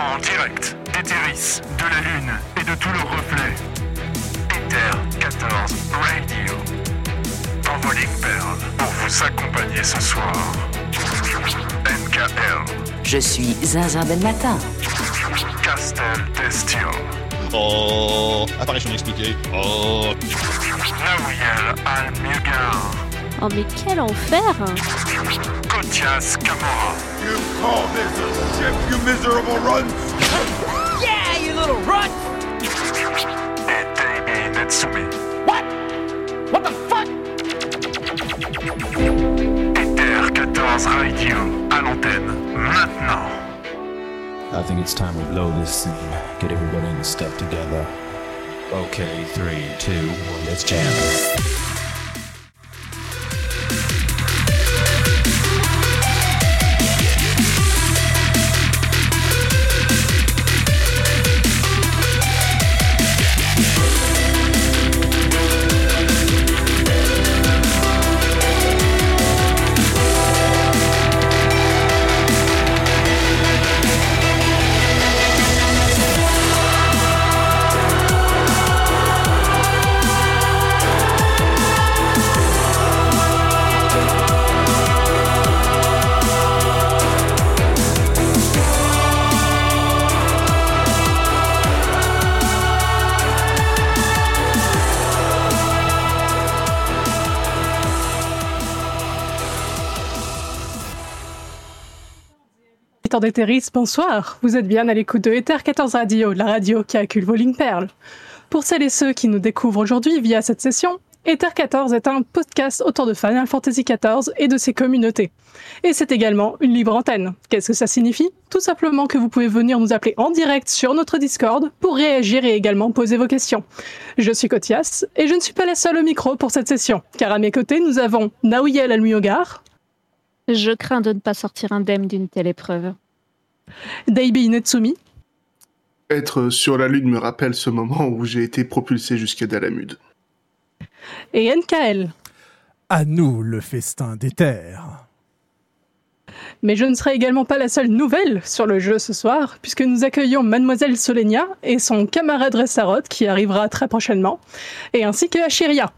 En direct d'Etheris, de la Lune et de tous leurs reflets. Ether 14 Radio. Envoling Pearl pour vous accompagner ce soir. NKL. Je suis Zinzin Ben Matin. Castel Testio. Oh, apparition expliquée. Oh, Naouyel Al-Mugar. Oh mais quel enfer Kotias Kamora. You call this a ship, you miserable runts? Yeah, you little runt? Et Davey Netsumi. Ether 14 Radio à l'antenne maintenant. I think it's time we blow this scene. Get everybody in the step together. Okay, three, two, one, let's jam. D'Etheris, bonsoir. Vous êtes bien à l'écoute de Ether 14 Radio, la radio qui accule vos lignes perles. Pour celles et ceux qui nous découvrent aujourd'hui via cette session, Ether 14 est un podcast autour de Final Fantasy XIV et de ses communautés. Et c'est également une libre antenne. Qu'est-ce que ça signifie? Tout simplement que vous pouvez venir nous appeler en direct sur notre Discord pour réagir et également poser vos questions. Je suis Kotias et je ne suis pas la seule au micro pour cette session, car à mes côtés nous avons Naouyel Almuyogar, Je crains de ne pas sortir indemne d'une telle épreuve. Daibi Netsumi, Être sur la Lune me rappelle ce moment où j'ai été propulsé jusqu'à Dalamud. et NKL. À nous le festin des terres. Mais je ne serai également pas la seule nouvelle sur le jeu ce soir, puisque nous accueillons Mademoiselle Solenia et son camarade Ressaroth qui arrivera très prochainement, et ainsi que Ashiria.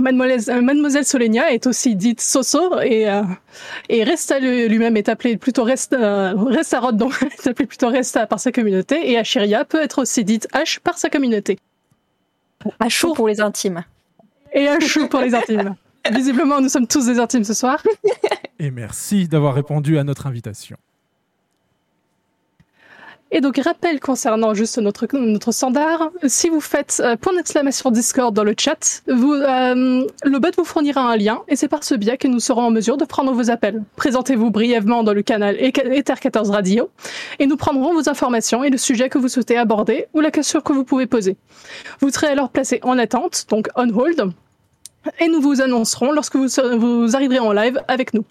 Mademoiselle, euh, Mademoiselle Solenia est aussi dite Soso et, euh, et Resta lui- lui-même est appelé plutôt Resta, euh, Ressaroth, donc est appelé plutôt Resta par sa communauté, et Ashiria peut être aussi dite H par sa communauté. À chaud pour les intimes. Et H pour les intimes. Visiblement, nous sommes tous des intimes ce soir. Et merci d'avoir répondu à notre invitation. Et donc, rappel concernant juste notre, notre standard, si vous faites euh, point d'exclamation Discord dans le chat, vous, euh, le bot vous fournira un lien et c'est par ce biais que nous serons en mesure de prendre vos appels. Présentez-vous brièvement dans le canal Ether 14 Radio et nous prendrons vos informations et le sujet que vous souhaitez aborder ou la question que vous pouvez poser. Vous serez alors placé en attente, donc on hold, et nous vous annoncerons lorsque vous, arriverez en live avec nous.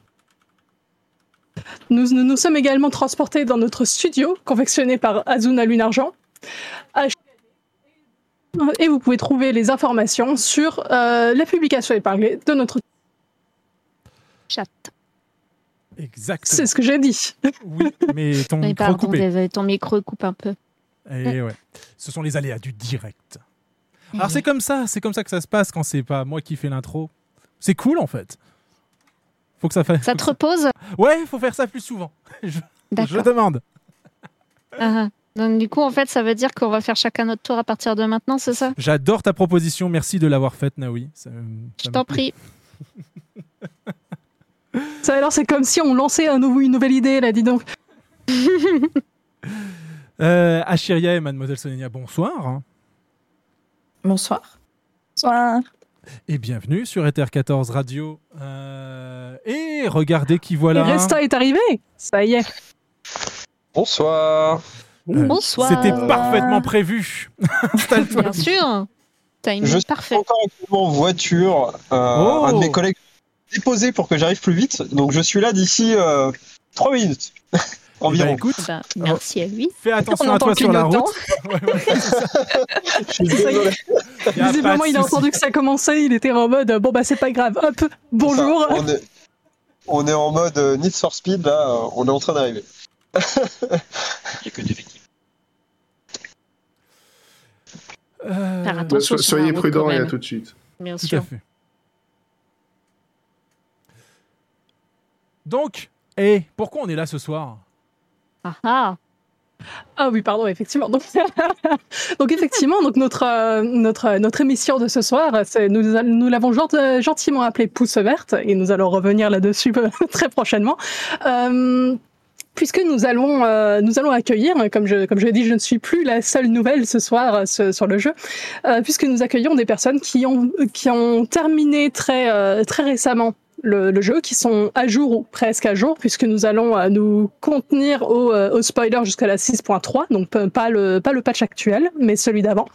Nous, nous nous sommes également transportés dans notre studio, confectionné par Azuna Lune Argent. Et vous pouvez trouver les informations sur euh, la publication épinglée de notre... Chat. Exactement. C'est ce que j'ai dit. Oui, mais ton micro pardon, coupé. désolé, ton micro coupe un peu. Et ouais. Ce sont les aléas du direct. Alors c'est comme ça, c'est comme ça que ça se passe quand c'est pas moi qui fais l'intro. C'est cool en fait. Faut que ça fasse. Ça te repose Ouais, faut faire ça plus souvent. Je, demande. Ah, ah. Donc du coup, en fait, ça veut dire qu'on va faire chacun notre tour à partir de maintenant, c'est ça? J'adore ta proposition. Merci de l'avoir faite, Naoui. Ça- ça Je t'en prie. Ça, alors, c'est comme si on lançait un nouveau, une nouvelle idée, là, dis donc. Euh, Achiria et Mademoiselle Solenia, bonsoir. Bonsoir. Bonsoir. Et bienvenue sur Ether 14 Radio. Euh, et regardez qui voilà. Et Resta est arrivé Ça y est. Bonsoir. Euh, Bonsoir. C'était parfaitement prévu. Bien sûr. Timing Je suis encore actuellement en voiture. Euh, Oh. Un de mes collègues déposé pour que j'arrive plus vite. Donc je suis là d'ici euh, 3 minutes. Environ. écoute, Eh ben, merci à lui. fais attention On à toi sur la clignotant. route. Ouais, ouais. Je suis Visiblement, il a entendu que ça commençait, il était en mode bon, bah, c'est pas grave. Hop, bonjour. On, est, on est en mode euh, Need for Speed, là. euh, On est en train d'arriver. Il n'y a que des victimes. Euh, Faire attention So- sur la soyez prudents et à tout de suite. Bien Tout à sûr. fait. Donc, et pourquoi on est là ce soir? Ah ah. Ah oui, pardon, effectivement. Donc, donc effectivement, donc notre, euh, notre, euh, notre émission de ce soir, nous, nous l'avons gent- gentiment appelée Pouce verte et nous allons revenir là-dessus euh, très prochainement. Puisque nous allons, nous allons accueillir, comme je, comme je l'ai dit, je ne suis plus la seule nouvelle ce soir sur le jeu, puisque nous accueillons des personnes qui ont, qui ont terminé très, très récemment le, le jeu, qui sont à jour ou presque à jour, puisque nous allons euh, nous contenir au, euh, au spoiler jusqu'à la 6.3, donc pas le, pas le patch actuel, mais celui d'avant.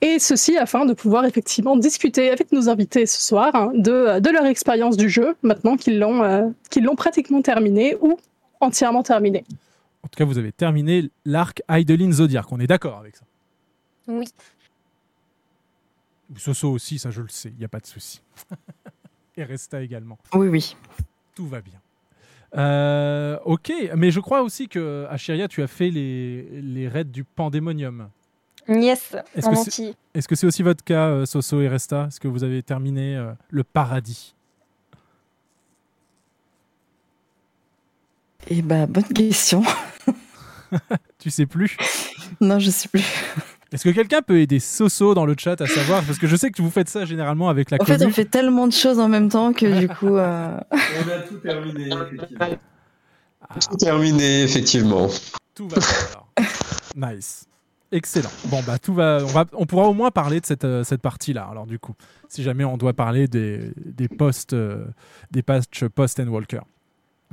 Et ceci afin de pouvoir effectivement discuter avec nos invités ce soir hein, de, de leur expérience du jeu, maintenant qu'ils l'ont euh, qu'ils l'ont pratiquement terminé ou entièrement terminé. En tout cas, vous avez terminé l'arc Idolin Zodiac. On est d'accord avec ça. Oui. Soso aussi, ça je le sais, il n'y a pas de souci. Et Resta également. Oui, oui. Tout va bien. Euh, ok, mais je crois aussi que Achiria, tu as fait les, les raids du Pandémonium. Yes, Est-ce que c'est entier. est-ce que c'est aussi votre cas, euh, Soso et Resta? Est-ce que vous avez terminé euh, le paradis? Eh bah, bonne question. Tu sais plus? Non, je sais plus. Est-ce que quelqu'un peut aider Soso dans le chat à savoir Parce que je sais que vous faites ça généralement avec la En fait, on fait tellement de choses en même temps que du coup. euh, On a tout terminé, effectivement. Tout terminé, effectivement. Tout va bien. alors. Nice. Excellent. Bon, bah, tout va. On, va, on pourra au moins parler de cette, euh, cette partie-là. Alors, du coup, si jamais on doit parler des, des posts, euh, des patchs post and walker.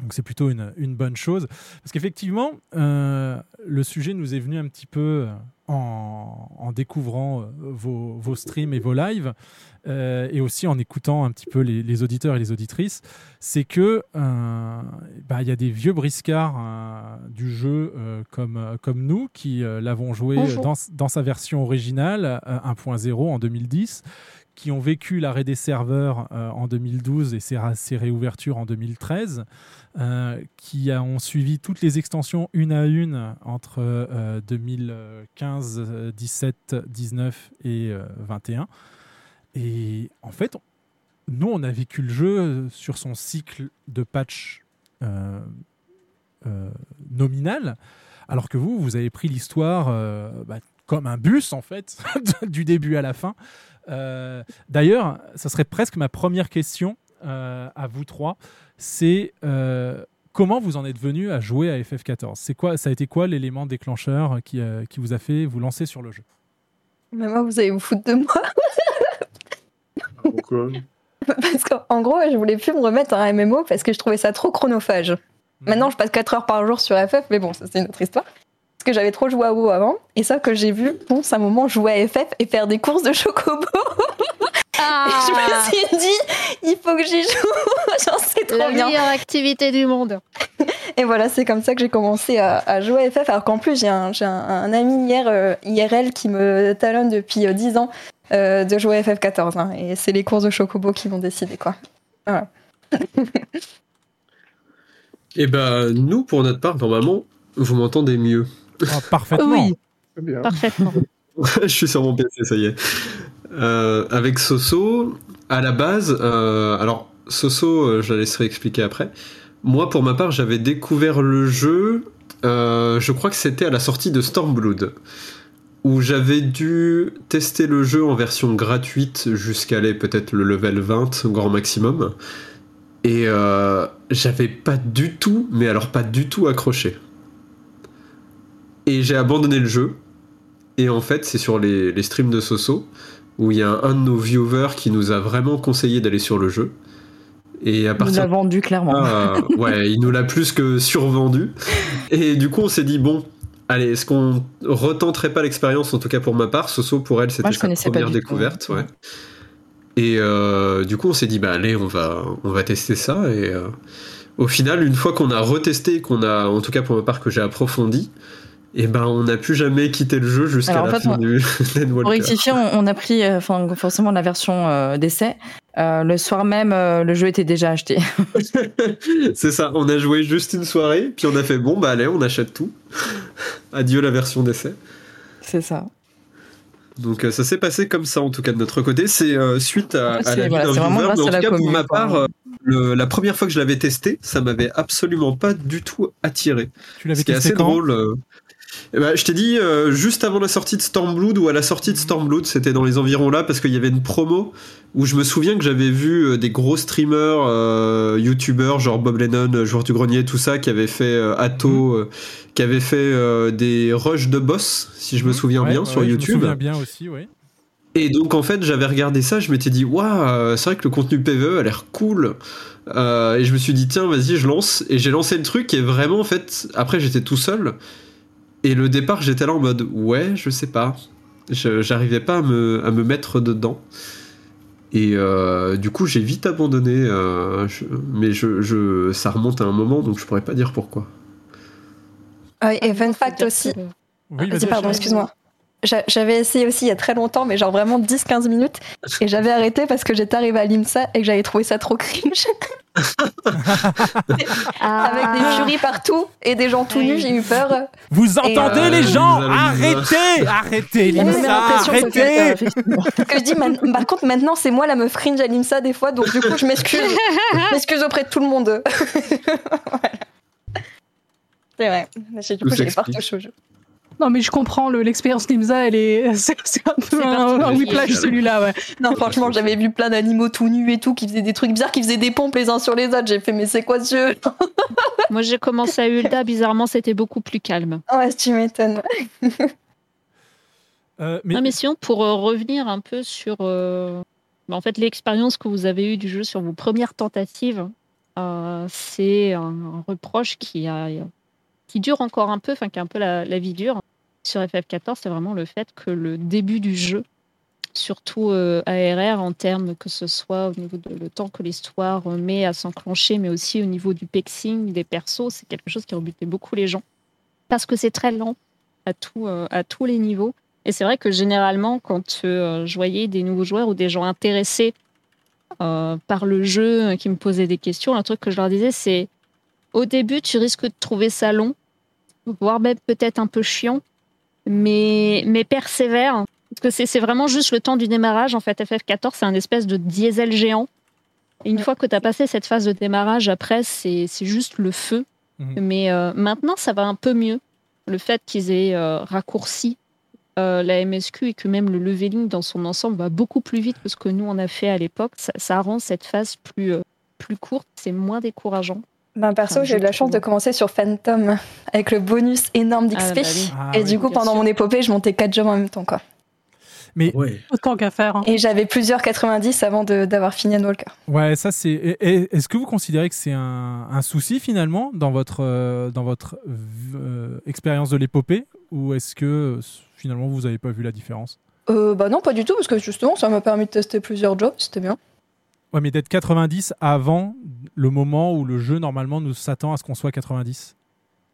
Donc, c'est plutôt une, une bonne chose. Parce qu'effectivement, euh, le sujet nous est venu un petit peu euh, en, en découvrant euh, vos, vos streams et vos lives, euh, et aussi en écoutant un petit peu les, les auditeurs et les auditrices. C'est que euh, bah, il y a des vieux briscards du jeu comme, comme nous qui l'avons joué dans, dans sa version originale euh, 1.0 en 2010 qui ont vécu l'arrêt des serveurs euh, en 2012 et ses, réouvertures en 2013, euh, qui ont suivi toutes les extensions une à une entre euh, 2015, euh, 17, 19 et euh, 21. Et en fait, nous, on a vécu le jeu sur son cycle de patch euh, euh, nominal, alors que vous, vous avez pris l'histoire euh, bah, comme un bus, en fait, du début à la fin. Euh, D'ailleurs, ça serait presque ma première question euh, à vous trois. C'est euh, comment vous en êtes venu à jouer à FF14 C'est quoi Ça a été quoi l'élément déclencheur qui, euh, qui vous a fait vous lancer sur le jeu? Mais moi, vous allez vous foutre de moi. Pourquoi? Parce qu'en gros, je voulais plus me remettre à un MMO parce que je trouvais ça trop chronophage. Maintenant, je passe 4 heures par jour sur FF, mais bon, ça c'est une autre histoire. Parce que j'avais trop joué à WoW avant, et ça que j'ai vu, bon, c'est un moment jouer à FF et faire des courses de chocobo. Ah, je me suis dit, il faut que j'y joue, j'en sais trop la bien. meilleure activité du monde. Et voilà, c'est comme ça que j'ai commencé à, à jouer à FF, alors qu'en plus, j'ai un, j'ai un, un ami hier, euh, IRL qui me talonne depuis euh, 10 ans euh, de jouer à FF14. hein, et c'est les courses de chocobo qui vont décider, quoi. Voilà. Et ben, nous, pour notre part, normalement, vous m'entendez mieux. Ah, Parfaitement. Oui, bien. parfaitement. je suis sur mon PC, ça y est. Euh, avec Soso, à la base, euh, alors Soso, euh, je la laisserai expliquer après. Moi, pour ma part, j'avais découvert le jeu, euh, je crois que c'était à la sortie de Stormblood, où j'avais dû tester le jeu en version gratuite jusqu'à aller peut-être le level 20, grand maximum. Et euh, j'avais pas du tout, mais alors pas du tout accroché. Et j'ai abandonné le jeu. Et en fait, c'est sur les, les streams de Soso où il y a un, de nos viewers qui nous a vraiment conseillé d'aller sur le jeu. Et à Il partir l'a vendu clairement. ah, ouais, il nous l'a plus que survendu. Et du coup, on s'est dit, bon, allez, est-ce qu'on retenterait pas l'expérience, en tout cas pour ma part? Soso, pour elle, c'était sa première découverte. Ouais. Et euh, du coup, on s'est dit, bah allez, on va, on va tester ça. Et euh, au final, une fois qu'on a retesté, qu'on a, en tout cas pour ma part, que j'ai approfondi, et ben on n'a plus jamais quitté le jeu jusqu'à Alors, en la fait, fin on- du Pour rectifier, on, a pris euh, enfin, forcément la version euh, d'essai. Euh, le soir même, euh, le jeu était déjà acheté. C'est ça, on a joué juste une soirée, puis on a fait bon, bah allez, on achète tout. Adieu la version d'essai. C'est ça. Donc euh, ça s'est passé comme ça en tout cas de notre côté. C'est euh, suite à, à c'est- la voilà, vie c'est d'un mais en à tout la cas pour ma part, le- la première fois que je l'avais testé, ça m'avait absolument pas du tout attiré. Tu l'avais Ce qui est testé assez quand? drôle. Eh ben, je t'ai dit euh, juste avant la sortie de Stormblood ou à la sortie de Stormblood, c'était dans les environs là parce qu'il y avait une promo où je me souviens que j'avais vu euh, des gros streamers, euh, youtubeurs genre Bob Lennon, joueur du grenier, tout ça, qui avaient fait Atto, euh, qui avaient fait des rushs de boss, si je me souviens Ouais, bien, ouais, sur ouais, YouTube. Je me souviens bien aussi, oui. Et donc en fait j'avais regardé ça, je m'étais dit waouh, c'est vrai que le contenu PVE a l'air cool. Et je me suis dit tiens vas-y je lance et j'ai lancé le truc et vraiment en fait après j'étais tout seul et le départ j'étais là en mode ouais je sais pas, j'arrivais pas à me, à me mettre dedans. Et euh, du coup j'ai vite abandonné, euh, je- mais je, je, ça remonte à un moment donc je pourrais pas dire pourquoi. Ouais, et fun fact aussi. Oui, Vas-y, pardon, excuse-moi. J'a- J'avais essayé aussi il y a très longtemps, mais genre vraiment 10-15 minutes. Et j'avais arrêté parce que j'étais arrivée à l'IMSA et que j'avais trouvé ça trop cringe. Avec des jurys partout et des gens tout nus, j'ai eu peur. Vous entendez euh, les gens? Arrêtez Arrêtez, que quelqu'un, arrêtez. Parce que je dis, man- par contre, maintenant, c'est moi la meuf cringe à l'IMSA des fois, donc du coup, je m'excuse. je m'excuse auprès de tout le monde. Voilà. C'est vrai. Du coup, j'ai partout chauds. Non, mais je comprends, le- l'expérience Nimza, elle est. C'est un peu un, un whiplash celui-là, ouais. Non, franchement, j'avais vu plein d'animaux tout nus et tout, qui faisaient des trucs bizarres, qui faisaient des pompes les uns sur les autres. J'ai fait, mais c'est quoi ce jeu Moi, j'ai commencé à Hulda, bizarrement, c'était beaucoup plus calme. Ouais, tu m'étonnes. Euh, Non, mais sinon, pour euh, revenir un peu sur euh, bah, en fait, l'expérience que vous avez eue du jeu sur vos premières tentatives, euh, c'est un, un reproche qui, a, qui dure encore un peu, enfin qui a un peu la, vie dure sur FF14, c'est vraiment le fait que le début du jeu, surtout euh, ARR en termes que ce soit au niveau de le temps que l'histoire met à s'enclencher, mais aussi au niveau du pexing des persos, c'est quelque chose qui rebutait beaucoup les gens parce que c'est très lent à, euh, à tous les niveaux. Et c'est vrai que généralement, quand euh, je voyais des nouveaux joueurs ou des gens intéressés euh, par le jeu euh, qui me posaient des questions, un truc que je leur disais, c'est au début, tu risques de trouver ça long, voire même peut-être un peu chiant, mais, mais persévère. Parce que c'est- c'est vraiment juste le temps du démarrage. En fait, FF14, c'est un espèce de diesel géant. Et une fois que tu as passé cette phase de démarrage, après, c'est c'est juste le feu. Mais euh, maintenant, ça va un peu mieux. Le fait qu'ils aient euh, raccourci euh, la MSQ et que même le leveling dans son ensemble va beaucoup plus vite que ce que nous on a fait à l'époque, ça, ça rend cette phase plus, euh, plus courte, c'est moins décourageant. Ben, perso, Enfin, j'ai eu la chance de commencer sur Phantom avec le bonus énorme d'XP. Ah, bah oui. Ah et oui, du coup, pendant mon épopée, je montais 4 jobs en même temps. Quoi. Mais Autant qu'à faire. hein. Et j'avais plusieurs 90 avant de- d'avoir fini Walker. Ouais, ça c'est. Est-ce que vous considérez que c'est un, un souci finalement dans votre euh, dans votre euh, expérience de l'épopée? Ou est-ce que euh, finalement vous n'avez pas vu la différence? Euh, bah non, pas du tout, parce que justement, ça m'a permis de tester plusieurs jobs, c'était bien. Ouais, mais d'être 90 avant le moment où le jeu normalement nous s'attend à ce qu'on soit 90.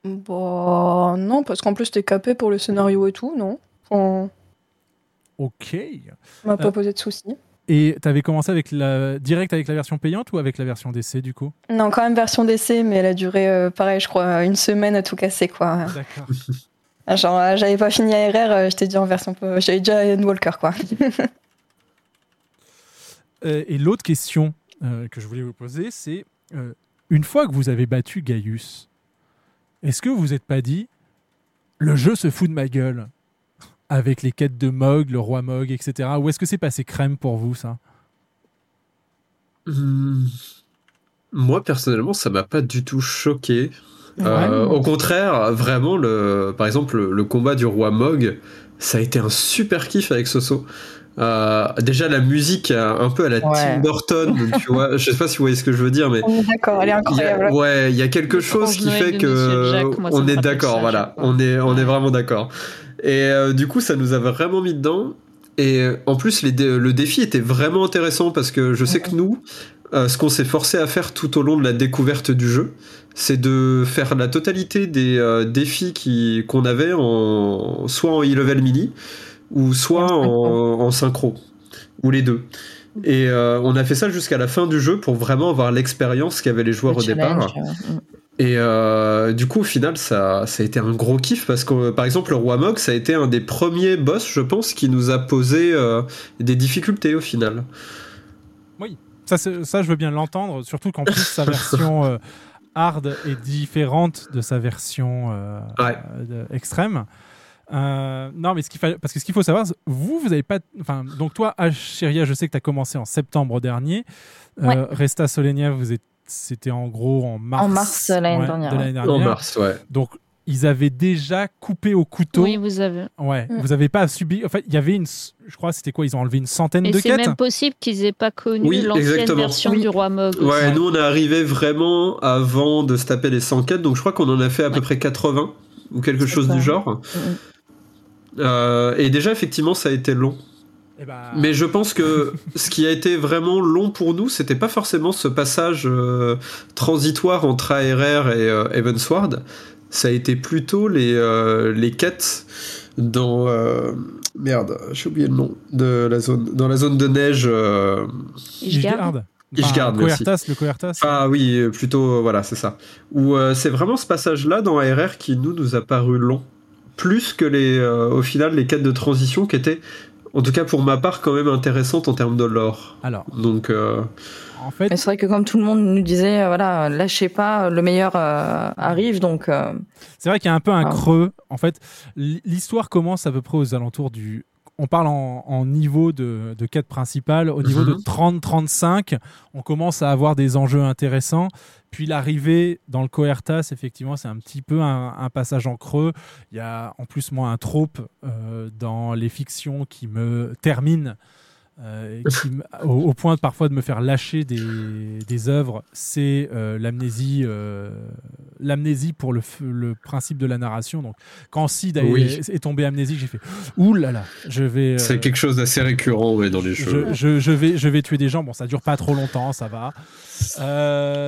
Bah non, parce qu'en plus, t'es capé pour le scénario et tout, non? On Ok. m'a pas Euh, posé de soucis. Et t'avais commencé avec la direct avec la version payante ou avec la version d'essai du coup? Non, quand même version d'essai, mais elle a duré, euh, pareil, je crois, une semaine à tout casser, quoi. D'accord. Genre, euh, j'avais pas fini ARR, j'étais déjà en version... J'avais déjà Ian Walker, quoi. Euh, et l'autre question euh, que je voulais vous poser, c'est euh, une fois que vous avez battu Gaius, est-ce que vous vous êtes pas dit le jeu se fout de ma gueule avec les quêtes de Mog, le roi Mog, etc. Ou est-ce que c'est passé crème pour vous ça? Hmm. Moi, personnellement, ça m'a pas du tout choqué. Euh, Ouais. au contraire, vraiment, le, par exemple, le, le combat du roi Mog, ça a été un super kiff avec Soso. Euh, déjà, la musique, euh, un peu à la Ouais. Tim Burton, tu vois. Je sais pas si vous voyez ce que je veux dire, mais. On est d'accord, elle est Il y a- incroyable. ouais, il y a quelque chose qui fait que moi, on est d'accord, voilà, on est on est vraiment d'accord. Et euh, du coup, ça nous a vraiment mis dedans. Et en plus, les dé- le défi était vraiment intéressant parce que je sais que nous, euh, ce qu'on s'est forcé à faire tout au long de la découverte du jeu, c'est de faire la totalité des euh, défis qui qu'on avait en soit en e-level mini ou soit en, en synchro ou les deux. Et euh, on a fait ça jusqu'à la fin du jeu pour vraiment avoir l'expérience qu'avaient les joueurs Le au départ. mm. Et euh, du coup, au final, ça, ça a été un gros kiff parce que, par exemple, le roi Mog, ça a été un des premiers boss, je pense, qui nous a posé euh, des difficultés au final. Oui, ça, c'est- ça je veux bien l'entendre, surtout qu'en plus sa version euh, hard est différente de sa version euh, Ouais. euh, extrême. Euh, non, mais ce qu'il parce que ce qu'il faut savoir, c'est- vous, vous avez pas. Enfin, donc toi, Cheria, je sais que tu as commencé en septembre dernier. Euh. Resta Solenia, vous êtes, c'était en gros en mars. En mars, l'année ouais, dernière, de l'année dernière. En mars, ouais. Donc ils avaient déjà coupé au couteau. Oui, vous avez. Ouais, Mm. vous n'avez pas subi. En fait, il y avait une. Je crois, c'était quoi Ils ont enlevé une centaine Et de c'est quêtes. même possible qu'ils aient pas connu Oui, l'ancienne exactement. version Oui. du roi Mog. aussi. Ouais, nous, on est arrivé vraiment avant de se taper les 100 quêtes, donc je crois qu'on en a fait à peu près 80 ou quelque C'est chose ça. du genre. Mm. Euh, et déjà, effectivement, ça a été long. Eh ben, Mais je pense que ce qui a été vraiment long pour nous, c'était pas forcément ce passage euh, transitoire entre ARR et euh, Evansward. Ça a été plutôt les, euh, les quêtes dans. euh, merde, j'ai oublié le nom de la zone. Dans la zone de neige. euh, Ishgard. Ishgard, merci. Coertas, le Coertas. Ah oui, plutôt, voilà, c'est ça. Où euh, c'est vraiment ce passage-là dans ARR qui nous, nous a paru long. Plus que les, euh, au final, les quêtes de transition qui étaient, en tout cas pour ma part, quand même intéressantes en termes de lore. Alors, Donc, euh, en fait, Mais c'est vrai que comme tout le monde nous disait, euh, voilà, lâchez pas, le meilleur euh, arrive, donc euh, C'est vrai qu'il y a un peu un Ah. creux. En fait, l'histoire commence à peu près aux alentours du. On parle en, en niveau de, de quête principale. Au niveau de Mhm. 30-35, on commence à avoir des enjeux intéressants. Puis l'arrivée dans le Coertas, effectivement, c'est un petit peu un, un passage en creux. Il y a en plus, moi, un trope euh, dans les fictions qui me termine. Euh, qui au, au point de parfois de me faire lâcher des, des œuvres, c'est euh, l'amnésie, euh, l'amnésie pour le, principe de la narration. Donc, quand Sid Oui. est, est tombé amnésique, j'ai fait ouh là là, je vais. c'est quelque chose d'assez récurrent ouais, dans les jeux. je, je- je vais, je vais tuer des gens. Bon, ça dure pas trop longtemps, ça va.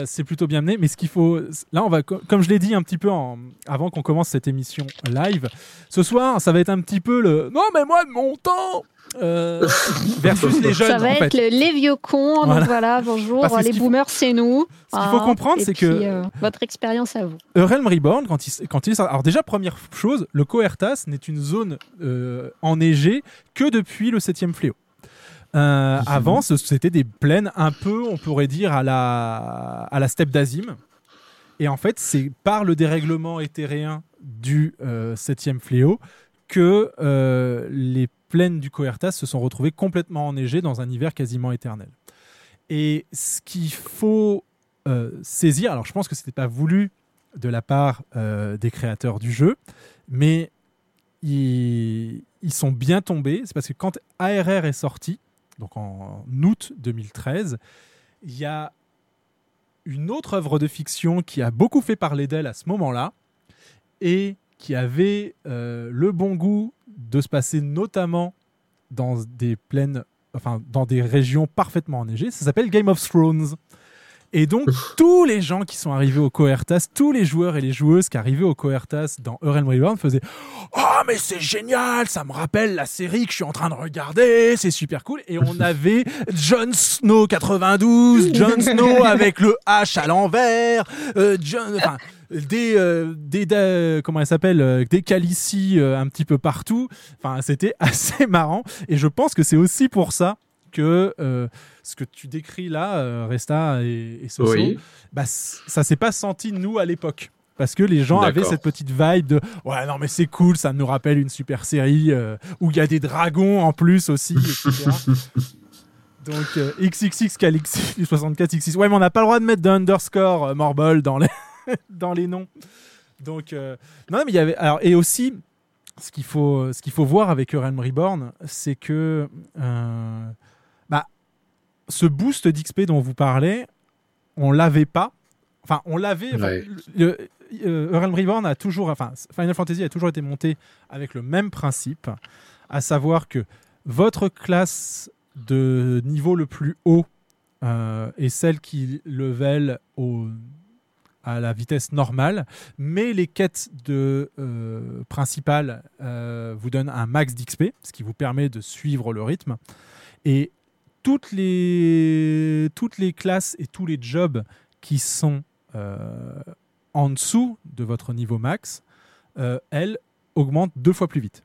C'est plutôt bien mené. Mais ce qu'il faut, là, on va, co- comme je l'ai dit un petit peu en- avant qu'on commence cette émission live, ce soir, ça va être un petit peu le. Non, mais moi, de mon temps. Euh, versus les jeunes. Ça va en être fait. le- les vieux cons. Voilà. Donc voilà, bonjour, les boomers, c'est nous. ce qu'il faut comprendre, c'est que- euh, votre expérience à vous. A Realm Reborn, quand il, quand il est sorti- Alors, déjà, première chose, le Coertas n'est une zone euh, enneigée que depuis le 7 fléau. Euh, avant, c'était des plaines un peu, on pourrait dire, à la, à la steppe d'Azim. Et en fait, c'est par le dérèglement éthéréen du euh, 7 fléau que euh, les plaines du Coertas se sont retrouvées complètement enneigées dans un hiver quasiment éternel. Et ce qu'il faut euh, saisir, alors je pense que ce n'était pas voulu de la part euh, des créateurs du jeu, mais ils, ils sont bien tombés. C'est parce que quand ARR est sorti, donc en août 2013, il y a une autre œuvre de fiction qui a beaucoup fait parler d'elle à ce moment-là et qui avait euh, le bon goût de se passer notamment dans des plaines, enfin dans des régions parfaitement enneigées. Ça s'appelle Game of Thrones. Et donc, tous les gens qui sont arrivés au Coertas, tous les joueurs et les joueuses qui arrivaient au Coertas dans Realm Reborn faisaient Oh, mais c'est génial, ça me rappelle la série que je suis en train de regarder, c'est super cool. Et on avait Jon Snow 92, Jon Snow avec le H à l'envers, euh, des, euh, des, da- comment elle s'appelle, euh, des calicis euh, un petit peu partout. Enfin, c'était assez marrant. Et je pense que c'est aussi pour ça que euh, ce que tu décris là, euh, Resta et, et Soso, Oui. bah, ça s'est pas senti nous à l'époque. Parce que les gens avaient cette petite vibe de ouais non mais c'est cool, ça nous rappelle une super série euh, où il y a des dragons en plus aussi, etc. Donc euh, XXX Calixi 64 XX. Ouais mais on n'a pas le droit de mettre de underscore euh, Morbol dans les dans les noms. Donc euh, non mais il y avait alors et aussi ce qu'il faut ce qu'il faut voir avec Realm Reborn, c'est que euh, bah ce boost d'XP dont vous parlez, on l'avait pas. Enfin, on l'avait. Ouais. le- euh, Realm Reborn a toujours, enfin, Final Fantasy a toujours été monté avec le même principe, à savoir que votre classe de niveau le plus haut euh, est celle qui level au, à la vitesse normale, mais les quêtes de, euh, principales euh, vous donnent un max d'XP, ce qui vous permet de suivre le rythme. Et toutes les, classes et tous les jobs qui sont euh, en dessous de votre niveau max, elles augmentent deux fois plus vite.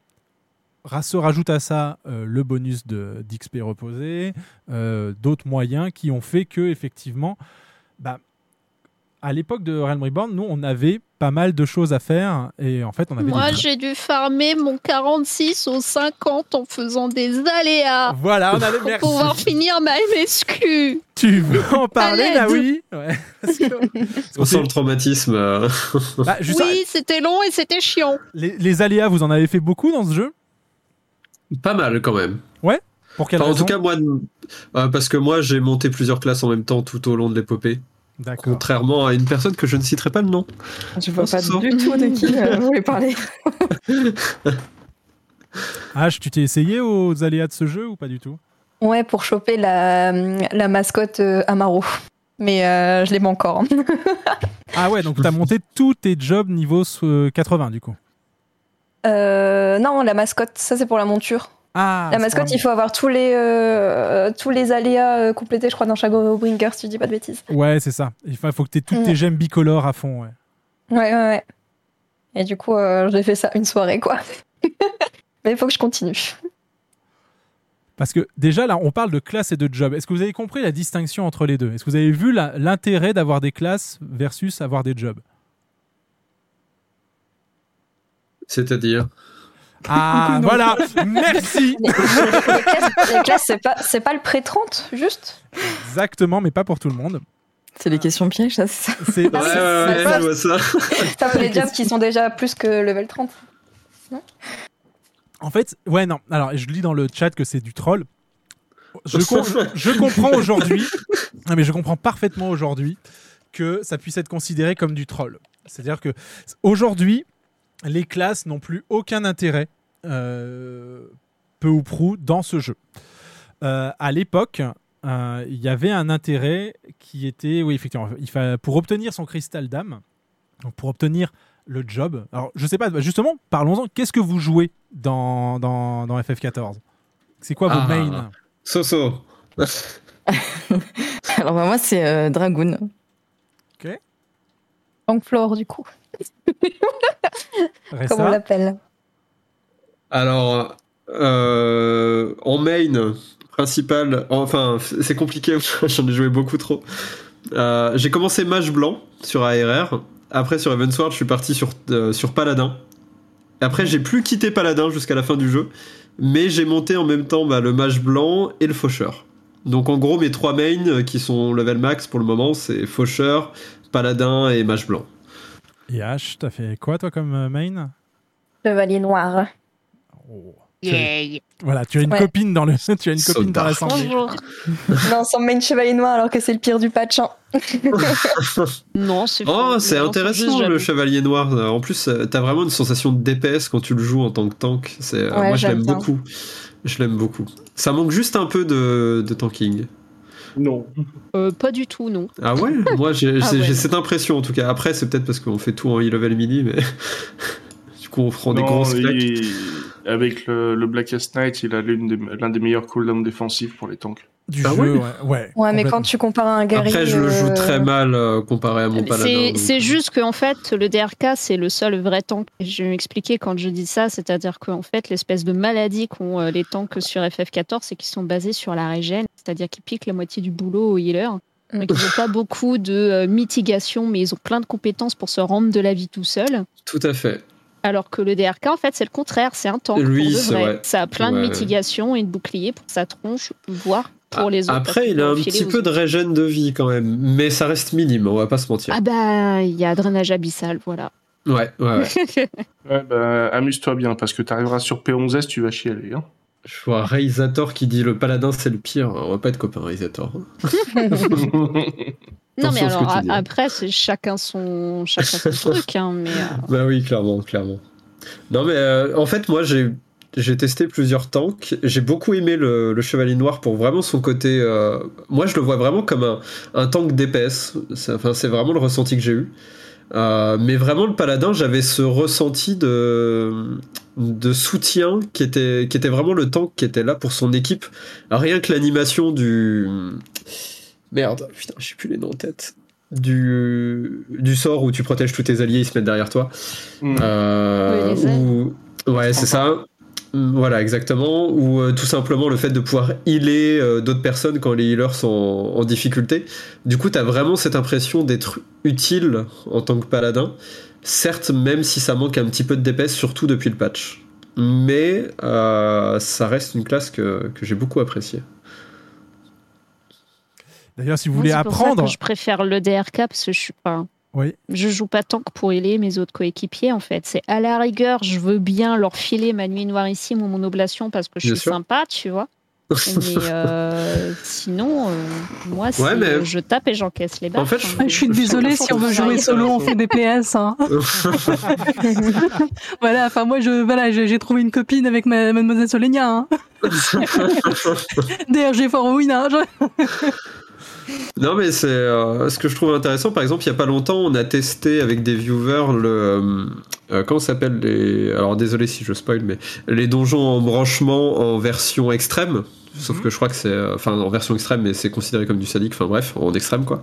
Se rajoute à ça le bonus d'XP reposé, d'autres moyens qui ont fait que, effectivement, bah, à l'époque de Realm Reborn, nous, on avait pas mal de choses à faire et en fait, on avait Moi, des- j'ai dû farmer mon 46 au 50 en faisant des aléas. Voilà, on avait Pour pouvoir finir ma MSQ. Tu veux en parler là, oui ouais. Parce que- On sent le traumatisme. euh. Bah, juste Oui, c'était long et c'était chiant. les, les aléas, vous en avez fait beaucoup dans ce jeu? Pas mal quand même. Ouais Pour quelle Enfin, en tout cas, moi, euh, parce que moi, j'ai monté plusieurs classes en même temps tout au long de l'épopée. Contrairement à une personne que je ne citerai pas le nom. Je vois pas Ça. du tout de qui euh, vous voulez parler. H, tu t'es essayé aux aléas de ce jeu ou pas du tout? Ouais, pour choper la, la mascotte euh, Amaro. Mais euh, je l'aime encore. Ah ouais, donc t'as monté tous tes jobs niveau euh, 80 du coup. Euh, non, la mascotte, ça c'est pour la monture. Ah, la mascotte, il faut avoir tous les, euh, tous les aléas euh, complétés, je crois, dans Shadowbringers, si je dis pas de bêtises. Ouais, c'est ça. Il faut, faut que tu aies toutes tes Mm. gemmes bicolores à fond. Ouais. Ouais, ouais, ouais. Et du coup, euh, j'ai fait ça une soirée, quoi. Mais il faut que je continue. Parce que déjà, là, on parle de classe et de job. Est-ce que vous avez compris la distinction entre les deux? Est-ce que vous avez vu l'intérêt d'avoir des classes versus avoir des jobs? C'est-à-dire? Ah, voilà Merci Les, les classes, les classes, c'est pas, c'est pas le pré-30, juste? Exactement, mais pas pour tout le monde. C'est les questions pièges, ça. c'est ça? C'est Ouais, c'est- ouais, c'est ouais, pas- je vois ça. Ça les jobs qui sont déjà plus que level 30. En fait, ouais, non. Alors, je lis dans le chat que c'est du troll. Je, com- je comprends aujourd'hui, non, mais je comprends parfaitement aujourd'hui que ça puisse être considéré comme du troll. C'est-à-dire que aujourd'hui, les classes n'ont plus aucun intérêt, peu ou prou, dans ce jeu. Euh, à l'époque, euh, il y avait un intérêt qui était, oui, effectivement, il fa- pour obtenir son cristal d'âme, pour obtenir le job. Alors, je sais pas, bah, justement, parlons-en. Qu'est-ce que vous jouez dans, dans, dans FF14 C'est quoi vos Ah. mains? Soso. Alors bah, moi, c'est euh, Dragoon. Ok. Flore, du coup. Comme on l'appelle? Alors, euh, en main principal, enfin, c'est compliqué, j'en ai joué beaucoup trop. Euh, j'ai commencé mage blanc sur ARR. Après, sur Evansward, je suis parti sur, euh, sur Paladin. Après, j'ai plus quitté Paladin jusqu'à la fin du jeu. Mais j'ai monté en même temps bah, le mage blanc et le faucheur. Donc, en gros, mes trois mains qui sont level max pour le moment, c'est faucheur, paladin et mage blanc. Et H, t'as fait quoi toi comme main? Chevalier noir. Tu as- Voilà, tu as une Ouais. copine dans le, tu as une copine dans l'assemblée. Bonjour. non, sans main chevalier noir alors que c'est le pire du patch. hein. Non, c'est Oh, c'est intéressant le chevalier noir. En plus, euh, t'as vraiment une sensation de DPS quand tu le joues en tant que tank. C'est, euh, Ouais, moi, je j'aime l'aime beaucoup. Je l'aime beaucoup. Ça manque juste un peu de, de tanking. Non. Euh, pas du tout, non. Ah ouais? Moi, j'ai, Ah ouais. cette impression en tout cas. Après, c'est peut-être parce qu'on fait tout en e-level mini, mais du coup, on prend des grosses il- claques. Avec le, le Blackest Knight, il a l'une des- l'un des meilleurs cooldowns défensifs pour les tanks. Du Ah jeu, ouais ouais. ouais, Ouais, mais quand tu compares à un guerrier. Après, je le joue euh, très mal euh, comparé à mon paladin. C'est donc, euh, juste qu'en fait, le DRK, c'est le seul vrai tank. Je vais m'expliquer quand je dis ça, c'est-à-dire qu'en fait, l'espèce de maladie qu'ont les tanks sur FF14, c'est qu'ils sont basés sur la régène, c'est-à-dire qu'ils piquent la moitié du boulot aux healers. Donc, ils n'ont pas beaucoup de euh, mitigation, mais ils ont plein de compétences pour se rendre de la vie tout seul. Tout à fait. Alors que le DRK, en fait, c'est le contraire, c'est un tank. Oui, pour de vrai. Ça a plein Ouais, de ouais. mitigations et de boucliers pour sa tronche, voire pour les autres. Après, il a un petit peu de régène de vie quand même. Mais ça reste minime, on va pas se mentir. Ah bah, il y a drainage abyssal, voilà. Ouais, ouais, ouais. Ouais, bah, amuse-toi bien, parce que t'arriveras sur P11S, tu vas chialer. Hein. Je vois Reisator qui dit le paladin c'est le pire. On va pas être copains, Reisator. Non, mais alors a- après, c'est chacun son, chacun son truc. Hein, mais, euh, Bah oui, clairement, clairement. Non, mais euh, en fait, moi, j'ai. J'ai testé plusieurs tanks. J'ai beaucoup aimé le, le Chevalier Noir pour vraiment son côté. euh, moi, je le vois vraiment comme un, un tank DPS. C'est enfin, c'est vraiment le ressenti que j'ai eu. Euh, mais vraiment, le paladin, j'avais ce ressenti de, de soutien qui était, qui était vraiment le tank qui était là pour son équipe. Rien que l'animation du. Merde, putain, je sais plus les noms en tête. Du, du sort où tu protèges tous tes alliés, ils se mettent derrière toi. Euh, Oui, Ouais, c'est ça. Voilà, exactement. Ou euh, tout simplement le fait de pouvoir healer euh, d'autres personnes quand les healers sont en, en difficulté. Du coup, t'as vraiment cette impression d'être utile en tant que paladin. Certes, même si ça manque un petit peu de DPS, surtout depuis le patch. Mais euh, ça reste une classe que, que j'ai beaucoup appréciée. D'ailleurs, si vous Moi, voulez c'est pour ça apprendre. que je préfère le DRK parce que je suis pas. Oui. Je joue pas tant que pour aider mes autres coéquipiers en fait. C'est à la rigueur, je veux bien leur filer ma nuit noirissime ou mon oblation parce que je Bien suis sûr. sympa, tu vois. Mais euh, sinon, euh, moi, c'est, Ouais, mais- je tape et j'encaisse les baffes. En fait, hein. Je suis désolée, si on veut jouer solo, on fait des PS. Hein. voilà, enfin moi, je, voilà, j'ai j'ai trouvé une copine avec ma, mademoiselle Solenia. Hein. DRG for win. Hein. Je- Non, mais c'est euh, ce que je trouve intéressant. Par exemple, il y a pas longtemps, on a testé avec des viewers le. euh, euh, comment s'appelle les. Alors, désolé si je spoil, mais les donjons en branchement en version extrême. Sauf que je crois que c'est. euh, Enfin, en version extrême, mais c'est considéré comme du sadique. Enfin, bref, en extrême, quoi.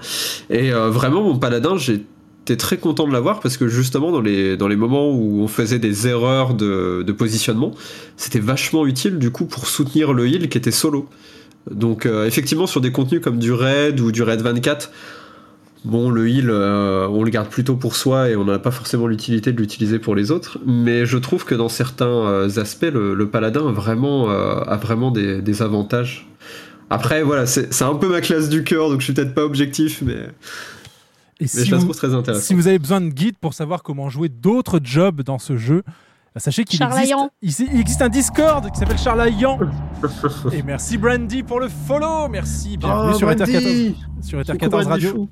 Et euh, vraiment, mon paladin, j'étais très content de l'avoir parce que justement, dans les, dans les moments où on faisait des erreurs de, de positionnement, c'était vachement utile, du coup, pour soutenir le heal qui était solo. Donc euh, effectivement sur des contenus comme du raid ou du raid 24, bon le heal euh, on le garde plutôt pour soi et on n'a pas forcément l'utilité de l'utiliser pour les autres. Mais je trouve que dans certains euh, aspects le, le paladin a vraiment, a vraiment des, des avantages. Après voilà c'est c'est un peu ma classe du cœur donc je suis peut-être pas objectif mais, Et mais si je la vous, trouve très intéressante. si vous avez besoin de guides pour savoir comment jouer d'autres jobs dans ce jeu, bah, sachez qu'il existe, il existe un Discord qui s'appelle Charlayan. Et merci Brandy pour le follow. Merci, bienvenue Oh, sur Ether 14, Brandy. sur Ether C'est 14 cool, Brandy Radio.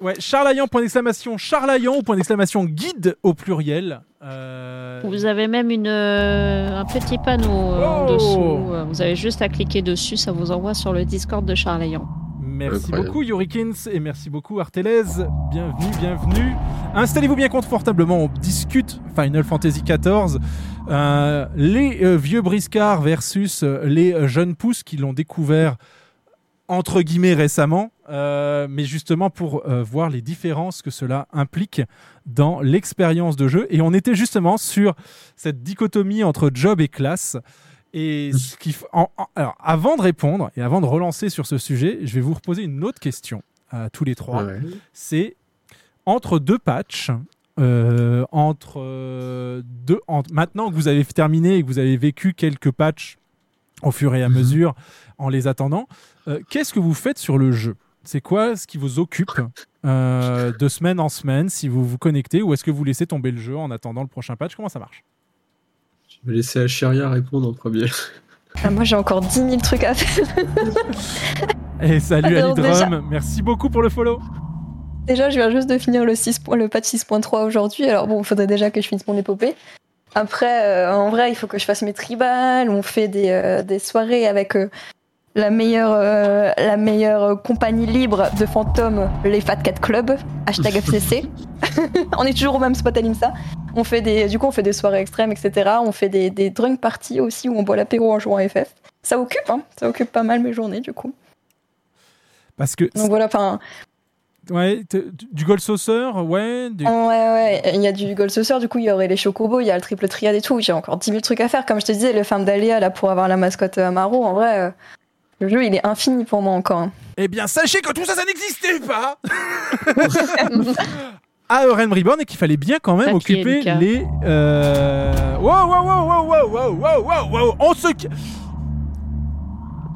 Ouais, Charlayan, point d'exclamation, Charlayan, point d'exclamation, guide au pluriel. Euh, Vous avez même une, euh, un petit panneau euh, en Oh dessous. Euh, Vous avez juste à cliquer dessus, ça vous envoie sur le Discord de Charlayan. Merci Incroyable. beaucoup Yurikins et merci beaucoup Artelez. Bienvenue, bienvenue. Installez-vous bien confortablement, on discute Final Fantasy XIV. Euh, les euh, vieux briscards versus euh, les jeunes pousses qui l'ont découvert entre guillemets récemment, mais justement pour voir les différences que cela implique dans l'expérience de jeu. Et on était justement sur cette dichotomie entre job et classe. Et ce qui f- en- en- alors, avant de répondre et avant de relancer sur ce sujet, je vais vous reposer une autre question à tous les trois. Ouais. C'est entre deux patchs, euh, entre euh, deux, maintenant que vous avez terminé et que vous avez vécu quelques patchs au fur et à mesure en les attendant, euh, qu'est-ce que vous faites sur le jeu? C'est quoi ce qui vous occupe de semaine en semaine si vous vous connectez ou est-ce que vous laissez tomber le jeu en attendant le prochain patch? Comment ça marche? Je vais laisser Achiria répondre en premier. Ah, moi, j'ai encore 10 000 trucs à faire. Et salut Alors, Alidrum, merci beaucoup pour le follow. Déjà, je viens juste de finir le, 6 point- le patch 6.3 aujourd'hui. Alors bon, il faudrait déjà que je finisse mon épopée. Après, euh, en vrai, il faut que je fasse mes tribales. On fait des, euh, des soirées avec euh, la meilleure, euh, la meilleure euh, compagnie libre de fantômes, les Fat Cat Club. Hashtag FCC. on est toujours au même spot à l'IMSA. On fait des, du coup, on fait des soirées extrêmes, etc. On fait des, des drunk parties aussi où on boit l'apéro en jouant à FF. Ça occupe, hein. Ça occupe pas mal mes journées, du coup. Parce que Donc voilà, enfin, ouais, du gold saucer, ouais, du- Ouais, ouais, il y a du Gold Saucer, du coup, il y aurait les chocobos, il y a le triple triade et tout. J'ai encore 10 000 trucs à faire. Comme je te disais, le femme d'Aléa, là, pour avoir la mascotte euh, Amaro, en vrai, euh, le jeu, il est infini pour moi encore. hein. Eh bien, sachez que tout ça, ça n'existait pas à Euren Reborn et qu'il fallait bien quand même occuper les. Euh... Wow, wow, wow, wow, wow, wow, wow, wow, On se.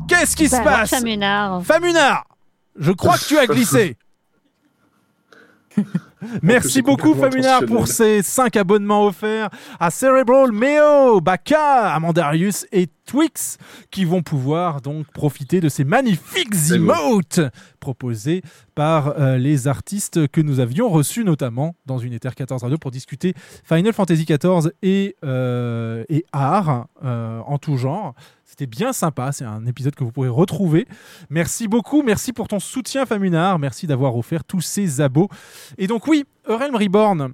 Qu'est-ce qui bah se passe? Famunard. Famunard Je crois que tu as glissé. Merci beaucoup Famunard pour ces 5 abonnements offerts à Cerebral, Meo, Baka, Amandarius et Twix qui vont pouvoir donc profiter de ces magnifiques emotes proposés par euh, les artistes que nous avions reçus notamment dans une Ether 14 Radio pour discuter Final Fantasy XIV et, euh, et art euh, en tout genre. C'était bien sympa, c'est un épisode que vous pourrez retrouver. Merci beaucoup, merci pour ton soutien Famunard, merci d'avoir offert tous ces abos. Et donc oui, Realm Reborn,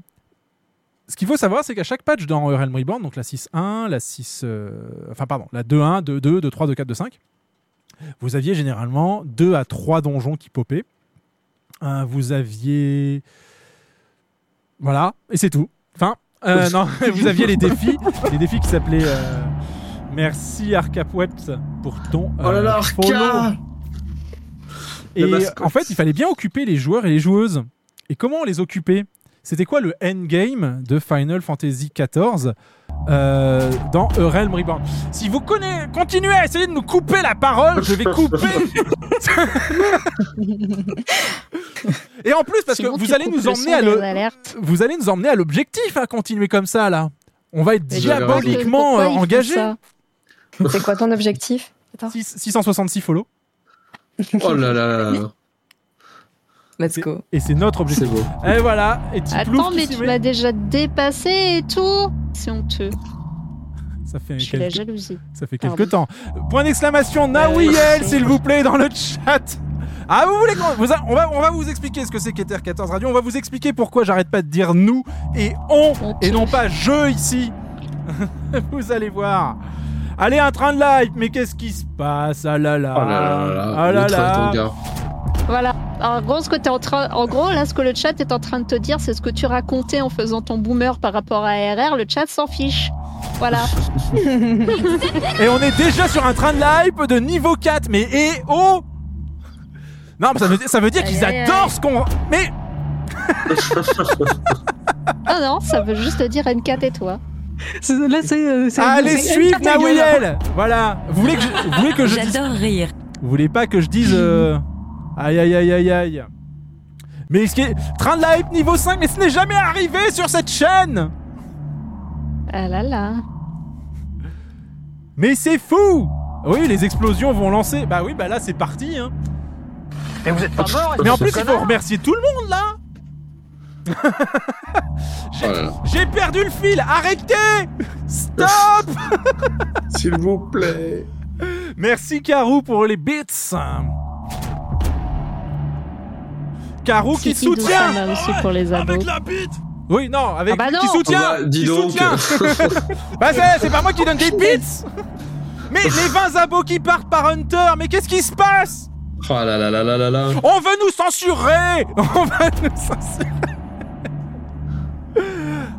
ce qu'il faut savoir, c'est qu'à chaque patch dans Realm Reborn, donc la 6.1, la 6, euh, enfin pardon, la 2.1, 2.2, 2.3, 2.4, 2.5, vous aviez généralement 2 à 3 donjons qui popaient. Euh, vous aviez, voilà, et c'est tout. Enfin, euh, non, vous aviez les défis, les défis qui s'appelaient. euh, Merci Arcapouet pour ton. Oh là là, euh, Arca. Et en fait, il fallait bien occuper les joueurs et les joueuses. Et comment les occuper? C'était quoi le endgame de Final Fantasy XIV euh, dans A Realm Reborn? Si vous connaissez, continuez à essayer de nous couper la parole, je vais couper. et en plus, parce que vous allez nous emmener à le, vous allez nous emmener à l'objectif à continuer comme ça là. On va être diaboliquement euh, engagé. ça C'est quoi ton objectif? Attends. 666 follow. Oh là là là. Let's go. Et c'est notre objectif. C'est beau. Et voilà. Et Attends, mais tu m'as déjà dépassé et tout. C'est honteux. Ça fait Je suis la quelques- jalousie. Ça fait Pardon. quelques temps. Point d'exclamation, Nawiel, s'il vous plaît, dans le chat. Ah, vous voulez qu'on vous a- on, va, on va vous expliquer ce que c'est qu'Ether 14 Radio. On va vous expliquer pourquoi j'arrête pas de dire nous et on, et non pas je ici. vous allez voir. Allez, un train de live, mais qu'est-ce qui se passe? Ah là là. Oh là là là là. Ah là Le train là. Voilà. En gros, ce que t'es en train, en gros, là, ce que le chat est en train de te dire, c'est ce que tu racontais en faisant ton boomer par rapport à RR. Le chat s'en fiche. Voilà. Et on est déjà sur un train de hype de niveau 4. Mais et oh Non, mais ça veut, ça veut dire qu'ils adorent ce qu'on. Mais Ah non, ça veut juste dire N4 et toi. Là, c'est. euh, Allez, suivre. Nawiel Voilà. Vous voulez que je, vous voulez que je dise- J'adore rire. Vous voulez pas que je dise. euh, Aïe aïe aïe aïe aïe. Mais ce qui est. Train de la hype niveau 5, mais ce n'est jamais arrivé sur cette chaîne Ah là là. Mais c'est fou Oui, les explosions vont lancer. Bah oui, bah là c'est parti. Hein. Mais vous êtes pas mort Mais en plus, il faut remercier tout le monde là Oh. J'ai perdu le fil Arrêtez Stop S'il vous plaît. Merci Karou pour les bits Karou qui soutient. aussi pour les abos. la bite. Oui, non, avec Ah bah qui non. soutient Ah bah, dis qui donc. soutient. Bah c'est, c'est pas moi qui donne des bits. Mais les 20 abos qui partent par Hunter, mais qu'est-ce qui se passe? Oh là là là là là là. On veut nous censurer. On veut nous censurer.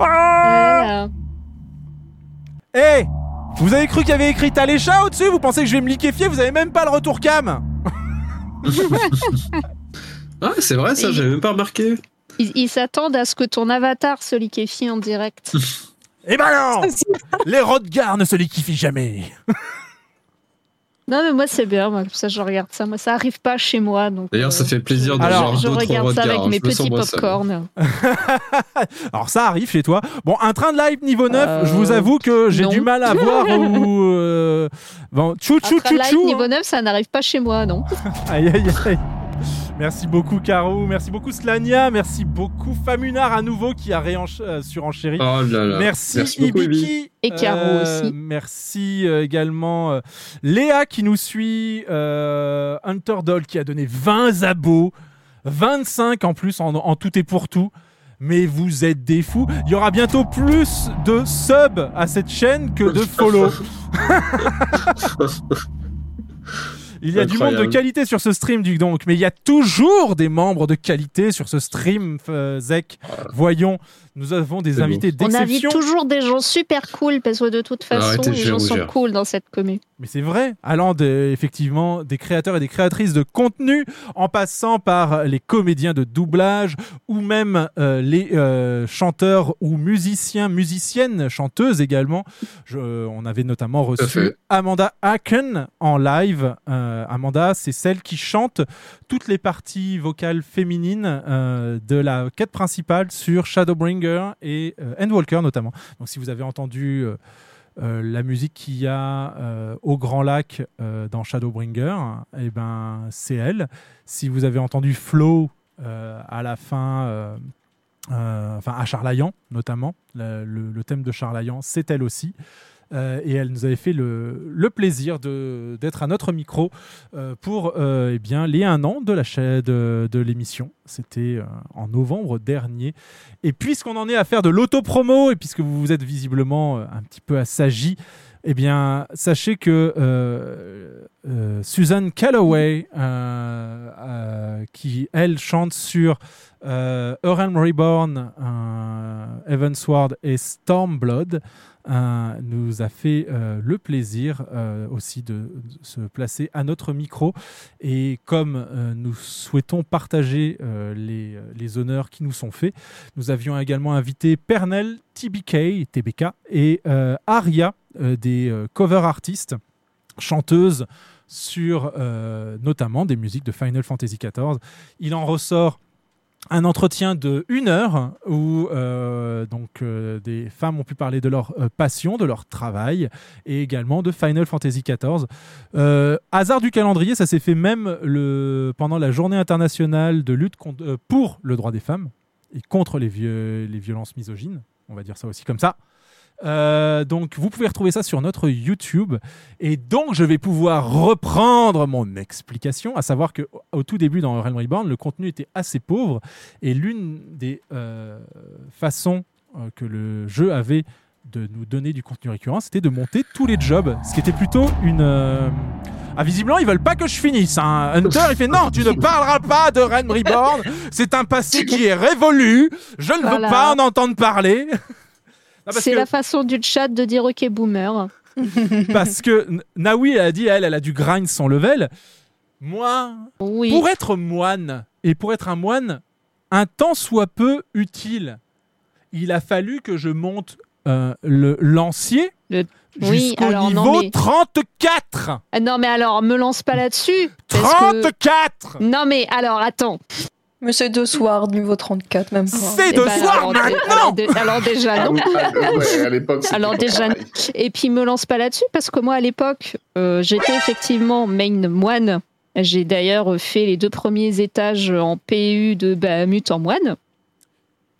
Ah. Eh Vous avez cru qu'il y avait écrit Talécha au-dessus? Vous pensez que je vais me liquéfier? Vous avez même pas le retour cam Ah, c'est vrai ça, j'avais même pas remarqué. Ils ils s'attendent à ce que ton avatar se liquéfie en direct. Eh ben non Les Rodgars ne se liquéfient jamais Non, mais moi, c'est bien. Moi, comme ça, je regarde ça. Moi, ça arrive pas chez moi. donc. D'ailleurs, ça euh, fait plaisir de Alors, voir je regarde ça avec mes petits popcorn. Alors ça arrive chez toi. Bon, un train de live niveau 9, Euh, je vous avoue que j'ai du mal à voir où... euh, Bon, tchou tchou Après tchou live tchou niveau 9, ça n'arrive pas chez moi, non Aïe aïe aïe Merci beaucoup Caro, merci beaucoup Slania, merci beaucoup Famunar à nouveau qui a réench- euh, surenchéri. Oh là là. Merci, Merci beaucoup, Ibiki. Ibi. Et Caro Euh, aussi. Merci euh, également euh, Léa qui nous suit, euh, Hunter Doll qui a donné 20 abos, 25 en plus en, en tout et pour tout. Mais vous êtes des fous. Il y aura bientôt plus de subs à cette chaîne que de follow. Il y a du monde de qualité sur ce stream, du donc, mais il y a toujours des membres de qualité sur ce stream, euh, Zek. Voyons, nous avons des C'est beau. invités On invite d'exception. toujours des gens super cool parce que de toute façon, Arrêtez, les gens sont cool dans cette commune. Mais c'est vrai, allant de, effectivement des créateurs et des créatrices de contenu, en passant par les comédiens de doublage ou même euh, les euh, chanteurs ou musiciens, musiciennes, chanteuses également. Je- on avait notamment reçu. Amanda Haken en live. Euh, Amanda, c'est celle qui chante toutes les parties vocales féminines euh, de la quête principale sur Shadowbringer et euh, Endwalker notamment. Donc si vous avez entendu euh, la musique qu'il y a au Grand Lac dans Shadowbringer, eh ben, c'est elle. Si vous avez entendu Flow à la fin, enfin à Charlayan notamment, le, le- le thème de Charlayan, c'est elle aussi. Euh, et elle nous avait fait le, plaisir d'être à notre micro euh, pour euh, eh bien, les un an de la chaîne de, l'émission. C'était en novembre dernier. Et puisqu'on en est à faire de l'autopromo, et puisque vous vous êtes visiblement un petit peu assagi, eh bien, sachez que euh, euh, Susan Calloway, qui elle chante sur euh, Reborn, euh, Evansward et Stormblood, euh, nous a fait euh, le plaisir euh, aussi de, se placer à notre micro. Et comme nous souhaitons partager les, honneurs qui nous sont faits, nous avions également invité Pernell, TBK, TBK et Aria, des cover artistes, chanteuses sur notamment des musiques de Final Fantasy XIV. Il en ressort un entretien de une heure où euh, euh, des femmes ont pu parler de leur euh, passion, de leur travail et également de Final Fantasy XIV. Hasard du calendrier, ça s'est fait même pendant la journée internationale de lutte pour le droit des femmes et contre les violences misogynes. On va dire ça aussi comme ça. Euh, donc vous pouvez retrouver ça sur notre YouTube et donc je vais pouvoir reprendre mon explication à savoir que au- tout début dans Realm Reborn le contenu était assez pauvre et l'une des euh, façons euh, que le jeu avait de nous donner du contenu récurrent c'était de monter tous les jobs ce qui était plutôt une euh, ah, visiblement, ils veulent pas que je finisse. hein. Hunter, il fait non, tu ne parleras pas de Realm Reborn. C'est un passé qui est révolu. Je ne veux pas en entendre parler. Non, C'est que- la façon du chat de dire OK boomer. parce que Naoui a dit elle, elle a dû grind son level. Moi, pour être moine et pour être un moine, un temps soit peu utile, il a fallu que je monte euh, le lancier Oui, jusqu'au non, niveau mais- 34. Ah Non, mais alors, me lance pas là-dessus. parce que- 34 Non, mais alors, attends. Monsieur De Sward, niveau 34, même pas. C'est Eh ben, alors, dé- alors, dé- alors déjà, non. Ah, ouais, à l'époque, c'était Alors pas déjà, pareil. et puis me lance pas là-dessus parce que moi à l'époque, euh, j'étais effectivement main moine. J'ai d'ailleurs fait les deux premiers étages en PU de Bahamut en moine.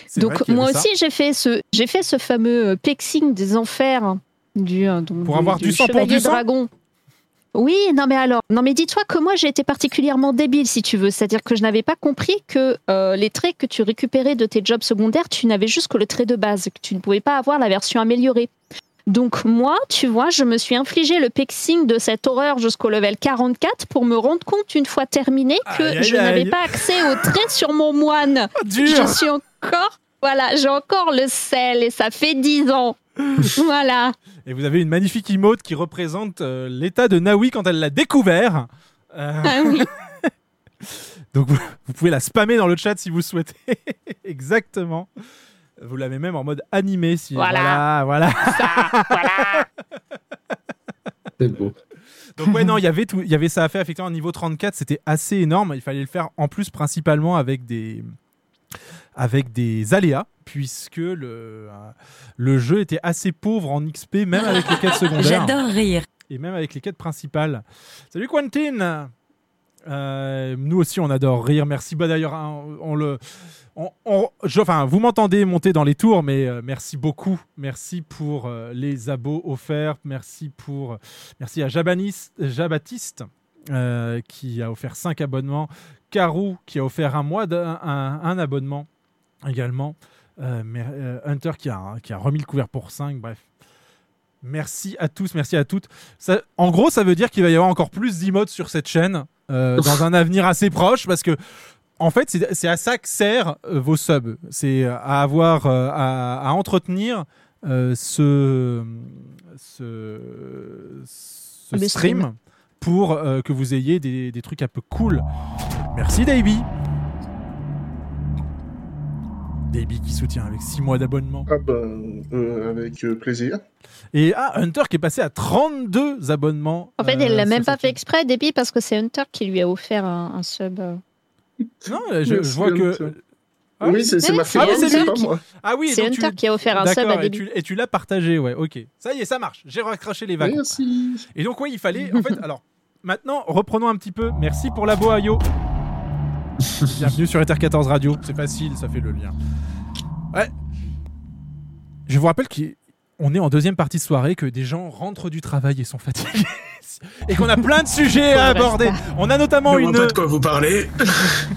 C'est Donc moi aussi j'ai fait ce j'ai fait ce fameux euh, plexing des enfers du euh, donc, Pour avoir du sang pour chevalier du sang dragon. Oui, non mais alors, non mais dis-toi que moi j'ai été particulièrement débile si tu veux, c'est-à-dire que je n'avais pas compris que euh, les traits que tu récupérais de tes jobs secondaires, tu n'avais juste que le trait de base, que tu ne pouvais pas avoir la version améliorée. Donc moi, tu vois, je me suis infligé le pexing de cette horreur jusqu'au level 44 pour me rendre compte une fois terminé que Aïe, je n'avais pas accès aux traits sur mon moine. dur. Je suis encore, voilà, j'ai encore le sel et ça fait 10 ans. voilà. Et vous avez une magnifique emote qui représente euh, l'état de Naoui quand elle l'a découvert. Euh, Ah oui. Donc vous, vous pouvez la spammer dans le chat si vous le souhaitez. Exactement. Vous l'avez même en mode animé si Voilà. voilà. voilà. C'est beau. Donc ouais non, il y avait tout, il y avait ça à faire effectivement au niveau 34, c'était assez énorme, il fallait le faire en plus principalement avec des avec des aléas puisque le le jeu était assez pauvre en XP même avec les quêtes secondaires. J'adore rire. Et même avec les quêtes principales. Salut Quentin Euh, Nous aussi on adore rire, merci. Bah d'ailleurs, hein, on, le... on- on- je- enfin, vous m'entendez monter dans les tours, mais euh, merci beaucoup. Merci pour euh, les abos offerts. Merci pour, merci à Jabanis, Jabatiste qui a offert 5 abonnements. Karou qui a offert un mois d'un un, un abonnement également. Euh, mais, euh, Hunter qui a, qui a remis le couvert pour 5. Bref. Merci à tous, merci à toutes. Ça- en gros, ça veut dire qu'il va y avoir encore plus d'emotes sur cette chaîne euh, dans un avenir assez proche parce que, en fait, c'est à ça que sert euh, vos subs. C'est à avoir, euh, à, à entretenir ce, ce, ce Le stream, stream. pour que vous ayez des, des trucs un peu cool. Merci, Davey. Davey qui soutient avec 6 mois d'abonnement. Ah ben, euh, avec euh, plaisir. Et ah, Hunter qui est passé à 32 abonnements. En fait, euh, elle l'a même pas fait exprès, Debbie, parce que c'est Hunter qui lui a offert un, un sub. euh. Non, je, vois que. Ah Oui, c'est ma Ah, fille. Ah oui, C'est tu- Hunter qui a offert un sub à et tu, et tu l'as partagé, ouais, ok. Ça y est, ça marche. J'ai recraché les vagues. Merci. Et donc, oui, il fallait. En fait, alors, maintenant, reprenons un petit peu. Merci pour la Ayo. Bienvenue sur Ether 14 Radio. C'est facile, ça fait le lien. Ouais. Je vous rappelle qu'on est en deuxième partie de soirée, que des gens rentrent du travail et sont fatigués. Et qu'on a plein de sujets à aborder. On a notamment une. pas de quoi vous parlez.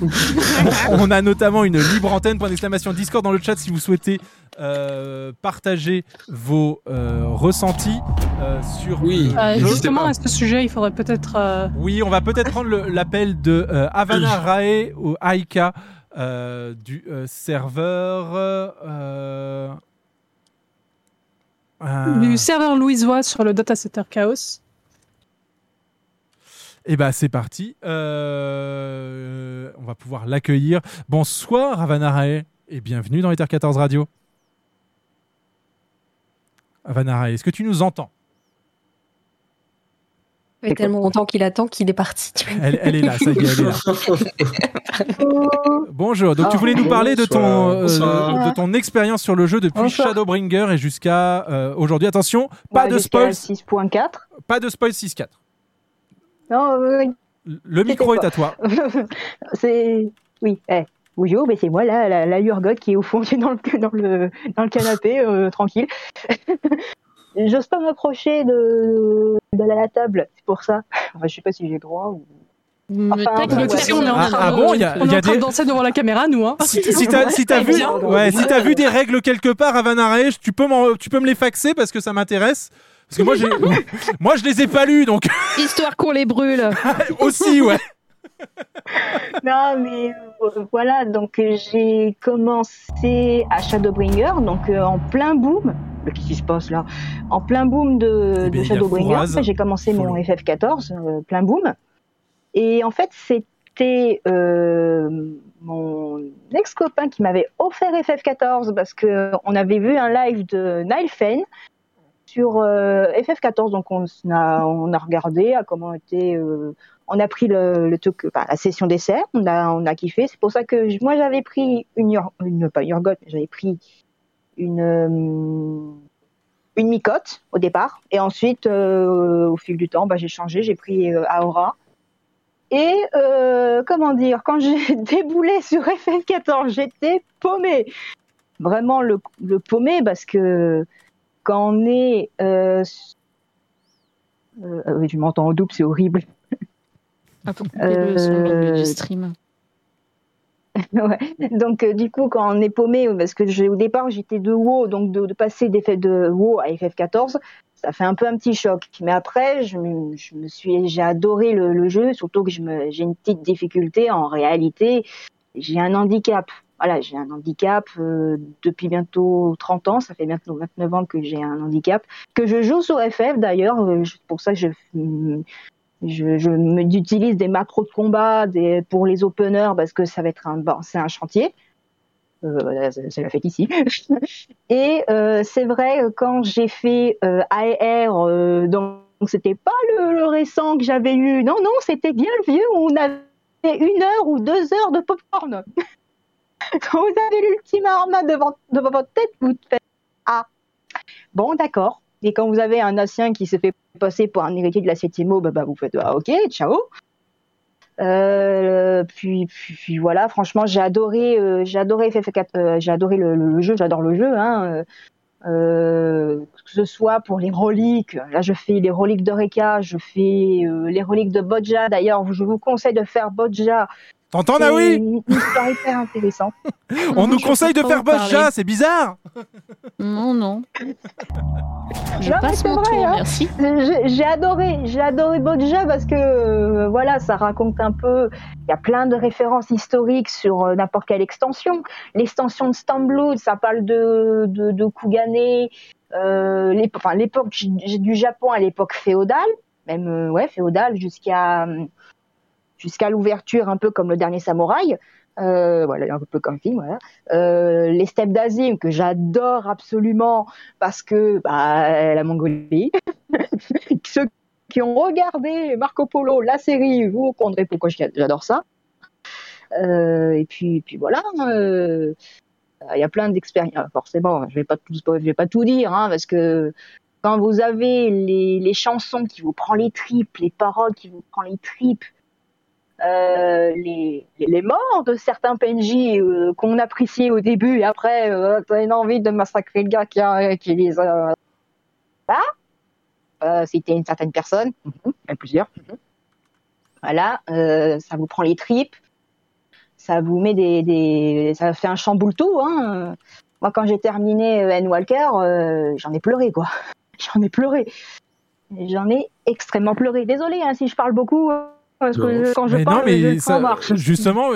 On a notamment une libre antenne, point d'exclamation Discord dans le chat si vous souhaitez euh, partager vos euh, ressentis euh, sur. Oui. Euh, justement, à ce sujet, il faudrait peut-être. euh, Oui, on va peut-être prendre l'appel de euh, Havana Rae ou Aika euh, du euh, serveur. euh, euh, du serveur louisois sur le datasetter Chaos. Eh ben c'est parti. Euh, on va pouvoir l'accueillir. Bonsoir Havana Rae et bienvenue dans Ether 14 Radio. Havana Rae, est-ce que tu nous entends? Ça fait tellement longtemps qu'il attend qu'il est parti. elle, elle est là, ça y est, elle est là. Bonjour. Donc tu voulais nous parler de ton euh, de ton expérience sur le jeu depuis Bonsoir. Shadowbringer et jusqu'à euh, aujourd'hui. Attention, pas Ouais, de spoil, 6.4. pas de spoil 6.4. Non, oui, Le micro est à toi. c'est. Oui, eh. Bonjour, mais c'est moi, là, la, la qui est au fond dans le, dans le, dans le canapé, euh, tranquille. J'ose pas m'approcher de, de la table, c'est pour ça. Enfin, je sais pas si j'ai le droit ou. Me Enfin, on est en Ah, train, ah de, bon, il y a- on il est y a en train des- de danser devant la caméra, nous. Hein. Si, si t'as si vu, ouais, si t'as vu des règles quelque part, Havana Rae, tu peux m'en- tu peux me les faxer parce que ça m'intéresse. Parce que moi, j'ai, moi, je les ai pas lus, donc Histoire qu'on les brûle. aussi, ouais. Non, mais euh, voilà, donc euh, j'ai commencé à Shadowbringer, donc euh, en plein boom. Qu'est-ce qui se passe là? En plein boom de, Eh de Shadowbringer, j'ai commencé mon le- FF14, euh, plein boom. Et en fait, c'était euh, mon ex-copain qui m'avait offert FF14 parce que on avait vu un live de Nile Fane sur euh, FF14, donc on a, on a regardé à comment était. euh, on a pris le, le truc, enfin, la session d'essai, on a, on a kiffé. C'est pour ça que moi j'avais pris une, une pas une j'avais pris une euh, une micotte au départ, et ensuite euh, au fil du temps, bah, j'ai changé, j'ai pris euh, Aora. Et euh, comment dire, quand j'ai déboulé sur FF14, j'étais paumé, vraiment le, le paumé parce que quand on est euh, euh, ah je m'entends en double, c'est horrible. Ah, le Euh, du stream. Ouais. Donc euh, du coup, quand on est paumé, parce que au départ j'étais de WoW, donc de, de passer des faits de WoW à FF14, ça fait un peu un petit choc. Mais après, je me, je me suis, j'ai adoré le, le jeu, surtout que je me, j'ai une petite difficulté. En réalité, j'ai un handicap. Voilà, j'ai un handicap euh, depuis bientôt 30 ans. Ça fait bientôt 29 ans que j'ai un handicap que je joue sur FF d'ailleurs. euh, pour ça que je je, je me utilise des macros de combat des, pour les openers parce que ça va être un, bon, c'est un chantier. Euh, c'est la fête ici. Et euh, c'est vrai quand j'ai fait euh, AR, euh, donc c'était pas le, le récent que j'avais eu. Non, non, c'était bien le vieux où on avait une heure ou deux heures de popcorn. quand vous avez l'ultime arma devant, devant votre tête, vous faites ah bon d'accord. Et quand vous avez un ancien qui se fait passer pour un héritier de la septième eau, bah, bah, vous faites ah, ok, ciao. Euh, puis, puis, voilà, franchement, j'ai adoré, euh, j'ai adoré FF4, euh, j'ai adoré le, jeu, j'adore le jeu. Hein, que ce soit pour les reliques, là je fais les reliques de Reka, je fais les reliques de Bodja. D'ailleurs, je vous conseille de faire Bodja. T'entends, Naoui Une histoire hyper intéressante. On nous conseille de faire parler. c'est bizarre. Non, non. Je Non, passe mon vrai, tour, hein. merci. J'ai adoré, j'ai adoré Bodja parce que euh, voilà, ça raconte un peu. Il y a plein de références historiques sur euh, n'importe quelle extension. L'extension de Stamblood, ça parle de de, de Kugane, euh, enfin l'époque du Japon à l'époque féodale, même euh, ouais féodale jusqu'à jusqu'à l'ouverture, un peu comme le dernier samouraï. Euh, voilà, un peu comme film, voilà. Euh, les steppes d'Azim que j'adore absolument parce que bah, la Mongolie. Ceux qui ont regardé Marco Polo, la série, vous comprendrez pourquoi j'adore ça. Euh, et puis, puis voilà. Il y a plein d'expériences. Forcément, je vais vais pas tout dire, hein, parce que quand vous avez les, les chansons qui vous prend les tripes, les paroles qui vous prend les tripes, euh, les, les morts de certains PNJ euh, qu'on appréciait au début et après euh, t'as une envie de massacrer le gars qui, a, qui les a là euh, c'était une certaine personne. Même plusieurs. Mhm. voilà euh, ça vous prend les tripes. Ça vous met des, des ça fait un chamboule tout hein. moi quand j'ai terminé euh, N Walker euh, j'en ai pleuré quoi. J'en ai pleuré. J'en ai extrêmement pleuré. Désolé hein, si je parle beaucoup parce que quand je mais parle, non, mais ça- marche. justement,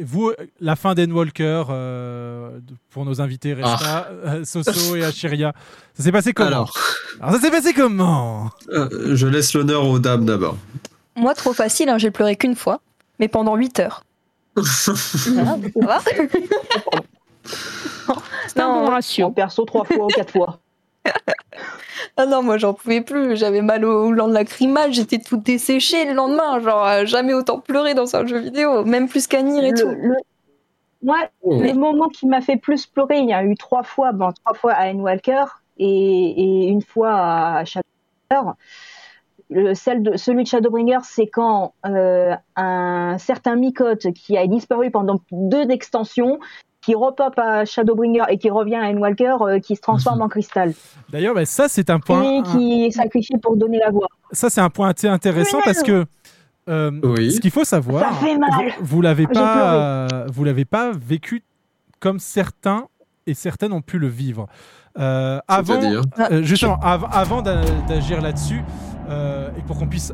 vous, la fin d'Endwalker euh, pour nos invités Resta, euh, Soso et Achiria, ça s'est passé comment Alors. Alors, ça s'est passé comment Euh, je laisse l'honneur aux dames d'abord. Moi, trop facile, hein, j'ai pleuré qu'une fois, mais pendant 8 heures. Voilà, ça va C'est un bon ratio. En perso, trois fois ou quatre fois. Ah non, moi j'en pouvais plus, j'avais mal au gland lacrymal, j'étais tout desséché le lendemain, genre euh, jamais autant pleuré dans un jeu vidéo, même plus qu'à Nier et Le- tout. le- Moi, Oh. le moment qui m'a fait plus pleurer, il y a eu trois fois, bon, trois fois à N Walker et, et une fois à Shadowbringer. Le, celle de, celui de Shadowbringer, c'est quand euh, un certain Mikote qui a disparu pendant deux extensions, qui repop à Shadowbringer et qui revient à N Walker, euh, qui se transforme en cristal D'ailleurs, bah, ça c'est un point. et qui est sacrifié pour donner la voix. ça c'est un point assez intéressant parce que euh, ce qu'il faut savoir, Ça fait mal. vous, vous l'avez pas, euh, vous l'avez pas vécu comme certains et certaines ont pu le vivre. Euh, avant, euh, justement, av- avant d'a- d'agir là-dessus euh, et pour qu'on puisse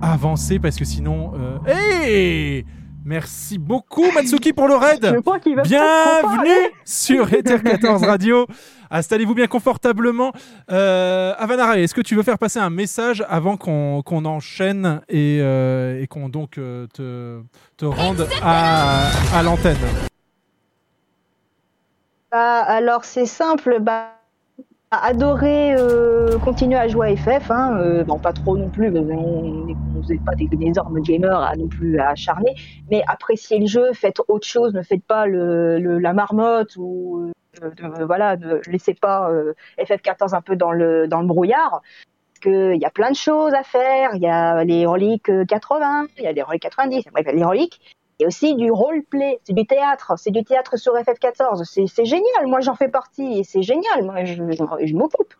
avancer parce que sinon, euh, hey Merci beaucoup Matsuki pour le raid. Je crois qu'il va peut-être en Bienvenue sur Ether 14 Radio. Installez-vous bien confortablement. Euh, Avanare, est-ce que tu veux faire passer un message avant qu'on qu'on enchaîne et, euh, et qu'on donc euh, te, te rende à, à l'antenne? Bah, alors c'est simple, bah, adorer euh, continuer à jouer à FF, hein, euh, bon pas trop non plus, mais on n'est pas des, des énormes gamers à non plus à acharner, mais appréciez le jeu, faites autre chose, ne faites pas le, le- la marmotte ou euh, de- voilà, ne laissez pas euh, FF14 un peu dans le dans le brouillard. Qu'il y a plein de choses à faire, il y a les reliques euh, 80, il y a les reliques 90, bref, il y a les reliques, il y a aussi du roleplay, c'est du théâtre, c'est du théâtre sur FF14, c'est génial, moi j'en fais partie et c'est génial, moi je, je, je m'occupe.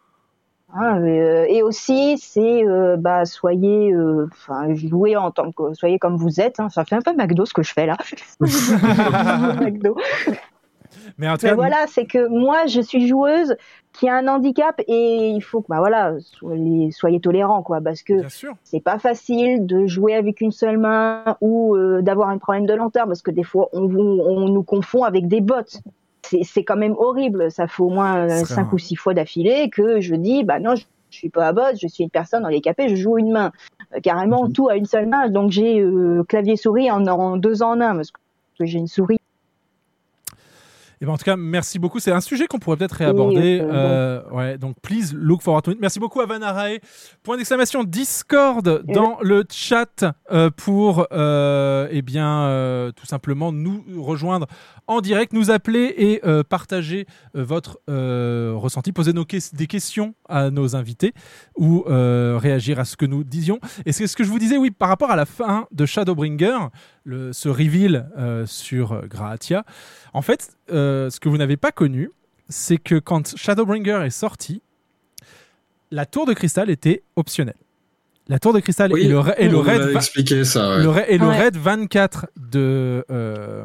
Hein, euh, et aussi, c'est euh, bah soyez, euh, enfin jouez en tant que, soyez comme vous êtes. Hein, ça fait un peu McDo ce que je fais là. McDo. Mais en tout Mais cas, voilà, c'est que moi, je suis joueuse qui a un handicap et il faut que, bah voilà, soyez, soyez tolérants, quoi, parce que c'est pas facile de jouer avec une seule main ou euh, d'avoir un problème de lenteur, parce que des fois, on, nous confond avec des bots. C'est quand même horrible. Ça fait au moins euh, Ce serait cinq un- ou six fois d'affilée que je dis, bah non, je, je suis pas à bot, je suis une personne handicapée, je joue une main. Euh, carrément, tout à une seule main. Donc j'ai euh, clavier souris en, en deux en un, parce que j'ai une souris Eh ben, en tout cas, merci beaucoup. C'est un sujet qu'on pourrait peut-être réaborder. Oui, euh, Euh, ouais, donc, please look forward to it. Merci beaucoup à Vanarae. Point d'exclamation Discord dans le chat euh, pour, euh, eh bien, euh, tout simplement nous rejoindre en direct, nous appeler et euh, partager euh, votre euh, ressenti, poser des questions à nos invités ou réagir à ce que nous disions. Et c'est ce que je vous disais, oui, par rapport à la fin de Shadowbringer, ce reveal sur Graatia. En fait, ce que vous n'avez pas connu, c'est que quand Shadowbringer est sorti, la tour de cristal était optionnelle. La tour de cristal Oui, et le, et le raid m'avait va- expliqué ça, ouais. le ra- et le Ouais. raid 24 de euh,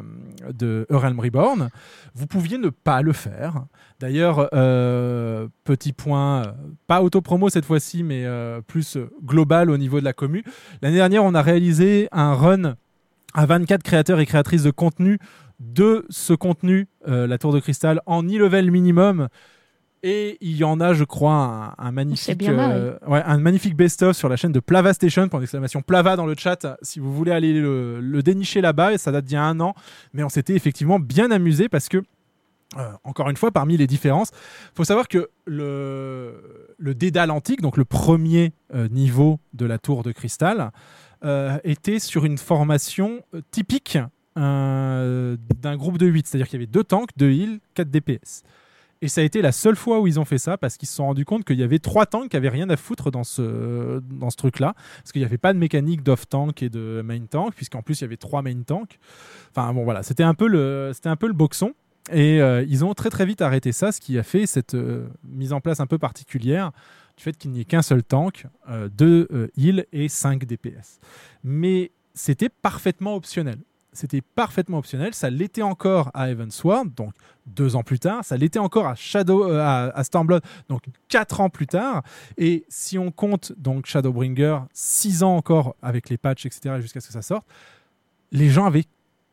de Realm Reborn, vous pouviez ne pas le faire. D'ailleurs, euh, petit point, euh, pas auto-promo cette fois-ci, mais euh, plus global au niveau de la commu. L'année dernière, on a réalisé un run à 24 créateurs et créatrices de contenu de ce contenu, euh, la Tour de Cristal, en e-level minimum. Et il y en a, je crois, un, un magnifique, euh, ouais, un magnifique best-of sur la chaîne de Plava Station, pour l'exclamation Plava dans le chat, si vous voulez aller le, le dénicher là-bas, et ça date d'il y a un an. Mais on s'était effectivement bien amusé parce que, euh, encore une fois, parmi les différences, faut savoir que le, le Dédale antique, donc le premier euh, niveau de la tour de cristal, euh, était sur une formation typique d'un groupe de 8. C'est-à-dire qu'il y avait deux tanks, deux heals, 4 DPS. Et ça a été la seule fois où ils ont fait ça parce qu'ils se sont rendus compte qu'il y avait trois tanks qui avaient rien à foutre dans ce, dans ce truc-là. Parce qu'il n'y avait pas de mécanique d'off-tank et de main tank, puisqu'en plus il y avait trois main tanks. Enfin bon voilà, c'était un peu le, un peu le boxon. Et euh, ils ont très très vite arrêté ça, ce qui a fait cette euh, mise en place un peu particulière du fait qu'il n'y ait qu'un seul tank, euh, deux euh, heals et 5 DPS. Mais c'était parfaitement optionnel. C'était parfaitement optionnel. Ça l'était encore à Evansward, donc deux ans plus tard. Ça l'était encore à Shadow, euh, à, à Stormblood, donc quatre ans plus tard. Et si on compte donc Shadowbringer, six ans encore avec les patchs, etc., jusqu'à ce que ça sorte, les gens avaient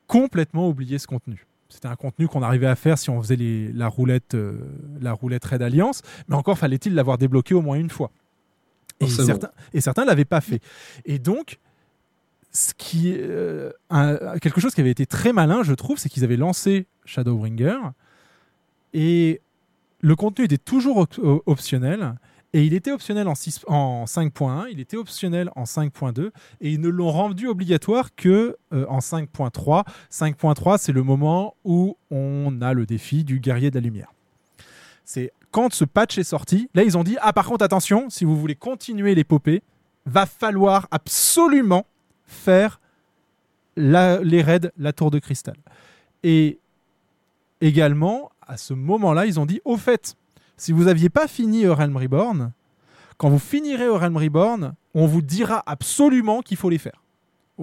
complètement oublié ce contenu. C'était un contenu qu'on arrivait à faire si on faisait les- la roulette, euh, la roulette Red Alliance, mais encore fallait-il l'avoir débloqué au moins une fois. Et certains, et certains l'avaient pas fait. Et donc, ce qui, euh, quelque chose qui avait été très malin, je trouve, c'est qu'ils avaient lancé Shadowbringer et le contenu était toujours optionnel. Et il était optionnel en, 6 en 5.1, il était optionnel en 5.2, et ils ne l'ont rendu obligatoire que euh, en 5.3. 5.3, c'est le moment où on a le défi du guerrier de la lumière. C'est quand ce patch est sorti, là ils ont dit ah par contre attention, si vous voulez continuer l'épopée, va falloir absolument faire la- les raids, la tour de cristal. Et également, à ce moment-là, ils ont dit au fait, si vous n'aviez pas fini Realm Reborn, quand vous finirez Realm Reborn, on vous dira absolument qu'il faut les faire.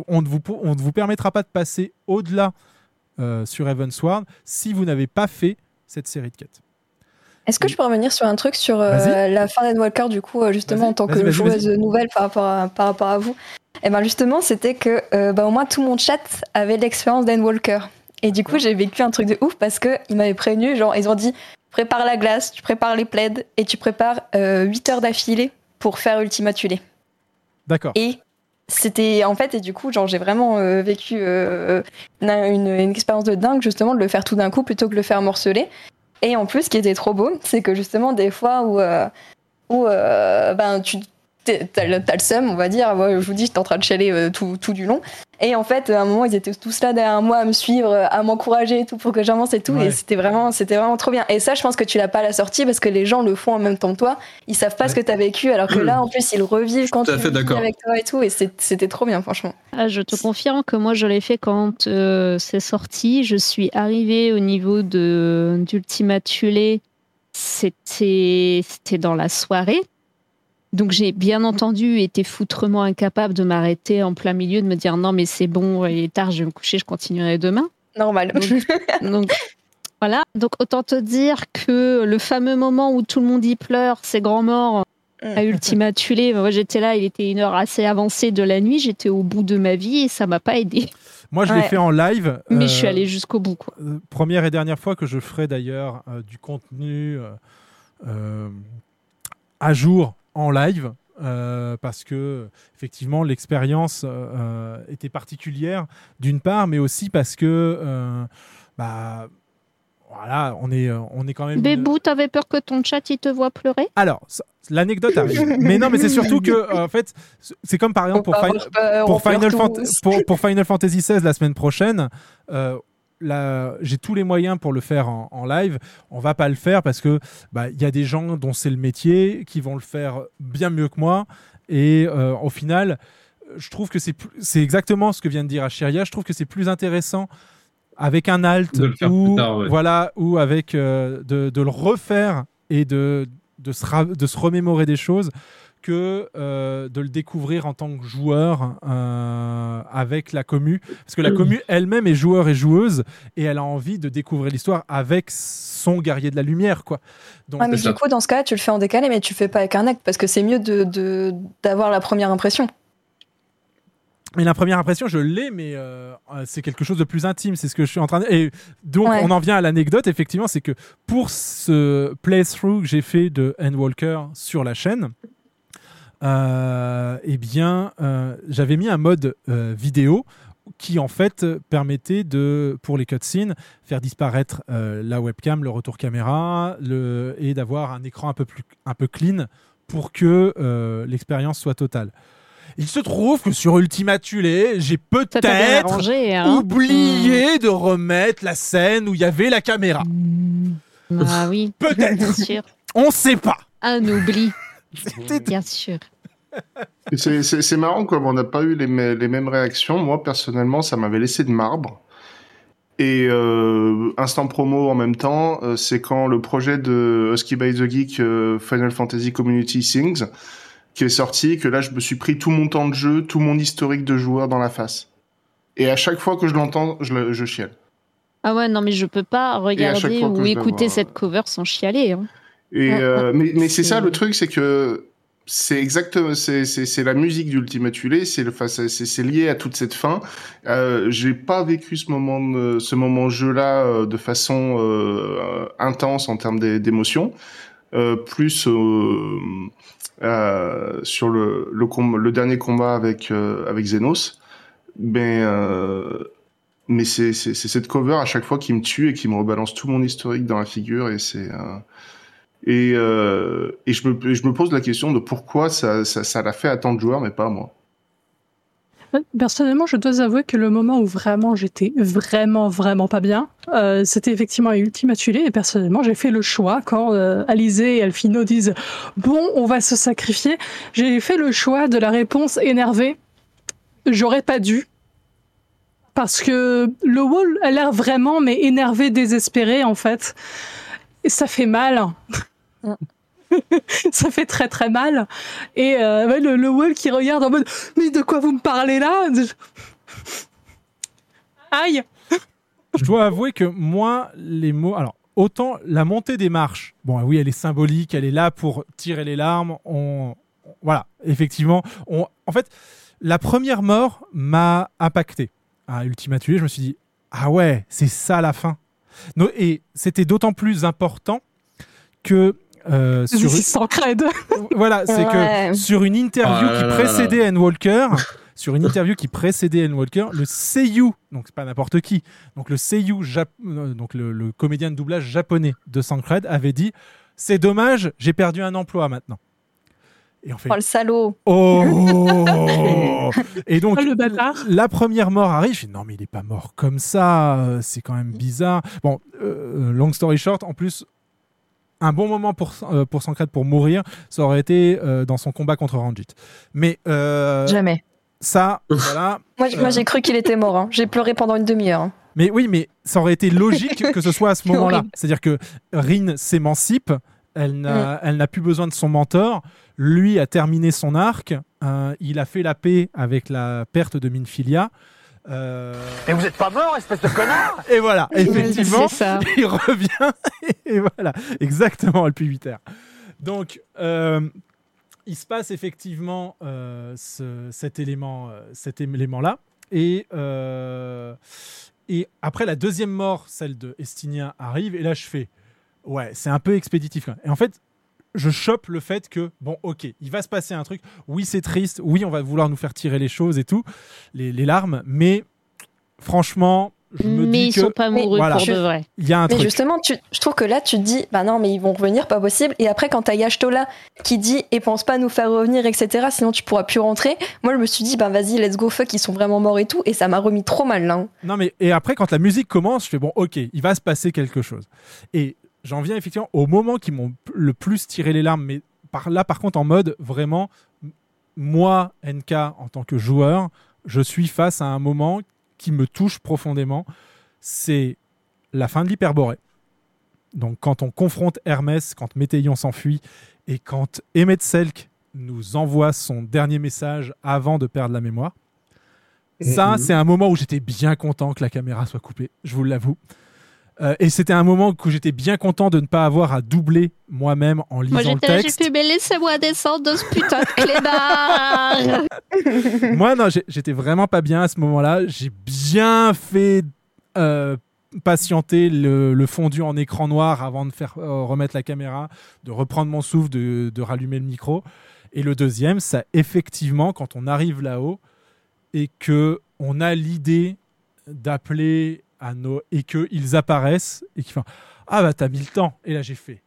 On ne vous, on ne vous permettra pas de passer au-delà euh, sur Evansward si vous n'avez pas fait cette série de quêtes. Est-ce que je peux revenir sur un truc sur euh, la fin d'Endwalker du coup euh, justement en tant que joueuse nouvelle par rapport à, par rapport à vous? Et ben justement c'était que euh, bah, au moins tout mon chat avait l'expérience d'Endwalker et du coup j'ai vécu un truc de ouf parce que ils m'avaient prévenu genre ils ont dit prépare la glace, tu prépares les plaids et tu prépares euh, 8 heures d'affilée pour faire Ultima Thule. D'accord. Et c'était en fait et du coup genre j'ai vraiment euh, vécu euh, une, une- une expérience de dingue justement de le faire tout d'un coup plutôt que de le faire morceler et en plus ce qui était trop beau c'est que justement des fois où euh, où ben tu t'as le, seum on va dire je vous dis j'étais en train de chialer euh, tout, tout du long et en fait à un moment ils étaient tous là derrière moi à me suivre à m'encourager et tout pour que j'avance et tout Ouais. et c'était vraiment c'était vraiment trop bien et ça je pense que tu l'as pas à la sortie parce que les gens le font en même temps que toi ils savent pas ce que t'as vécu alors que là en plus ils revivent quand tu d'accord. avec toi et tout et c'était trop bien franchement Ah, je te confirme que moi, je l'ai fait quand euh, c'est sorti. Je suis arrivée au niveau de d'Ultima Thule. C'était c'était dans la soirée. Donc j'ai bien entendu été foutrement incapable de m'arrêter en plein milieu, de me dire non mais c'est bon, il est tard, je vais me coucher, je continuerai demain. normal Donc, donc, voilà, donc autant te dire que le fameux moment où tout le monde y pleure, c'est grand mort à Ultima Thule, moi j'étais là, il était une heure assez avancée de la nuit, j'étais au bout de ma vie et ça m'a pas aidé. Moi, je l'ai fait en live. Mais euh, je suis allée jusqu'au bout. Quoi. euh, première et dernière fois que je ferai d'ailleurs euh, du contenu euh, euh, à jour en live. euh, parce que effectivement l'expérience euh, euh, était particulière d'une part mais aussi parce que euh, bah voilà on est on est quand même une- Bébou, t'avais peur que ton chat il te voit pleurer? Alors, l'anecdote arrive. mais non, mais c'est surtout que, en fait, c'est comme par exemple pour, pleure Final. Fant- pour, pour Final Fantasy XVI la semaine prochaine. J'ai tous les moyens pour le faire en, en live. On va pas le faire parce que bah, il y a des gens dont c'est le métier qui vont le faire bien mieux que moi. Et euh, au final, je trouve que c'est exactement ce que vient de dire Achiria. Je trouve que c'est plus intéressant avec un alt ou ouais. voilà ou avec euh, de, de le refaire et de de se, de se remémorer des choses que euh, de le découvrir en tant que joueur euh, avec la commu parce que la commu elle-même est joueur et joueuse et elle a envie de découvrir l'histoire avec son guerrier de la lumière quoi donc Ouais, mais du coup, dans ce cas, tu le fais en décalé, mais tu le fais pas avec un acte parce que c'est mieux de de- d'avoir la première impression. Mais la première impression, je l'ai, mais euh, euh, c'est quelque chose de plus intime. C'est ce que je suis en train de. Et donc, Ouais. on en vient à l'anecdote, effectivement, c'est que pour ce playthrough que j'ai fait de Endwalker sur la chaîne, euh, eh bien, euh, j'avais mis un mode euh, vidéo qui en fait euh, permettait de, pour les cutscenes, faire disparaître euh, la webcam, le retour caméra, le, et d'avoir un écran un peu plus, un peu clean pour que euh, l'expérience soit totale. Il se trouve que sur Ultima Thule, j'ai peut-être hein. oublié de remettre la scène où il y avait la caméra. Ah oui. Peut-être. On sait pas. Un oubli. Bien sûr. C'est c'est- c'est marrant comme on n'a pas eu les, mê- les mêmes réactions. Moi, personnellement, ça m'avait laissé de marbre. Et euh, instant promo en même temps, euh, c'est quand le projet de Husky by the Geek euh, Final Fantasy Community Things qui est sorti, que là, je me suis pris tout mon temps de jeu, tout mon historique de joueur dans la face. Et à chaque fois que je l'entends, je, le- je chiale. Ah ouais, non, mais je peux pas regarder ou écouter cette cover sans chialer. hein. Et euh, mais mais c'est ça le truc, c'est que c'est exactement c'est c'est c'est la musique d'Ultima Thule, c'est le enfin, c'est lié à toute cette fin. Euh, j'ai pas vécu ce moment de- ce moment jeu là de façon euh, intense en termes d'é- d'émotion. Euh, plus euh, euh, sur le le, com- le dernier combat avec euh, avec Xenos, mais euh, mais c'est c'est c'est cette cover à chaque fois qui me tue et qui me rebalance tout mon historique dans la figure et c'est euh, et, euh, je, me, pose la question de pourquoi ça, l'a fait à tant de joueurs, mais pas à moi. Personnellement, je dois avouer que le moment où vraiment j'étais vraiment, vraiment pas bien, euh, c'était effectivement à Ultima Thule. Et personnellement, j'ai fait le choix quand euh, Alizé et Alfino disent Bon, on va se sacrifier. J'ai fait le choix de la réponse énervée. J'aurais pas dû. Parce que le wall a l'air vraiment, mais énervé, désespéré en fait. Et ça fait mal. ça fait très très mal. Et euh, le, le wall qui regarde en mode Mais de quoi vous me parlez là? Aïe Je dois avouer que moi, les mots. Alors, autant la montée des marches, bon, oui, elle est symbolique, elle est là pour tirer les larmes. On, voilà, effectivement. On, en fait, la première mort m'a impacté. À Ultima Thule, je me suis dit, ah ouais, c'est ça la fin. No- et c'était d'autant plus important que euh, sur Sans cred. voilà, c'est Ouais. que sur une interview Ah qui là là précédait là. Anne Walker, sur une interview qui précédait Anne Walker, le seiyuu, donc c'est pas n'importe qui, donc le seiyuu, jap- euh, donc le, le comédien de doublage japonais de Sancred avait dit c'est dommage, j'ai perdu un emploi maintenant. Et on fait Oh le salaud Oh Et donc, Oh, le bâtard. la première mort arrive. Je fais non, mais il est pas mort comme ça. euh, C'est quand même bizarre. Bon, euh, long story short, en plus, un bon moment pour, euh, pour Sancred pour mourir, ça aurait été euh, dans son combat contre Ranjit. Mais. euh, Jamais. Ça, voilà. Moi, j'ai cru qu'il était mort. hein. J'ai pleuré pendant une demi-heure. hein. mais oui, mais ça aurait été logique que ce soit à ce moment-là. C'est-à-dire que Rin s'émancipe, elle n'a elle n'a plus besoin de son mentor. Lui a terminé son arc. euh, il a fait la paix avec la perte de Minfilia. Euh, Mais vous êtes pas mort, espèce de connard Et voilà, effectivement, C'est ça. il revient. Et voilà, exactement, le plus 8 heures. Donc, euh, il se passe effectivement euh, ce- cet élément, euh, cet élément-là. Et, euh, et après, la deuxième mort, celle de Estinien, arrive. Et là, je fais, ouais, c'est un peu expéditif. quand même. Et en fait, je chope le fait que, bon, ok, il va se passer un truc. Oui, c'est triste. Oui, on va vouloir nous faire tirer les choses et tout, les, les larmes. Mais franchement, je me Mais dis ils que. sont pas amoureux voilà, pour de vrai. Il y a un Mais truc. justement, tu- je trouve que là, tu te dis, bah non, mais ils vont revenir, pas possible. Et après, quand t'as Yashtola qui dit, et pense pas à nous faire revenir, etc., sinon tu pourras plus rentrer. Moi, je me suis dit, bah vas-y, let's go, fuck, ils sont vraiment morts et tout. Et ça m'a remis trop mal, là. hein. Non, mais et après, quand la musique commence, je fais bon, ok, il va se passer quelque chose. Et j'en viens effectivement au moment qui m'ont le plus tiré les larmes, mais par là, par contre, en mode vraiment, moi, NK, en tant que joueur, je suis face à un moment qui me touche profondément. C'est la fin de l'hyperborée. Donc, quand on confronte Hermès, quand Météion s'enfuit et quand Emmet Selk nous envoie son dernier message avant de perdre la mémoire. Ça, Mhm. c'est un moment où j'étais bien content que la caméra soit coupée, je vous l'avoue. Euh, et c'était un moment où j'étais bien content de ne pas avoir à doubler moi-même en lisant Moi, le j'étais là, j'ai texte. fait, mais laissez-moi descendre de ce putain de clébard Moi, non, j'étais vraiment pas bien à ce moment-là. J'ai bien fait euh, patienter le, le fondu en écran noir avant de faire euh, remettre la caméra, de reprendre mon souffle, de, de rallumer le micro. Et le deuxième, ça effectivement, quand on arrive là-haut et que on a l'idée d'appeler et qu'ils apparaissent et qu'ils font ah bah t'as mis le temps et là j'ai fait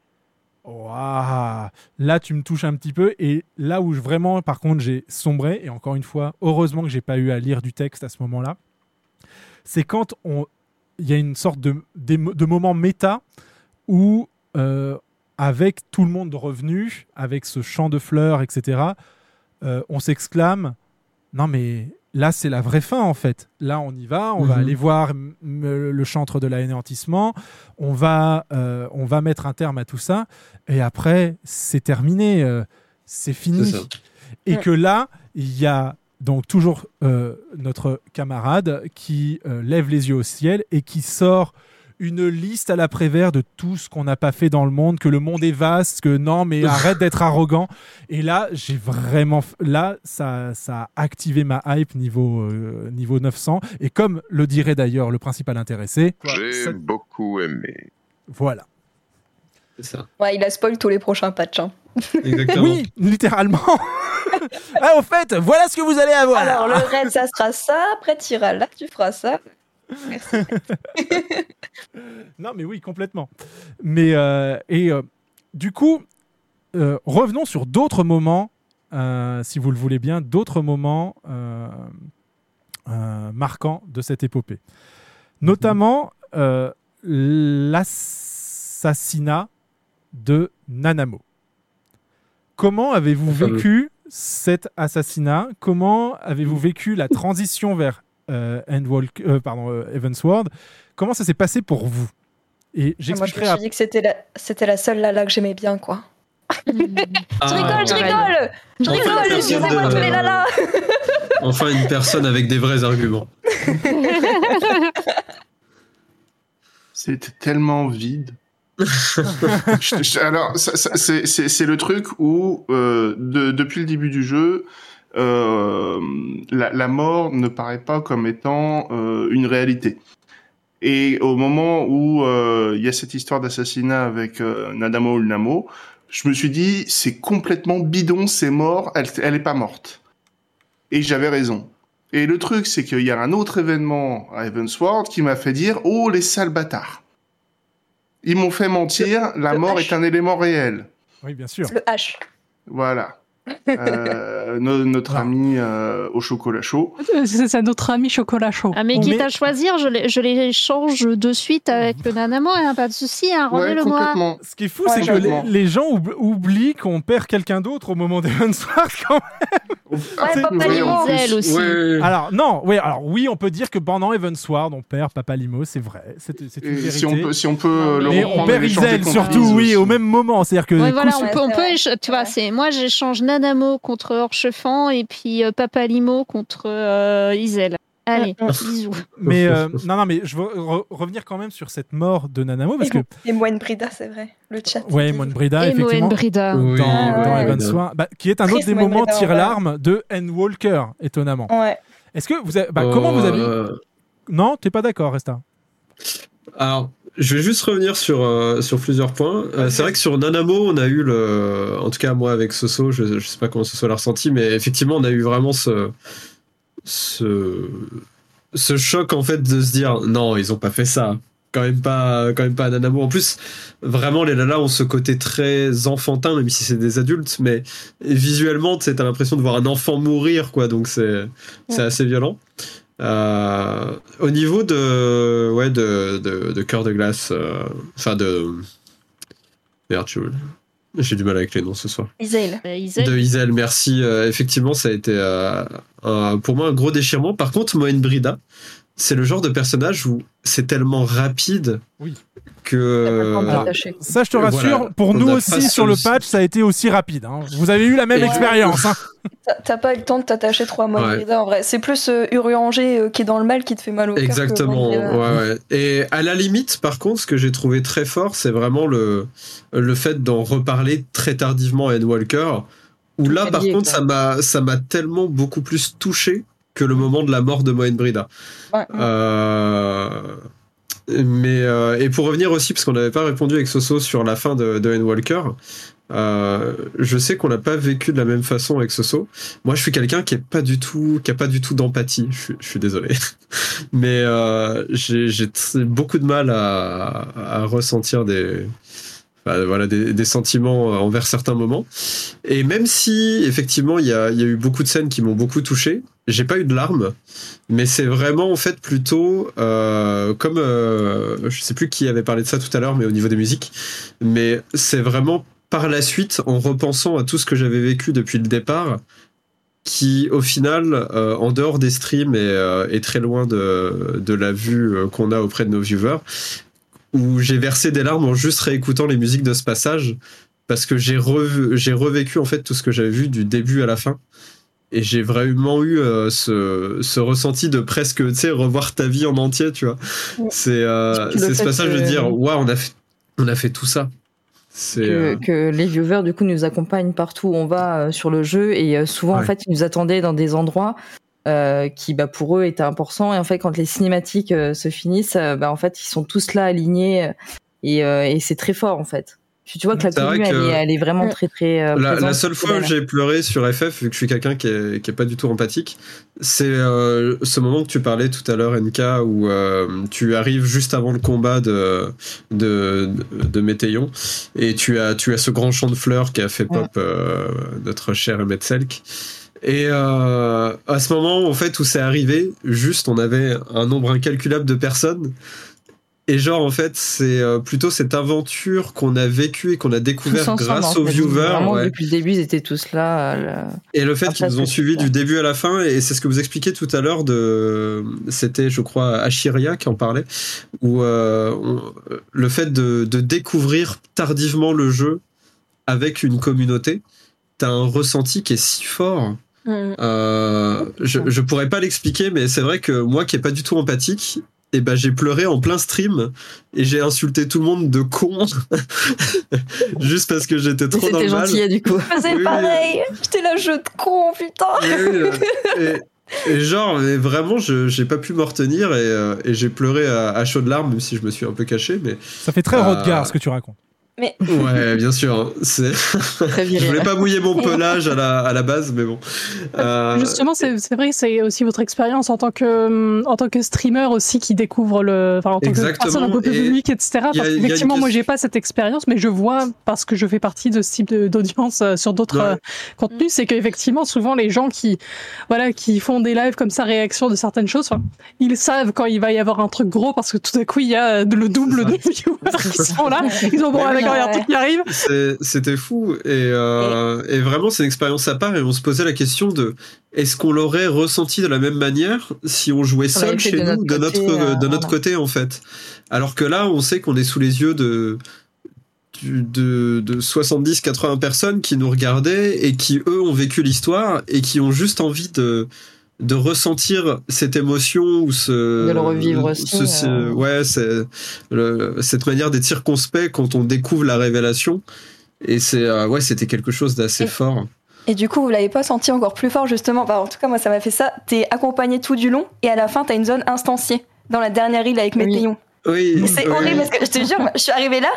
Ouah, là tu me touches un petit peu et là où je- vraiment par contre j'ai sombré et encore une fois heureusement que j'ai pas eu à lire du texte à ce moment-là c'est quand il y a une sorte de, de moment méta où euh, avec tout le monde revenu avec ce champ de fleurs etc euh, on s'exclame non mais là c'est la vraie fin en fait. Là on y va on va Mhm. aller voir le chantre de l'anéantissement. On va euh, on va mettre un terme à tout ça. Et après c'est terminé euh, c'est fini. Et Ouais. que là il y a donc toujours euh, notre camarade qui euh, lève les yeux au ciel et qui sort une liste à l'après-vert de tout ce qu'on n'a pas fait dans le monde, que le monde est vaste, que non, mais arrête d'être arrogant. Et là, j'ai vraiment. Là, ça, ça a activé ma hype niveau, euh, niveau 900. Et comme le dirait d'ailleurs le principal intéressé, J'ai beaucoup aimé. voilà. C'est ça. Ouais, il a spoil tous les prochains patchs. hein. Exactement. Oui, littéralement. ah, au fait, voilà ce que vous allez avoir. Alors, le raid, ça sera ça. Après, tu iras là, tu feras ça. non, mais oui, complètement. Mais euh, et euh, du coup, euh, revenons sur d'autres moments, euh, si vous le voulez bien, d'autres moments euh, euh, marquants de cette épopée. Notamment euh, l'assassinat de Nanamo. Comment avez-vous vécu cet assassinat? Comment avez-vous vécu la transition vers Endwalk- euh, pardon, euh, Evansward Comment ça s'est passé pour vous? Et Ah, Moi, je me j'expliquerai suis dit que c'était la... c'était la seule Lala que j'aimais bien, quoi. Je rigole, je rigole Je En fait, rigole, personne excusez-moi de- tous les Lala Enfin, une personne avec des vrais arguments. C'était tellement vide. Je- je- alors, c'est- c'est c'est le truc où, euh, de- depuis le début du jeu, euh, la, la mort ne paraît pas comme étant euh, une réalité. Et au moment où euh, il y a cette histoire d'assassinat avec euh, Nadamo Ulnamo, je me suis dit, c'est complètement bidon, c'est mort, elle, elle est pas morte. Et j'avais raison. Et le truc, c'est qu'il y a un autre événement à Evansward qui m'a fait dire, oh, les sales bâtards. Ils m'ont fait mentir, la le mort H. est un élément réel. Oui, bien sûr. Le H. Voilà. Euh, no- notre ami euh, au chocolat chaud. C'est c'est notre ami chocolat chaud. Ah, mais On quitte met- à choisir, je les, je les change de suite avec le Nanamo, hein, pas de souci, hein, rendez-le moi. Ce qui est fou, Ouais, c'est que les, les gens oub- oublient qu'on perd quelqu'un d'autre au moment d'Evansward quand même. Ouais, Papa Limo. aussi. Ouais. Alors non, oui, alors oui, on peut dire que pendant Evansward, on perd Papa Limo, c'est vrai, c'est une Et vérité. si on peut, si on peut le mais on perd Isel surtout, oui, aussi. au même moment. C'est-à-dire que coup voilà, on peut, on tu vois, c'est moi j'échange Nanamo contre Orchefan et puis euh, Papa Limo contre euh, Isel. Allez, bisous. mais euh, non, non, mais je veux re- revenir quand même sur cette mort de Nanamo parce que Et Moine Brida, c'est vrai. Le chat. ouais, Moine Brida, Et effectivement. Moen Brida. Dans, Oui, dans ouais. Evansward, bah, qui est un Chris autre des Moen moments Brida, tire-larme de Walker, étonnamment. Ouais. Est-ce que vous avez, bah, comment vous avez Euh, Non, t'es pas d'accord, Resta? Alors, je vais juste revenir sur, euh, sur plusieurs points. Euh, c'est vrai que sur Nanamo, on a eu le. En tout cas, moi, avec Soso, je, je sais pas comment Soso l'a ressenti, mais effectivement, on a eu vraiment ce. ce. ce choc, en fait, de se dire non, ils ont pas fait ça. Quand même pas, quand même pas à Nanamo. En plus, vraiment, les Lala ont ce côté très enfantin, même si c'est des adultes, mais visuellement, tu t'as l'impression de voir un enfant mourir, quoi, donc c'est c'est assez violent. Euh, au niveau de ouais de de, de cœur de glace, euh, enfin de merde, je- j'ai du mal avec les noms ce soir. Isel. Isel. De Isel, merci. Euh, effectivement, ça a été euh, un- pour moi un gros déchirement. Par contre, Moen Brida, c'est le genre de personnage où c'est tellement rapide Oui. que T'as pas le temps de alors, t'attacher. Ça, je te Voilà. rassure, pour nous aussi, sur le patch, ça a été aussi rapide. hein. Vous avez eu la même Ouais. expérience. hein. T'as- pas eu le temps de t'attacher Ouais. Brida, en vrai. C'est plus euh, euh, qui est dans le mal qui te fait mal au cœur. que Exactement, ouais. Et à la limite, par contre, ce que j'ai trouvé très fort, c'est vraiment le, le fait d'en reparler très tardivement à Ed Walker, où Tout là, par lié, contre, quoi. ça m'a, ça m'a tellement beaucoup plus touché que le moment de la mort de Moen Brida. Ouais. Euh, mais euh, et pour revenir aussi, parce qu'on n'avait pas répondu avec Soso sur la fin de, de Ian Walker, euh, je sais qu'on l'a pas vécu de la même façon avec Soso. Moi, je suis quelqu'un qui est pas du tout, qui a pas du tout d'empathie. Je, suis- je suis désolé, mais euh, j'ai beaucoup de mal à, à ressentir des, voilà, des, sentiments euh, envers certains moments. Et même si effectivement il y a, y a eu beaucoup de scènes qui m'ont beaucoup touché, j'ai pas eu de larmes, mais c'est vraiment en fait plutôt euh, comme euh, je sais plus qui avait parlé de ça tout à l'heure, mais au niveau des musiques, mais c'est vraiment par la suite en repensant à tout ce que j'avais vécu depuis le départ qui au final euh, en dehors des streams est, très loin de, de la vue qu'on a auprès de nos viewers où j'ai versé des larmes en juste réécoutant les musiques de ce passage parce que j'ai revu- j'ai revécu en fait tout ce que j'avais vu du début à la fin. Et j'ai vraiment eu euh, ce, ce ressenti de presque tu sais revoir ta vie en entier tu vois. C'est euh, c'est ce passage de dire waouh on a fait on a fait tout ça. Que, euh, que les viewers du coup nous accompagnent partout où on va euh, sur le jeu. Et euh, souvent en fait ils nous attendaient dans des endroits euh, qui bah, pour eux étaient importants et en fait quand les cinématiques euh, se finissent euh, bah, en fait ils sont tous là alignés et, euh, et c'est très fort en fait tu tu vois que la commune elle, est, elle est vraiment Mm. très très euh, La, seule fois où j'ai pleuré sur FF, vu que je suis quelqu'un qui est, qui est pas du tout empathique, c'est euh, ce moment que tu parlais tout à l'heure, NK, où euh, tu arrives juste avant le combat de, de, de, de Météon, et tu as, tu as ce grand champ de fleurs qui a fait pop euh, notre cher Emmett Selk. Et euh, à ce moment, en fait, où c'est arrivé, juste, on avait un nombre incalculable de personnes. Et genre, en fait, c'est euh, plutôt cette aventure qu'on a vécue et qu'on a découvert grâce aux viewers. ouais. depuis le début ils étaient tous là Et le fait qu'ils nous ont suivis du début à la fin, et c'est ce que vous expliquiez tout à l'heure de, c'était, je crois, Achiria qui en parlait, où euh, on- le fait de, de découvrir tardivement le jeu avec une communauté, t'as un ressenti qui est si fort. Euh, je, je pourrais pas l'expliquer, mais c'est vrai que moi qui est pas du tout empathique, et ben j'ai pleuré en plein stream et j'ai insulté tout le monde de con juste parce que j'étais trop dans c'était le mal. gentil du coup Je faisais Oui, pareil. J'étais là, jeu de con, putain. Oui, et, et genre, mais vraiment, je j'ai pas pu m'en retenir et, euh, et j'ai pleuré à, à chaudes larmes, même si je me suis un peu caché. Mais Ça fait très Euh, Rodgar ce que tu racontes. Mais ouais, bien sûr. hein, C'est. très je voulais pas mouiller mon pelage à la, à la base, mais bon. Euh, Justement, c'est c'est vrai que c'est aussi votre expérience en tant que en tant que streamer aussi qui découvre le, enfin en tant que personne un peu plus et publique, etc. a- Parce une moi, j'ai pas cette expérience, mais je vois parce que je fais partie de ce type d'audience euh, sur d'autres Ouais. euh, contenus, c'est qu'effectivement, souvent les gens qui, voilà, qui font des lives comme ça, réaction de certaines choses, ils savent quand il va y avoir un truc gros parce que tout à coup, il y a le double de viewers qui sont là. Ils ont bon, avec oui. il y a un truc qui arrive. C'est- C'était fou et, euh, et vraiment c'est une expérience à part et on se posait la question de est-ce qu'on l'aurait ressenti de la même manière si on jouait seul chez de nous notre de notre côté, euh, de notre voilà. côté en fait alors que là on sait qu'on est sous les yeux de de, de 70-80 personnes qui nous regardaient et qui eux ont vécu l'histoire et qui ont juste envie de de ressentir cette émotion ou ce De le revivre aussi, ce- euh. ouais c'est cette manière d'être circonspect quand on découvre la révélation et c'est euh, ouais c'était quelque chose d'assez fort Et du coup, vous l'avez pas senti encore plus fort, justement? Enfin, en tout cas, moi, ça m'a fait ça. T'es accompagné tout du long, et à la fin, t'as une zone instanciée dans la dernière île avec Météon. oui Et c'est oui. horrible parce que je te jure, je suis arrivée là.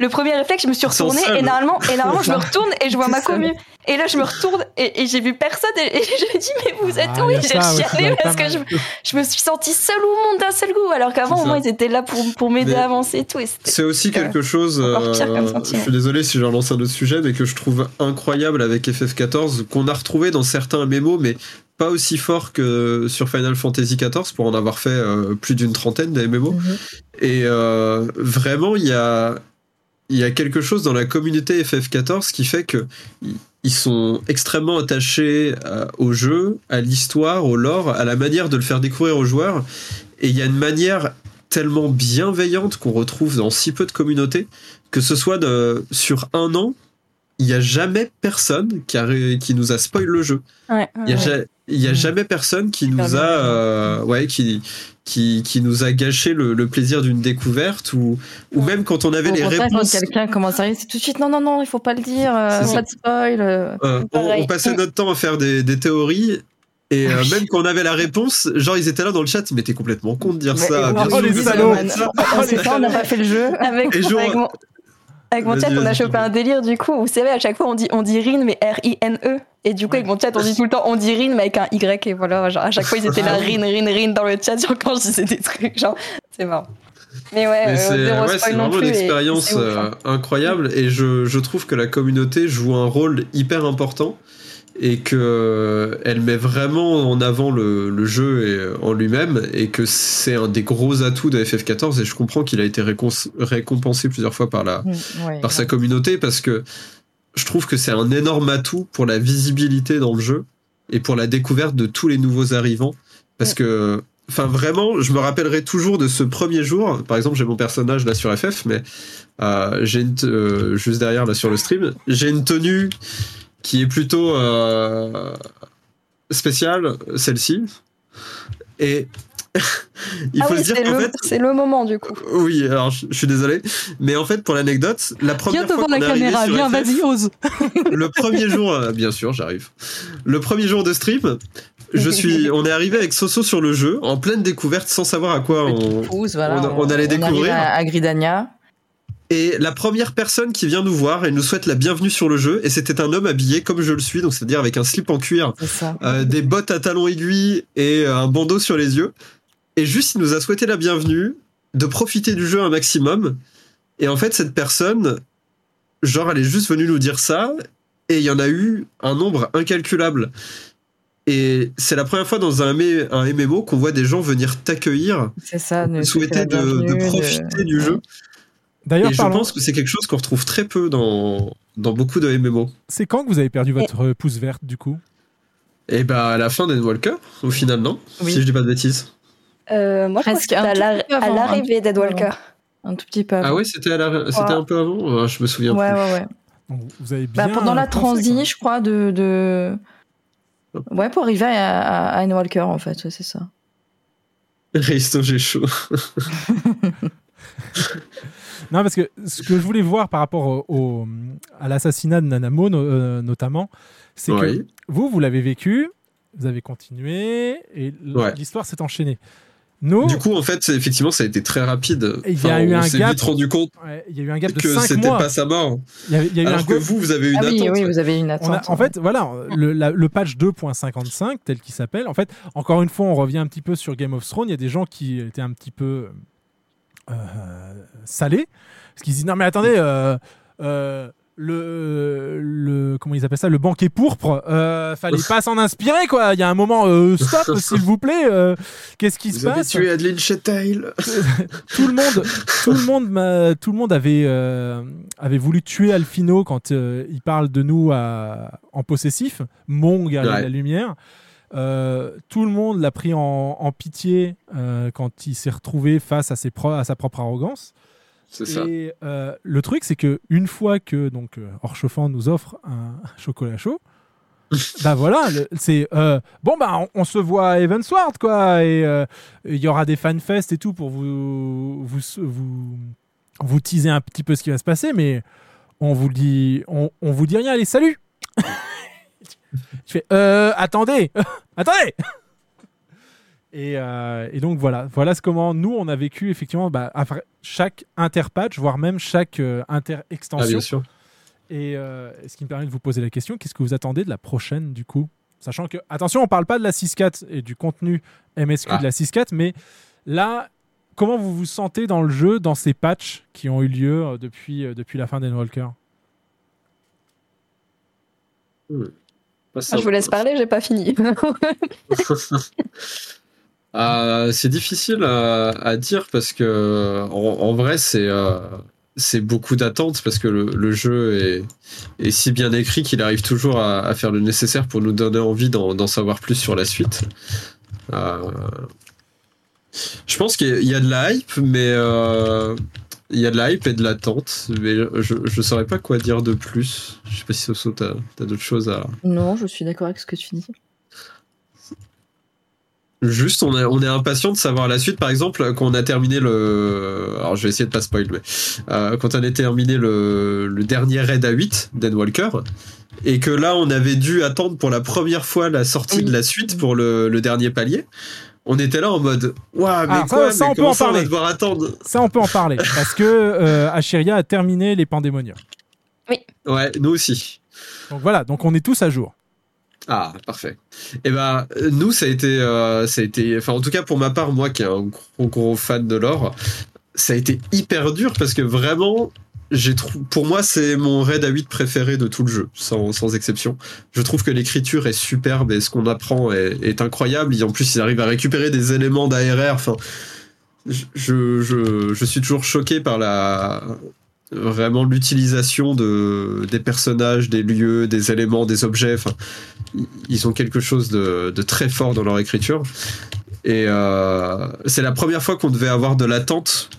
Le premier réflexe, je me suis retournée et normalement, et normalement, je me retourne et je vois ma commu. Et là, je me retourne et, et j'ai vu personne et, et je me dis mais vous êtes Ah, où? j'ai chialé parce que je, me suis sentie seule au monde d'un seul coup alors qu'avant au moins ils étaient là pour, pour m'aider à avancer et tout. C'est aussi quelque chose, euh, je suis désolé si je relance un autre sujet, mais que je trouve incroyable avec FF14, qu'on a retrouvé dans certains MMO, mais pas aussi fort que sur Final Fantasy XIV, pour en avoir fait euh, plus d'une trentaine de MMO. Et euh, vraiment, il y a, il y a quelque chose dans la communauté FF14 qui fait que ils sont extrêmement attachés euh, au jeu, à l'histoire, au lore, à la manière de le faire découvrir aux joueurs. Et il y a une manière tellement bienveillante qu'on retrouve dans si peu de communautés, que ce soit de, sur un an, il n'y a jamais personne qui, a, ré- qui nous a spoil le jeu. Ouais, Il y a, ouais. Il y a jamais personne qui nous a, euh, ouais, qui, qui, qui nous a gâché le, le plaisir d'une découverte ou, ou même quand on avait Au les réponses. quand quelqu'un commence à c'est tout de suite non, non, non, il faut pas le dire, euh, pas de spoil. euh. Euh, on, passait notre temps à faire des, des théories. Et euh, même quand on avait la réponse, genre ils étaient là dans le chat, mais t'es complètement con de dire Mais- ça. bien on- sûr oh, les salauds. On n'a pas fait le jeu. Avec, Et avec mon, avec mon chat, on a chopé un délire du coup. Vous savez, à chaque fois, on dit, on dit Rin, mais R-I-N-E. Et du coup, avec mon chat, on dit tout le temps, on dit Rin, mais avec un Y. Et voilà, genre, à chaque fois, ils étaient là. Rin, Rin, Rin dans le chat, genre quand je disais des trucs. Genre, c'est marrant. Mais ouais, euh, c'est ouais, vraiment une expérience ouf, euh, hein. incroyable et je, je trouve que la communauté joue un rôle hyper important et que euh, elle met vraiment en avant le, le jeu et, euh, en lui-même et que c'est un des gros atouts de FF14 et je comprends qu'il a été récompensé plusieurs fois par la Mm, ouais, par sa communauté parce que je trouve que c'est un énorme atout pour la visibilité dans le jeu et pour la découverte de tous les nouveaux arrivants parce que enfin vraiment je me rappellerai toujours de ce premier jour. Par exemple j'ai mon personnage là sur FF mais euh, j'ai euh, juste derrière là sur le stream. J'ai une tenue qui est plutôt euh, spéciale celle-ci et il ah faut oui, se dire c'est qu'en le, fait c'est le moment du coup. oui, alors je, je suis désolé, mais en fait pour l'anecdote, la première Viens fois devant la qu'on est arrivé caméra, sur viens, vas-y, ose. le premier jour, euh, bien sûr, j'arrive. Le premier jour de stream, je suis, on est arrivé avec Soso sur le jeu, en pleine découverte, sans savoir à quoi on, Pouce, voilà, on, on allait découvrir. à, à Gridania. Et la première personne qui vient nous voir et nous souhaite la bienvenue sur le jeu, et c'était un homme habillé comme je le suis, donc c'est-à-dire avec un slip en cuir, euh, des bottes à talons aiguilles et euh, un bandeau sur les yeux. Et juste, il nous a souhaité la bienvenue, de profiter du jeu un maximum. Et en fait, cette personne, genre, elle est juste venue nous dire ça, et il y en a eu un nombre incalculable. Et c'est la première fois dans un, MMO qu'on voit des gens venir t'accueillir, C'est ça. nous souhaiter de, de profiter du jeu. D'ailleurs, et je pense que c'est quelque chose qu'on retrouve très peu dans, dans beaucoup de MMO. C'est quand que vous avez perdu votre pouce verte du coup? Et bah à la fin d'Endwalker, au final, non Oui. Si je dis pas de bêtises. Euh, moi, je crois que Presque à l'arrivée d'Edwalker. avant. Un tout petit peu avant. Ah ouais, c'était la- un peu avant? Je me souviens Ouais, plus. ouais, ouais. Donc, Vous avez bien. Bah, pendant la transi, je crois, de, de. Ouais, pour arriver à, à, à Endwalker, en fait, ouais, c'est ça. Risto, j'ai chaud. Non, parce que ce que je voulais voir par rapport au, au- à l'assassinat de Nanamo, no- euh, notamment, c'est Oui. que vous, vous l'avez vécu, vous avez continué, et l'histoire s'est enchaînée. Nous, Du coup, en fait, effectivement, ça a été très rapide. Il y a Enfin, eu on un s'est gap. vite rendu compte ouais, il y a eu un gap de que 5 c'était mois. pas sa mort. Il y a, il y a eu Alors un que gap- vous, vous avez une ah oui, attente. oui, vous avez une On a- attente. en fait, voilà, le, la- le patch 2.55, tel qu'il s'appelle, en fait, encore une fois, on revient un petit peu sur Game of Thrones. Il y a des gens qui étaient un petit peu euh, salés. Parce qu'ils disent Non, mais attendez, euh, euh, le, le. Comment ils appellent ça Le banquet pourpre, fallait pas s'en inspirer, quoi. Il y a un moment, stop, s'il vous plaît. Qu'est-ce qui se passe? Adeline Chetale. tout le monde, tout le monde, tout le monde avait avait voulu tuer Alfino quand il parle de nous à- en possessif. Mong a Ouais. la lumière. Euh, tout le monde l'a pris en, en pitié euh, quand il s'est retrouvé face à, ses pro- à sa propre arrogance. C'est ça. Et euh, le truc, c'est que une fois que donc Orchefant nous offre un chocolat chaud, bah voilà, c'est bon bah on, on se voit à Evansward quoi, et il y aura des fanfests et tout pour vous vous vous vous teaser un petit peu ce qui va se passer, mais on vous dit on, on vous dit rien, allez salut. Je fais euh, attendez, attendez. Et, euh, et donc voilà, voilà ce comment nous on a vécu effectivement bah, après chaque interpatch, voire même chaque euh, Ah, inter-extension. bien sûr. Et euh, ce qui me permet de vous poser la question, qu'est-ce que vous attendez de la prochaine du coup? Sachant que, attention, on parle pas de la 6.4 et du contenu MSQ Ah. de la 6.4, mais là, comment vous vous sentez dans le jeu, dans ces patchs qui ont eu lieu depuis, depuis la fin d'Endwalker Pas Ah, je vous laisse parler, j'ai pas fini. Euh, c'est difficile à, à dire parce que en, en vrai c'est euh, c'est beaucoup d'attentes parce que le, le jeu est, est si bien écrit qu'il arrive toujours à, à faire le nécessaire pour nous donner envie d'en savoir plus sur la suite. Euh, je pense qu'il y a- il y a de la hype, mais euh, il y a de la hype et de l'attente, mais je je saurais pas quoi dire de plus. Je sais pas si Soso t'as as, d'autres choses à. Non, je suis d'accord avec ce que tu dis. Juste, on est, on est impatient de savoir la suite. Par exemple, quand on a terminé le. Alors, je vais essayer de pas spoil, mais. euh, quand on a terminé le, le dernier raid à 8 d'Endwalker, et que là, on avait dû attendre pour la première fois la sortie de la suite pour le, le dernier palier, on était là en mode. Waouh, mais Alors, ça- quoi ça, mais on peut comment en ça, on va parler. devoir attendre Ça, on peut en parler, parce que euh, Asheria a terminé les pandémoniums. Ouais, nous aussi. Donc voilà, donc on est tous à jour. Ah, parfait. Et ben, nous, ça a été, euh, ça a été, enfin, en tout cas pour ma part, moi qui est un gros gros fan de l'or, ça a été hyper dur parce que vraiment, pour moi, c'est mon raid à 8 préféré de tout le jeu, sans, exception. Je trouve que l'écriture est superbe et ce qu'on apprend est, incroyable. Et en plus, ils arrivent à récupérer des éléments d'ARR. Enfin, je, suis toujours choqué par la vraiment l'utilisation de des personnages, des lieux, des éléments, des objets. Ils ont quelque chose de, de très fort dans leur écriture. Et euh, c'est la première fois qu'on devait avoir de l'attente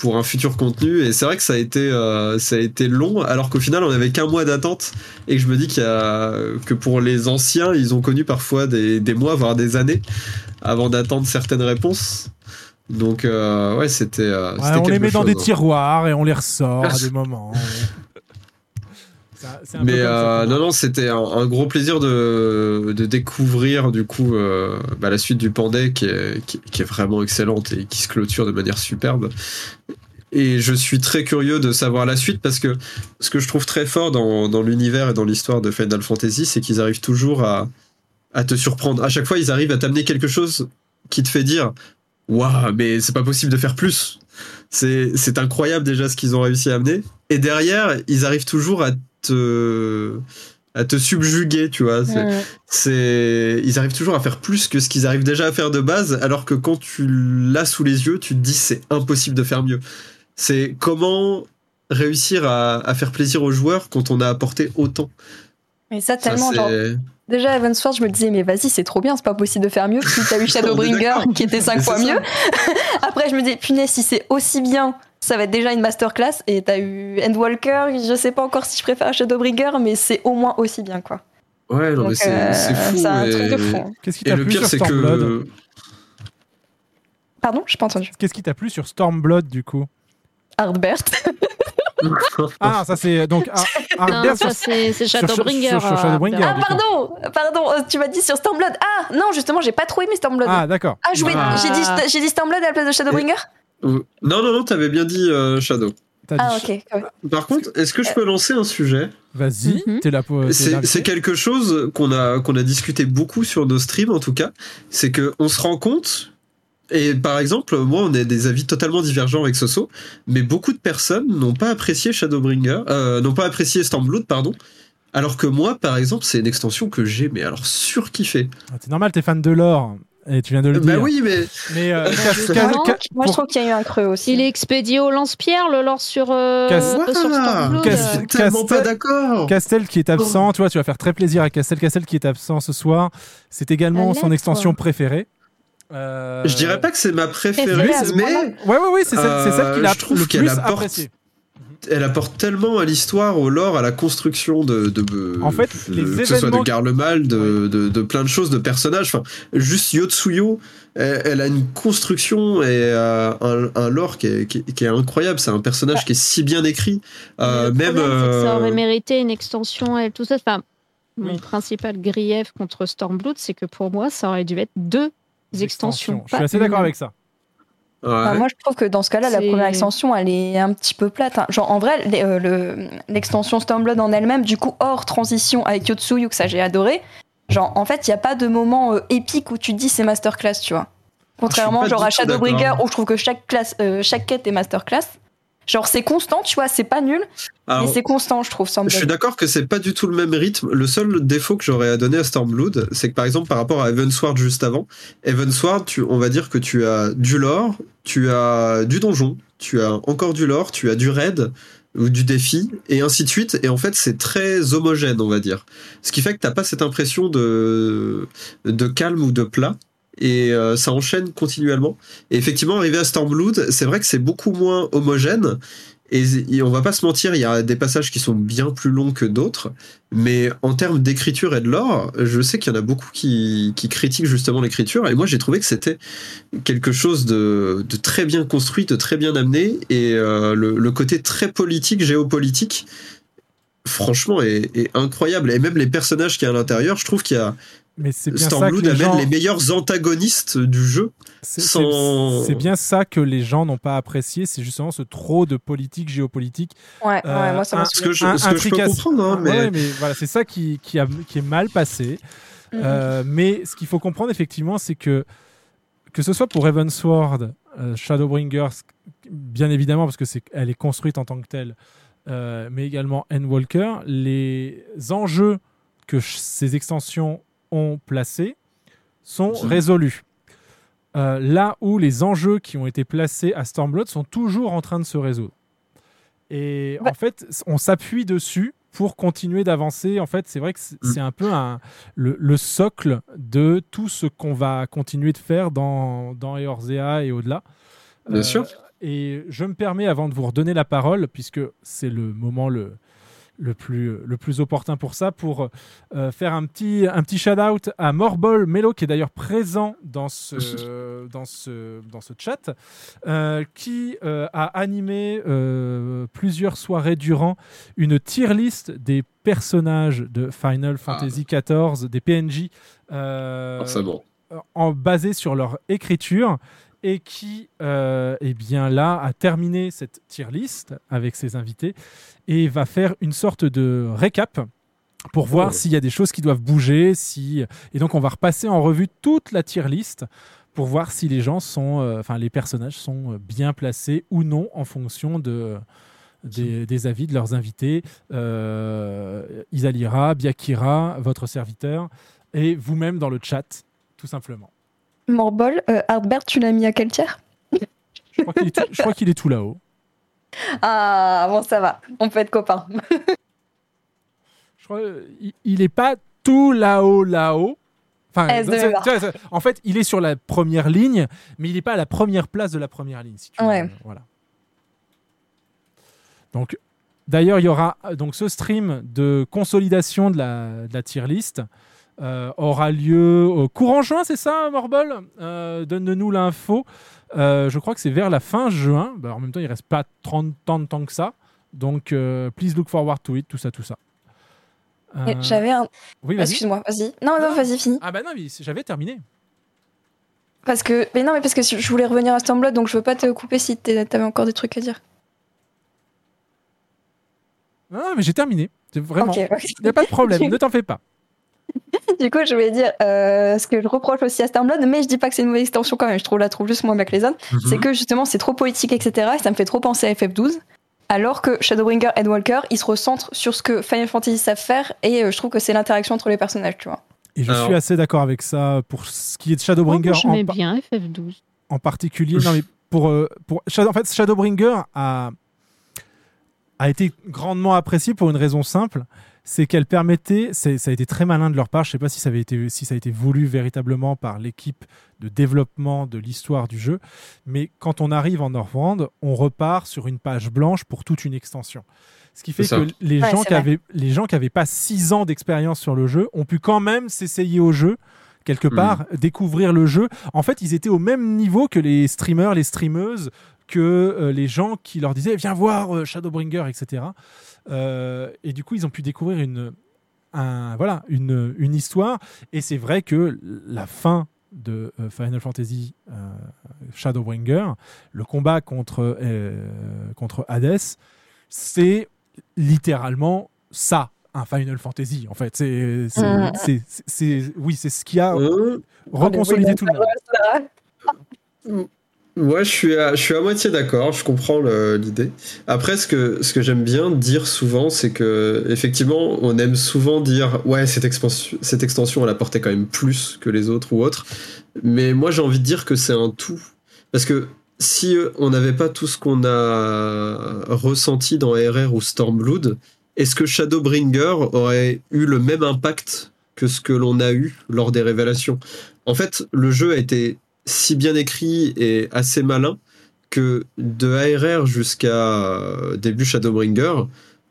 pour un futur contenu. Et c'est vrai que ça a été, euh, ça a été long, alors qu'au final, on avait qu'un mois d'attente. Et que je me dis qu'il y a, que pour les anciens, ils ont connu parfois des, des mois, voire des années, avant d'attendre certaines réponses. Donc, euh, ouais, c'était. euh, Ouais, on les met dans chose, des hein. tiroirs et on les ressort à des moments. Un- peu Mais euh, non, non, c'était un, un gros plaisir de, de découvrir du coup euh, bah, la suite du Pandé qui est, qui, qui est vraiment excellente et qui se clôture de manière superbe. Et je suis très curieux de savoir la suite parce que ce que je trouve très fort dans, dans l'univers et dans l'histoire de Final Fantasy, c'est qu'ils arrivent toujours à, à te surprendre. À chaque fois, ils arrivent à t'amener quelque chose qui te fait dire Waouh, mais c'est pas possible de faire plus. C'est incroyable déjà ce qu'ils ont réussi à amener. Et derrière, ils arrivent toujours à te à te subjuguer, tu vois. C'est, c'est- ils arrivent toujours à faire plus que ce qu'ils arrivent déjà à faire de base, alors que quand tu l'as sous les yeux, tu te dis c'est impossible de faire mieux. C'est comment réussir à, à faire plaisir aux joueurs quand on a apporté autant. Mais ça, Ça, tellement, c'est- genre. Déjà, Evansword, je me disais, mais vas-y, c'est trop bien, c'est pas possible de faire mieux. Puis t'as eu Shadowbringer qui était 5 Mais fois ça. mieux. Après, je me dis, punaise, si c'est aussi bien, ça va être déjà une masterclass. Et t'as eu Endwalker, je sais pas encore si je préfère Shadowbringer, mais c'est au moins aussi bien, quoi. Ouais, non, Donc, mais c'est, euh, c'est fou. c'est un truc de fou. Qu'est-ce qui et t'a le plu pire, sur c'est que. Stormblood? Pardon, j'ai pas entendu. Qu'est-ce qui t'a plu sur Stormblood du coup? Hardbert. Ah, ça c'est donc Ar- Non, ça, c'est- sur- Shadowbringer, Sur, sur euh, Shadowbringer. Ah, pardon, pardon, euh, tu m'as dit sur Stormblood. Ah, non, justement, j'ai pas trop aimé Stormblood. Ah, d'accord. Ah, Ah. j'ai dit, j'ai dit Stormblood à la place de Shadowbringer Euh, Non, non, non, t'avais bien dit euh, Shadow. Ah, ok. ouais. Par contre, est-ce que je peux lancer un sujet? Vas-y, Mhm. t'es là pour. C'est quelque chose qu'on a, qu'on a discuté beaucoup sur nos streams, en tout cas. C'est que on se rend compte, et par exemple, moi, on a des avis totalement divergents avec Soso, mais beaucoup de personnes n'ont pas apprécié Shadowbringer, euh, n'ont pas apprécié Stormblood, pardon. Alors que moi, par exemple, c'est une extension que j'ai, mais alors surkiffé. Ah, C'est normal, t'es fan de l'or. Et tu viens de le Bah dire. oui, mais. Mais euh, Cas- Justement, Cas- Moi, je trouve qu'il y a eu un creux aussi. Il est expédié au lance-pierre, le lore sur, euh, Cas- sur Stormblood. Cas- suis tellement pas Castel- d'accord. Castel qui est absent, tu vois, tu vas faire très plaisir à Castel. Castel qui est absent ce soir. C'est également son extension préférée. Euh, Je dirais pas que c'est ma préférée, mais. Ouais, ouais, ouais, c'est celle, celle qu'il a Euh, je trouve le qu'elle plus apporte- appréciée. elle apporte tellement à l'histoire, au lore, à la construction de. de En fait, de- les que ce soit de Garlemal, de, de, de plein de choses, de personnages. Enfin, juste Yotsuyo, elle, elle a une construction et euh, un, un lore qui est, qui, est- qui est incroyable. C'est un personnage qui est si bien écrit. Euh, le même. problème, que ça aurait mérité une extension et tout ça. Enfin, mon principal grief contre Stormblood, c'est que pour moi, ça aurait dû être deux extensions. Je suis assez d'accord avec ça. Enfin, moi, je trouve que dans ce cas-là, la première extension, elle est un petit peu plate. hein. Genre, en vrai, euh, le- l'extension Stormblood en elle-même, du coup, hors transition avec Yotsuyu, que ça j'ai adoré. Genre, en fait, il n'y a pas de moment euh, épique où tu te dis c'est masterclass, tu vois. Contrairement, pas genre à Shadowbringer, où je trouve que chaque, classe, euh, chaque quête est masterclass. Genre, c'est constant, tu vois, c'est pas nul, Alors, mais c'est constant, je trouve, Je suis d'accord que c'est pas du tout le même rythme. Le seul défaut que j'aurais à donner à Stormblood, c'est que par exemple par rapport à Evansward juste avant, Evansward, tu, on va dire que tu as du lore, tu as du donjon, tu as encore du lore, tu as du raid ou du défi et ainsi de suite. Et en fait, c'est très homogène, on va dire. Ce qui fait que t'as pas cette impression de de calme ou de plat. Et euh, ça enchaîne continuellement. Et effectivement, arrivé à Stormblood, c'est vrai que c'est beaucoup moins homogène. Et, et on va pas se mentir, il y a des passages qui sont bien plus longs que d'autres, mais en termes d'écriture et de lore, je sais qu'il y en a beaucoup qui, qui critiquent justement l'écriture, et moi j'ai trouvé que c'était quelque chose de, très bien construit, de très bien amené, et euh, le, côté très politique, géopolitique, franchement, est, est incroyable. Et même les personnages qu'il y a à l'intérieur, je trouve qu'il y a Mais c'est bien ça que les gens... les meilleurs antagonistes du jeu. C'est sans- c'est- c'est bien ça que les gens n'ont pas apprécié, c'est justement ce trop de politique géopolitique. Ouais, ouais, moi, ça m'a. Ce que je- un- ce que je peux intricace- comprendre, hein, mais- Ouais, mais voilà, c'est ça qui, qui, a, qui est mal passé. Mhm. Euh, mais ce qu'il faut comprendre effectivement, c'est que que ce soit pour Evansward euh, Shadowbringers, bien évidemment, parce que c'est, elle est construite en tant que telle, euh, mais également Endwalker, les enjeux que ch- ces extensions ont placés sont résolus. Euh, là où les enjeux qui ont été placés à Stormblood sont toujours en train de se résoudre. Et en fait, on s'appuie dessus pour continuer d'avancer. En fait, c'est vrai que c'est c'est un peu un- le, le socle de tout ce qu'on va continuer de faire dans, dans Eorzea et au-delà. Euh, Bien sûr. Et je me permets, avant de vous redonner la parole, puisque c'est le moment le, le, plus, le plus opportun pour ça, pour euh, faire un petit, un petit shout-out à Morbol Melo, qui est d'ailleurs présent dans ce, dans ce, dans ce chat, euh, qui euh, a animé plusieurs soirées durant une tier list des personnages de Final Fantasy XIV, des PNJ, euh, Forcément. en, basé sur leur écriture et qui, euh, eh bien là, a terminé cette tier list avec ses invités et va faire une sorte de récap pour voir s'il y a des choses qui doivent bouger. Si... Et donc, on va repasser en revue toute la tier list pour voir si les gens sont, euh, enfin, les personnages sont bien placés ou non en fonction de, des, des avis de leurs invités. Euh, Isalira, Biakira, votre serviteur, et vous-même dans le chat, tout simplement. Morbol, euh, Hardbert, tu l'as mis à quel tiers? Je crois qu'il est, tout- là-haut. Ah, bon, ça va. On peut être copains. Je crois euh, il- il est pas tout là-haut, là-haut. Enfin, c'est- en fait, il est sur la première ligne, mais il n'est pas à la première place de la première ligne. Si tu veux. Ouais. Voilà. Donc, d'ailleurs, il y aura donc ce stream de consolidation de la, de la tier list. Euh, aura lieu au courant juin, c'est ça, Morbol? Euh, Donne-nous l'info. Euh, je crois que c'est vers la fin juin. Bah, en même temps, il reste pas 30 tant de temps que ça. Donc, please look forward to it, tout ça, tout ça. Euh, J'avais un. Oui. Excuse-moi, vas-y. Non, non, vas-y, finis. Ah bah non, j'avais terminé. Parce que. Mais non, mais parce que je voulais revenir à Stormblood, donc je veux pas te couper si t'avais encore des trucs à dire. Non, non, mais j'ai terminé. Vraiment. Il n'y a pas de problème, ne t'en fais pas. Du coup, je voulais dire euh, ce que je reproche aussi à Stormblood, mais je dis pas que c'est une mauvaise extension quand même, je trouve la trouve juste moins bien que les autres. Mhm. C'est que justement, c'est trop poétique, etc. Et ça me fait trop penser à FF12. Alors que Shadowbringer et Walker, ils se recentrent sur ce que Final Fantasy savent faire, et euh, je trouve que c'est l'interaction entre les personnages, tu vois. Et je Alors- suis assez d'accord avec ça pour ce qui est de Shadowbringer Oh, je en, bien FF12. en particulier. Non, mais pour, euh, pour Shadow- en fait, Shadowbringer a, a été grandement apprécié pour une raison simple, c'est qu'elle permettait, c'est- ça a été très malin de leur part, je sais pas si ça, avait été, si ça a été voulu véritablement par l'équipe de développement de l'histoire du jeu, mais quand on arrive en Northrend, on repart sur une page blanche pour toute une extension. Ce qui fait que les Ouais, gens qui avaient les gens qui avaient pas six ans d'expérience sur le jeu ont pu quand même s'essayer au jeu quelque Hmm. part, découvrir le jeu. En fait, ils étaient au même niveau que les streamers, les streameuses, que euh, les gens qui leur disaient viens voir euh, Shadowbringer, etc. Euh, et du coup, ils ont pu découvrir une, un, voilà, une, une histoire. Et c'est vrai que la fin de euh, Final Fantasy euh, Shadowbringer, le combat contre, euh, contre Hades, c'est littéralement ça, un Final Fantasy. En fait, c'est, c'est, c'est- oui, c'est ce qui a Euh, reconsolidé tout le monde. Ouais, je suis à, moitié d'accord, je comprends l'idée. Après, ce que, ce que j'aime bien dire souvent, c'est que, effectivement, on aime souvent dire, ouais, cette extension, cette extension, elle apportait quand même plus que les autres ou autres. Mais moi, j'ai envie de dire que c'est un tout. Parce que si euh, on n'avait pas tout ce qu'on a ressenti dans RR ou Stormblood, est-ce que Shadowbringer aurait eu le même impact que ce que l'on a eu lors des révélations? En fait, le jeu a été si bien écrit et assez malin que de ARR jusqu'à début Shadowbringer,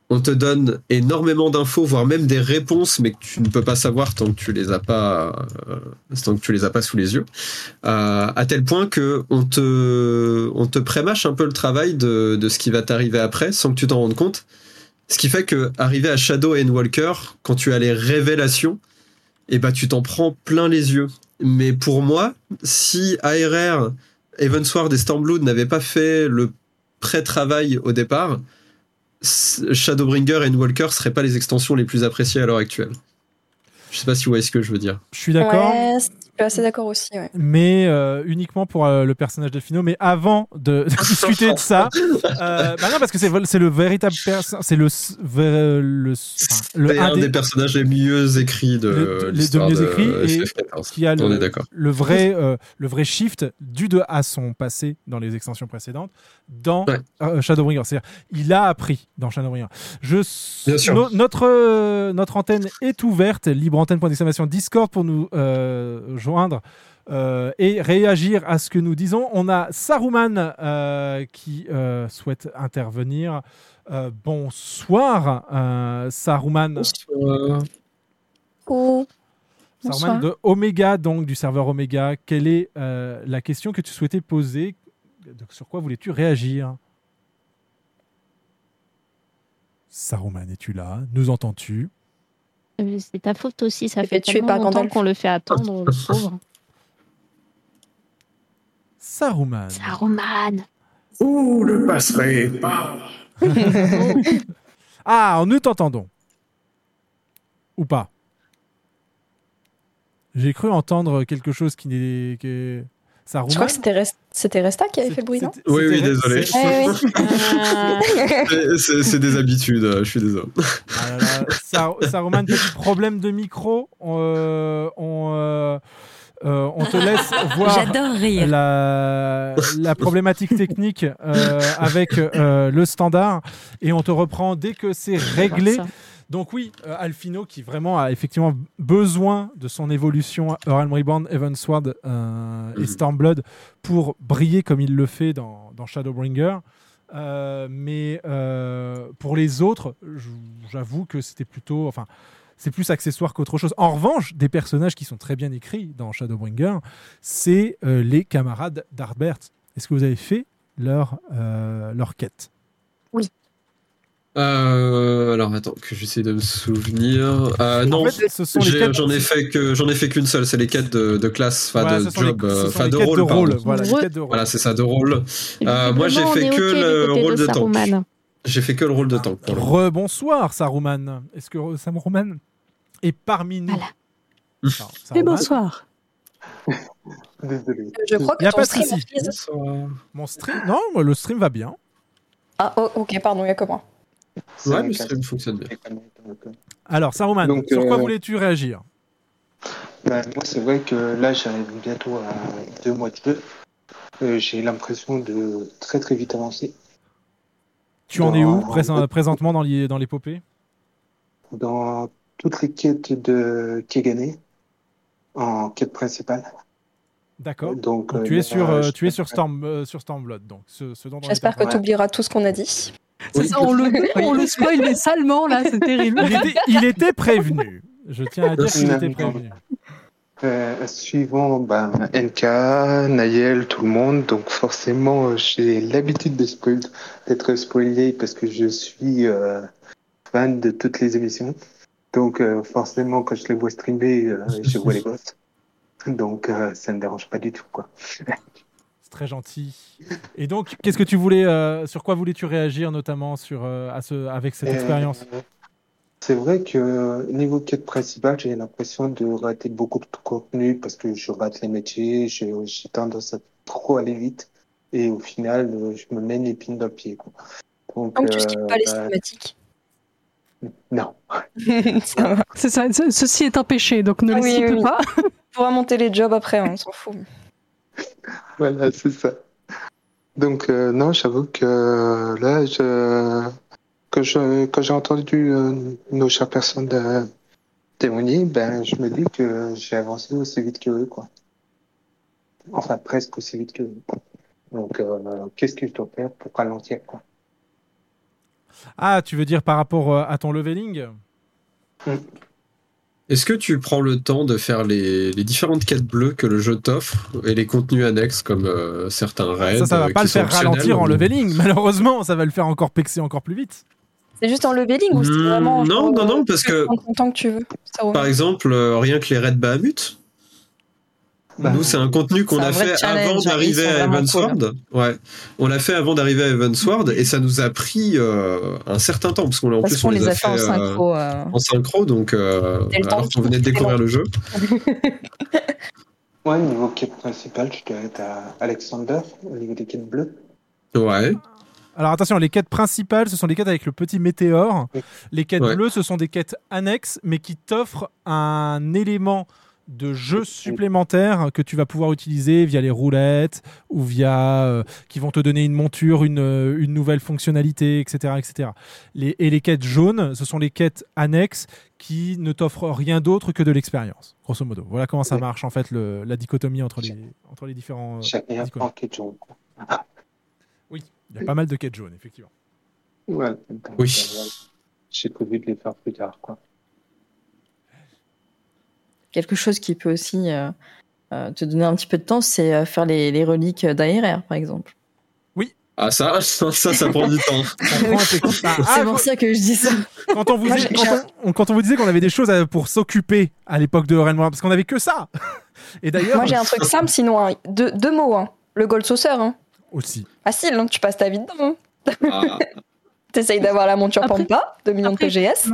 on te donne énormément d'infos, voire même des réponses, mais que tu ne peux pas savoir tant que tu les as pas, euh, tant que tu les as pas sous les yeux, Euh, à tel point que on te, on te prémâche un peu le travail de, ce qui va t'arriver après, sans que tu t'en rendes compte. Ce qui fait que arrivé à Shadow and Walker, quand tu as les révélations, et bah tu t'en prends plein les yeux. Mais pour moi, si ARR, Evansward et Stormblood n'avaient pas fait le pré-travail au départ, Shadowbringer et Walker seraient pas les extensions les plus appréciées à l'heure actuelle. Je sais pas si vous voyez ce que je veux dire. Je suis d'accord. Ouais, suis assez d'accord aussi. Ouais. mais euh, uniquement pour euh, le personnage d'Elfino. Mais avant de discuter de ça, euh, bah non, parce que c'est le véritable c'est le le enfin, le un des- des personnages les mieux écrits de les- les deux mieux de écrits et SF14. qui a On le, est d'accord. le vrai euh, le vrai shift dû de à son passé dans les extensions précédentes dans euh, Shadowbringer. C'est-à-dire il a appris dans Shadowbringer. Je Bien sûr. no- notre euh, notre antenne est ouverte, libre antenne point d'exclamation Discord pour nous euh, euh, et réagir à ce que nous disons. On a Saruman euh, qui euh, souhaite intervenir. Euh, bonsoir, euh, Saruman. Bonsoir. Saruman Bonsoir. de Omega, donc du serveur Omega. Quelle est euh, la question que tu souhaitais poser? Sur quoi voulais-tu réagir? Saruman, es-tu là? Nous entends-tu? C'est ta faute aussi, ça fait tuer tellement par longtemps qu'on le fait attendre, le pauvre. Saruman. Saruman Vous ne passerez pas. Ah, nous t'entendons. Ou pas J'ai cru entendre quelque chose qui n'est. Saruman Je crois que c'était Rest- c'était Resta qui avait fait le bruit, non Oui, oui, désolé. c'est- Eh oui. C'est- des habitudes, euh, je suis désolé. Ah là là, Sar- Saruman, petit problème de micro. On, euh, euh, on te laisse voir. La, la problématique technique euh, avec euh, le standard et on te reprend dès que c'est réglé. Donc oui, euh, Alfino qui vraiment a effectivement besoin de son évolution Realm Reborn, Evansward euh, et Stormblood pour briller comme il le fait dans, dans Shadowbringer. Euh, mais euh, pour les autres, j'avoue que c'était plutôt, enfin, c'est plus accessoire qu'autre chose. En revanche, des personnages qui sont très bien écrits dans Shadowbringer, c'est euh, les camarades d'Arbert. Est-ce que vous avez fait leur euh, leur quête? Oui. Euh, alors attends que j'essaie de me souvenir. Euh, non, fait, j'en ai fait que j'en ai fait qu'une seule. C'est les quêtes de, de classe, enfin Voilà, de job, euh, enfin de rôle, voilà, c'est ça, de rôle. Euh, moi, j'ai fait que le rôle de, tank. J'ai fait que le rôle de tank. pour le moment. Rebonsoir, Saruman. Est-ce que Saruman est parmi nous Alors, Et bonsoir. Désolé. Je crois Il y a que pas ton de stream. Mon stream Non, le stream va bien. Ah, oh, ok, pardon, il y a que moi. Ouais, le stream fonctionne bien. Alors, Saruman, Donc, sur quoi euh, voulais-tu réagir? Ben, moi, c'est vrai que là, j'arrive bientôt à deux mois de jeu. Euh, J'ai l'impression de très très vite avancer. Tu en es où présent- présentement dans l'é- dans l'épopée? Dans toutes les quêtes de Kegane, en quête principale. D'accord. Donc, Donc, euh, tu, es sur, euh, tu es sur, Storm, euh, sur Stormblood. Donc, ce, ce J'espère que tu oublieras tout ce qu'on a dit. C'est ça, on le, on le spoil mais salement là, c'est terrible. Il était, il était prévenu. Je tiens à dire qu'il était prévenu. Euh, suivant ben, NK, Nayel, tout le monde, donc forcément euh, j'ai l'habitude de spoil- d'être spoilé parce que je suis euh, fan de toutes les émissions. Donc euh, forcément quand je les vois streamer, euh, je vois les boss. Donc euh, ça ne me dérange pas du tout quoi. C'est très gentil. Et donc, qu'est-ce que tu voulais, euh, sur quoi voulais-tu réagir notamment sur, euh, à ce, avec cette Euh, expérience? C'est vrai que niveau quête principale, j'ai l'impression de rater beaucoup de contenu parce que je rate les métiers, j'ai tendance à trop aller vite et au final, je me mets une épine dans le pied. Quoi. Donc, Donc tu skippes pas les cinématiques. Non. Ça va. C'est ça, ce- ceci est un péché, donc ne Ah le oui, oui, oui. pas. Tu pourras monter les jobs après, on s'en fout. Voilà, c'est ça. Donc, euh, non, j'avoue que là, je, que je, quand j'ai entendu euh, nos chères personnes de, témoigner, ben, je me dis que j'ai avancé aussi vite que eux, quoi. Enfin, presque aussi vite que eux. Donc, euh, qu'est-ce que je dois faire pour ralentir, quoi? Ah, tu veux dire par rapport à ton leveling? Est-ce que tu prends le temps de faire les, les différentes quêtes bleues que le jeu t'offre et les contenus annexes comme euh, certains raids Ça, ça va euh, pas le faire ralentir en leveling. Malheureusement, ça va le faire encore pexer encore plus vite. C'est juste en leveling ou c'est Hmm, vraiment. non, non, non, parce que- que tu veux. Ça. Par exemple, euh, rien que les raids Bahamut. Nous, c'est un contenu qu'on a fait avant hein, d'arriver à Evansward. Ouais, on l'a fait avant d'arriver à Evansward et ça nous a pris euh, un certain temps parce qu'on en Parce plus on les a fait en euh, synchro, euh. en synchro, donc euh, alors qu'on venait de découvrir le jeu. Moi, niveau quête principale, je dois être à Alexander, au niveau des quêtes bleues. Ouais. Alors attention, les quêtes principales, ce sont les quêtes avec le petit météore. Les quêtes Ouais. bleues, ce sont des quêtes annexes, mais qui t'offrent un élément de jeu supplémentaire que tu vas pouvoir utiliser via les roulettes ou via euh, qui vont te donner une monture, une, euh, une nouvelle fonctionnalité, etc., etc. Les, et les quêtes jaunes, ce sont les quêtes annexes qui ne t'offrent rien d'autre que de l'expérience, grosso modo. Voilà comment ça marche en fait le- la dichotomie entre les entre les différents. euh. Oui, il y a pas mal de quêtes jaunes effectivement. Ouais. Oui. euh. J'ai prévu de les faire plus tard, quoi. Quelque chose qui peut aussi euh, euh, te donner un petit peu de temps, c'est euh, faire les, les reliques d'ARR, par exemple. Ah, ça, ça, ça, ça prend du temps. c'est pour ça que je dis ça. Quand on vous, j'ai- quand on, on- quand on vous disait qu'on avait des choses pour s'occuper à l'époque de Rennes parce qu'on avait que ça. Et d'ailleurs, Moi, j'ai un truc simple, sinon, hein. deux, deux mots. Hein. Le gold sauceur. Hein. aussi. Facile, hein. tu passes ta vie dedans. hein. Ah. T'essayes d'avoir la monture Pampa, 2 millions de PGS.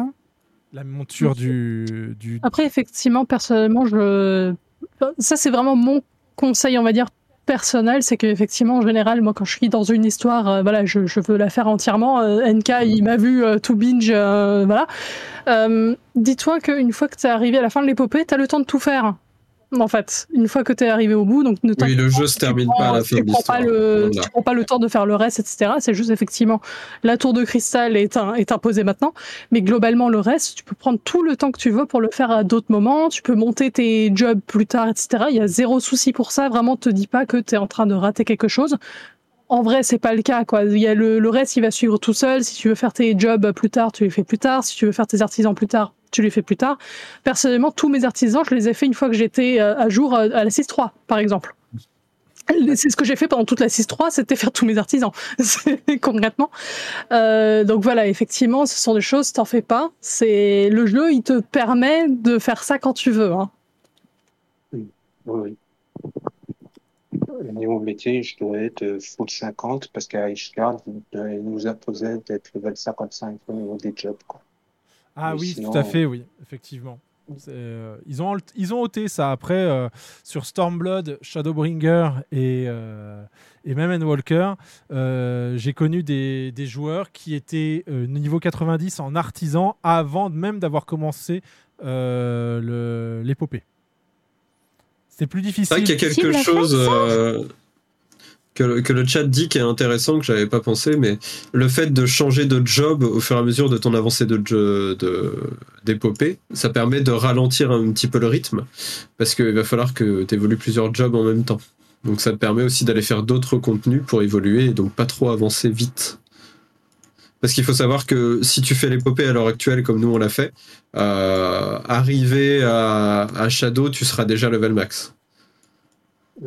La monture du, du Après, effectivement, personnellement, je... ça, c'est vraiment mon conseil, on va dire, personnel. C'est qu'effectivement, en général, moi, quand je suis dans une histoire, euh, voilà, je, je veux la faire entièrement. Euh, NK, il m'a vu euh, tout binge, euh, voilà. Euh, Dis-toi qu'une fois que tu es arrivé à la fin de l'épopée, tu as le temps de tout faire. En fait, une fois que tu es arrivé au bout, donc ne Oui, le pas, jeu se termine pas à la fin de prends pas l'histoire. tu prends pas le temps de faire le reste, etc. C'est juste effectivement la tour de cristal est, un- est imposée maintenant, mais globalement le reste, tu peux prendre tout le temps que tu veux pour le faire à d'autres moments. Tu peux monter tes jobs plus tard, etc. Il y a zéro souci pour ça. Vraiment, te dis pas que tu es en train de rater quelque chose. En vrai, c'est pas le cas, quoi. Il y a le, le reste, il va suivre tout seul. Si tu veux faire tes jobs plus tard, tu les fais plus tard. Si tu veux faire tes artisans plus tard, tu les fais plus tard. Personnellement, tous mes artisans, je les ai fait une fois que j'étais euh, à jour euh, à la 6.3, par exemple. C'est ce que j'ai fait pendant toute la 6.3, c'était faire tous mes artisans, concrètement. Euh, donc voilà, effectivement, ce sont des choses, t'en fais pas. C'est le jeu, il te permet de faire ça quand tu veux. Hein. Oui, oui. Au niveau métier, je dois être full 50 parce qu'à Ishgard, il nous imposait d'être level 55 au niveau des jobs. Ah Mais oui, sinon, tout à fait, oui, effectivement. C'est, euh, ils, ont, ils ont ôté ça après euh, sur Stormblood, Shadowbringer et, euh, et même Endwalker. euh, J'ai connu des, des joueurs qui étaient euh, niveau 90 en artisan avant même d'avoir commencé euh, le- l'épopée. C'était plus difficile. C'est vrai qu'il y a quelque chose euh, que, le- chat dit qui est intéressant, que j'avais pas pensé, mais le fait de changer de job au fur et à mesure de ton avancée de d'épopée, ça permet de ralentir un petit peu le rythme, parce qu'il va falloir que tu évolues plusieurs jobs en même temps. Donc ça te permet aussi d'aller faire d'autres contenus pour évoluer et donc pas trop avancer vite. Parce qu'il faut savoir que si tu fais l'épopée à l'heure actuelle comme nous on l'a fait, euh, arrivé à, à Shadow, tu seras déjà level max.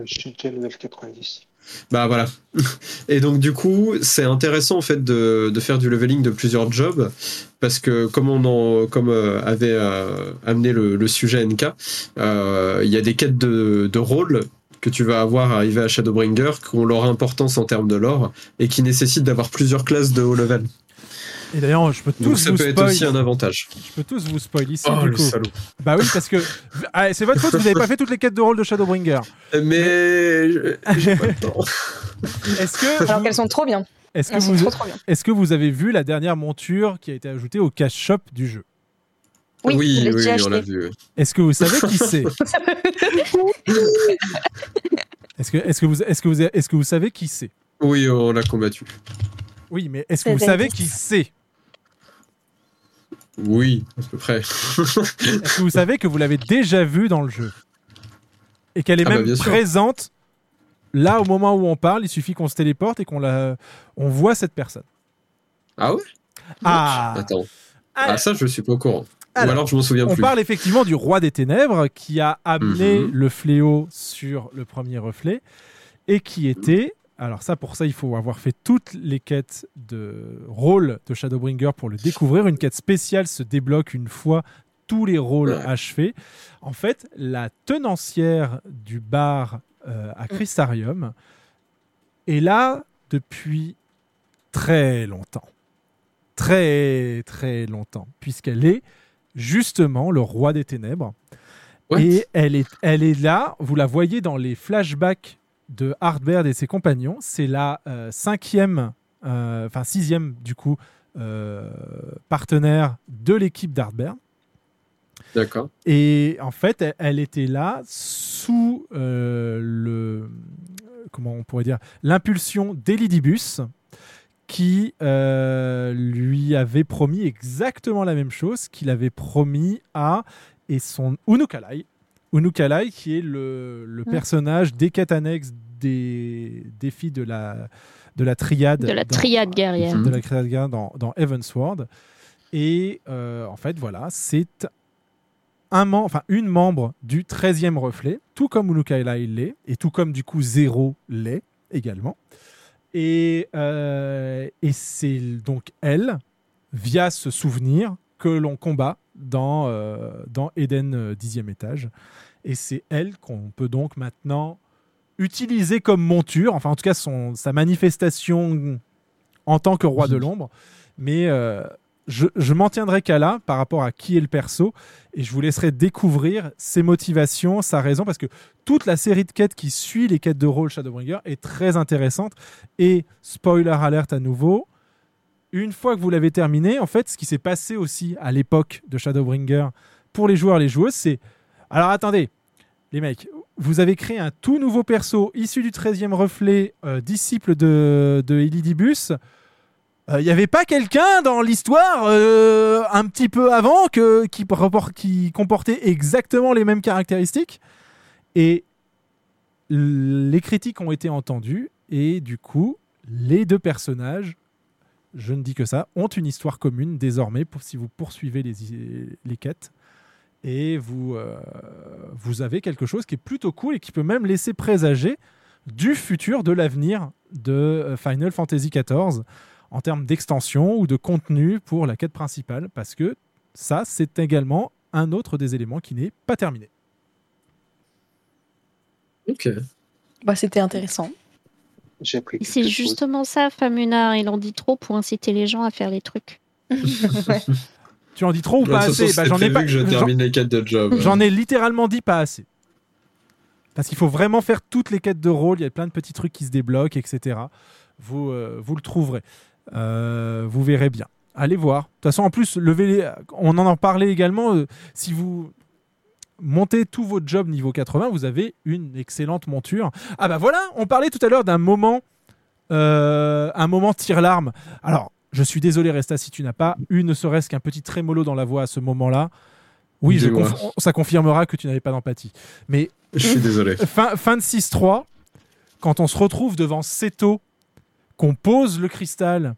Je suis déjà level 90. Bah voilà. Et donc du coup, c'est intéressant en fait de, faire du leveling de plusieurs jobs parce que comme on euh, avait euh, amené le, sujet NK, euh, il y a des quêtes de, de rôle que tu vas avoir arrivé à Shadowbringer qui ont leur importance en termes de lore et qui nécessitent d'avoir plusieurs classes de haut level. Et d'ailleurs, je peux tous Donc ça vous peut être spoil. aussi un avantage. Je peux tous vous spoil ici. Oh, du le coup. salaud. Bah oui, parce que ah, c'est votre faute, vous n'avez pas fait toutes les quêtes de rôle de Shadowbringer. Mais j'ai pas le temps. Est-ce que Alors qu'elles sont trop bien. Est-ce que, Elles sont vous, trop, trop bien. est-ce que vous avez vu la dernière monture qui a été ajoutée au cash shop du jeu? Oui, oui, oui, on l'a vu. Est-ce que vous savez qui c'est? Est-ce que, est-ce que, vous, est-ce que, vous, est-ce que vous savez qui c'est? Oui, on l'a combattu. Oui, mais est-ce que vous savez qui c'est? Oui, à peu près. Est-ce que vous savez que vous l'avez déjà vu dans le jeu Et qu'elle est Ah bah, même présente là au moment où on parle, il suffit qu'on se téléporte et qu'on la... on voit cette personne. Ah ouais? Ah Attends. Alors- Ah, ça, je suis pas au courant. Alors, Ou alors, je m'en souviens On plus. parle effectivement du roi des ténèbres qui a amené Mhm. le fléau sur le premier reflet et qui était. Alors ça, pour ça, il faut avoir fait toutes les quêtes de rôle de Shadowbringer pour le découvrir. Une quête spéciale se débloque une fois tous les rôles achevés. En fait, la tenancière du bar euh, à Crystarium est là depuis très longtemps. Très, très longtemps. Puisqu'elle est justement le roi des ténèbres. Et elle est, elle est là, vous la voyez dans les flashbacks de Hardbird et ses compagnons. C'est la euh, cinquième, euh, enfin sixième du coup, euh, partenaire de l'équipe d'Hardbird. D'accord. Et en fait, elle, elle était là sous le comment on pourrait dire l'impulsion d'Elidibus qui euh, lui avait promis exactement la même chose qu'il avait promis à et son Unukalai. Unukalai qui est le, le Mm. personnage des quêtes annexes des défis de la de la triade De la dans- triade guerrière. de la triade guerrière dans, dans Heavensward et euh, en fait voilà c'est un mem- enfin une membre du 13e reflet, tout comme Unukaila il l'est, et tout comme du coup Zero l'est également. Et, euh, et c'est donc elle, via ce souvenir, que l'on combat dans, euh, dans Eden euh, 10e étage. Et c'est elle qu'on peut donc maintenant utiliser comme monture, enfin en tout cas son, sa manifestation en tant que roi de l'ombre. Mais euh, je, je m'en tiendrai qu'à là par rapport à qui est le perso et je vous laisserai découvrir ses motivations, sa raison, parce que toute la série de quêtes qui suit les quêtes de rôle Shadowbringer est très intéressante. Et spoiler alert à nouveau, une fois que vous l'avez terminé, en fait, ce qui s'est passé aussi à l'époque de Shadowbringer pour les joueurs et les joueuses, c'est alors attendez, les mecs, vous avez créé un tout nouveau perso issu du 13e reflet, euh, disciple de, de Elidibus. Il n'y avait pas quelqu'un dans l'histoire euh, un petit peu avant que, qui, comportait exactement les mêmes caractéristiques? Et les critiques ont été entendues et du coup, les deux personnages, je ne dis que ça, ont une histoire commune désormais pour si vous poursuivez les, les quêtes. Et vous, euh, vous avez quelque chose qui est plutôt cool et qui peut même laisser présager du futur, de l'avenir de euh, Final Fantasy XIV en termes d'extension ou de contenu pour la quête principale, parce que ça, c'est également un autre des éléments qui n'est pas terminé. Ok. Bah, c'était intéressant. J'ai appris. Et C'est justement ça, Famunard. Ils en dit trop pour inciter les gens à faire les trucs. Tu en dis trop ou pas assez Bah, c'était J'en ai prévu pas. que je j'en- termine les quêtes de job. J'en ai littéralement dit pas assez. Parce qu'il faut vraiment faire toutes les quêtes de rôle. Il y a plein de petits trucs qui se débloquent, etc. Vous, euh, vous le trouverez. Euh, vous verrez bien. Allez voir. De toute façon, en plus, levez les- on en en parlait également. euh, si vous montez tous vos jobs niveau 80, vous avez une excellente monture. Ah bah voilà, on parlait tout à l'heure d'un moment, euh, un moment tire-larme. Alors, je suis désolé, Resta, si tu n'as pas eu ne serait-ce qu'un petit trémolo dans la voix à ce moment-là. Oui, je Dis-moi. conf- ça confirmera que tu n'avais pas d'empathie. Mais Je suis désolé. fin, fin de 6-3, quand on se retrouve devant Seto, qu'on pose le cristal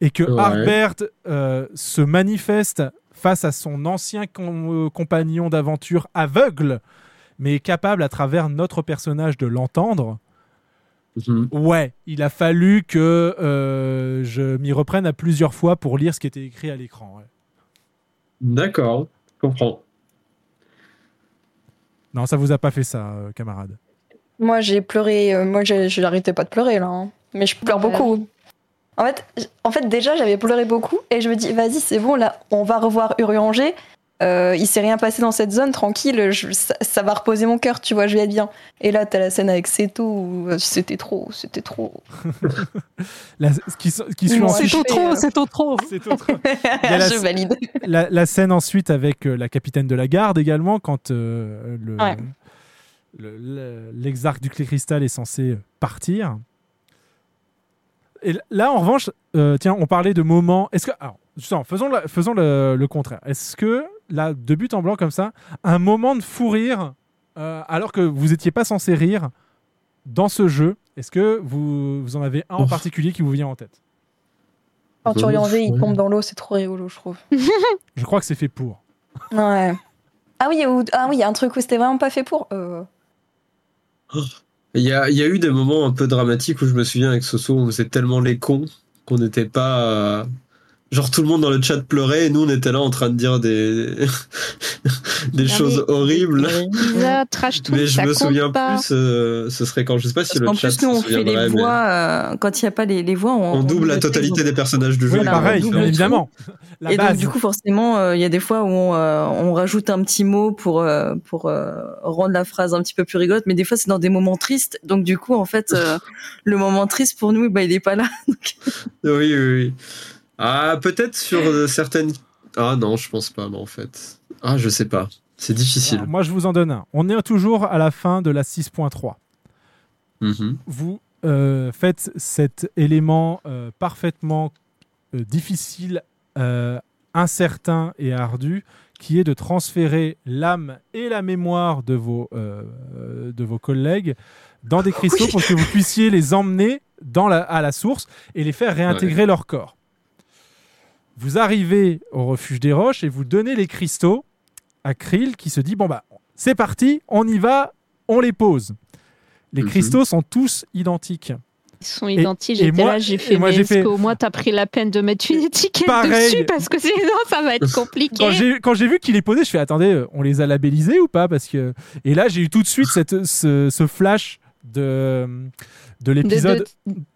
et que Ouais. Harbert euh, se manifeste face à son ancien com- euh, compagnon d'aventure aveugle, mais capable à travers notre personnage de l'entendre. Mhm. Ouais, il a fallu que euh, je m'y reprenne à plusieurs fois pour lire ce qui était écrit à l'écran. ouais. D'accord, je comprends. Non, ça vous a pas fait ça, euh, camarade. Moi, j'ai pleuré. euh, moi, je n'arrêtais pas de pleurer, là. hein. Mais je pleure beaucoup. En fait, j- en fait, déjà, j'avais pleuré beaucoup. Et je me dis, vas-y, c'est bon, là, on va revoir Urianger. Euh, il s'est rien passé dans cette zone, tranquille. je- ça, ça va reposer mon cœur, tu vois, je vais être bien. Et là, t'as la scène avec Seto. où, euh, C'était trop, c'était trop. La- qui, ce qui suit Non, ensuite- c'est trop, trop, c'est trop, trop. C'est trop, trop. La, je valide. la, la scène ensuite avec euh, la capitaine de la garde également, quand euh, le, Ouais. le- le- l'exarque du clé cristal est censé partir. Et là, en revanche, euh, tiens, on parlait de moments. Est-ce que, alors, justement, faisons, la- faisons le, le contraire. Est-ce que là, de but en blanc comme ça, un moment de fou rire, euh, alors que vous n'étiez pas censé rire dans ce jeu, est-ce que vous, vous en avez un en particulier qui vous vient en tête? Quand Bah, Urianger, il tombe dans l'eau, c'est trop rigolo, je trouve. Je crois que c'est fait pour. Ouais. Ah oui, ou- ah oui, il y a un truc où c'était vraiment pas fait pour. Euh, Il y a, eu des moments un peu dramatiques où je me souviens avec Soso, on faisait tellement les cons qu'on n'était pas. Euh, Genre tout le monde dans le chat pleurait et nous on était là en train de dire des des Non, choses mais- horribles. Lisa, trash Mais je ça me souviens pas. plus. euh, ce serait quand je sais pas si Parce le qu'en chat plus, nous, on fait les mais voix. euh, quand il n'y a pas les, les voix, on, on double la totalité des personnages du jeu. Oui, Voilà, pareil, on double bien tout. évidemment. La et donc, du coup, forcément, euh, il y a des fois où on, euh, on rajoute un petit mot pour, euh, pour euh, rendre la phrase un petit peu plus rigolote, mais des fois, c'est dans des moments tristes. Donc, du coup, en fait, euh, le moment triste pour nous, bah, il est pas là. Oui, oui, oui. Ah, peut-être sur euh, certaines. Ah non, je pense pas, mais en fait. Ah, je sais pas. C'est difficile. Alors, moi, je vous en donne un. On est toujours à la fin de la 6.3. Mhm. Vous euh, faites cet élément euh, parfaitement euh, difficile, euh, incertain et ardu, qui est de transférer l'âme et la mémoire de vos, de vos collègues dans des cristaux pour que vous puissiez les emmener dans la, à la source et les faire réintégrer leur corps. Vous arrivez au refuge des roches et vous donnez les cristaux à Krill qui se dit bon bah c'est parti, on y va, on les pose. Les Mhm. cristaux sont tous identiques. Ils sont identiques. et J'étais moi- là, j'ai fait. moi, mais fait- qu'au moins t'as pris la peine de mettre une étiquette Pareil. dessus parce que sinon ça va être compliqué. Quand j'ai vu qu'il les posait, je fais attendez, on les a labellisés ou pas? Parce que et là j'ai eu tout de suite cette, ce, ce flash de de l'épisode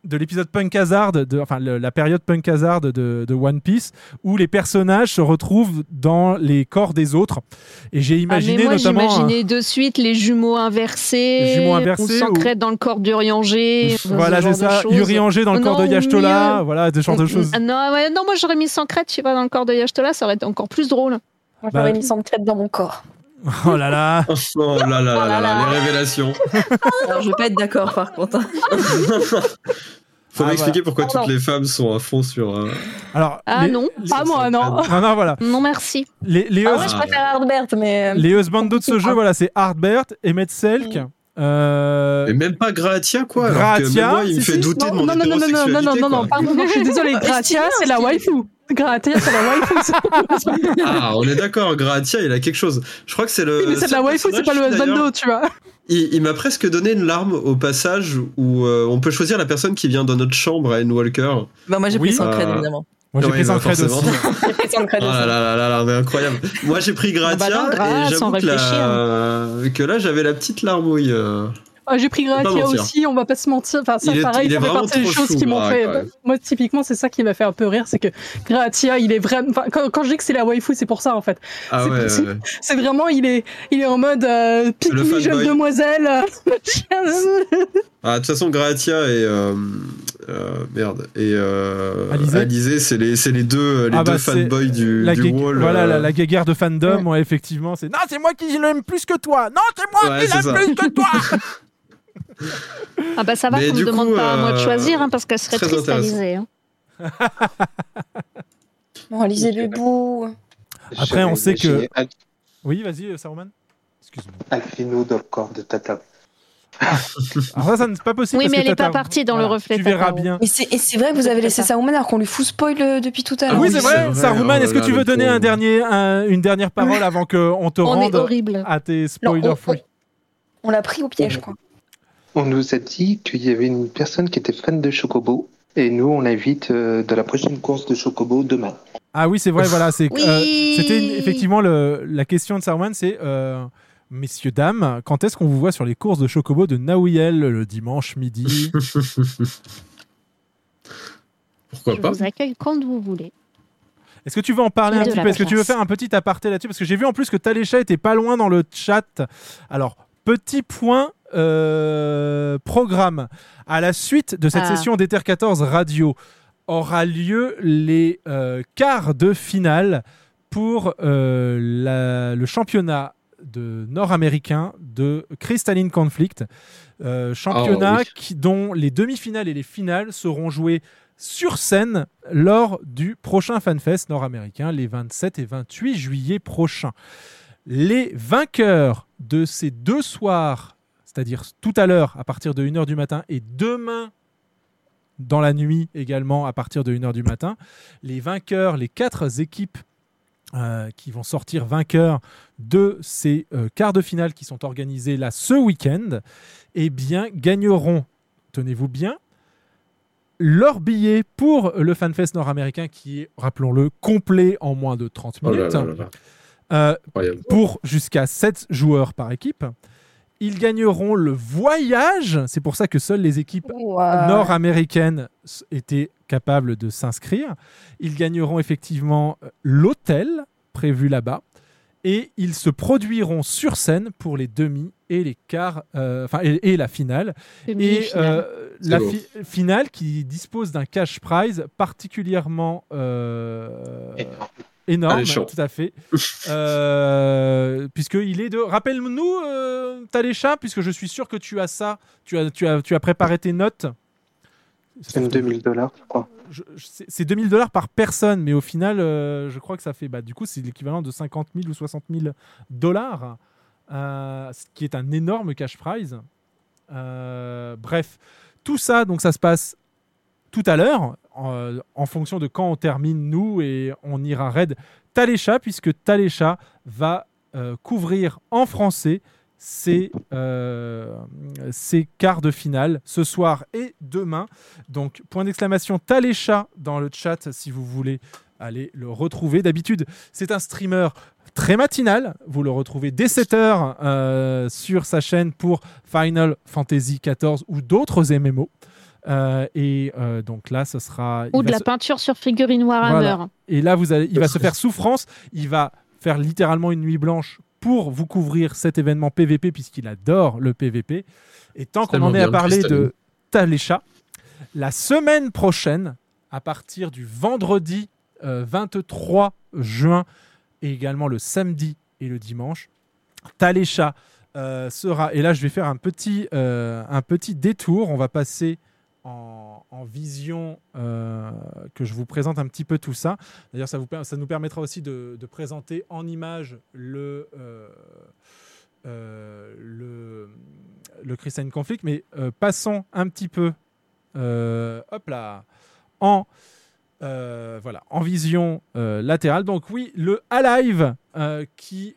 de, l'épisode Punk Hazard, de, enfin le- la période Punk Hazard de, de One Piece où les personnages se retrouvent dans les corps des autres et j'ai Ah, imaginé moi notamment j'imaginais de suite les jumeaux inversés, Les jumeaux inversés on dans le corps d'Urianger. voilà ce c'est de ça. Urianger dans le Non, corps de Yashtola mieux- voilà des genres de choses Ah, Non, ouais, non, moi j'aurais mis Sancrète, tu vois, dans le corps de Yashtola, ça aurait été encore plus drôle. Moi, Bah- j'aurais mis Sancrète dans mon corps. Oh là là Oh là là là là là, les révélations. Alors, je vais pas être d'accord, par contre. Faut Ah, m'expliquer voilà. pourquoi Pardon. toutes les femmes sont à fond sur. euh, alors Ah les- non, Ah, moi, non. non non voilà non merci. les les, Ah ouais, je préfère Hardbert, mais. les husbandos de ce jeu voilà c'est Hardbert Emmett Selk Mm. euh, Et même pas Gratia, quoi. alors que Gratia, moi, il me fait si, douter de Non, mon non, non, non, non, non, non, non, pardon, non, je suis désolée. Gratia, c'est la waifu. Gratia, c'est la waifu. Ah, on est d'accord, Gratia, il a quelque chose. Je crois que c'est le. Oui, mais c'est de la waifu, c'est pas le husbando, tu vois. Il, il m'a presque donné une larme au passage où euh, on peut choisir la personne qui vient dans notre chambre à Anne Walker. Bah, moi, j'ai Oui. pris Sancrète, Euh, évidemment. moi j'ai Ouais, pris bah, Sancred forcément. aussi J'ai pris Oh aussi. là là là mais incroyable. Moi j'ai pris Gratia bah non, Gras, et sans j'avoue que, la- que là j'avais la petite larmouille. euh. Ah, J'ai pris Gratia aussi, on va pas se mentir. Enfin, ça, Il pareil, il est ça fait partie des choses chou, qui m'ont Gras, fait. Moi, typiquement, c'est ça qui m'a fait un peu rire, c'est que Gratia, il est vraiment. Enfin, quand, quand je dis que c'est la waifu, c'est pour ça, en fait. Ah C'est ouais, ouais, ouais. Vraiment, il est, il est en mode euh, me, jeune fanboy. demoiselle. euh, Ah, de toute façon, Gratia et. euh, euh, merde. Et. Euh, Alizé Alizé, c'est les, deux, les Ah bah, deux c'est fanboys du, la wall. voilà euh. la, la guéguerre de fandom ouais, effectivement c'est non c'est moi qui l'aime plus que toi non c'est moi Ouais, qui l'aime plus que toi Ah bah ça va qu'on me du demande coup, pas à moi de euh, choisir, hein, parce qu'elle serait très triste liser. hein. Bon, le bout. après on sait que oui vas-y euh, Saruman excuse-moi corps de Tata. Alors ça, ça n'est pas possible Oui, parce mais que elle est pas partie dans le reflet tu verras Tata, bien et c'est vrai que vous avez laissé Saruman alors qu'on lui fout spoil euh, depuis tout à l'heure. oui, oui, c'est c'est vrai, vrai, Saruman, oh est-ce que tu veux donner un dernier, un- une dernière parole avant qu'on te On rende horrible. à tes Non, spoilers on, free on- on l'a pris au piège, quoi. On nous a dit qu'il y avait une personne qui était fan de Chocobo. Et nous, on l'invite euh, de la prochaine course de Chocobo demain. Ah oui, c'est vrai, voilà. Oui. euh, C'était effectivement le- la question de Saruman, c'est euh, messieurs, dames, quand est-ce qu'on vous voit sur les courses de Chocobo de Naouiel le dimanche midi Pourquoi Je pas vous accueille quand vous voulez. Est-ce que tu veux en parler un petit peu? Est-ce que tu veux faire un petit aparté là-dessus? Parce que j'ai vu en plus que Talécha était pas loin dans le chat. Alors, petit point euh, programme. À la suite de cette Ah. session d'Ether 14 Radio, aura lieu les euh, quarts de finale pour euh, la- le championnat de nord-américain de Crystalline Conflict. Euh, championnat Oh, oui. qui- dont les demi-finales et les finales seront jouées sur scène lors du prochain FanFest nord-américain, les 27 et 28 juillet prochains. Les vainqueurs de ces deux soirs, c'est-à-dire tout à l'heure à partir de 1h du matin et demain dans la nuit également à partir de 1h du matin, les vainqueurs, les quatre équipes euh, qui vont sortir vainqueurs de ces euh, quarts de finale qui sont organisés là ce week-end, eh bien gagneront, tenez-vous bien, leur billet pour le FanFest nord-américain qui est, rappelons-le, complet en moins de 30 Oh là minutes. là là là. Euh, pour jusqu'à 7 joueurs par équipe. Ils gagneront le voyage. C'est pour ça que seules les équipes Wow. nord-américaines étaient capables de s'inscrire. Ils gagneront effectivement euh, l'hôtel prévu là-bas. Et ils se produiront sur scène pour les demi et les quarts, euh, enfin et, et la finale. Demi et et finale. euh, la fi- finale qui dispose d'un cash prize particulièrement euh, énorme, tout à fait. Euh, puisqu'il est de. Rappelle-nous, euh, Talécha, puisque je suis sûr que tu as ça, tu as, tu as, tu as préparé tes notes. C'est 2000 dollars, je crois. C'est 2000 dollars par personne, mais au final, euh, je crois que ça fait. Bah, du coup, c'est l'équivalent de 50 000 ou 60 000 dollars, euh, ce qui est un énorme cash prize. Euh, bref, tout ça, donc ça se passe tout à l'heure, en, fonction de quand on termine, nous, et on ira raid Talécha, puisque Talécha va euh, couvrir en français ces, euh, ces quarts de finale ce soir et demain. Donc, point d'exclamation Talécha dans le chat si vous voulez aller le retrouver. D'habitude, c'est un streamer très matinal. Vous le retrouvez dès 7h euh, sur sa chaîne pour Final Fantasy XIV ou d'autres MMO. Euh, et euh, donc là, ce sera. Ou de la se- peinture sur figurine Warhammer. voilà. Et là, vous allez, il va se faire souffrance. Il va faire littéralement une nuit blanche pour vous couvrir cet événement PVP puisqu'il adore le PVP. Et tant qu'on en est à le parler de Talécha, la semaine prochaine, à partir du vendredi euh, 23 juin et également le samedi et le dimanche, Talécha euh, sera. Et là, je vais faire un petit, euh, un petit détour. On va passer en, vision, euh, que je vous présente un petit peu tout ça. D'ailleurs, ça, ça nous permettra aussi de, présenter en image le, euh, euh, le, le Christian Conflict. Mais euh, passons un petit peu, hop là, en, euh, voilà, en vision euh, latérale. Donc oui, le Alive euh, qui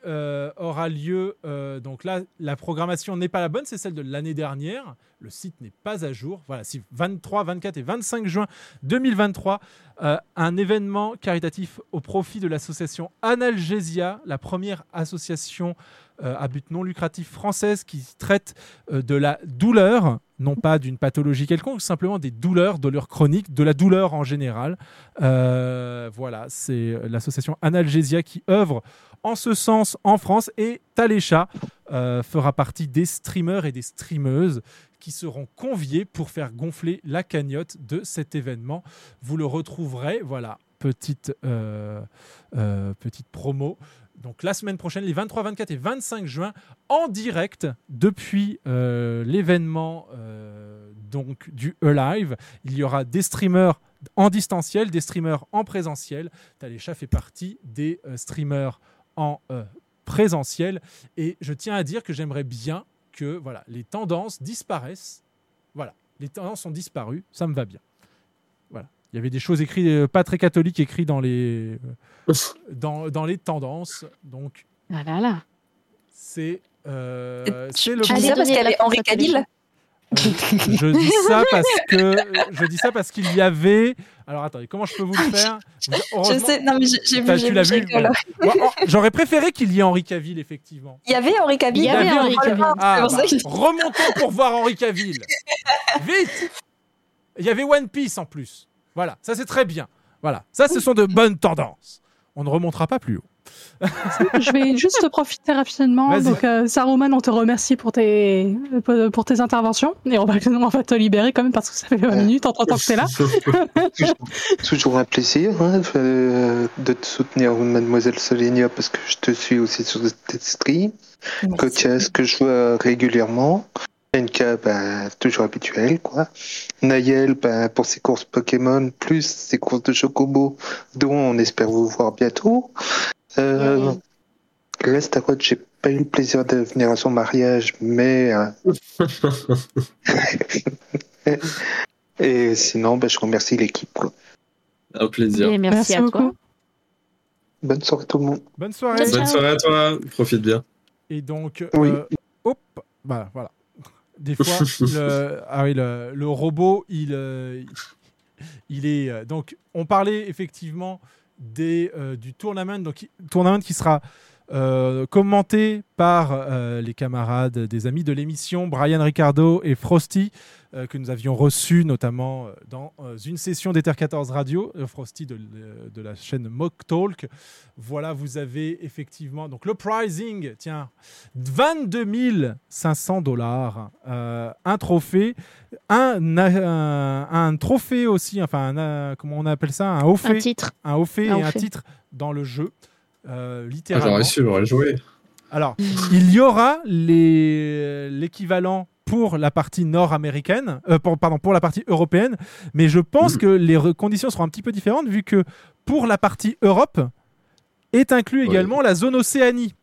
aura lieu. donc là, la programmation n'est pas la bonne, c'est celle de l'année dernière. Le site n'est pas à jour. Voilà, si 23, 24 et 25 juin 2023, euh, un événement caritatif au profit de l'association Analgesia, la première association à but non lucratif française qui traite euh, de la douleur, non pas d'une pathologie quelconque, simplement des douleurs, douleurs chroniques, de la douleur en général. Euh, voilà, c'est l'association Analgesia qui œuvre en ce sens en France et Talécha euh, fera partie des streamers et des streameuses qui seront conviés pour faire gonfler la cagnotte de cet événement. Vous le retrouverez, voilà, petite, euh, euh, petite promo. Donc la semaine prochaine, les 23, 24 et 25 juin, en direct depuis euh, l'événement euh, donc du E-Live. Il y aura des streamers en distanciel, des streamers en présentiel. Talécha fait partie des euh, streamers en euh, présentiel. Et je tiens à dire que j'aimerais bien que voilà, les tendances disparaissent. Voilà, les tendances ont disparu, ça me va bien. Il y avait des choses écrites, euh, pas très catholiques, écrites dans les, euh, dans, dans les tendances. Donc, Ah là là. c'est euh, c'est le Tu dis ça parce qu'elle est Henri Cavill je dis ça parce que je dis ça parce qu'il y avait. Alors attendez, comment je peux vous le faire? Je sais, non mais j'ai vu, j'ai vu, oh, J'aurais préféré qu'il y ait Henri Cavill effectivement. Il y avait Henri Cavill Il y avait Henri Cavill. Ah, bah, remontons pour voir Henri Cavill. Vite Il y avait One Piece en plus. Voilà, ça c'est très bien. Voilà, ça ce sont de bonnes tendances. On ne remontera pas plus haut. Je vais juste profiter rapidement. Donc, euh, Saruman, on te remercie pour tes, pour, tes interventions. Et on va, on va te libérer quand même parce que ça fait 20 minutes entre temps que t'es là. Toujours un plaisir hein, euh, de te soutenir, mademoiselle Solenia, parce que je te suis aussi sur tes streams. Cotias, que je vois régulièrement. NK, bah, toujours habituel, quoi. Nayel, bah, pour ses courses Pokémon, plus ses courses de Chocobo, dont on espère vous voir bientôt. Euh, Lestaroth, j'ai pas eu le plaisir de venir à son mariage, mais... euh, Et sinon, bah, je remercie l'équipe, quoi. Un plaisir. Et merci, Merci à toi. beaucoup. Bonne soirée tout le monde. Bonne soirée. Bonne soirée à toi, profite bien. Et donc, Oui. euh, hop, bah voilà. Des fois, le, ah oui, le, le robot, il, euh, Il est euh, donc on parlait effectivement des euh, du tournament donc tournament qui sera euh, commenté par euh, les camarades des amis de l'émission Brian Ricardo et Frosty euh, que nous avions reçus notamment dans une session d'Ether 14 Radio Frosty de, de la chaîne Mock Talk. Voilà vous avez effectivement donc le pricing tiens 22 500 dollars un trophée un, un, un trophée aussi enfin un, comment on appelle ça un haut fait Un titre. un haut fait et un titre dans le jeu euh, Ah, littéralement J'aurais su, j'aurais joué. alors, il y aura l'équivalent pour la partie nord-américaine, euh, pour- pardon, pour la partie européenne, mais je pense que les conditions seront un petit peu différentes vu que pour la partie Europe est inclus également la zone Océanie.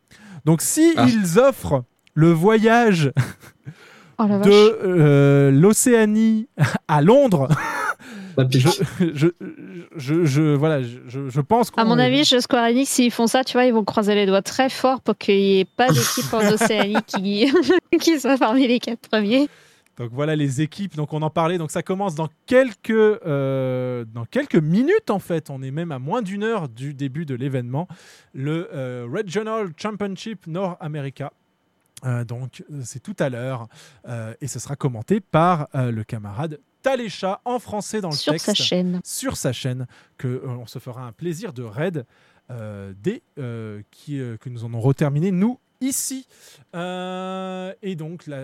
Donc, si Ah. ils offrent le voyage Oh la de euh, l'Océanie à Londres, je, je, je, je- voilà, je, pense qu'on À mon avis, chez Square Enix, s'ils font ça, tu vois, ils vont croiser les doigts très fort pour qu'il n'y ait pas d'équipe en Océanie qui, qui soit parmi les quatre premiers. Donc voilà les équipes, donc on en parlait, donc ça commence dans quelques, euh, dans quelques minutes en fait, on est même à moins d'une heure du début de l'événement, le euh, Regional Championship Nord America. Euh, donc c'est tout à l'heure. Euh, et ce sera commenté par euh, le camarade Talécha en français dans le Sur texte sa chaîne. sur sa chaîne que euh, on se fera un plaisir de raid euh, dès euh, qui, que nous en aurons terminé nous ici et donc la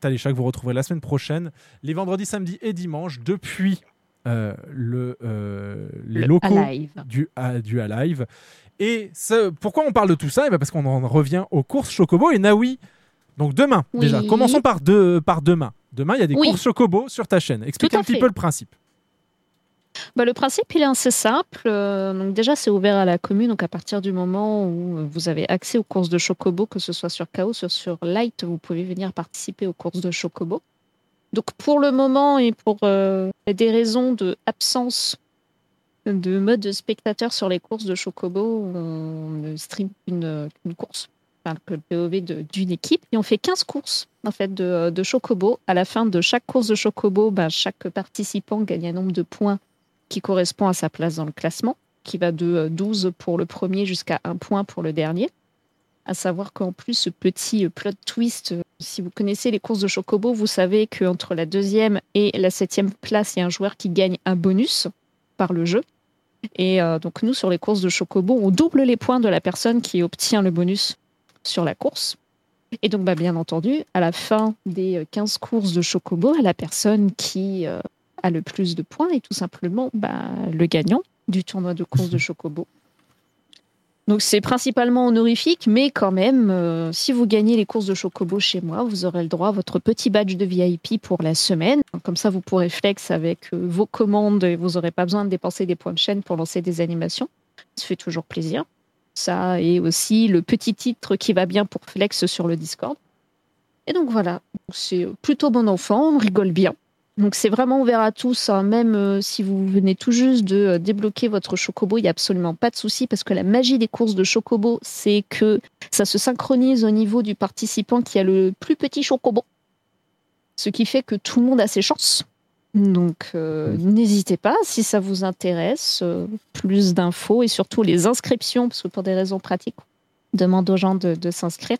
Talécha que vous retrouverez la semaine prochaine les vendredis samedis et dimanches depuis le, les Le locaux Alive. du, à- du Alive et ce- pourquoi on parle de tout ça? Eh ben Parce qu'on en revient aux courses Chocobo et Naoui. Donc demain, Oui. déjà, commençons par, deux, par demain. Demain, il y a des Oui. courses Chocobo sur ta chaîne. Explique un petit peu le principe. Bah, le principe, il est assez simple. Euh, donc déjà, c'est ouvert à la commune. Donc à partir du moment où vous avez accès aux courses de Chocobo, que ce soit sur Chaos ou sur Light, vous pouvez venir participer aux courses de Chocobo. Donc pour le moment et pour euh, des raisons de absence de mode spectateur sur les courses de Chocobo, on ne stream qu'une qu'une course, enfin que le POV d'une équipe, et on fait 15 courses en fait de, Chocobo. À la fin de chaque course de Chocobo, bah, chaque participant gagne un nombre de points qui correspond à sa place dans le classement, qui va de euh, 12 pour le premier jusqu'à 1 point pour le dernier. À savoir qu'en plus, ce petit euh, plot twist, euh, si vous connaissez les courses de Chocobo, vous savez qu'entre la deuxième et la septième place, il y a un joueur qui gagne un bonus par le jeu. Et euh, donc nous, sur les courses de Chocobo, on double les points de la personne qui obtient le bonus sur la course. Et donc, bah, bien entendu, à la fin des euh, 15 courses de Chocobo, la personne qui euh, a le plus de points est tout simplement bah, le gagnant du tournoi de course de Chocobo. Donc c'est principalement honorifique, mais quand même, euh, si vous gagnez les courses de Chocobo chez moi, vous aurez le droit à votre petit badge de VIP pour la semaine. Comme ça, vous pourrez flex avec euh, vos commandes et vous n'aurez pas besoin de dépenser des points de chaîne pour lancer des animations. Ça fait toujours plaisir. Ça et aussi le petit titre qui va bien pour flex sur le Discord. Et donc voilà, c'est plutôt bon enfant, on rigole bien. Donc c'est vraiment ouvert à tous, hein. même euh, si vous venez tout juste de euh, débloquer votre chocobo, il n'y a absolument pas de souci parce que la magie des courses de chocobo, c'est que ça se synchronise au niveau du participant qui a le plus petit chocobo. Ce qui fait que tout le monde a ses chances. Donc euh, n'hésitez pas, si ça vous intéresse, euh, plus d'infos et surtout les inscriptions, parce que pour des raisons pratiques, on demande aux gens de, de s'inscrire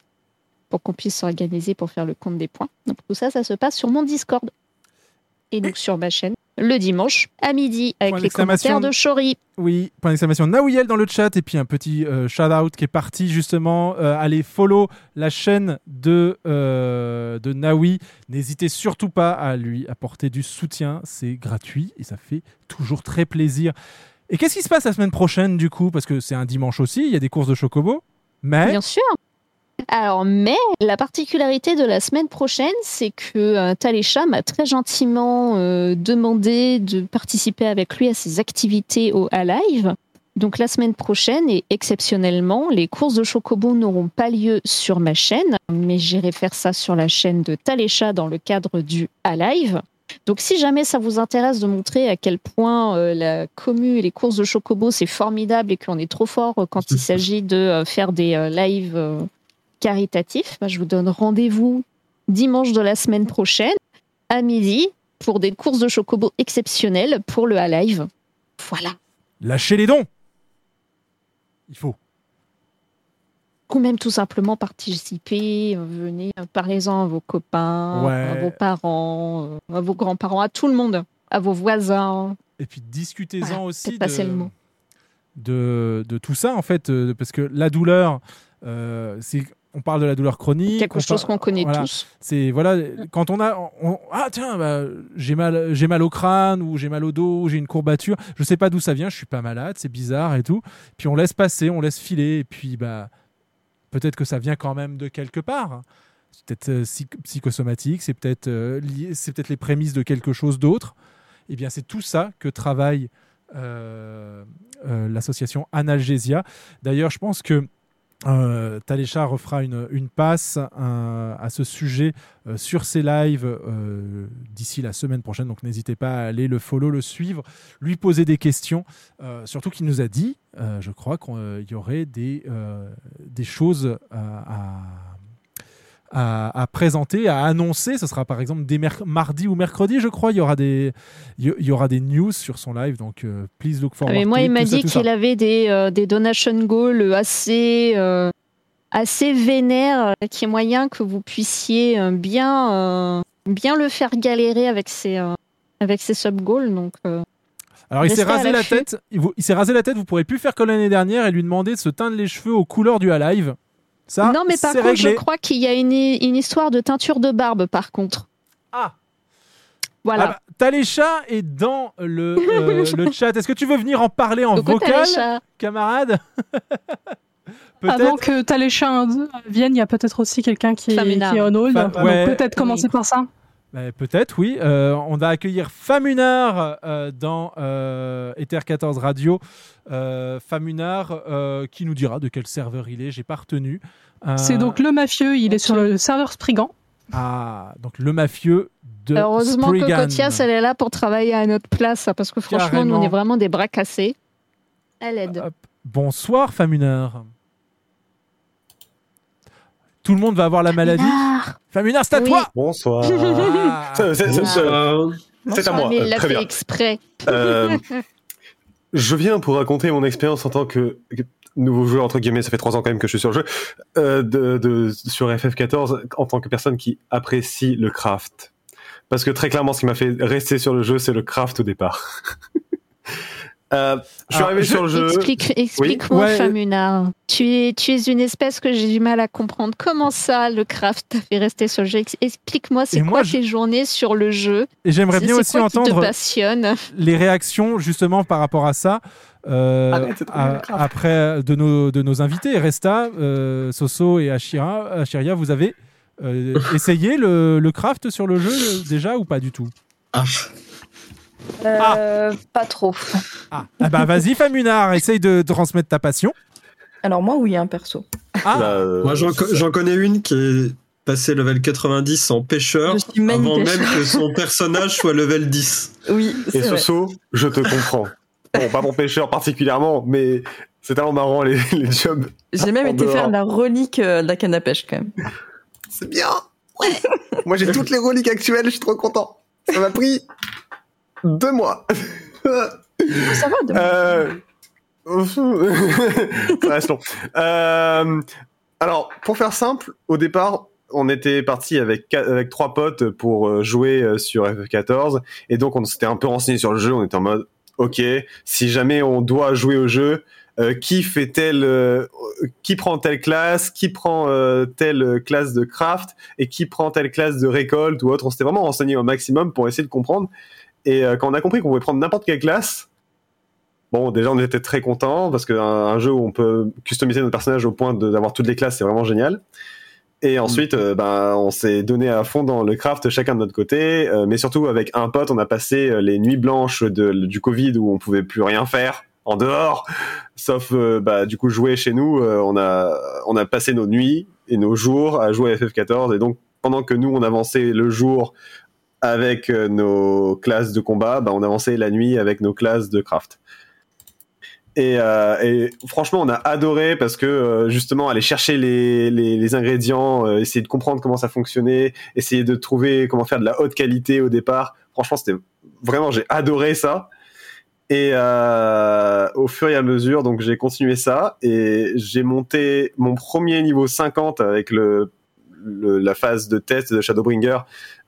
pour qu'on puisse s'organiser pour faire le compte des points. Donc tout ça, ça se passe sur mon Discord et donc sur ma chaîne le dimanche à midi avec Point les commentaires de Chori. Oui, point d'exclamation Naouiel dans le chat et puis un petit euh, shout out qui est parti justement. euh, allez follow la chaîne de, euh, de Naoui. N'hésitez surtout pas à lui apporter du soutien. C'est gratuit et ça fait toujours très plaisir. Et qu'est-ce qui se passe la semaine prochaine du coup? Parce que c'est un dimanche aussi, il y a des courses de Chocobo. Mais Bien sûr. Alors, mais la particularité de la semaine prochaine, c'est que euh, Talécha m'a très gentiment euh, demandé de participer avec lui à ses activités au Alive. Donc la semaine prochaine et exceptionnellement, les courses de Chocobo n'auront pas lieu sur ma chaîne, mais j'irai faire ça sur la chaîne de Talécha dans le cadre du Alive. Donc si jamais ça vous intéresse de montrer à quel point euh, la commu et les courses de Chocobo c'est formidable et qu'on est trop fort euh, quand il s'agit de euh, faire des lives caritatifs, bah, je vous donne rendez-vous dimanche de la semaine prochaine à midi pour des courses de chocobo exceptionnelles pour le Alive. Voilà. Lâchez les dons Il faut. Ou même tout simplement participer, euh, venez, parlez-en à vos copains, Ouais. à vos parents, euh, à vos grands-parents, à tout le monde, à vos voisins. Et puis discutez-en Voilà, aussi de, le mot. de, de tout ça, en fait, euh, parce que la douleur, euh, c'est. On parle de la douleur chronique. Quelque chose qu'on connaît voilà. tous. C'est voilà, quand on a, on- ah tiens, bah, j'ai mal, j'ai mal au crâne ou j'ai mal au dos, ou j'ai une courbature. Je sais pas d'où ça vient. Je suis pas malade, c'est bizarre et tout. Puis on laisse passer, on laisse filer, et puis bah peut-être que ça vient quand même de quelque part. C'est peut-être euh, psych- psychosomatique, c'est peut-être euh, lié, c'est peut-être les prémices de quelque chose d'autre. Eh bien, c'est tout ça que travaille euh, l'association Analgésia. D'ailleurs, je pense que euh, Talécha refera une, passe euh, à ce sujet euh, sur ses lives d'ici la semaine prochaine. Donc n'hésitez pas à aller le follow, le suivre, lui poser des questions. Surtout qu'il nous a dit, je crois qu'il y aurait des, des choses à, à, à présenter, à annoncer. Ce sera par exemple merc- mardi ou mercredi, je crois. Il y aura des, il y- il y aura des news sur son live. Donc euh, please look Ah, forward. mais moi, to il m'a dit qu'il avait des, euh, des donation goals assez, euh, assez vénères, euh, qu'il y a moyen que vous puissiez bien, bien le faire galérer avec ses, avec ses sub-goals. Donc, Alors il s'est rasé la tête. Il, vous- il s'est rasé la tête. Vous pourrez plus faire comme l'année dernière et lui demander de se teindre les cheveux aux couleurs du Alive. Ça, non, mais par contre, réglé. je crois qu'il y a une, une histoire de teinture de barbe, par contre. Ah Voilà. Ah bah, Talécha est dans le, euh, le chat. Est-ce que tu veux venir en parler en Coucou, vocal, Talécha. camarade Avant que Talécha vienne, il y a peut-être aussi quelqu'un qui, est on hold. Donc ouais. peut-être commencer par ça. Peut-être, oui. Euh, on va accueillir Famunard euh, dans euh, Ether 14 Radio. Euh, Famunard euh, qui nous dira de quel serveur il est. J'ai pas retenu. Euh, C'est donc le mafieux, il est sur le serveur Spriggan. Ah, donc le mafieux de Heureusement que. Cotias, elle est là pour travailler à notre place, parce que franchement, nous, on est vraiment des bras cassés. Elle aide. Bonsoir, Famunard. Tout le monde va avoir la maladie. Famunard, c'est à Oui. toi. Bonsoir. Ah. C'est- c'est- c'est- c'est- C'est à moi. Mais il euh, l'a très fait bien. exprès. Euh, je viens pour raconter mon expérience en tant que que nouveau joueur entre guillemets. Ça fait trois ans quand même que je suis sur le jeu euh, de, de- sur FF14 en tant que personne qui apprécie le craft. Parce que très clairement, ce qui m'a fait rester sur le jeu, c'est le craft au départ. Euh, je suis Alors, arrivé sur le jeu. Explique, Oui. explique-moi, Ouais. Famunard. Tu es, tu es une espèce que j'ai du mal à comprendre. Comment ça, le craft t'a fait rester sur le jeu? Ex- Explique-moi, c'est quoi je- tes journées sur le jeu? Et j'aimerais bien aussi quoi qui te entendre passionne? les réactions justement par rapport à ça. euh, Arrête, à- craft. après de nos, de nos invités, Resta, euh, Soso et Ashira, Ashiria, vous avez euh, essayé le, le craft sur le jeu euh, déjà ou pas du tout? Euh, Pas trop. Ah bah vas-y Famunard, essaye de transmettre ta passion. Alors moi, oui, un perso. Ah Bah, euh, Moi, j'en co- j'en connais une qui est passée level 90 en pêcheur avant pêcheur. même que son personnage soit level 10. Oui, Et c'est vrai. Soso, je te comprends. Bon, pas mon pêcheur particulièrement, mais c'est tellement marrant les, les jobs. J'ai même été dehors. faire la relique euh, de la canne à pêche quand même. C'est bien. Ouais. Moi, j'ai toutes les reliques actuelles, je suis trop content. Ça m'a pris deux mois. Ça va, de... Euh... Ça reste long. Euh, Alors, pour faire simple, au départ, on était parti avec, trois potes pour euh, jouer euh, sur FF14, et donc on s'était un peu renseigné sur le jeu, on était en mode, ok, si jamais on doit jouer au jeu, euh, qui fait telle, euh, qui prend telle classe, qui prend euh, telle classe de craft, et qui prend telle classe de récolte ou autre, on s'était vraiment renseigné au maximum pour essayer de comprendre, et euh, quand on a compris qu'on pouvait prendre n'importe quelle classe, Bon, déjà, on était très contents parce qu'un un jeu où on peut customiser notre personnage au point d'avoir toutes les classes, c'est vraiment génial. Et ensuite, euh, ben, on s'est donné à fond dans le craft, chacun de notre côté, euh, mais surtout avec un pote, on a passé euh, les nuits blanches de, du Covid où on pouvait plus rien faire en dehors, sauf euh, bah, du coup jouer chez nous. on a on a passé nos nuits et nos jours à jouer à FF14 et donc pendant que nous on avançait le jour avec euh, nos classes de combat, bah, on avançait la nuit avec nos classes de craft. Et, euh, franchement, on a adoré parce que euh, justement, aller chercher les, ingrédients, essayer de comprendre comment ça fonctionnait, essayer de trouver comment faire de la haute qualité au départ. Franchement, c'était vraiment, j'ai adoré ça. Et au fur et à mesure, donc j'ai continué ça et j'ai monté mon premier niveau 50 avec le- la phase de test de Shadowbringer.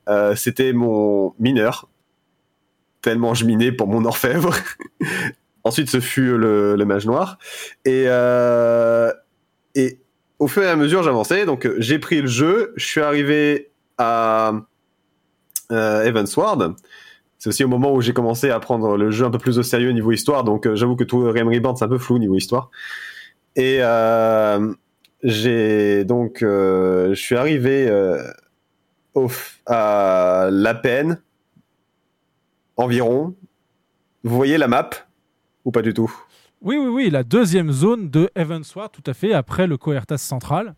Euh, C'était mon mineur, tellement je minais pour mon orfèvre. Ensuite, ce fut le, mage noir. Et, euh, et au fur et à mesure, j'avançais. Donc, j'ai pris le jeu. Je suis arrivé à euh, Evansward. C'est aussi au moment où j'ai commencé à prendre le jeu un peu plus au sérieux niveau histoire. Donc, euh, j'avoue que tout Realm Reborn, c'est un peu flou niveau histoire. Et j'ai donc, je suis arrivé à la peine environ. Vous voyez la map ou pas du tout? Oui, oui, oui, la deuxième zone de Evansward, tout à fait, après le Coertas central.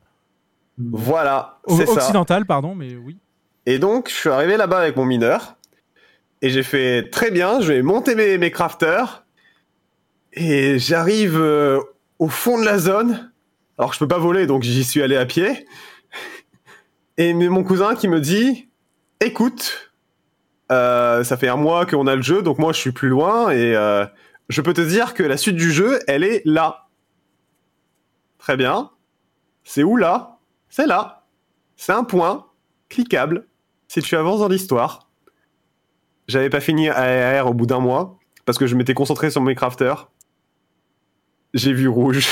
Voilà, c'est ça. occidental, pardon, mais oui. Et donc, je suis arrivé là-bas avec mon mineur. Et j'ai fait très bien, je vais monter mes, mes crafters. Et j'arrive euh, au fond de la zone. Alors je peux pas voler, donc j'y suis allé à pied. Et mon cousin qui me dit Écoute, euh, ça fait un mois qu'on a le jeu, donc moi je suis plus loin. Et euh, je peux te dire que la suite du jeu, elle est là. Très bien. C'est où là? C'est là. C'est un point cliquable si tu avances dans l'histoire. J'avais pas fini AR au bout d'un mois parce que je m'étais concentré sur mes crafters. J'ai vu rouge.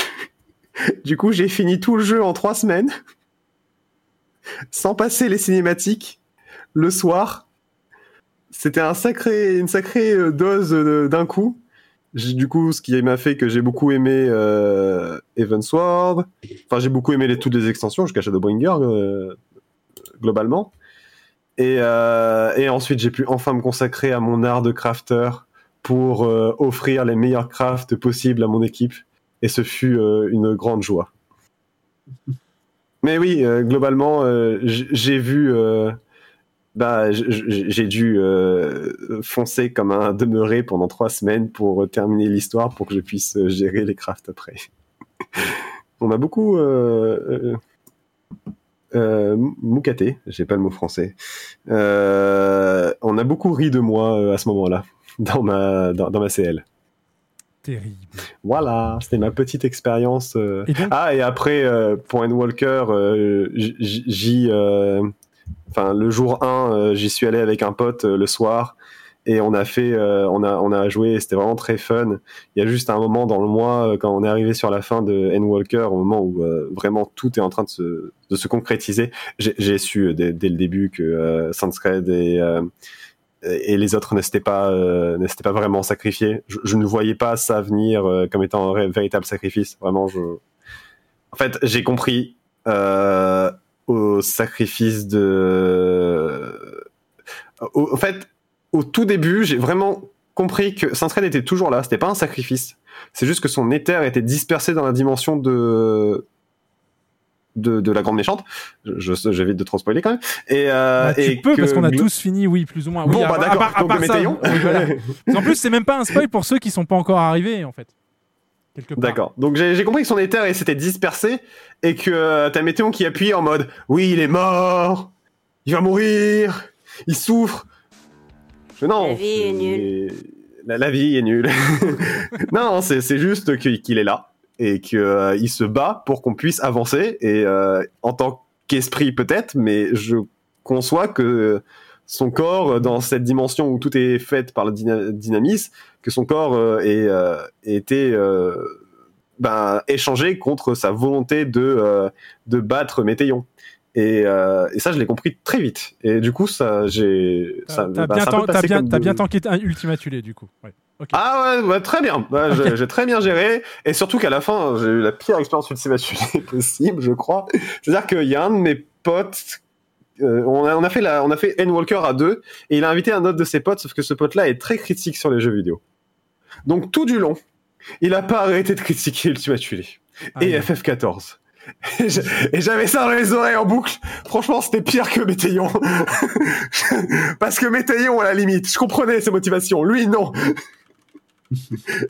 du coup, j'ai fini tout le jeu en trois semaines sans passer les cinématiques le soir. C'était un sacré, une sacrée euh, dose euh, d'un coup. Du coup, ce qui m'a fait que j'ai beaucoup aimé euh, Evansward. Enfin, j'ai beaucoup aimé les, toutes les extensions jusqu'à Shadowbringer euh, globalement. Et, euh, et ensuite, j'ai pu enfin me consacrer à mon art de crafter pour offrir les meilleurs crafts possibles à mon équipe. Et ce fut une grande joie. Mais oui, euh, globalement, euh, j'ai vu. euh, bah, j'ai dû euh, foncer comme un demeuré pendant trois semaines pour terminer l'histoire pour que je puisse euh, gérer les crafts après. On m'a beaucoup euh, euh, moucaté, j'ai pas le mot français. On a beaucoup ri de moi à ce moment-là dans ma dans ma CL. Terrible. Voilà, c'était ma petite expérience. euh. Et donc- Ah, et après, euh, pour Endwalker, euh, j'y. euh, Enfin, le jour 1, euh, j'y suis allé avec un pote le soir. Et on a fait, on a, on a joué, c'était vraiment très fun. Il y a juste un moment dans le mois, quand on est arrivé sur la fin de Endwalker, au moment où vraiment tout est en train de se, de se concrétiser, j'ai su dès, dès le début que Sanskred et, et les autres ne s'étaient pas, euh, pas vraiment sacrifiés. Je, ne voyais pas ça venir euh, comme étant un véritable sacrifice. Vraiment, je. En fait, j'ai compris euh, au sacrifice de. En fait, au tout début, j'ai vraiment compris que Sanskred était toujours là. C'était pas un sacrifice. C'est juste que son éther était dispersé dans la dimension de de, de la grande méchante. Je- je- J'évite de trop spoiler quand même. Et, euh, Bah, tu et peux, que parce qu'on a tous fini, oui, plus ou moins. Bon, oui, à- bah, à d'accord. part- à Donc, part le ça, métaillon. oui, voilà. En plus, c'est même pas un spoil pour ceux qui sont pas encore arrivés, en fait. Quelque part. D'accord. Donc j'ai compris que son éther s'était dispersé et que euh, t'as Météon qui appuie en mode oui il est mort, il va mourir, il souffre. Je, non. La vie est nulle. La, la vie est nulle. non, c'est c'est juste qu'il est là et qu'il se bat pour qu'on puisse avancer et euh, en tant qu'esprit peut-être, mais je conçois que son corps euh, dans cette dimension où tout est fait par le dyna- dynamisme, que son corps euh, ait, euh, été euh, ben, échangé contre sa volonté de, euh, de battre Météon. Et, euh, et ça, je l'ai compris très vite. Et du coup, ça, j'ai, T'as ben, bien, passer bien, de- bien tanké un Ultima Thule, du coup. Ouais. ah ouais, ouais, très bien. Ouais, j'ai- J'ai très bien géré. Et surtout qu'à la fin, j'ai eu la pire expérience Ultima Thule possible, je crois. C'est-à-dire qu'il y a un de mes potes. euh, on, a, on a fait la, on a fait Endwalker à deux et il a invité un autre de ses potes, sauf que ce pote-là est très critique sur les jeux vidéo. Donc tout du long, il a pas arrêté de critiquer Ultima Thule et FF14. Et j'a- Et j'avais ça dans les oreilles en boucle. Franchement, c'était pire que Météon. Parce que Météon, à la limite, je comprenais ses motivations. Lui, non.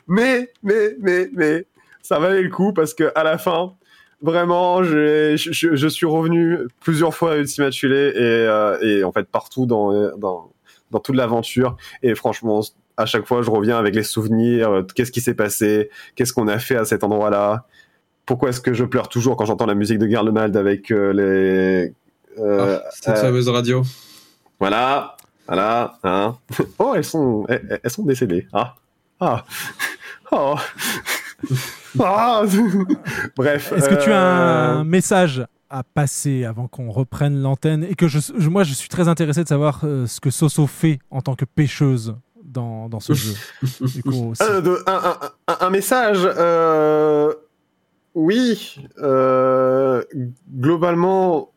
mais, mais, mais, mais, ça valait le coup parce que à la fin, vraiment, je, suis revenu plusieurs fois à Ultima Thule et, euh, et en fait partout dans, dans, dans toute l'aventure. Et franchement, à chaque fois, je reviens avec les souvenirs. euh, Qu'est-ce qui s'est passé Qu'est-ce qu'on a fait à cet endroit-là Pourquoi est-ce que je pleure toujours quand j'entends la musique de Garlemald avec euh, les euh, Ah, cette euh, fameuse radio. Voilà, voilà, hein. Oh, elles sont, elles, elles sont décédées. Ah, ah, oh. Ah. Bref. Est-ce que tu as un message à passer avant qu'on reprenne l'antenne et que je, je- moi je suis très intéressé de savoir euh, ce que Soso fait en tant que pêcheuse dans, dans ce jeu. Du coup, un, un- un- un message. euh, oui. euh, globalement,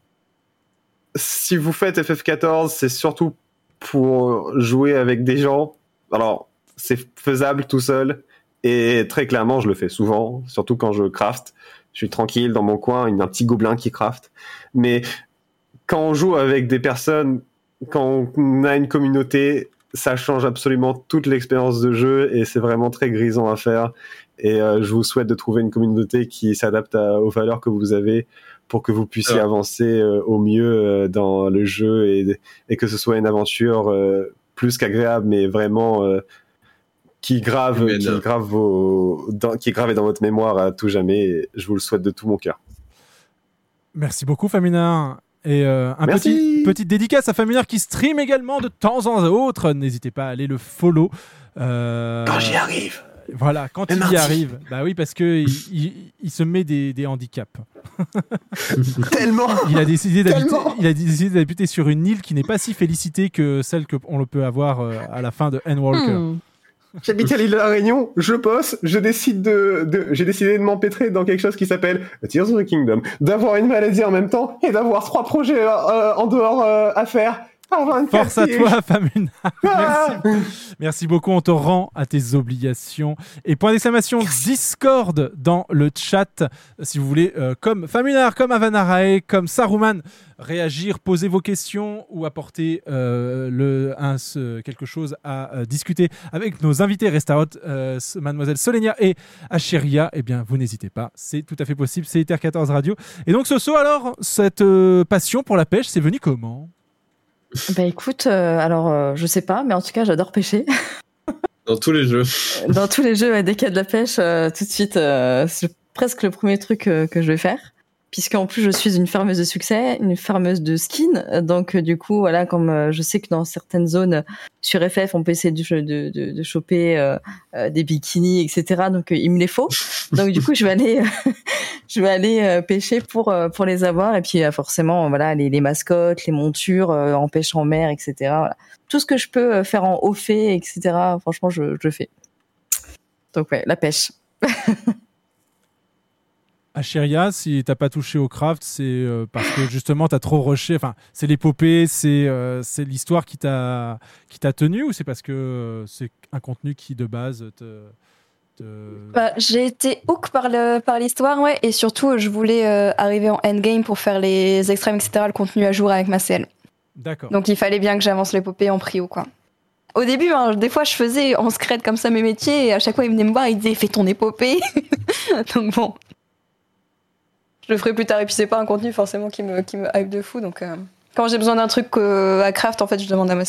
si vous faites FF14, c'est surtout pour jouer avec des gens. Alors, c'est faisable tout seul. Et très clairement, je le fais souvent, surtout quand je craft. Je suis tranquille dans mon coin, il y a un petit gobelin qui craft. Mais quand on joue avec des personnes, quand on a une communauté, ça change absolument toute l'expérience de jeu et c'est vraiment très grisant à faire. Et euh, je vous souhaite de trouver une communauté qui s'adapte aux valeurs que vous avez pour que vous puissiez Ouais. avancer euh, au mieux euh, dans le jeu et, et que ce soit une aventure euh, plus qu'agréable, mais vraiment euh, qui grave, Humaine. qui grave vos, dans, qui est gravé dans votre mémoire à tout jamais. Je vous le souhaite de tout mon cœur. Merci beaucoup, Famina. Et euh, un Merci. petit petite dédicace à Familiar qui stream également de temps en autre. N'hésitez pas à aller le follow. Euh, Quand j'y arrive. Voilà, quand il y arrive. Bah oui, parce que il, il- il se met des, des handicaps. Tellement. Il a décidé d'habiter. Il a décidé d'habiter sur une île qui n'est pas si félicitée que celle que on le peut avoir euh, à la fin de Endwalker. Hmm. J'habite à l'île de la Réunion, je bosse, je décide de, de- j'ai décidé de m'empêtrer dans quelque chose qui s'appelle Tears of the Kingdom, d'avoir une maladie en même temps et d'avoir trois projets euh, en dehors euh, à faire. Une Force à toi, Famuna. Ah. Merci. Merci beaucoup. On te rend à tes obligations. Et point d'exclamation Discord dans le chat. Si vous voulez, euh, comme Famunar, comme Avanarae, comme Saruman, réagir, poser vos questions ou apporter euh, le, un, ce- quelque chose à euh, discuter avec nos invités euh, Mademoiselle Solenia et Acheria, eh bien, vous n'hésitez pas. C'est tout à fait possible. C'est Ether 14 Radio. Et donc, Soso, alors, cette passion pour la pêche, c'est venu comment? Bah écoute, euh, alors euh, je sais pas, mais en tout cas j'adore pêcher. Dans tous les jeux. Dans tous les jeux, ouais, dès qu'il y a de la pêche, euh, tout de suite, euh, c'est presque le premier truc que je vais faire. Puisqu'en plus, je suis une farmeuse de succès, une farmeuse de skin. Donc, euh, du coup, voilà, comme euh, je sais que dans certaines zones sur FF, on peut essayer de, de, choper euh, des bikinis, etc. Donc, il me les faut. Donc, du coup, je vais aller, je vais aller pêcher pour pour les avoir. Et puis, forcément, voilà, les, les mascottes, les montures en pêche en mer, etc. Tout ce que je peux faire en haut fait, etc. Franchement, je, je fais. Donc, ouais, la pêche. Acheria, si t'as pas touché au craft, c'est euh, parce que justement t'as trop rushé. Enfin, c'est l'épopée, c'est euh, c'est l'histoire qui t'a qui t'a tenu ou c'est parce que euh, c'est un contenu qui de base te, te- Bah, j'ai été hook par le par l'histoire, ouais, et surtout je voulais arriver en endgame pour faire les extrêmes, etc., le contenu à jour avec ma CL. D'accord. Donc il fallait bien que j'avance l'épopée en prio, quoi. Au début, hein, des fois, je faisais en secret comme ça mes métiers, et à chaque fois, ils venaient me voir, ils disaient fais ton épopée. donc bon, je le ferai plus tard, et puis c'est pas un contenu forcément qui me qui me hype de fou, donc euh, quand j'ai besoin d'un truc euh, à craft, en fait, je demande à ma.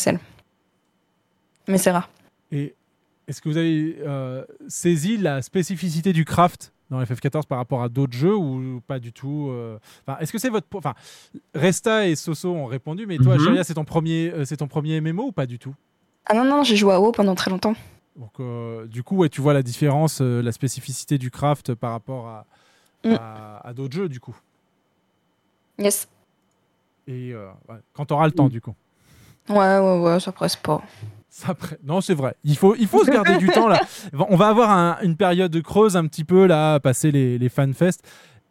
Mais c'est rare. Et est-ce que vous avez euh, saisi la spécificité du craft dans FF14 par rapport à d'autres jeux ou pas du tout euh, Enfin, est-ce que c'est votre enfin Resta et Soso ont répondu, mais toi. Acheria, c'est ton premier euh, c'est ton premier MMO ou pas du tout? Ah non, non, j'ai joué à WoW pendant très longtemps. Donc, euh, du coup, ouais, tu vois la différence, euh, la spécificité du craft par rapport à, Mm. à, à d'autres jeux, du coup. Yes. Et euh, ouais, quand tu auras le temps, du coup. Ouais, ouais, ouais, ça presse pas. Ça pré- Non, c'est vrai. Il faut, il faut se garder du temps là. On va avoir un- une période de creuse un petit peu là, passer les, les fanfests.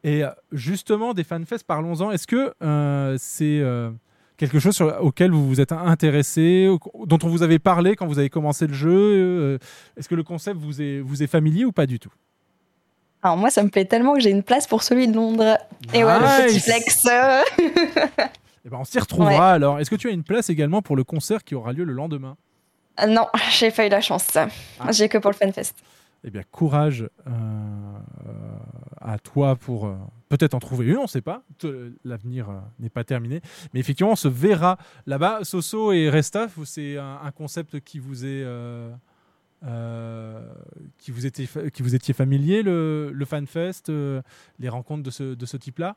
Et euh, justement, des fanfests, parlons-en. Est-ce que euh, c'est euh, quelque chose sur- auquel vous vous êtes intéressé, au- dont on vous avait parlé quand vous avez commencé le jeu Est-ce que le concept vous est, vous est familier ou pas du tout? Alors moi, ça me plaît tellement que j'ai une place pour celui de Londres. Et ouais, le petit flex. Eh ben, On s'y retrouvera alors. Est-ce que tu as une place également pour le concert qui aura lieu le lendemain? Ah non, j'ai pas eu la chance. Ah. J'ai que pour le FanFest. Eh bien, courage euh, à toi pour euh, peut-être en trouver une, on ne sait pas. L'avenir euh, n'est pas terminé. Mais effectivement, on se verra là-bas. Soso et Resta, vous- c'est un, un concept qui vous est. euh, qui, vous fa- qui vous étiez familier, le, le FanFest, euh, les rencontres de ce, de ce type-là?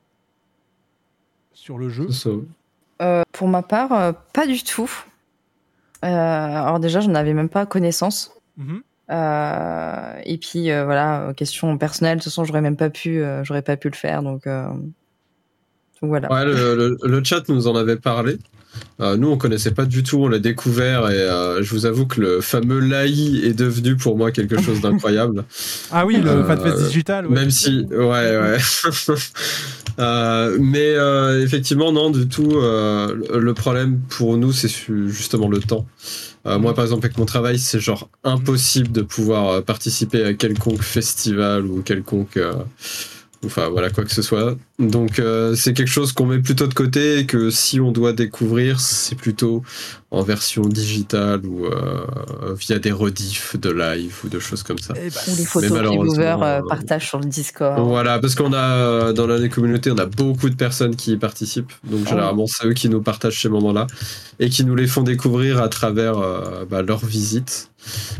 Sur le jeu? Euh, pour ma part, euh, pas du tout. Euh, alors déjà, je n'avais même pas connaissance. Mhm. Euh, et puis euh, voilà, question personnelle, de toute façon, j'aurais même pas pu, euh, j'aurais pas pu le faire, donc, euh, donc voilà. Ouais, le, le- le chat nous en avait parlé. Euh, nous, on connaissait pas du tout, on l'a découvert et euh, je vous avoue que le fameux Lai est devenu pour moi quelque chose d'incroyable. Ah oui, le Euh, digital. ouais. Même si, ouais, ouais. Euh, mais effectivement, non, du tout. le- problème pour nous, c'est justement le temps. Moi, par exemple, avec mon travail, c'est genre impossible de pouvoir participer à quelconque festival ou quelconque. Enfin voilà quoi que ce soit. Donc euh, c'est quelque chose qu'on met plutôt de côté et que si on doit découvrir, c'est plutôt en version digitale ou euh, via des rediffs de live ou de choses comme ça. Ou les Mais photos que les malheureusement, viewers euh, partagent sur le Discord. voilà, parce qu'on a dans la communauté, on a beaucoup de personnes qui y participent. Donc Ah. généralement, c'est eux qui nous partagent ces moments-là et qui nous les font découvrir à travers euh, bah, leurs visites.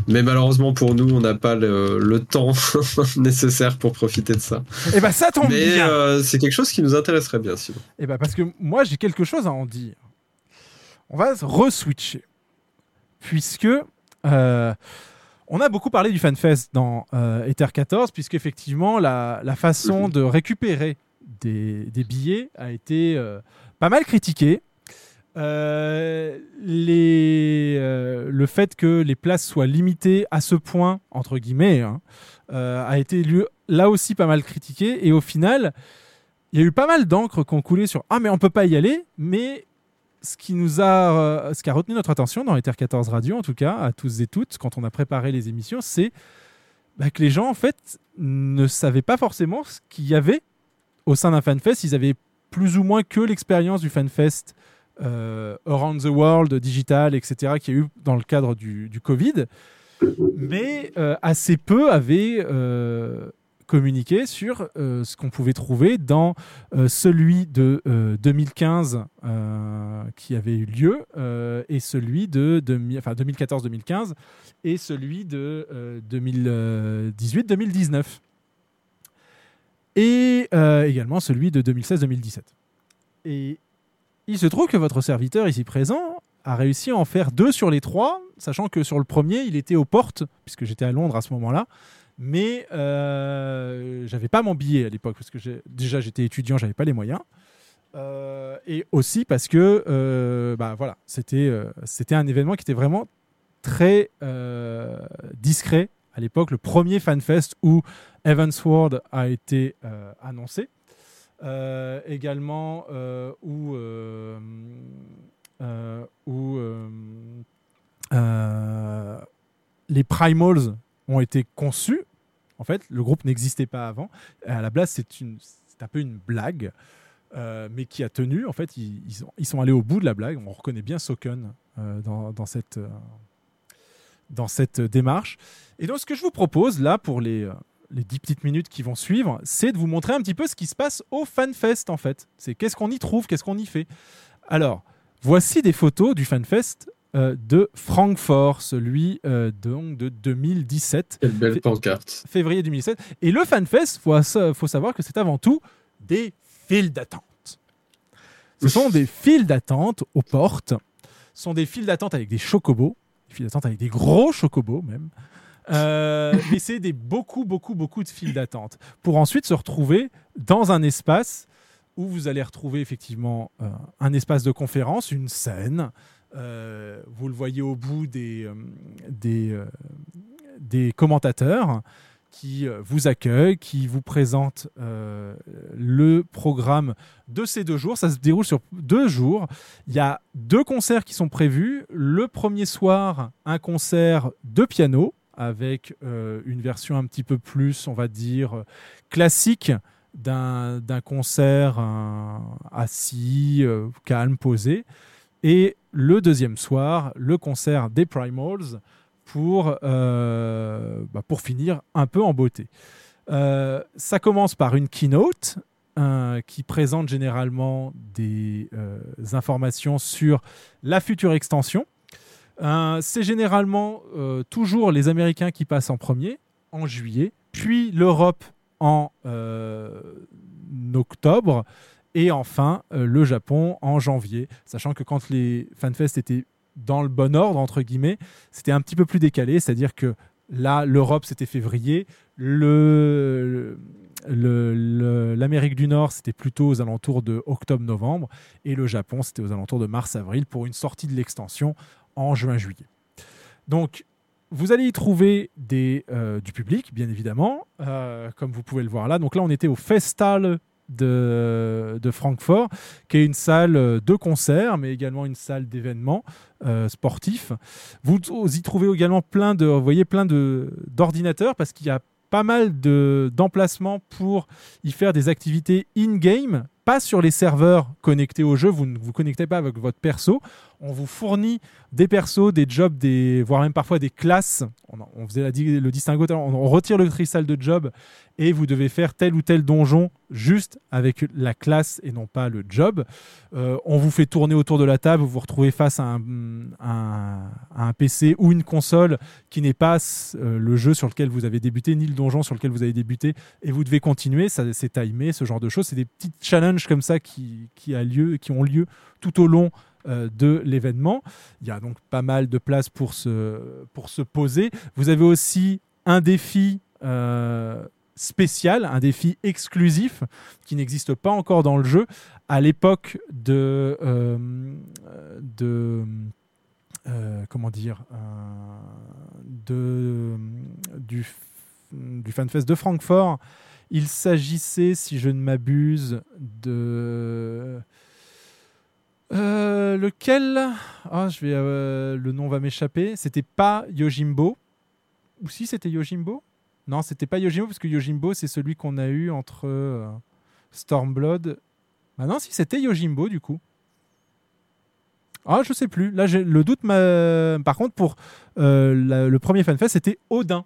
Mais malheureusement pour nous, on n'a pas le, le temps nécessaire pour profiter de ça. Eh ben, ça tombe Mais bien. euh, c'est quelque chose qui nous intéresserait bien sinon. Eh ben parce que moi j'ai quelque chose à en dire. On va re-switcher. Puisque euh, on a beaucoup parlé du FanFest dans euh, Ether 14, puisque effectivement la, la façon de récupérer des, des billets a été pas mal critiquée. Euh, les, euh, le fait que les places soient limitées à ce point, entre guillemets, hein, euh, a été là aussi pas mal critiqué. Et au final, il y a eu pas mal d'encre qui ont coulé sur Ah, mais on peut pas y aller. Mais ce qui nous a, euh, ce qui a retenu notre attention dans Ether 14 Radio, en tout cas, à tous et toutes, quand on a préparé les émissions, c'est bah, que les gens, en fait, ne savaient pas forcément ce qu'il y avait au sein d'un FanFest. Ils avaient plus ou moins que l'expérience du FanFest euh, Around the World, digital, etc., qu'il y a eu dans le cadre du, Covid. Mais euh, assez peu avaient euh, communiqué sur ce qu'on pouvait trouver dans celui de euh, 2015 euh, qui avait eu lieu et celui de demi- enfin, 2014-2015 et celui de euh, 2018-2019 et également celui de 2016-2017. Et il se trouve que votre serviteur ici présent a réussi à en faire deux sur les trois, sachant que sur le premier, il était aux portes, puisque j'étais à Londres à ce moment-là. Mais euh, j'avais pas mon billet à l'époque, parce que déjà j'étais étudiant, j'avais pas les moyens. Euh, et aussi parce que euh, bah, voilà, c'était euh, c'était un événement qui était vraiment très discret à l'époque, le premier FanFest où Evansward a été annoncé. Euh, également euh, où, euh, où les Primals ont été conçus. En fait, le groupe n'existait pas avant. À la base, c'est un peu une blague, mais qui a tenu. En fait, ils, sont, allés au bout de la blague. On reconnaît bien Soken dans, cette, dans cette démarche. Et donc, ce que je vous propose là pour les, les 10 petites minutes qui vont suivre, c'est de vous montrer un petit peu ce qui se passe au FanFest en fait. C'est qu'est-ce qu'on y trouve, qu'est-ce qu'on y fait. Alors, voici des photos du FanFest euh, de Francfort, celui euh, donc de 2017. Quelle belle pancarte. Février 2017. Et le FanFest, il faut, faut savoir que c'est avant tout des files d'attente. Ce sont des files d'attente aux portes. Ce sont des files d'attente avec des chocobos, des files d'attente avec des gros chocobos même. Euh, mais c'est des beaucoup, beaucoup, beaucoup de files d'attente pour ensuite se retrouver dans un espace où vous allez retrouver effectivement euh, un espace de conférence, une scène. Euh, vous le voyez au bout des, des, commentateurs qui vous accueillent, qui vous présentent le programme de ces deux jours. Ça se déroule sur deux jours. Il y a deux concerts qui sont prévus. Le premier soir, un concert de piano avec euh, une version un petit peu plus, on va dire, classique d'un concert euh, assis, euh, calme, posé. Et le deuxième soir, le concert des Primals pour, bah, pour finir un peu en beauté. Ça commence par une keynote qui présente généralement des informations sur la future extension. Euh, c'est généralement euh, toujours les Américains qui passent en premier, en juillet, puis l'Europe en euh, octobre, et enfin le Japon en janvier. Sachant que quand les FanFest étaient dans le bon ordre, entre guillemets, c'était un petit peu plus décalé, c'est-à-dire que là, l'Europe, c'était février, l'Amérique du Nord, c'était plutôt aux alentours de octobre-novembre, et le Japon, c'était aux alentours de mars-avril pour une sortie de l'extension en juin-juillet. Donc, vous allez y trouver euh, du public, bien évidemment, euh, comme vous pouvez le voir là. Donc là, on était au Festal de, de Francfort, qui est une salle de concert, mais également une salle d'événements euh, sportifs. Vous, y trouvez également plein de, voyez, plein d'ordinateurs, parce qu'il y a pas mal de- d'emplacements pour y faire des activités in-game, pas sur les serveurs connectés au jeu, vous ne vous connectez pas avec votre perso, on vous fournit des persos, des jobs, des, voire même parfois des classes. On, faisait le distinguo, on, retire le cristal de job et vous devez faire tel ou tel donjon juste avec la classe et non pas le job. Euh, on vous fait tourner autour de la table, vous vous retrouvez face à un, PC ou une console qui n'est pas euh, le jeu sur lequel vous avez débuté, ni le donjon sur lequel vous avez débuté, et vous devez continuer, c'est timé, ce genre de choses. C'est des petits challenges comme ça qui, a lieu, qui ont lieu tout au long de l'événement. Il y a donc pas mal de place pour se, pour se poser. Vous avez aussi un défi euh, spécial, un défi exclusif qui n'existe pas encore dans le jeu. À l'époque de, euh, de euh, comment dire, euh, de, du, du FanFest de Francfort, il s'agissait, si je ne m'abuse, de euh, lequel? Ah, je vais, euh, le nom va m'échapper. C'était pas Yojimbo? Ou si c'était Yojimbo? Non, c'était pas Yojimbo parce que Yojimbo c'est celui qu'on a eu entre euh, Stormblood. Bah non, si c'était Yojimbo du coup. Ah, je sais plus. Là, le doute. Par contre, pour le premier FanFest, c'était Odin.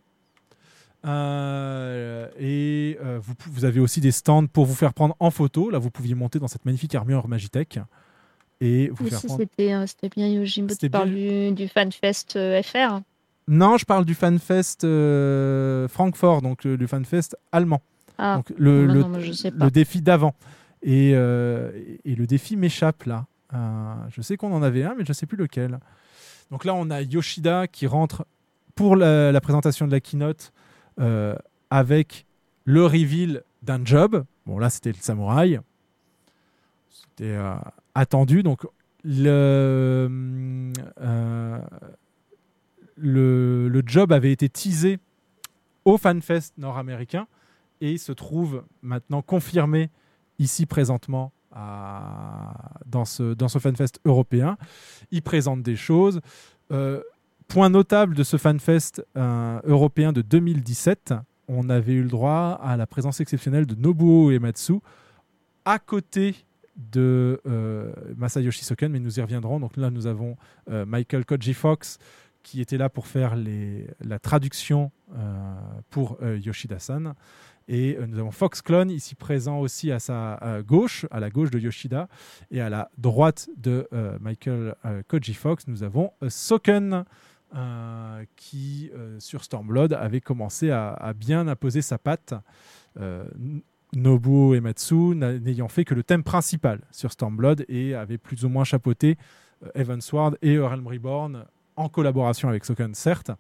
Et vous, vous avez aussi des stands pour vous faire prendre en photo. Là, vous pouviez monter dans cette magnifique armure Magitech et vous Oui, faire si prendre. c'était euh, c'était bien Yojimbo, C'était tu parles du, du FanFest euh, FR. Non, je parle du FanFest euh, Francfort, donc le FanFest allemand. Ah, donc le, bah le, non, moi, je sais pas. le défi d'avant. Et, et le défi m'échappe là. Je sais qu'on en avait un, mais je ne sais plus lequel. Donc là, on a Yoshida qui rentre pour la, la présentation de la keynote avec le reveal d'un job. Bon, là, c'était le samouraï. C'était attendu. Donc, le, euh, le, le job avait été teasé au FanFest nord-américain et se trouve maintenant confirmé ici présentement dans, ce, dans ce FanFest européen. Il présente des choses. Euh, point notable de ce FanFest euh, européen de 2017, on avait eu le droit à la présence exceptionnelle de Nobuo Uematsu à côté de euh, Masayoshi Soken, mais nous y reviendrons. Donc là, nous avons euh, Michael Koji Fox qui était là pour faire la traduction euh, pour Yoshida-san. Et nous avons Fox Clone ici présent aussi à sa gauche, à la gauche de Yoshida. Et à la droite de Michael Koji Fox, nous avons Soken qui, sur Stormblood, avait commencé à, bien apposer sa patte. Nobuo Ematsu n'a- n'ayant fait que le thème principal sur Stormblood et avait plus ou moins chapeauté euh, Evansward et Realm Reborn en collaboration avec Soken, certes,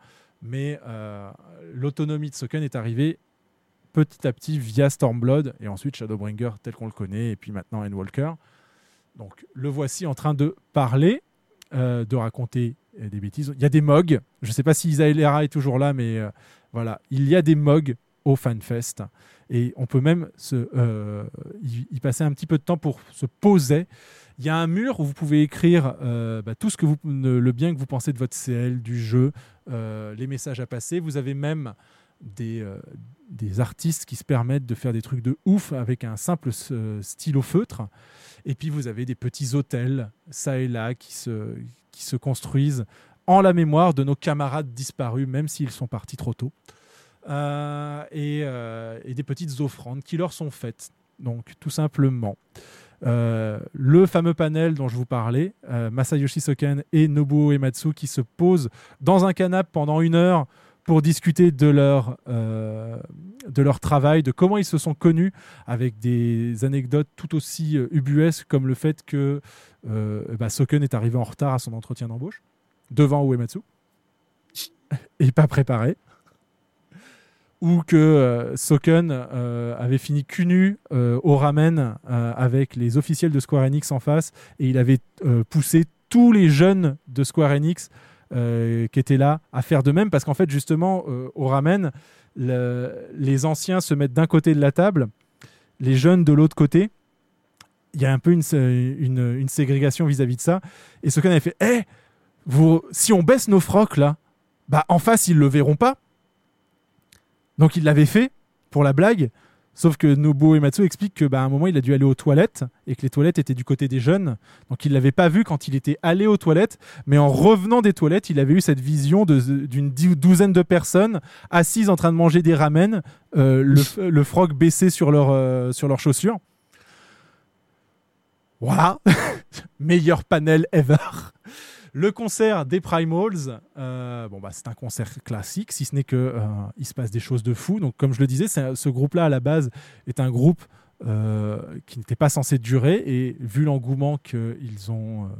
mais euh, l'autonomie de Soken est arrivée petit à petit via Stormblood et ensuite Shadowbringer tel qu'on le connaît et puis maintenant Endwalker. Donc le voici en train de parler, euh, de raconter euh, des bêtises. Il y a des mogs. Je ne sais pas si Isaelera est toujours là, mais euh, voilà, il y a des mogs au FanFest et on peut même euh, y, passer un petit peu de temps pour se poser. Il y a un mur où vous pouvez écrire euh, bah, tout ce que vous, le bien que vous pensez de votre CL, du jeu, euh, les messages à passer. Vous avez même des, artistes qui se permettent de faire des trucs de ouf avec un simple stylo feutre. Et puis vous avez des petits hôtels, ça et là, qui se construisent en la mémoire de nos camarades disparus, même s'ils sont partis trop tôt. Euh, et, euh, et des petites offrandes qui leur sont faites. Donc, tout simplement. Euh, le fameux panel dont je vous parlais, Masayoshi Soken et Nobuo Ematsu qui se posent dans un canapé pendant une heure pour discuter de leur, de leur travail, de comment ils se sont connus, avec des anecdotes tout aussi ubuesques comme le fait que euh, bah, Soken est arrivé en retard à son entretien d'embauche, devant Uematsu, et pas préparé. Ou que euh, Soken euh, avait fini cul nu euh, au ramen avec les officiels de Square Enix en face et il avait poussé tous les jeunes de Square Enix qui étaient là à faire de même parce qu'en fait justement au ramen le- les anciens se mettent d'un côté de la table les jeunes de l'autre côté. Il y a un peu une, ségrégation vis-à-vis de ça. Et Soken avait fait Eh, vous, si on baisse nos frocs là bah en face ils le verront pas donc il l'avait fait pour la blague Sauf que Nobuo Ematsu explique que bah, un moment il a dû aller aux toilettes et que les toilettes étaient du côté des jeunes. Donc il l'avait pas vu quand il était allé aux toilettes, mais en revenant des toilettes, il avait eu cette vision d'une douzaine de personnes assises en train de manger des ramen, euh, le, le froc baissé sur, leur, euh, sur leurs chaussures. Voilà, meilleur panel ever. Le concert des Primals, euh, bah c'est un concert classique, si ce n'est que euh, se passe des choses de fou. Donc comme je le disais, ce groupe-là à la base est un groupe euh, qui n'était pas censé durer et vu l'engouement qu'ils ont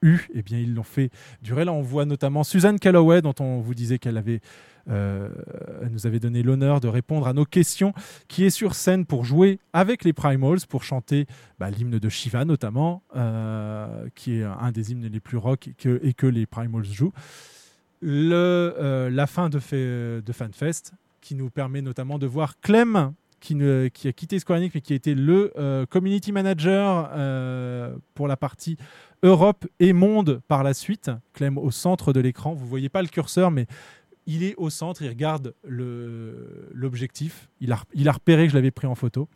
eu, eh bien ils l'ont fait durer. Là on voit notamment Suzanne Calloway dont on vous disait qu'elle avait elle nous avait donné l'honneur de répondre à nos questions, qui est sur scène pour jouer avec les Primals, pour chanter bah, l'hymne de Shiva notamment, euh, qui est un des hymnes les plus rock et que, les Primals jouent. Euh, la fin de, FanFest, qui nous permet notamment de voir Clem, qui, ne- a quitté Square Enix, mais qui a été le euh, community manager euh, pour la partie Europe et Monde par la suite. Clem au centre de l'écran. Vous voyez pas le curseur, mais il est au centre, il regarde l'objectif. Il a, il a repéré que je l'avais pris en photo.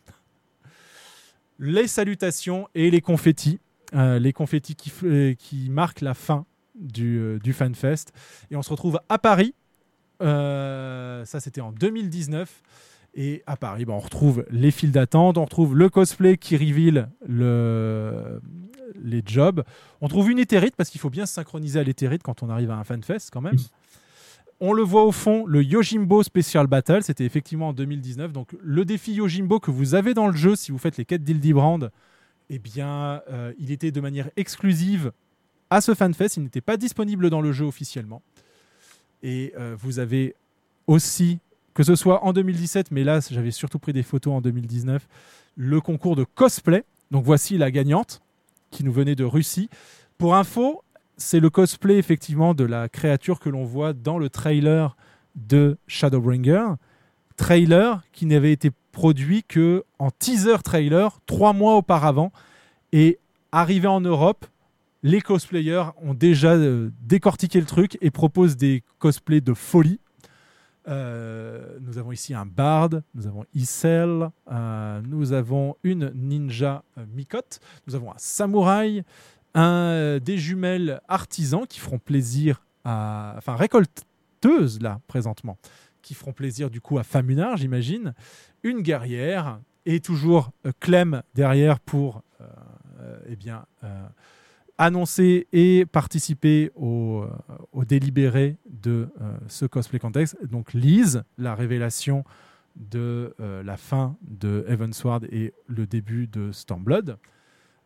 Les salutations et les confettis. Euh, les confettis qui, euh, qui marquent la fin du, euh, du FanFest. Et on se retrouve à Paris. Ça, c'était en 2019. Et à Paris, bah, on retrouve les files d'attente, on retrouve le cosplay qui reveal le, les jobs. On trouve une éthérite parce qu'il faut bien se synchroniser à l'éthérite quand on arrive à un FanFest quand même. On le voit au fond, le Yojimbo Special Battle, c'était effectivement en 2019. Donc le défi Yojimbo que vous avez dans le jeu si vous faites les quêtes d'Ildibrand, eh bien, euh, il était de manière exclusive à ce FanFest. Il n'était pas disponible dans le jeu officiellement. Et euh, vous avez aussi, que ce soit en 2017, mais là j'avais surtout pris des photos en 2019, le concours de cosplay. Donc voici la gagnante qui nous venait de Russie. Pour info, c'est le cosplay effectivement de la créature que l'on voit dans le trailer de Shadowbringer. Trailer qui n'avait été produit que en teaser trailer trois mois auparavant. Et arrivé en Europe, les cosplayers ont déjà euh, décortiqué le truc et proposent des cosplays de folie. Euh, nous avons ici un bard, nous avons Isel, euh, nous avons une ninja euh, nous avons un samouraï, euh, des jumelles artisans qui feront plaisir à. Enfin, récolteuses, là, présentement, qui feront plaisir du coup à Famunard, j'imagine. Une guerrière et toujours euh, Clem derrière pour euh, eh bien, annoncer et participer au, délibéré de ce cosplay contexte. Donc Lise, la révélation de la fin de Evansward et le début de Stormblood.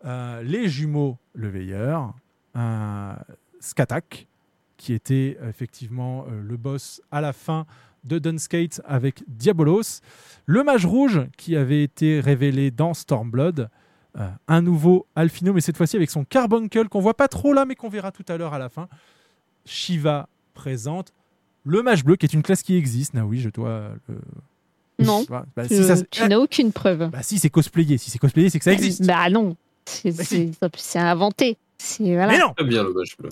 Euh, les jumeaux Le Veilleur, un Skatak, qui était effectivement euh, le boss à la fin de Dunskate avec Diabolos, le mage rouge qui avait été révélé dans Stormblood, euh, un nouveau Alphino, mais cette fois-ci avec son carbuncle qu'on voit pas trop là, mais qu'on verra tout à l'heure à la fin. Shiva présente le mage bleu, qui est une classe qui existe. Ah oui, je dois le. Non, Bah, bah, tu, si ça- tu n'as aucune preuve. bah, si c'est cosplayé, si c'est cosplayé, c'est que ça existe. Bah non, c'est inventé. Voilà. Mais non Très bien le mage bleu.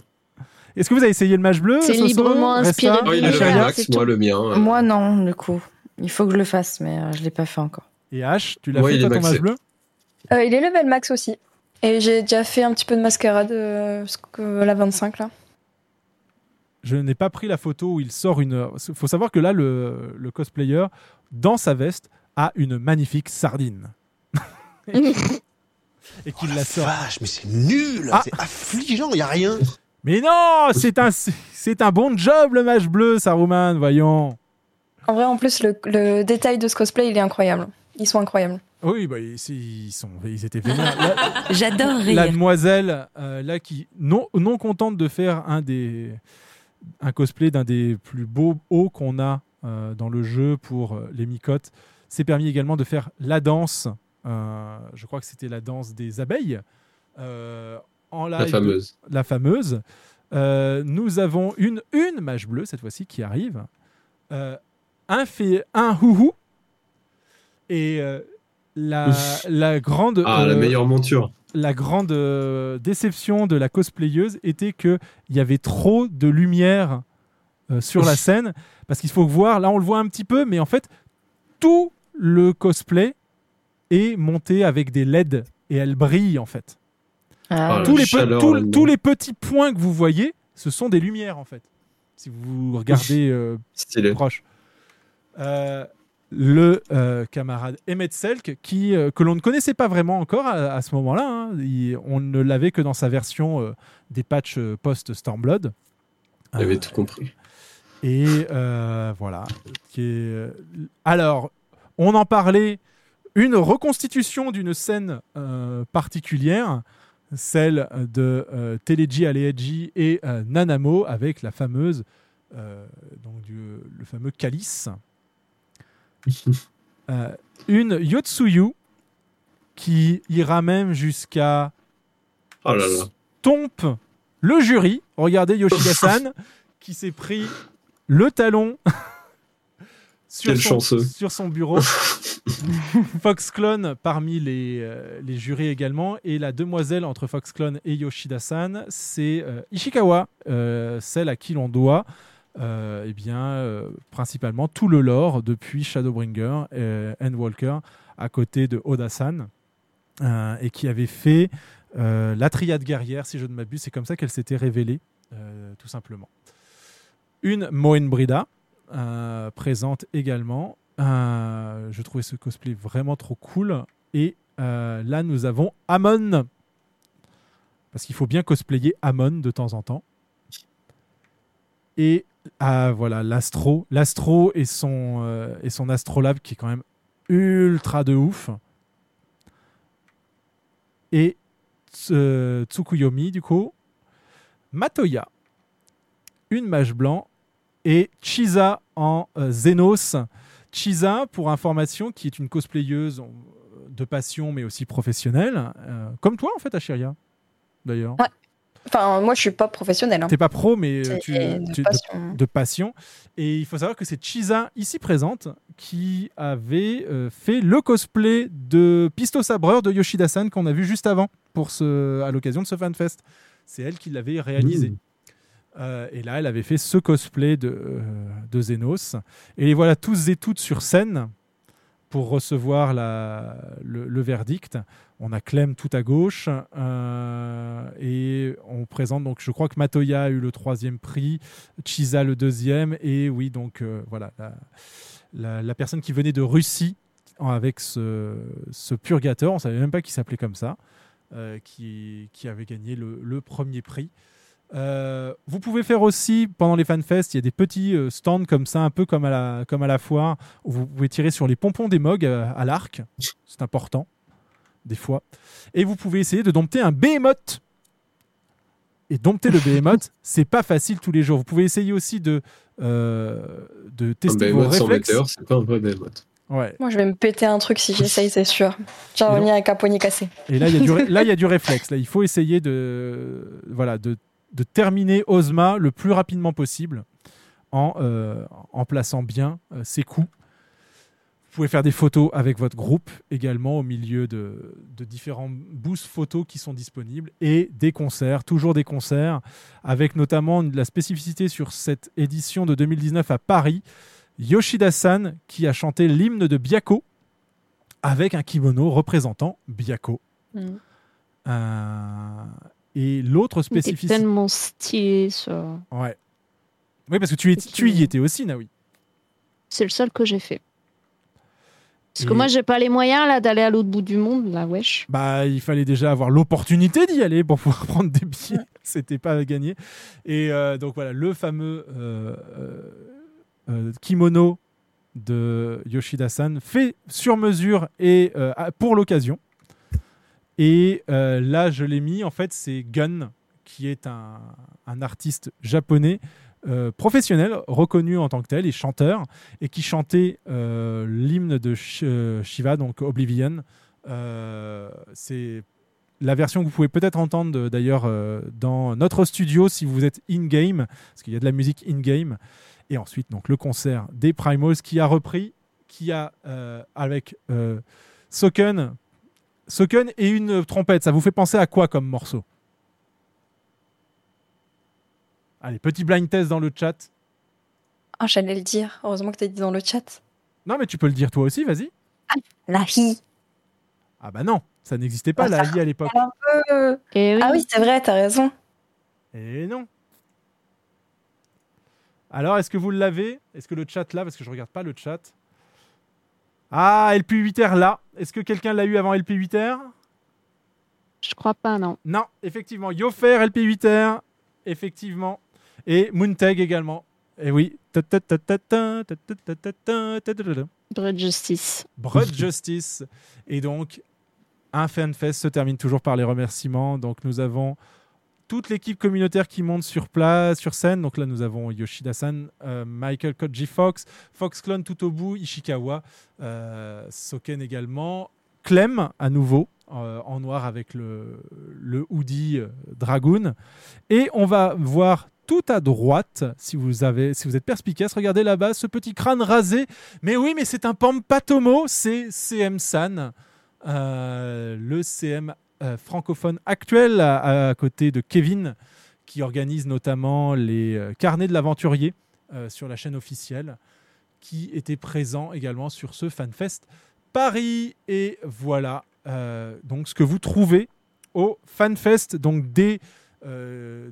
Est-ce que vous avez essayé le mage bleu C'est librement inspiré Oh, il est le max, moi le mien. euh, Moi, non, du coup. Il faut que je le fasse, mais euh, je l'ai pas fait encore. Et H, tu l'as Ouais, fait il toi est ton mage bleu? Euh, il est level max aussi. Et j'ai déjà fait un petit peu de mascarade, euh, la 25 là. je n'ai pas pris la photo où il sort une. Il faut savoir que là, le, le cosplayer, dans sa veste, a une magnifique sardine. Et qu'il la sort. Vache, mais c'est nul, Ah. c'est affligeant, il y a rien. Mais non, c'est un, c'est un bon job, le mage bleu, Saruman, voyons. En vrai, en plus, le, le détail de ce cosplay, il est incroyable. Ils sont incroyables. Oui, bah, ils, ils sont, ils étaient vénères. La- J'adore La rire. demoiselle, euh, là, qui, non, non contente de faire un, des, un cosplay d'un des plus beaux hauts qu'on a euh, dans le jeu pour euh, les micottes, s'est permis également de faire la danse. Euh, je crois que c'était la danse des abeilles. euh, en La live de- fameuse. la fameuse. Euh, nous avons une, une mage bleue, cette fois-ci, qui arrive. Un fait un houhou. Et la, la grande. Ah, la meilleure monture. la grande euh, déception de la cosplayeuse était qu'il y avait trop de lumière euh, sur la scène. Parce qu'il faut voir, là on le voit un petit peu, mais en fait, tout le cosplay est monté avec des LED et elle brille en fait. Ah, tous, la les chaleur tous- tous les petits points que vous voyez, ce sont des lumières en fait. Si vous regardez euh, proche. Euh, le euh, camarade Emmett Selk, qui, euh, que l'on ne connaissait pas vraiment encore à, à ce moment-là. hein. On ne l'avait que dans sa version euh, des patchs euh, post-Stormblood. Il avait tout compris. Et euh, voilà. Qui est... Alors, on en parlait, une reconstitution d'une scène euh, particulière, celle de euh, Teleji Aleaji et euh, Nanamo avec la fameuse, euh, donc du, le fameux calice. Euh, une Yotsuyu qui ira même jusqu'à Oh là là. stomp le jury. Regardez Yoshida-san qui s'est pris le talon sur, Quel son, chanceux. sur son bureau. Foxclone parmi les, euh, les jurys également. Et la demoiselle entre Foxclone et Yoshida-san, c'est euh, Ishikawa, euh, celle à qui l'on doit eh bien, principalement tout le lore depuis Shadowbringer et Endwalker à côté de Oda-san. et qui avait fait la triade guerrière, si je ne m'abuse. C'est comme ça qu'elle s'était révélée, tout simplement. Une Moen Brida, euh, présente également. Euh, je trouvais ce cosplay vraiment trop cool. Et euh, là, nous avons Amon. Parce qu'il faut bien cosplayer Amon de temps en temps. Et ah, voilà, l'astro. L'astro et son, et astrolabe qui est quand même ultra de ouf. Et Tsu- Tsukuyomi, du coup. Matoya, une mage blanc. Et Chiza en euh, Xenos. Chiza, pour information, qui est une cosplayeuse euh, de passion, mais aussi professionnelle. euh, comme toi, en fait, Achiria, d'ailleurs. Ouais. Enfin, moi, je suis pas professionnelle. hein. T'es pas pro, mais euh, C'est tu, de tu- passion. de passion. Et il faut savoir que c'est Chiza, ici présente, qui avait euh, fait le cosplay de Pisto Sabreur de Yoshida-san qu'on a vu juste avant pour ce, à l'occasion de ce FanFest. C'est elle qui l'avait réalisé. Euh, et là, elle avait fait ce cosplay de, euh, Xenos. Et les voilà tous et toutes sur scène pour recevoir le, verdict. On a Clem tout à gauche euh, et on présente donc je crois que Matoya a eu le troisième prix, Chiza le deuxième et oui donc euh, voilà la, personne qui venait de Russie avec ce, ce purgateur, on savait même pas qu'il s'appelait comme ça, qui, avait gagné le premier prix. Euh, vous pouvez faire aussi pendant les fanfests, il y a des petits euh, stands comme ça, un peu comme à la, comme à la foire, où vous pouvez tirer sur les pompons des mogs euh, à l'arc. C'est important, des fois. Et vous pouvez essayer de dompter un behemoth. Et dompter le behemoth, c'est pas facile tous les jours. Vous pouvez essayer aussi de, euh, de Un tester vos behemoth sans réflexes. c'est pas un vrai behemoth. Ouais. Moi, je vais me péter un truc si j'essaye, c'est sûr. Je vais Et revenir avec un poignet cassé. Et là, il y a du, là, il y a du réflexe. Là, il faut essayer de, voilà, de, de terminer Ozma le plus rapidement possible en, euh, en plaçant bien euh, ses coups. Vous pouvez faire des photos avec votre groupe également au milieu de, de différents boosts photos qui sont disponibles et des concerts, toujours des concerts, avec notamment la spécificité sur cette édition de 2019 à Paris, Yoshida-san qui a chanté l'hymne de Byako avec un kimono représentant Byako. Mm. Euh, et l'autre spécificité. tellement stylé, ça. Ouais. Oui, parce que tu, es, tu y étais aussi, Naoui. C'est le seul que j'ai fait. Parce que moi, j'ai pas les moyens là d'aller à l'autre bout du monde, là, wesh. Bah, il fallait déjà avoir l'opportunité d'y aller pour pouvoir prendre des billets. C'était pas gagné. Et euh, donc voilà, le fameux euh, euh, kimono de Yoshida-san fait sur mesure et euh, pour l'occasion. Et euh, là, je l'ai mis. En fait, c'est Gun, qui est un, artiste japonais euh, professionnel, reconnu en tant que tel, et chanteur, et qui chantait euh, l'hymne de Sh- Shiva, donc Oblivion. C'est la version que vous pouvez peut-être entendre d'ailleurs dans notre studio si vous êtes in-game, parce qu'il y a de la musique in-game. Et ensuite, donc, le concert des Primals qui a repris, qui a avec Soken, Soken et une trompette. Ça vous fait penser à quoi comme morceau? Allez, petit blind test dans le chat. Ah, j'allais le dire. Heureusement que tu as dit dans le chat. Non, mais tu peux le dire toi aussi, vas-y. La hi. Ah bah non, ça n'existait pas la I à l'époque. Peu. Ah oui, c'est vrai, t'as raison. Et non. Alors, est-ce que vous l'avez? Est-ce que le chat là? Parce que je regarde pas le chat. Ah, LP8R là. Est-ce que quelqu'un l'a eu avant LP8R Je crois pas, non. Non, effectivement. Yofer, LP8R. Effectivement. Et Moontag également. Et oui. Bread Justice. Bread Justice. Et donc, un FanFest se termine toujours par les remerciements. Donc, nous avons toute l'équipe communautaire qui monte sur place, sur scène. Donc là, nous avons Yoshida-san, euh, Michael Koji Fox, Fox Clone tout au bout, Ishikawa, euh, Soken également, Clem à nouveau. euh, en noir avec le, le hoodie Dragoon. Et on va voir tout à droite, si vous, avez, si vous êtes perspicace, regardez là-bas ce petit crâne rasé. Mais oui, mais c'est un Pampatomo, c'est CM San, le CM euh, francophone actuel à, côté de Kevin, qui organise notamment les euh, carnets de l'aventurier euh, sur la chaîne officielle, qui était présent également sur ce FanFest Paris. Et voilà donc ce que vous trouvez au FanFest, donc des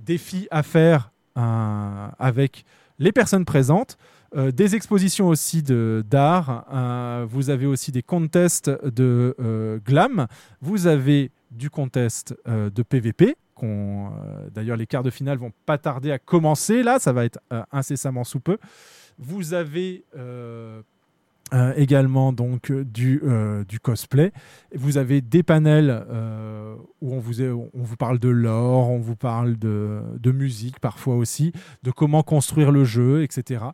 défis à faire euh, avec les personnes présentes. Euh, des expositions aussi d'art. Euh, vous avez aussi des contests de euh, glam. Vous avez du contest de PVP. D'ailleurs, les quarts de finale vont pas tarder à commencer. Là, ça va être incessamment sous peu. Vous avez également donc du, cosplay. Vous avez des panels où on vous, parle de lore, on vous parle de musique parfois aussi, de comment construire le jeu, etc.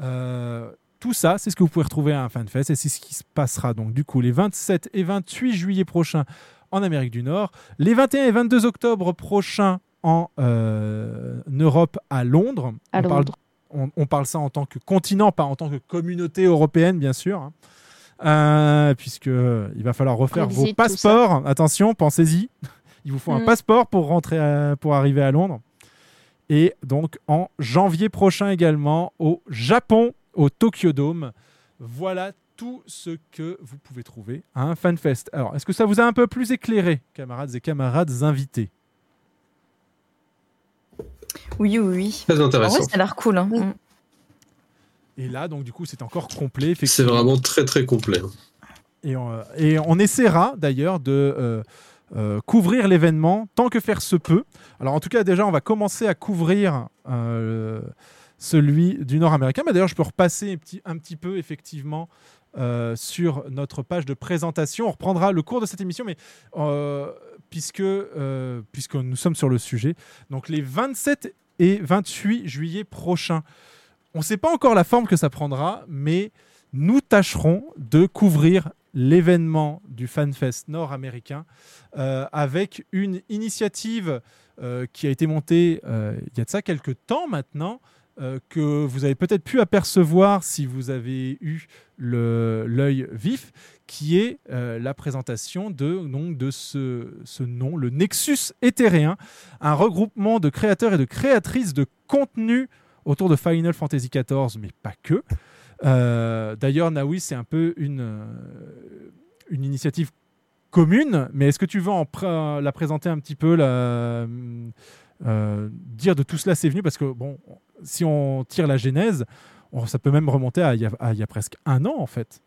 Euh, tout ça, c'est ce que vous pouvez retrouver à un FanFest et c'est ce qui se passera donc du coup les 27 et 28 juillet prochains en Amérique du Nord, les 21 et 22 octobre prochains en euh, Europe à Londres. À on, Parle, Londres. on, on parle ça en tant que continent, pas en tant que communauté européenne, bien sûr. hein. Euh, puisque il va falloir refaire vos passeports. Attention, pensez-y. Il vous faut un Mm. passeport pour rentrer à- pour arriver à Londres. Et donc en janvier prochain également au Japon, au Tokyo Dome. Voilà tout ce que vous pouvez trouver à un FanFest. Alors, est-ce que ça vous a un peu plus éclairé, camarades et camarades invités? Oui, oui, oui. Très intéressant. En vrai, ça a l'air cool. hein. Et là, donc du coup, c'est encore complet. C'est vraiment très très complet. Et on, euh, et on essaiera d'ailleurs de euh, euh, couvrir l'événement tant que faire se peut. Alors en tout cas, déjà, on va commencer à couvrir euh, celui du Nord-Américain. Mais d'ailleurs, je peux repasser un petit, un petit peu effectivement euh, sur notre page de présentation. On reprendra le cours de cette émission, mais puisque, puisque nous sommes sur le sujet. Donc les 27 et 28 juillet prochains. On ne sait pas encore la forme que ça prendra, mais nous tâcherons de couvrir l'événement du FanFest nord-américain euh, avec une initiative euh, qui a été montée euh, il y a de ça quelques temps maintenant, que vous avez peut-être pu apercevoir si vous avez eu l'œil vif, qui est la présentation de, donc, de ce, ce nom, le Nexus Éthéréen, un regroupement de créateurs et de créatrices de contenu autour de Final Fantasy XIV, mais pas que. Euh, D'ailleurs, Naoui, c'est un peu une, euh, une initiative commune, mais est-ce que tu veux en pr- la présenter un petit peu, euh, dire de tout cela c'est venu? Parce que, bon, si on tire la genèse, ça peut même remonter à il y, a- presque un an en fait.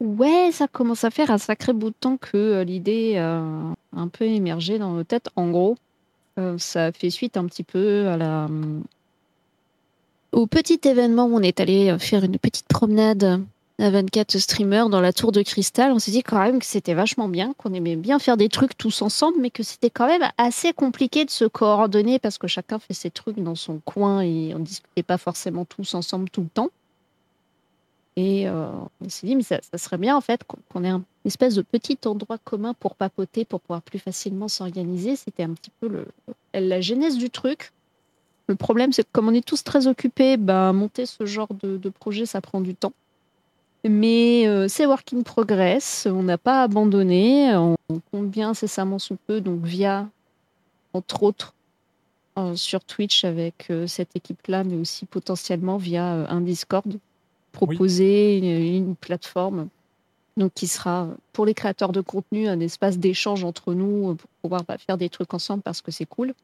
Ouais, ça commence à faire un sacré bout de temps que euh, l'idée a un peu émergé dans nos têtes. En gros, euh, ça fait suite un petit peu à la, au petit événement où on est allé faire une petite promenade à 24 streamers dans la tour de cristal. On s'est dit quand même que c'était vachement bien, qu'on aimait bien faire des trucs tous ensemble, mais que c'était quand même assez compliqué de se coordonner parce que chacun fait ses trucs dans son coin et on discutait pas forcément tous ensemble tout le temps. Et euh, on s'est dit, mais ça, serait bien en fait qu'on ait un espèce de petit endroit commun pour papoter, pour pouvoir plus facilement s'organiser. C'était un petit peu la genèse du truc. Le problème, c'est que comme on est tous très occupés, bah, monter ce genre de, projet, ça prend du temps. Mais euh, c'est work in progress, on n'a pas abandonné, on, compte bien incessamment sous peu, donc via, entre autres, euh, sur Twitch avec euh, cette équipe-là, mais aussi potentiellement via un Discord, proposer une, plateforme qui sera pour les créateurs de contenu un espace d'échange entre nous pour pouvoir bah, faire des trucs ensemble parce que c'est cool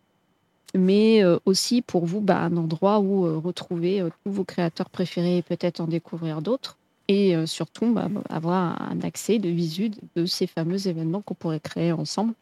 mais euh, aussi pour vous bah, un endroit où euh, retrouver euh, tous vos créateurs préférés et peut-être en découvrir d'autres et surtout bah, avoir un accès de visu de, de ces fameux événements qu'on pourrait créer ensemble.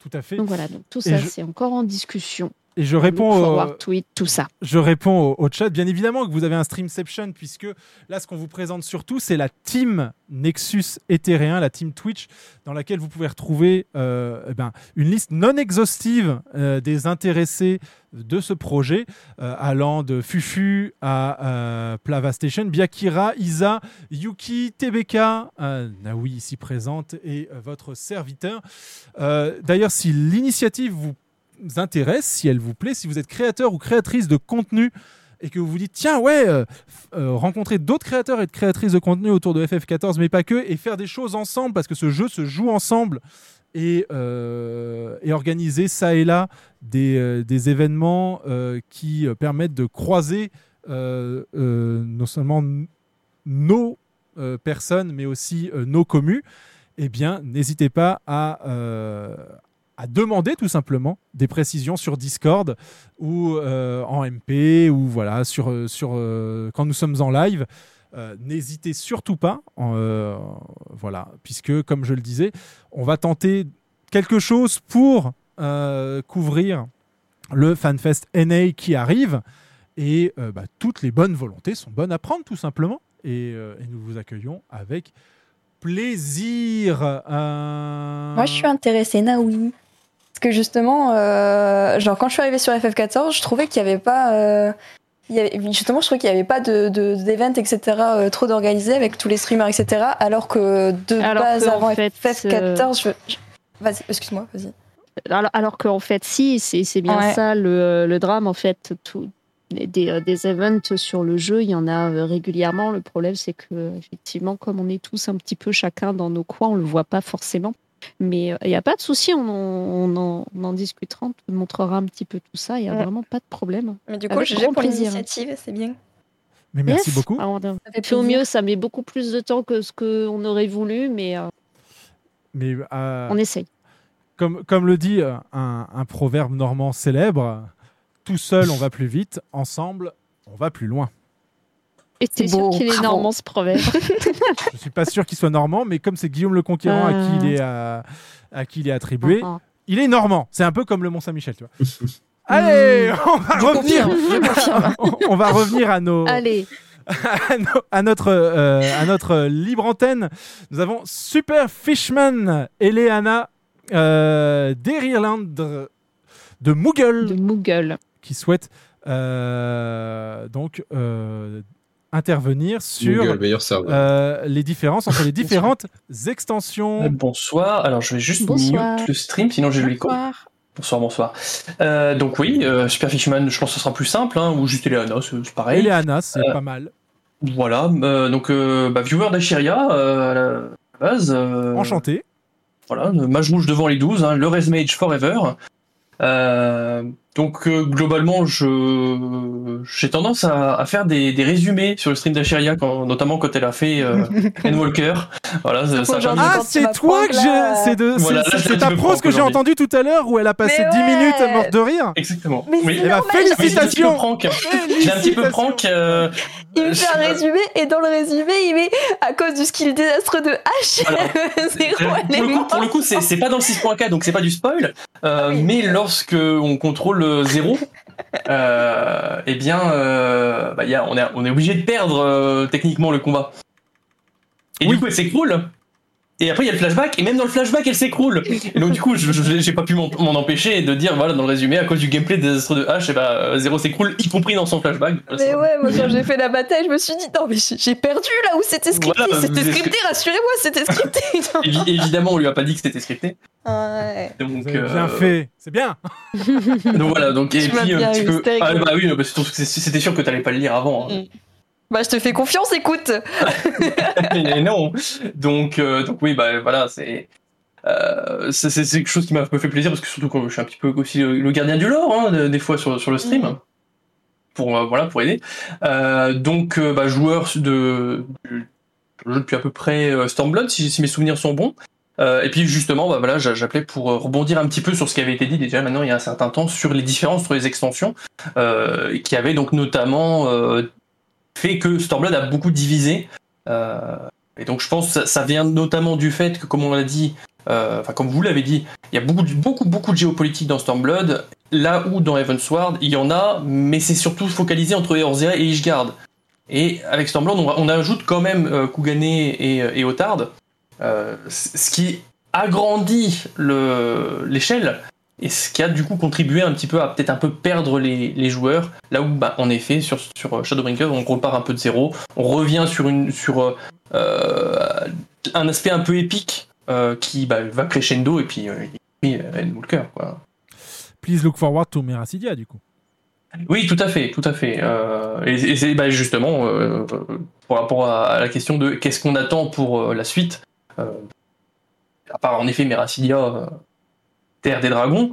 Tout à fait. Donc voilà, donc tout Et ça je- c'est encore en discussion. Et je réponds au- tweet, tout ça. Je réponds au, au chat. Bien évidemment que vous avez un Streamception, puisque là, ce qu'on vous présente surtout, c'est la team Nexus Ethereum, la team Twitch, dans laquelle vous pouvez retrouver euh, eh ben, une liste non exhaustive euh, des intéressés de ce projet, euh, allant de Fufu à euh, Plavastation, Biakira, Isa, Yuki, TBK, Naoui ici présente, et votre serviteur. D'ailleurs, si l'initiative vous intéresse, si elle vous plaît, si vous êtes créateur ou créatrice de contenu et que vous vous dites tiens ouais euh, euh, rencontrer d'autres créateurs et de créatrices de contenu autour de FF14 mais pas que et faire des choses ensemble parce que ce jeu se joue ensemble et, euh, et organiser ça et là des, euh, des événements qui permettent de croiser non seulement nos personnes mais aussi nos communes eh bien n'hésitez pas à, à demander tout simplement des précisions sur Discord ou euh, en MP ou voilà sur, euh, sur euh, quand nous sommes en live. N'hésitez surtout pas, voilà, puisque comme je le disais, on va tenter quelque chose pour couvrir le FanFest NA qui arrive et bah, toutes les bonnes volontés sont bonnes à prendre tout simplement et, nous vous accueillons avec plaisir. Moi, je suis intéressée, Naoui. Parce que justement, euh, genre, quand je suis arrivée sur FF14, je trouvais qu'il n'y avait pas. euh, il y avait- justement, je trouvais qu'il n'y avait pas de, de, d'event, etc., euh, trop d'organisés avec tous les streamers, etc. Alors que de Alors base, que, avant fait, FF14, je. Vas-y, excuse-moi, vas-y. Alors, alors qu'en fait, si, c'est bien Ouais. ça le, le drame. En fait, tout, des, euh, des events sur le jeu, il y en a euh, régulièrement. Le problème, c'est que, effectivement, comme on est tous un petit peu chacun dans nos coins, on le voit pas forcément. Mais euh, il n'y a pas de souci, on, en- on, en, on en discutera, on te montrera un petit peu tout ça. Il n'y a Ouais. vraiment pas de problème. Mais du coup, grand pour l'initiative, c'est bien. Mais merci Yes. beaucoup. Alors, on a fait au mieux, ça met beaucoup plus de temps que ce qu'on aurait voulu, mais euh, Mais euh, on essaye. Comme, comme le dit euh, un, un proverbe normand célèbre, tout seul on va plus vite, ensemble on va plus loin. Et t'es sûr qu'il est normand ce proverbe Je suis pas sûr qu'il soit normand, mais comme c'est Guillaume le Conquérant à qui il est, euh, à qui il est attribué, Ah, ah. il est normand. C'est un peu comme le Mont Saint-Michel, tu vois. Allez, on va Je revenir. confirme, je confirme. on va revenir à nos, Allez, à, notre, euh, à notre libre antenne. Nous avons Super Fishman, Eleana euh, d'Ireland de Moogle, de Moogle. qui souhaite euh, donc euh, intervenir sur Google, euh, les différences entre les différentes extensions. Euh, Bonsoir, alors je vais juste Bonsoir. mute le stream, sinon j'ai le l'écho. Bonsoir, bonsoir. Euh, donc oui, euh, Super Fishman, je pense que ce sera plus simple, hein, ou juste Eleana, c'est pareil. Eleana, c'est Euh, pas mal. Voilà, euh, donc euh, bah, viewer d'Achiria euh, à la base. euh, Enchanté. Voilà, le mage rouge devant les 12, hein, le Res Mage Forever. Donc euh, globalement, je j'ai tendance à, à faire des, des résumés sur le stream d'Acheria, notamment quand elle a fait euh, Endwalker. Voilà, ça, ça a permis- Ah, c'est toi que j'ai. C'est de- c'est- Voilà, ta prose que j'ai entendue tout à l'heure où elle a passé Mais 10 ouais. minutes morte de rire. Exactement. Mais Oui. c'est Eh ben, Ah félicitations. prank. J'ai un petit peu prank. euh, Il me fait un résumé et dans le résumé, il met à cause du skill désastreux de H, zéro pour, le coup, élément. pour le coup, c'est c'est pas dans le 6.4, donc c'est pas du spoil. euh, Mais lorsque on contrôle zéro, euh, eh bien, euh, bah, y a, on, est, on est obligé de perdre euh, techniquement le combat. Et du coup, elle s'écroule. Et après, il y a le flashback, et même dans le flashback, elle s'écroule. Et donc, du coup, j'ai pas pu m'en empêcher de dire, voilà, dans le résumé, à cause du gameplay désastreux de H, et bah, euh, Zéro s'écroule, y compris dans son flashback. Mais ouais, moi quand j'ai fait la bataille, je me suis dit, non, mais j'ai perdu là où c'était scripté. Voilà, c'était scripté, rassurez-moi, c'était scripté. Évi- évidemment, on lui a pas dit que c'était scripté. ouais. Donc, Bien euh, fait, c'est bien. Donc voilà, donc et Tu puis bien un petit eu, peu. Ah, bah oui, parce que c'est- c'était sûr que t'allais pas le lire avant. hein. Bah, je te fais confiance, écoute. Mais non. Donc euh, donc oui, bah voilà, c'est. euh, c'est c'est- quelque chose qui m'a me fait plaisir parce que surtout quand je suis un petit peu aussi le, gardien du lore hein, de- des fois sur, sur le stream pour euh, voilà pour aider donc bah, joueur de du jeu depuis à peu près Stormblood si, si mes souvenirs sont bons et puis justement bah, voilà j'a- j'appelais pour rebondir un petit peu sur ce qui avait été dit déjà maintenant il y a un certain temps sur les différences entre les extensions qui avaient donc notamment fait que Stormblood a beaucoup divisé. Euh, et donc je pense que ça, vient notamment du fait que comme on l'a dit euh, enfin comme vous l'avez dit il y a beaucoup de- géopolitique dans Stormblood. Là où dans Heavensward il y en a mais c'est surtout focalisé entre Eorzea et Ishgard. Et avec Stormblood on, ajoute quand même euh, Kugane et, et Otard. Ce qui agrandit le- l'échelle et ce qui a du coup contribué un petit peu à peut-être un peu perdre les, les joueurs là où bah, en effet sur, sur Shadowbringers on repart un peu de zéro on revient sur une sur euh, euh, un aspect un peu épique euh, qui bah, va crescendo et puis euh, euh, Endwalker, quoi. Please look forward to Meracidia, du coup. Oui, tout à fait, tout à fait. Euh, et et c'est bah, justement euh, par rapport à, la question de qu'est-ce qu'on attend pour euh, la suite. euh, à part en effet Meracidia, euh, Terre des Dragons,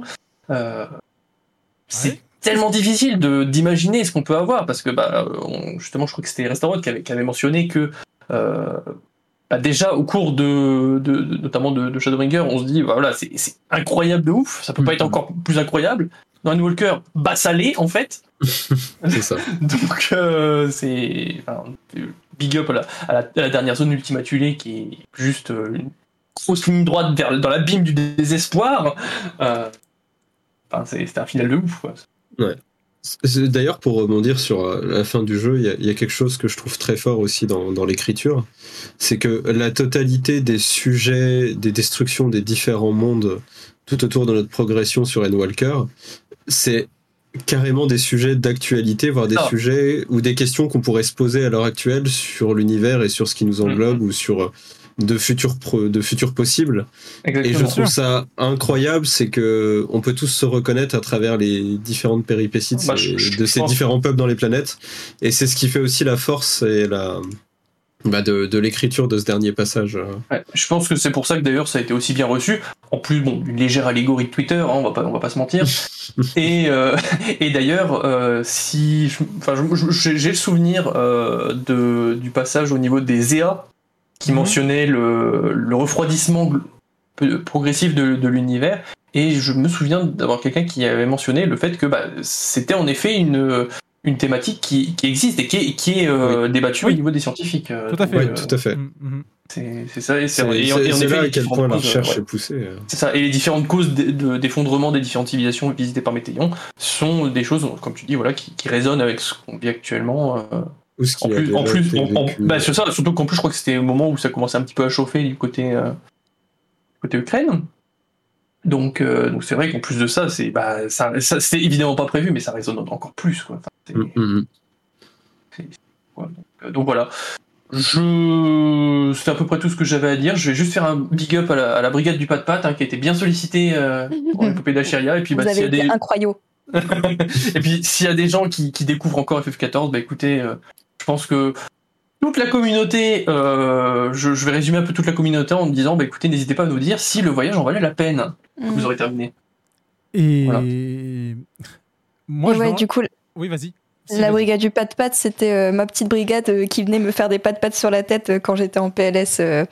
euh, c'est tellement difficile de d'imaginer ce qu'on peut avoir parce que bah, on- justement, je crois que c'était Restaurant qui avait, qui avait mentionné que euh, bah, déjà au cours de, de- de- notamment de, de Shadowbringer, on se dit bah, voilà c'est incroyable de ouf, ça peut pas être encore plus incroyable. Dans Walker, bah l'est en fait. c'est ça. Donc euh, c'est enfin, big up à la, à la- à la dernière zone ultimatulée qui est juste une grosse ligne droite vers, dans l'abîme du désespoir. Euh, enfin, c'est un final de ouf. Quoi. Ouais. C'est- D'ailleurs, pour rebondir sur euh, la fin du jeu, il y, a- il y a quelque chose que je trouve très fort aussi dans, dans l'écriture. C'est que la totalité des sujets, des destructions des différents mondes tout autour de notre progression sur Endwalker, c'est carrément des sujets d'actualité, voire des sujets ou des questions qu'on pourrait se poser à l'heure actuelle sur l'univers et sur ce qui nous englobe ou sur euh, de futurs, de futurs possibles. Et je trouve ça incroyable, c'est que on peut tous se reconnaître à travers les différentes péripéties de Bah, ces, je- je de ces pense- différents peuples dans les planètes. Et c'est ce qui fait aussi la force et la bah, de, de l'écriture de ce dernier passage. Ouais, je pense que c'est pour ça que d'ailleurs ça a été aussi bien reçu. En plus, bon, une légère allégorie de Twitter, hein, on va pas, on va pas se mentir. et euh, et d'ailleurs, euh, si, enfin, j'ai le souvenir euh, de du passage au niveau des EA qui mentionnait le, le refroidissement progressif de, de l'univers. Et je me souviens d'avoir quelqu'un qui avait mentionné le fait que bah, c'était en effet une une thématique qui, qui existe et qui est, qui est euh, débattue au niveau des scientifiques. euh, Tout à fait. Euh, tout à fait. c'est c'est ça, et c'est C'est et en- c'est- là les à quel différentes point la causes, recherche ouais. est poussée. euh. C'est ça, et les différentes causes de- de- d'effondrement des différentes civilisations visitées par Météion sont des choses, comme tu dis, voilà, qui, qui résonnent avec ce qu'on vit actuellement. euh. Ou ce qui en a plus, déjà en plus été en- en- vécu, bah, euh. sur ça, surtout qu'en plus, je crois que c'était au moment où ça commençait un petit peu à chauffer du côté, euh, côté Ukraine. Donc, euh, donc c'est vrai qu'en plus de ça, c'est bah, ça, ça c'était évidemment pas prévu, mais ça résonne encore plus. Quoi. Enfin, Mm, mm, mm. Ouais, donc, euh, donc voilà. Je... C'est à peu près tout ce que j'avais à dire. Je vais juste faire un big up à la, à la brigade du Pat Pat, hein, qui a été bien sollicitée euh, pour l'épopée d'Acheria. Et puis, Vous bah, s'il y a des... incroyable. et puis, s'il y a des gens qui, qui découvrent encore FF14, bah écoutez, euh, pense que toute la communauté, euh, je, je vais résumer un peu toute la communauté en me disant, bah écoutez, n'hésitez pas à nous dire si le voyage en valait la peine. que Vous aurez terminé. Et moi, je ouais, du coup, Oui, vas-y. La brigade du pat-pat, c'était euh, ma petite brigade euh, qui venait me faire des pat-pat sur la tête euh, quand j'étais en PLS euh,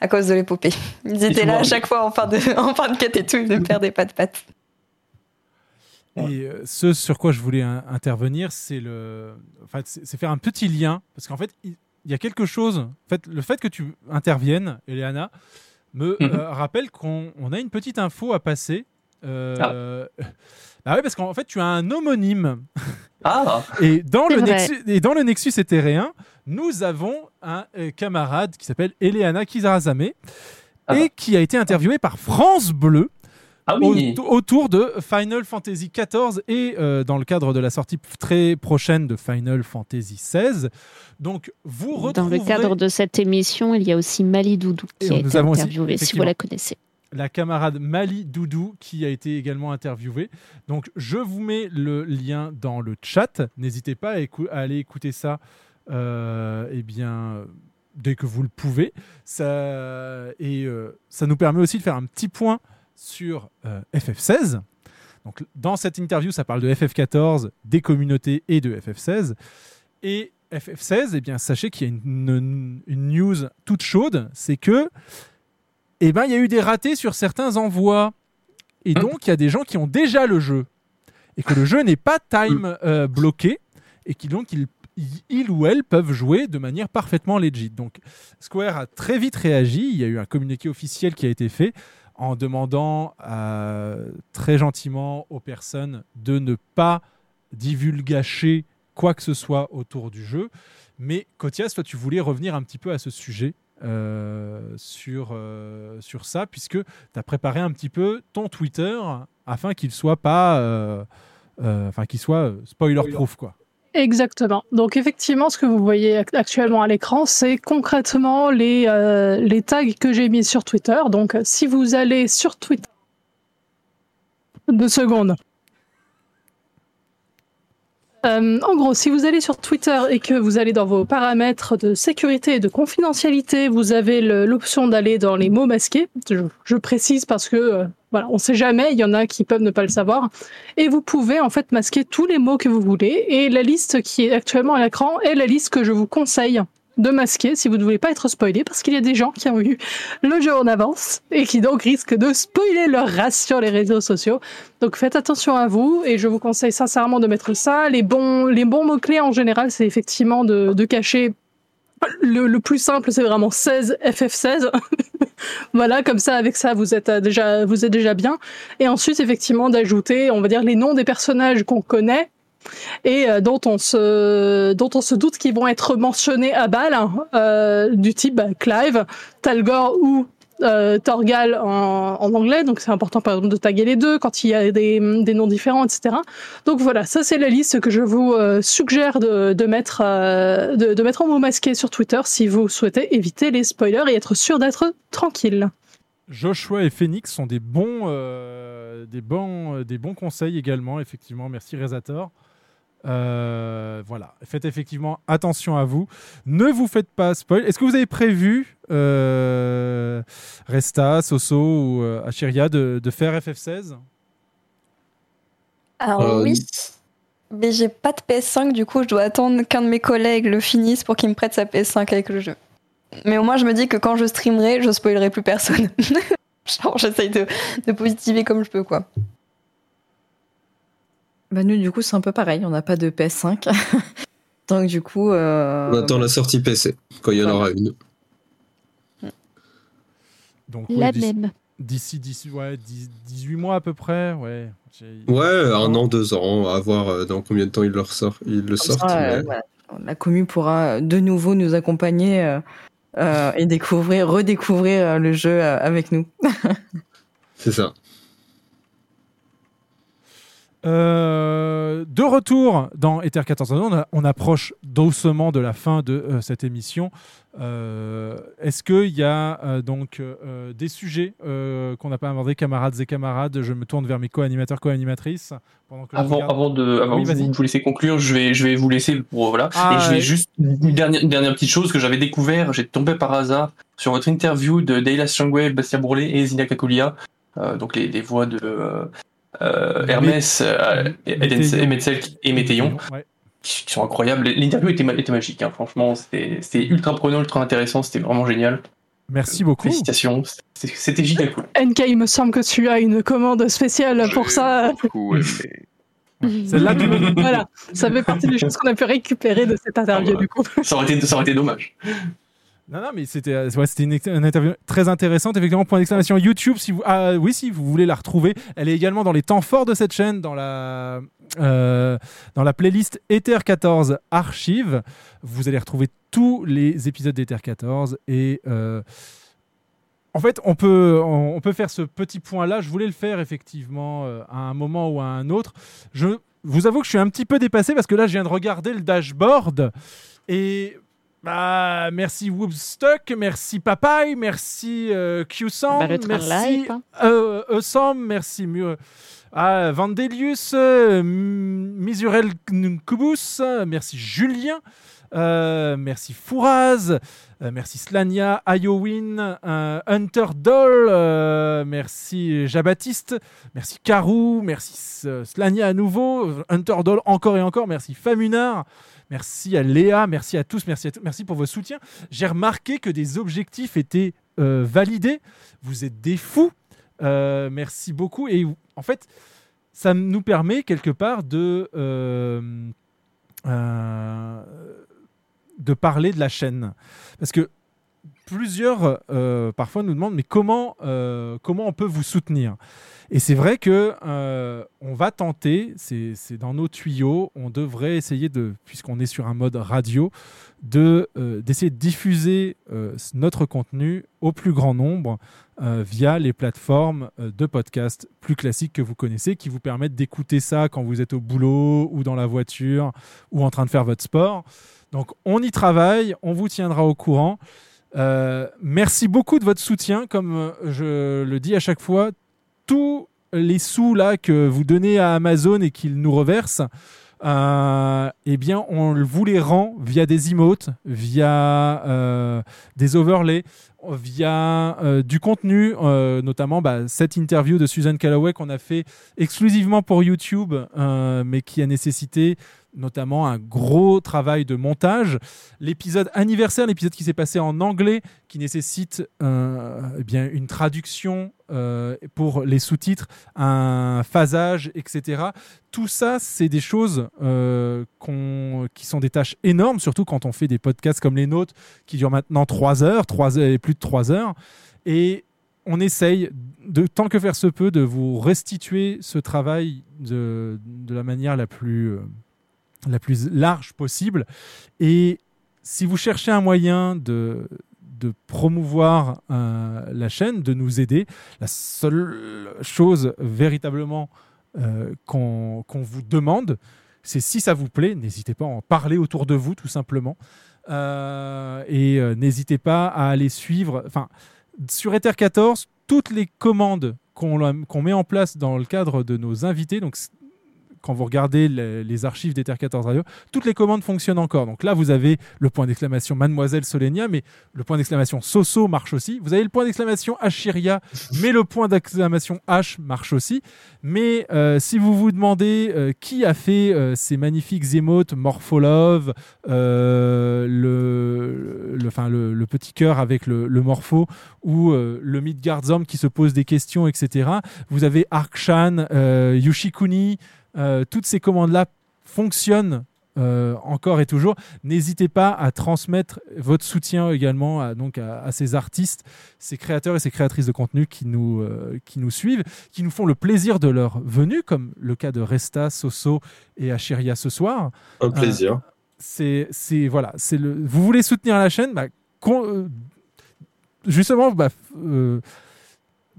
à cause de l'épopée. Ils étaient là à chaque fois en fin de, en fin de quête et tout, ils me faire des Et euh, ce sur quoi je voulais in- intervenir, c'est le, enfin, c'est faire un petit lien parce qu'en fait, il y a quelque chose. En fait, le fait que tu interviennes, Eleana, me Mhm. euh, rappelle qu'on on a une petite info à passer. Euh, Bah ouais, parce qu'en fait, tu as un homonyme. Ah Et dans, le. Nexus, et dans le Nexus éthéréen, nous avons un euh, camarade qui s'appelle Eleana Kizarazame et qui a été interviewé par France Bleu. Ah oui. au- autour de Final Fantasy XIV et euh, dans le cadre de la sortie très prochaine de Final Fantasy XVI. Donc, vous Dans le cadre de cette émission, il y a aussi Mali Doudou qui Et a nous été avons aussi, interviewée, si vous la connaissez. la camarade Mali Doudou qui a été également interviewée. Donc, je vous mets le lien dans le chat. N'hésitez pas à, écou- à aller écouter ça. euh, eh bien, dès que vous le pouvez. Ça, et euh, ça nous permet aussi de faire un petit point sur euh, FF16. Donc, dans cette interview, ça parle de FF14, des communautés et de FF16. Et FF16, eh bien, sachez qu'il y a une, news toute chaude, c'est que eh ben, il y a eu des ratés sur certains envois. Et donc, il y a des gens qui ont déjà le jeu. Et que le jeu n'est pas time euh, bloqué. Et qui donc, ils, ou elles peuvent jouer de manière parfaitement legit. Donc, Square a très vite réagi. Il y a eu un communiqué officiel qui a été fait en demandant euh, très gentiment aux personnes de ne pas divulgacher quoi que ce soit autour du jeu. Mais Kotias, toi, tu voulais revenir un petit peu à ce sujet. euh, sur, euh, sur ça, puisque tu as préparé un petit peu ton Twitter afin qu'il soit pas enfin qu'il soit euh, spoiler proof quoi. Exactement. Donc effectivement, ce que vous voyez act- actuellement à l'écran, c'est concrètement les, euh, les tags que j'ai mis sur Twitter. Donc si vous allez sur Twitter... Deux secondes. Euh, en gros, si vous allez sur Twitter et que vous allez dans vos paramètres de sécurité et de confidentialité, vous avez l'option d'aller dans les mots masqués. Je, je précise parce que euh, voilà, on sait jamais, il y en a qui peuvent ne pas le savoir. Et vous pouvez en fait masquer tous les mots que vous voulez. Et la liste qui est actuellement à l'écran est la liste que je vous conseille de masquer si vous ne voulez pas être spoilé parce qu'il y a des gens qui ont eu le jeu en avance et qui donc risquent de spoiler leur race sur les réseaux sociaux. Donc faites attention à vous et je vous conseille sincèrement de mettre ça. Les bons, les bons mots-clés en général, c'est effectivement de, de cacher le, le plus simple, c'est vraiment 16 FF16. voilà, comme ça, avec ça, vous êtes euh, déjà, vous êtes déjà bien. Et ensuite, effectivement, d'ajouter, on va dire, les noms des personnages qu'on connaît et euh, dont on se, dont on se doute qu'ils vont être mentionnés à balle, hein, euh, du type bah, Clive, Talgor ou euh, Torgal en, anglais. Donc, c'est important, par exemple, de taguer les deux quand il y a des, noms différents, etc. Donc voilà, ça c'est la liste que je vous euh, suggère de, mettre, euh, de, de mettre en mot masqué sur Twitter si vous souhaitez éviter les spoilers et être sûr d'être tranquille. Joshua et Phoenix sont des bons, euh, des bons, des bons conseils également. Effectivement, merci Rezator. Euh, voilà, faites effectivement attention à vous. Ne vous faites pas spoil. Est-ce que vous avez prévu, euh, Resta, Soso ou euh, Achiria, de, de faire FF16 Alors Euh, oui, mais j'ai pas de PS5, du coup je dois attendre qu'un de mes collègues le finisse pour qu'il me prête sa PS5 avec le jeu. Mais au moins je me dis que quand je streamerai, je spoilerai plus personne. Genre j'essaye de, de positiver comme je peux quoi. Bah nous, du coup, c'est un peu pareil. On n'a pas de PS5. Donc, du coup. euh, On attend la sortie PC, quand il y en aura une. Donc, La d'ici- même. D'ici 10 ouais, 10 18 mois à peu près. Ouais. Ouais, un an, deux ans, à voir euh, dans combien de temps ils le, ressort, ils le sortent. ça, euh, voilà. La commu pourra de nouveau nous accompagner euh, et découvrir, redécouvrir le jeu avec nous. C'est ça. Euh, de retour dans Ether 14 on, a- on approche doucement de la fin de euh, cette émission. Euh, Est-ce qu'il y a donc des sujets qu'on n'a pas abordés, camarades et camarades? Je me tourne vers mes co-animateurs, co-animatrices. Avant, regarde. avant de, avant Oui, vous, vous laisser conclure, je vais, je vais vous laisser pour voilà. Ah, et je vais ouais. juste une dernière, une dernière petite chose que j'avais découvert. J'ai tombé par hasard sur votre interview de Dayla Strongwell, Bastien Bourlet et Zina Kakulia, donc les, les voix de euh, Hermès, euh, et Météon, qui, sont incroyables. L'interview était, ma- était magique, hein, franchement, c'était ultra prenant, ultra intéressant, c'était vraiment génial. Merci beaucoup. Félicitations, c'était- giga cool. NK, il me semble que tu as une commande spéciale pour ça. Celle-là, tu veux- voilà, ça fait partie des choses qu'on a pu récupérer de cette interview du coup. Ça aurait été, ça aurait été dommage. Non, non, mais c'était euh, ouais, une, interview très intéressante. Effectivement, point d'exclamation YouTube. Si vous, ah, oui, si vous voulez la retrouver, elle est également dans les temps forts de cette chaîne, dans la, euh, dans la playlist Ether 14 Archive. Vous allez retrouver tous les épisodes d'Ether 14 et. euh, en fait, on peut, on, peut faire ce petit point-là. Je voulais le faire effectivement euh, à un moment ou à un autre. Je vous avoue que je suis un petit peu dépassé parce que là, je viens de regarder le dashboard et bah, merci Woobstuck, merci Papaye, merci euh, Bah, merci hein. Eusam, merci Mu- ah, Vandelius, euh, Misurel Kubus, merci Julien, euh, merci Fouraz, euh, merci Slania, Iowin, Hunter Doll, merci Jabatiste, merci Karou, merci Slania à nouveau, Hunter Doll encore et encore, merci Famunard, merci à Léa, merci à tous, merci pour vos soutiens. J'ai remarqué que des objectifs étaient euh, validés. Vous êtes des fous. Euh, merci beaucoup. Et en fait, ça nous permet quelque part de euh, de parler de la chaîne, parce que plusieurs euh, parfois nous demandent mais comment euh, comment on peut vous soutenir? Et c'est vrai que euh, on va tenter c'est dans nos tuyaux on devrait essayer de puisqu'on est sur un mode radio de d'essayer de diffuser euh, notre contenu au plus grand nombre via les plateformes de podcast plus classiques que vous connaissez qui vous permettent d'écouter ça quand vous êtes au boulot ou dans la voiture ou en train de faire votre sport. Donc on y travaille on vous tiendra au courant euh, merci beaucoup de votre soutien. Comme euh, je le dis à chaque fois, tous les sous là que vous donnez à Amazon et qu'ils nous reversent, euh, eh bien, on vous les rend via des emotes, via des overlays, via euh, du contenu, euh, notamment bah, cette interview de Susan Calloway qu'on a fait exclusivement pour YouTube, euh, mais qui a nécessité notamment un gros travail de montage. L'épisode anniversaire, l'épisode qui s'est passé en anglais, qui nécessite eh bien une traduction pour les sous-titres, un phasage, etc. Tout ça, c'est des choses qui sont des tâches énormes, surtout quand on fait des podcasts comme les nôtres, qui durent maintenant 3 heures, 3 heures et plus de 3 heures. Et on essaye, de, tant que faire se peut, de vous restituer ce travail de, de la manière la plus, euh, la plus large possible. Et si vous cherchez un moyen de, de promouvoir euh, la chaîne, de nous aider, la seule chose véritablement euh, qu'on vous demande, c'est si ça vous plaît, n'hésitez pas à en parler autour de vous, tout simplement. Euh, et euh, n'hésitez pas à aller suivre. Enfin, sur Ether 14, toutes les commandes qu'on met en place dans le cadre de nos invités, donc quand vous regardez les, les archives d'Ether 14 Radio, toutes les commandes fonctionnent encore. Donc là, vous avez le point d'exclamation Mademoiselle Solenia, mais le point d'exclamation Soso marche aussi. Vous avez le point d'exclamation Achiria, mais le point d'exclamation H marche aussi. Mais euh, si vous vous demandez euh, qui a fait euh, ces magnifiques émotes Morpholove, le, le, petit cœur avec le, morpho, ou le Midgardzom qui se pose des questions, etc. Vous avez Arkshan, Yoshikuni, euh, toutes ces commandes-là fonctionnent euh, encore et toujours. N'hésitez pas à transmettre votre soutien également à, donc à, à ces artistes, ces créateurs et ces créatrices de contenu qui nous, euh, qui nous suivent, qui nous font le plaisir de leur venue, comme le cas de Resta, Soso et Achiria ce soir. Un plaisir. Euh, c'est, c'est voilà, c'est le. Vous voulez soutenir la chaîne, bah, con- justement, bah,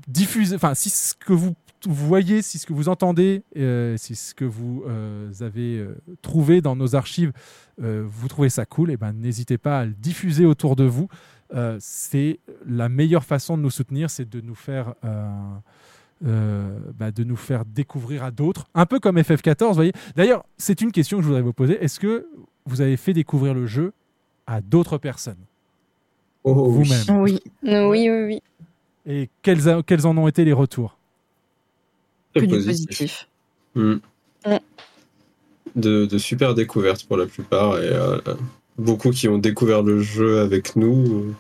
diffuser. Enfin, si ce que vous voyez, si ce que vous entendez, euh, si ce que vous euh, avez euh, trouvé dans nos archives, euh, vous trouvez ça cool, et ben n'hésitez pas à le diffuser autour de vous. Euh, c'est la meilleure façon de nous soutenir, c'est de nous faire euh, euh, bah, de nous faire découvrir à d'autres, un peu comme FF14. vous Voyez. D'ailleurs, c'est une question que je voudrais vous poser. Est-ce que vous avez fait découvrir le jeu à d'autres personnes? Vous-même Oui, oui, oui, oui. Et quels, a- quels en ont été les retours? Très que du positif. Mm. De, de super découvertes pour la plupart et euh, beaucoup qui ont découvert le jeu avec nous euh,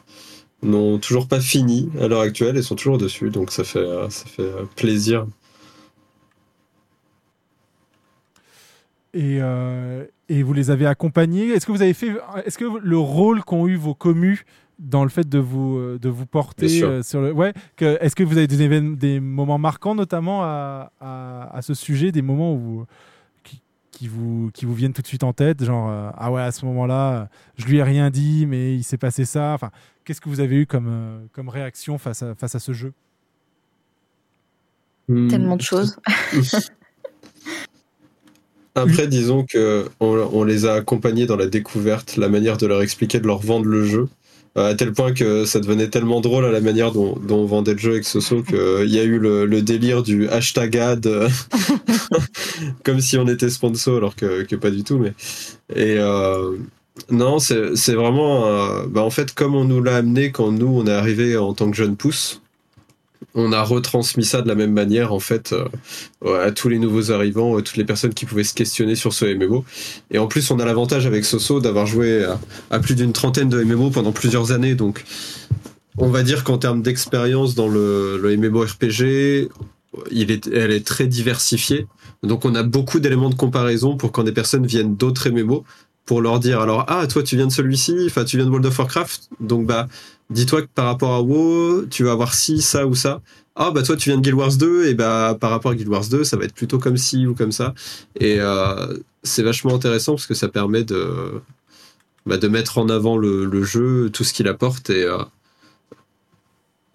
n'ont toujours pas fini à l'heure actuelle et sont toujours dessus donc ça fait, euh, ça fait plaisir. Et, euh, et vous les avez accompagnés? Est-ce que vous avez fait, est-ce que le rôle qu'ont eu vos commus dans le fait de vous euh, de vous porter euh, sur le, ouais, que, est-ce que vous avez des moments marquants notamment à, à, à ce sujet, des moments où qui, qui vous qui vous viennent tout de suite en tête, genre euh, ah ouais à ce moment-là, je lui ai rien dit mais il s'est passé ça. Enfin, qu'est-ce que vous avez eu comme euh, comme réaction face à face à ce jeu? Mm. Tellement de choses. Après, disons que on, on les a accompagnés dans la découverte, la manière de leur expliquer, de leur vendre le jeu, à tel point que ça devenait tellement drôle à la manière dont, dont on vendait le jeu avec Soso qu'il y a eu le, le délire du hashtag ad, euh, comme si on était sponsor, alors que, que pas du tout. Mais et euh, non, c'est c'est vraiment, euh, bah, en fait, comme on nous l'a amené quand nous on est arrivé en tant que jeune pousse. On a retransmis ça de la même manière en fait euh, à tous les nouveaux arrivants, à toutes les personnes qui pouvaient se questionner sur ce MMO. Et en plus, on a l'avantage avec Soso d'avoir joué à, plus d'une trentaine de MMO pendant plusieurs années. Donc, on va dire qu'en termes d'expérience dans le, le MMORPG, il est, elle est très diversifiée. Donc, on a beaucoup d'éléments de comparaison pour quand des personnes viennent d'autres MMO pour leur dire alors ah toi tu viens de celui-ci enfin tu viens de World of Warcraft donc bah dis-toi que par rapport à WoW tu vas avoir ci ça ou ça. Ah bah toi tu viens de Guild Wars 2 et bah par rapport à Guild Wars 2 ça va être plutôt comme ci ou comme ça. Et euh, c'est vachement intéressant parce que ça permet de bah, mettre en avant le, le jeu tout ce qu'il apporte et euh,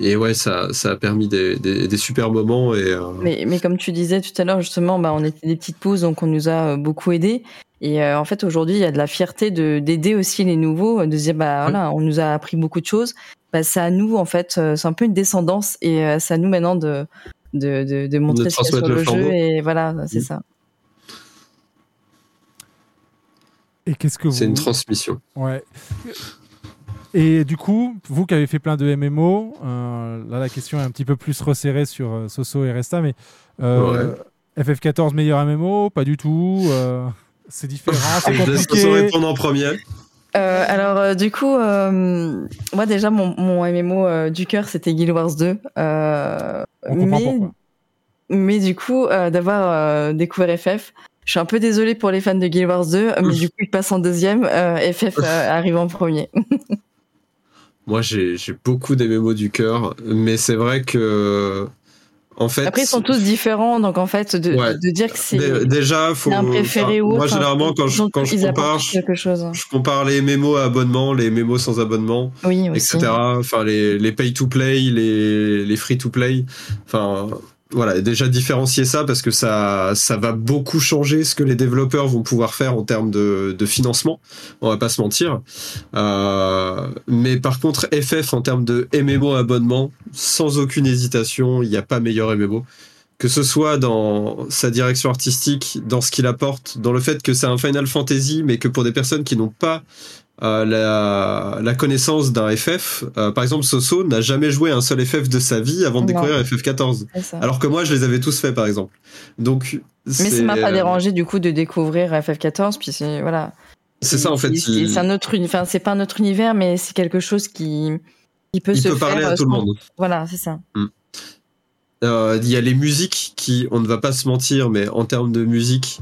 et ouais ça, ça a permis des, des, des super moments et euh, Mais, mais comme tu disais tout à l'heure, justement, bah, on était des petites pauses, donc on nous a euh, beaucoup aidés. Et euh, en fait, aujourd'hui, il y a de la fierté de d'aider aussi les nouveaux, de se dire, bah voilà, on nous a appris beaucoup de choses. Bah, c'est à nous, en fait, euh, c'est un peu une descendance, et euh, c'est à nous maintenant de de, de, de montrer ce qu'il y a sur le jeu, et voilà, c'est Mm. ça. Et qu'est-ce que vous c'est une transmission. Ouais. Et du coup, vous qui avez fait plein de MMO, euh, là la question est un petit peu plus resserrée sur euh, Soso et Resta, mais euh, FF14 meilleur MMO, pas du tout. euh, c'est différent, c'est Je compliqué. répondre en premier. Euh, alors euh, du coup, euh, moi déjà mon, mon MMO euh, du cœur c'était Guild Wars 2. Euh, On comprend mais, pourquoi. mais du coup euh, d'avoir euh, découvert FF, je suis un peu désolée pour les fans de Guild Wars 2, mais du coup ils passent en deuxième, euh, FF euh, arrive en premier. Moi, j'ai beaucoup des mémos du cœur, mais c'est vrai que, en fait, Après ils sont tous différents, donc en fait de, Ouais. de dire que c'est Dé- déjà, faut. un préféré enfin, ou autre. Moi, généralement, quand je, quand je compare, je, quelque chose. je compare les mémos à abonnement, les mémos sans abonnement, Oui etc. Enfin, les, les pay to play, les, les free to play. Enfin, voilà, déjà différencier ça parce que ça, ça va beaucoup changer ce que les développeurs vont pouvoir faire en termes de, de financement. On va pas se mentir. Euh, mais par contre, FF en termes de MMO abonnement, sans aucune hésitation, il n'y a pas meilleur MMO. Que ce soit dans sa direction artistique, dans ce qu'il apporte, dans le fait que c'est un Final Fantasy, mais que pour des personnes qui n'ont pas euh, la, la connaissance d'un FF, euh, par exemple, Soso n'a jamais joué à un seul FF de sa vie avant de découvrir FF14. C'est ça. Alors que moi, je les avais tous faits, par exemple. Donc, Mais ça m'a pas dérangé du coup de découvrir FF14, puis c'est voilà. C'est ça, en fait, C'est il- un autre, enfin c'est pas un autre univers, mais c'est quelque chose qui qui peut Il se peut faire. parler à euh, tout le monde. Voilà, c'est ça. Euh, Il y a les musiques qui, on ne va pas se mentir, mais en termes de musique,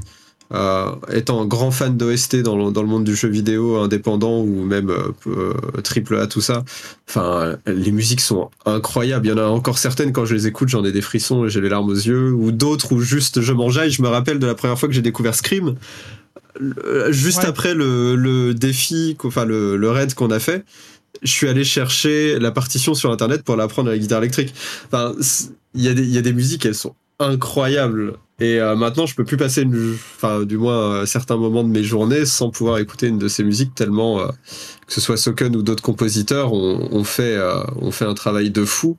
euh, étant un grand fan d'OST dans le, dans le monde du jeu vidéo indépendant ou même euh, euh, triple A, tout ça, enfin, les musiques sont incroyables. Il y en a encore certaines, quand je les écoute, j'en ai des frissons et j'ai les larmes aux yeux, ou d'autres où juste je m'enjaille. Je me rappelle de la première fois que j'ai découvert Scream, le- juste Ouais. après le, le défi, enfin le, le raid qu'on a fait, je suis allé chercher la partition sur internet pour l'apprendre à la guitare électrique. Enfin, il y, a des- il y a des musiques, elles sont incroyables. Et euh, maintenant, je peux plus passer, une, enfin, du moins, euh, certains moments de mes journées sans pouvoir écouter une de ces musiques tellement, euh, que ce soit Soken ou d'autres compositeurs, on fait, on fait un travail de fou.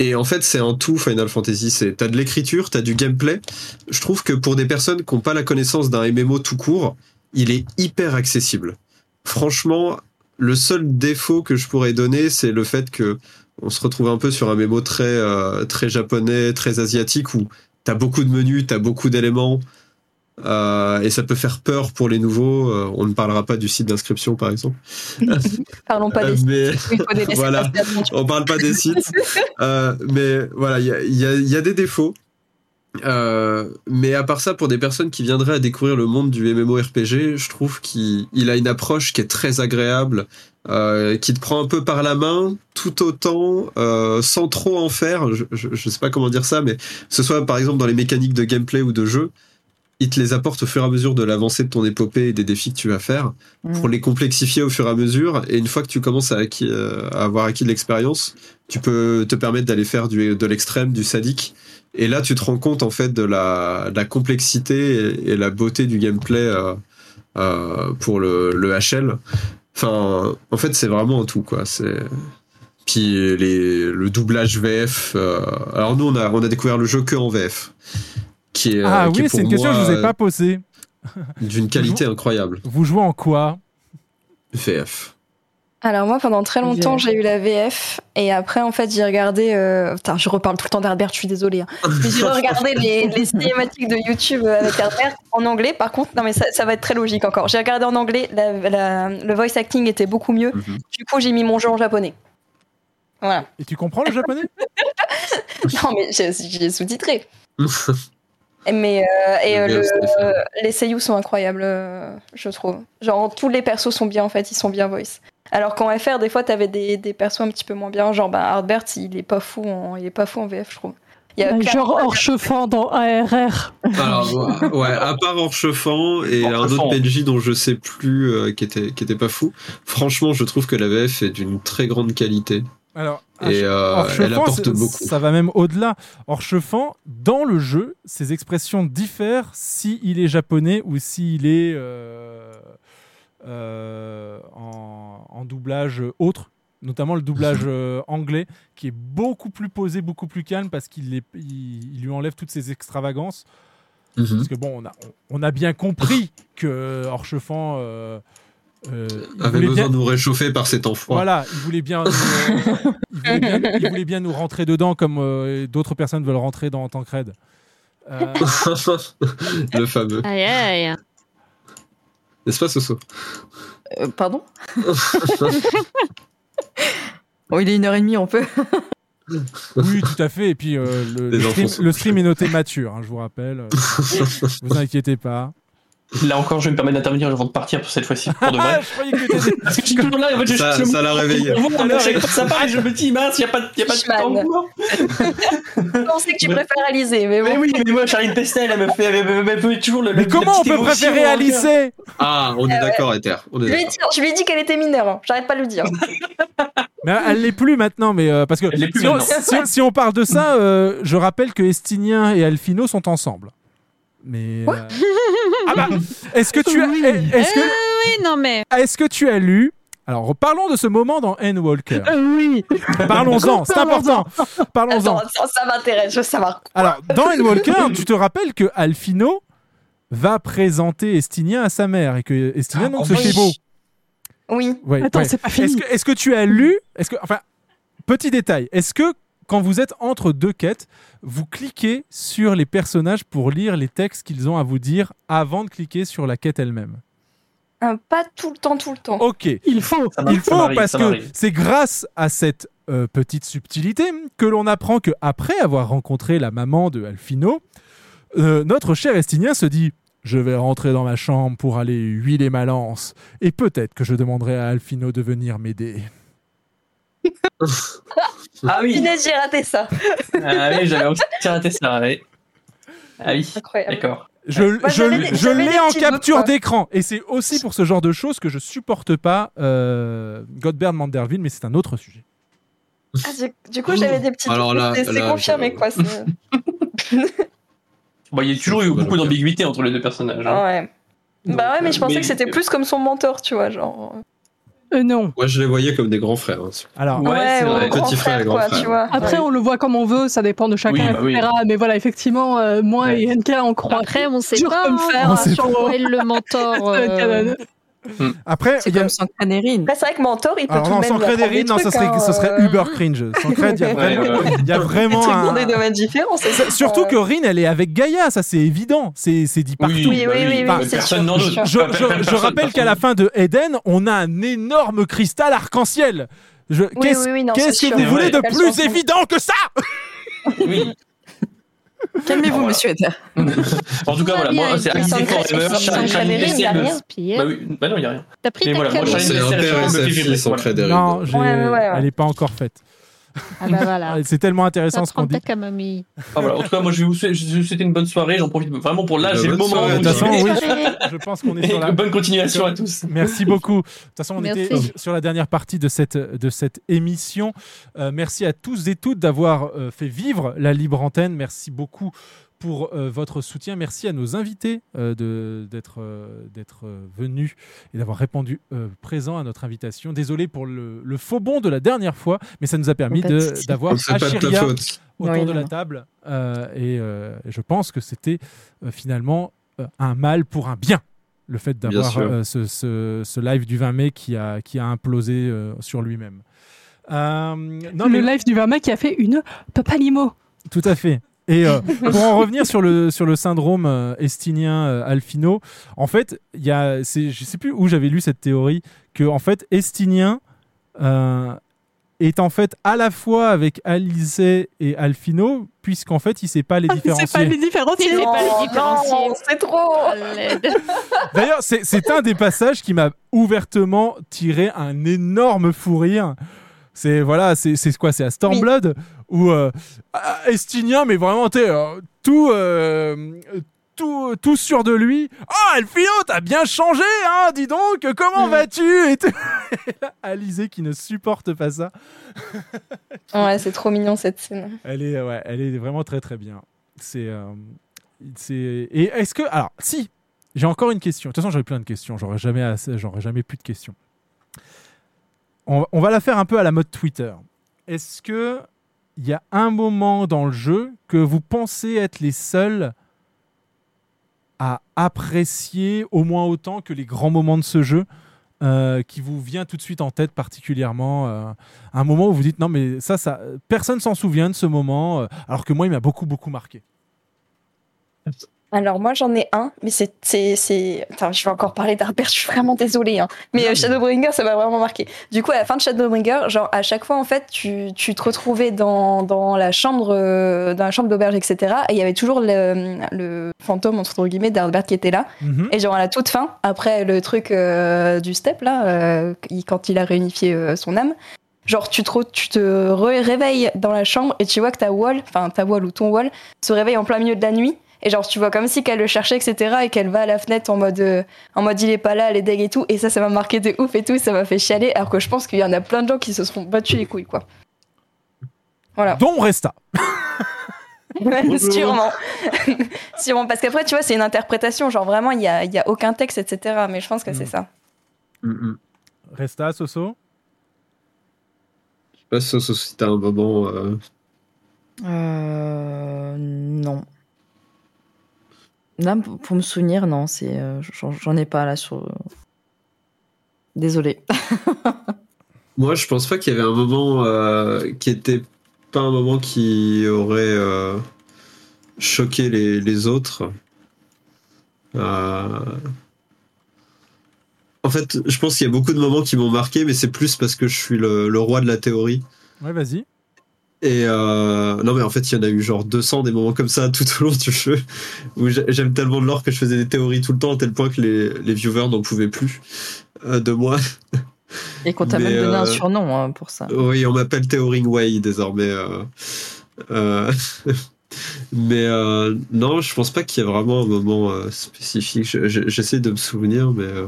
Et en fait, c'est un tout Final Fantasy. C'est t'as de l'écriture, t'as du gameplay. Je trouve que pour des personnes qui n'ont pas la connaissance d'un MMO tout court, il est hyper accessible. Franchement, le seul défaut que je pourrais donner, c'est le fait que on se retrouve un peu sur un MMO très euh, très japonais, très asiatique où t'as beaucoup de menus, t'as beaucoup d'éléments. euh, et ça peut faire peur pour les nouveaux. Euh, on ne parlera pas du site d'inscription, par exemple. Parlons pas des sites. Des voilà, on parle pas des sites. Mais voilà, il y a, y a- il y a des défauts. Mais à part ça, pour des personnes qui viendraient à découvrir le monde du MMORPG, je trouve qu'il il a une approche qui est très agréable, euh, qui te prend un peu par la main, tout autant, euh, sans trop en faire. Je, je, je sais pas comment dire ça, mais que ce soit par exemple dans les mécaniques de gameplay ou de jeu, il te les apporte au fur et à mesure de l'avancée de ton épopée et des défis que tu vas faire pour les complexifier au fur et à mesure. Et une fois que tu commences à, acquis- euh, à avoir acquis de l'expérience, tu peux te permettre d'aller faire du, de l'extrême, du sadique. Et là, tu te rends compte en fait de la, de la complexité et, et la beauté du gameplay pour le, le HL. Enfin, en fait, c'est vraiment un tout quoi. C'est puis les, le doublage VF. euh, Alors nous, on a, on a découvert le jeu que en VF, qui est Ah euh, qui oui, c'est une question que je vous ai pas posée. d'une qualité incroyable. Vous jouez en quoi? VF. Alors moi pendant très longtemps j'ai eu la VF et après en fait j'ai regardé euh... putain je reparle tout le temps d'Herbert je suis désolée hein. J'ai regardé les, les cinématiques de YouTube avec Herbert en anglais. Par contre non mais ça, ça va être très logique encore. J'ai regardé en anglais la, la- le voice acting était beaucoup mieux. Mhm. du coup j'ai mis mon jeu en japonais. Voilà. Et tu comprends le japonais? Non mais j'ai sous-titré. Mais euh, et euh, Le euh, les seiyuu sont incroyables euh, je trouve. Genre tous les persos sont bien en fait ils sont bien voice alors qu'en FR des fois t'avais des, des persos un petit peu moins bien genre bah Hardbert il est pas fou en, il est pas fou en VF je trouve il y a Genre Orchefant dans ARR. Alors, ouais, à part Orchefant et un autre PNJ dont je sais plus euh, qui était qui était pas fou. Franchement, je trouve que la VF est d'une très grande qualité. Alors, et euh, Orchefant, elle apporte beaucoup. Ça va même au-delà. Orchefant, dans le jeu, ses expressions diffèrent s'il est japonais ou s'il est euh, euh, en, en doublage autre, notamment le doublage euh, anglais, qui est beaucoup plus posé, beaucoup plus calme parce qu'il est- il, il lui enlève toutes ses extravagances. Mhm. Parce que bon, on a, on a bien compris que Orchefant. euh, euh, il Avait besoin bien- de nous réchauffer par temps froids. voilà, il voulait bien, nous, euh, il voulait bien, il voulait bien nous rentrer dedans comme euh, d'autres personnes veulent rentrer dans Tancred. Euh, le fameux. Aïe aïe. N'est-ce pas, Soso Euh, pardon Oh, il est une heure et demie, on peut. oui, tout à fait. Et puis euh, le, stream, sont le stream est noté mature, hein, je vous rappelle. Vous inquiétez pas. Là encore, je vais me permettre d'intervenir avant de partir pour cette fois-ci, pour de vrai. je croyais que t'étais- Parce que je suis toujours là, en fait, je- Ça- je- ça l'a réveillé. Je ça parle, et je me dis, mince, il n'y a pas, de- y a pas de temps je pensais que tu préfères Alizé mais oui, mais moi, Charline Pestel, elle me fait, elle me, elle me fait toujours le. Mais comment la on peut préférer. Alice Ah, on est d'accord, Ether. On est je lui, ai dit, je lui ai dit qu'elle était mineure hein. j'arrête pas de le dire Mais elle l'est plus maintenant, mais euh, parce que Elle l'est plus si on, maintenant. si- si on parle de ça, euh, je rappelle que Estinien et Alfino sont ensemble. Mais euh, ah bah, est-ce que tu as, est-ce que, Euh, oui, non mais. est-ce que tu as lu Alors parlons de ce moment dans N-Walker. Euh, oui. Parlons-en, c'est important. Parlons-en. Attends, ça, m'intéresse je veux savoir Alors, dans Endwalker, tu te rappelles que Alfino va présenter Estinien à sa mère et que Estinien donc se oui. fait beau. oui Ouais, Attends, ouais. c'est pas fini. Est-ce que, est-ce que tu as lu Est-ce que, enfin, petit détail. Est-ce que quand vous êtes entre deux quêtes, vous cliquez sur les personnages pour lire les textes qu'ils ont à vous dire avant de cliquer sur la quête elle-même Euh, pas tout le temps tout le temps Ok. Il faut. Ça Il faut parce ça que c'est grâce à cette euh, petite subtilité que l'on apprend que après avoir rencontré la maman de Alfino, euh, notre cher Estinien se dit je vais rentrer dans ma chambre pour aller huiler ma lance et peut-être que je demanderai à Alfino de venir m'aider. Ah oui, j'ai raté ça ah oui j'avais aussi raté ça, oui. Ah oui, incroyable d'accord. Je, je- des- je l'ai en capture d'écran et c'est aussi pour ce genre de choses que je supporte pas euh, Godbert Manderville, mais c'est un autre sujet. Ah, du, du coup j'avais des petits Alors là- c'est confirmé quoi Bon, il y a toujours eu beaucoup d'ambiguïté entre les deux personnages. hein. ouais bah ouais mais je pensais Mais- que c'était plus comme son mentor tu vois genre Euh, non. Moi, je les voyais comme des grands frères. hein. Alors, Ouais, c'est ou vrai. grand Petit frère et grand quoi, frère. tu vois Après, Ouais. on le voit comme on veut, ça dépend de chacun, Oui, bah oui. etc. Mais voilà, effectivement, euh, moi Ouais. et NK, on croit. Après, on sait dur pas comme hein, fer On sait sur pas. est le mentor. Euh, Canon. Après, C'est y a- comme Sanctanérine. Après, c'est vrai que Mentor, il peut Alors tout non, de même des non, ça trucs, serait, hein, ça serait euh. uber cringe. Sans Cred, il y a vraiment, ouais, ouais. il y a vraiment un- dans des domaines différents, ça. Surtout que Rin, elle est avec Gaïa, ça c'est évident. C'est c'est dit partout. Oui, oui, oui, oui, Enfin, oui, c'est personne sûr, n'en c'est doute. sûr. je, rappelle qu'à la fin de Eden, on a un énorme cristal arc-en-ciel. Je- Qu'est-ce oui, oui, que vous voulez de plus évident que ça? Oui. Calmez-vous, Voilà. monsieur. En tout cas, voilà, moi, c'est bien. Forever. Pierre, Bah oui, bah non, il y a rien. T'as pris Mais ta voilà, moi, fille sans voilà. Crédérine. Non, elle est pas encore faite. Ah bah voilà. C'est tellement intéressant ce qu'on dit. Ah, voilà. En tout cas, moi, je vais vous souhaiter, une bonne soirée. J'en profite vraiment pour là, Bah, j'ai le moment. De toute façon, oui, je, pense qu'on est sur la. bonne continuation à tous. Merci beaucoup. De toute façon, on Merci. était sur la dernière partie de cette, de cette émission. Euh, merci à tous et toutes d'avoir euh, fait vivre la libre antenne. Merci beaucoup pour euh, votre soutien. Merci à nos invités euh, de- d'être euh, d'être euh, venus et d'avoir répondu euh, présent à notre invitation. Désolé pour le, le faux bond de la dernière fois, mais ça nous a permis d'avoir Achiria autour Oui, de non, la table. euh, et euh, je pense que c'était euh, finalement euh, un mal pour un bien. Le fait d'avoir euh, ce, ce- ce live du 20 mai qui a, qui a implosé euh, sur lui-même. Euh, non, le mais live du 20 mai qui a fait une papalimo. tout à fait. Et euh, pour en revenir sur le, sur le syndrome euh, estinien euh, Alfino, en fait, il y a, c'est- je sais plus où j'avais lu cette théorie, que en fait, estinien euh, est en fait à la fois avec Alizé et Alfino, puisqu'en fait, il sait pas les C'est pas différencier. les différencier. C'est pas les Oh, différencier. c'est trop. D'ailleurs, c'est c'est un des passages qui m'a ouvertement tiré un énorme fou rire. C'est voilà, c'est c'est quoi? C'est à Stormblood? Euh, ah, Estinien, mais vraiment, euh, tout. euh, tout, tout sûr de lui. Oh, Elfino, t'as bien changé, hein, dis donc, comment Mm. vas-tu Et tout. Et là, Alizé qui ne supporte pas ça. Ouais, c'est trop mignon cette scène. Elle est, ouais, elle est vraiment très très bien. C'est, euh, c'est. Et est-ce que, alors, si, j'ai encore une question. De toute façon, j'aurais plein de questions. J'aurais jamais, assez, j'aurais jamais plus de questions. On, on va la faire un peu à la mode Twitter. Est-ce que il y a un moment dans le jeu que vous pensez être les seuls à apprécier au moins autant que les grands moments de ce jeu euh, qui vous vient tout de suite en tête particulièrement euh, un moment où vous dites non mais ça ça personne s'en souvient de ce moment euh, alors que moi il m'a beaucoup beaucoup marqué Alors moi j'en ai un, mais c'est c'est. Enfin, je vais encore parler d'Arbert. Je suis vraiment désolée. Hein. Mais euh, Shadowbringer, ça m'a vraiment marqué. Du coup, à la fin de Shadowbringer, genre à chaque fois en fait, tu, tu te retrouvais dans, dans la chambre euh, dans la chambre d'auberge, etc. Et il y avait toujours le, le fantôme entre guillemets d'Arbert qui était là. Mhm. Et genre à la toute fin, après le truc euh, du step là, quand il a réunifié son âme. Genre, tu te, tu te réveilles dans la chambre et tu vois que ta wall, enfin ta wall ou ton wall, se réveille en plein milieu de la nuit. Et genre, tu vois comme si qu'elle le cherchait, etc. Et qu'elle va à la fenêtre en mode, euh, en mode il est pas là, elle est deg et tout. Et ça, ça m'a marqué de ouf et tout. Ça m'a fait chialer. Alors que je pense qu'il y en a plein de gens qui se seront battus les couilles, quoi. Voilà. dont Resta sûrement. sûrement. Parce qu'après, tu vois, c'est une interprétation. Genre, vraiment, il y a, il y a aucun texte, etc. Mais je pense que c'est ça. Resta Soso? Je sais pas si si t'as un moment. euh, Euh, non. Là, pour me souvenir, non, c'est, euh, j'en j'en ai pas là sur. Désolé. Moi, je pense pas qu'il y avait un moment euh, qui était pas un moment qui aurait euh, choqué les, les autres. Euh, En fait, je pense qu'il y a beaucoup de moments qui m'ont marqué, mais c'est plus parce que je suis le, le roi de la théorie. ouais vas-y Et euh, non, mais en fait, il y en a eu genre 200 des moments comme ça tout au long du jeu, où j'ai- j'aime tellement de l'or que je faisais des théories tout le temps, à tel point que les, les viewers n'en pouvaient plus euh, de moi. Et qu'on t'a même donné un euh, surnom hein, pour ça. Oui, on m'appelle Théoring Way désormais. euh, euh, mais euh, non, je pense pas qu'il y ait vraiment un moment spécifique. Je- je- J'essaie de me souvenir, mais euh,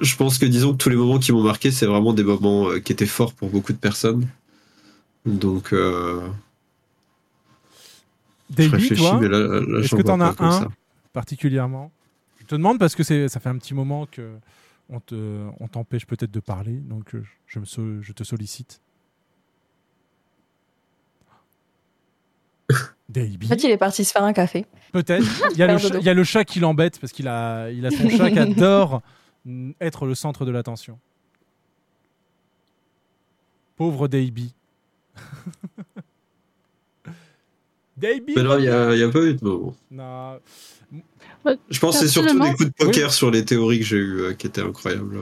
je pense que disons que tous les moments qui m'ont marqué, c'est vraiment des moments qui étaient forts pour beaucoup de personnes. Donc, euh, je Davey, réfléchis, toi mais là, là, est-ce que t'en as un ça. particulièrement? Je te demande parce que c'est ça fait un petit moment que on te on t'empêche peut-être de parler donc euh, je me so- je te sollicite Davey En fait, il est parti se faire un café. Peut-être. Il y, a le chat- dodo. il y a le chat qui l'embête parce qu'il a, il a son chat qui adore être le centre de l'attention. Pauvre Davy. Davy Mais là, il n'y a, il y a pas eu de moment. Non. Je pense que c'est surtout des coups de poker sur les théories que j'ai eues euh, qui étaient incroyables.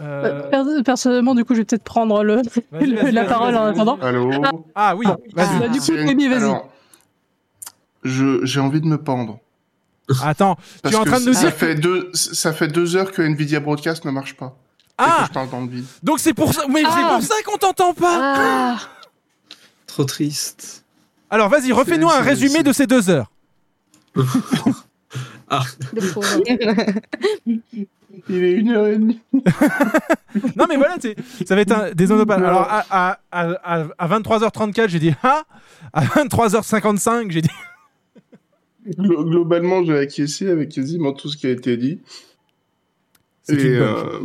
Euh, Per- Personnellement, du coup, je vais peut-être prendre le, la vas-y, parole en attendant. Allô? Ah oui, vas-y. Bah, du coup, Amy, vas-y. alors, je- J'ai envie de me pendre. Attends, tu es en train de nous ça dire. Fait deux, ça fait deux heures que Nvidia Broadcast ne marche pas. Et Ah que je parle dans le vide. Donc c'est pour ça, mais c'est Ah. pour ça qu'on t'entend pas. Ah, Trop triste. Alors vas-y, refais-nous un c'est- résumé de ces deux heures. pauvre. Il est une heure et demie. Non mais voilà, ça va être un, des onopales. Alors à, à, à, à- à 23h34, j'ai dit ah. À 23h55, j'ai dit. Glo- Globalement, j'ai acquiescé avec quasiment tout ce qui a été dit. C'est Et, une bonne euh,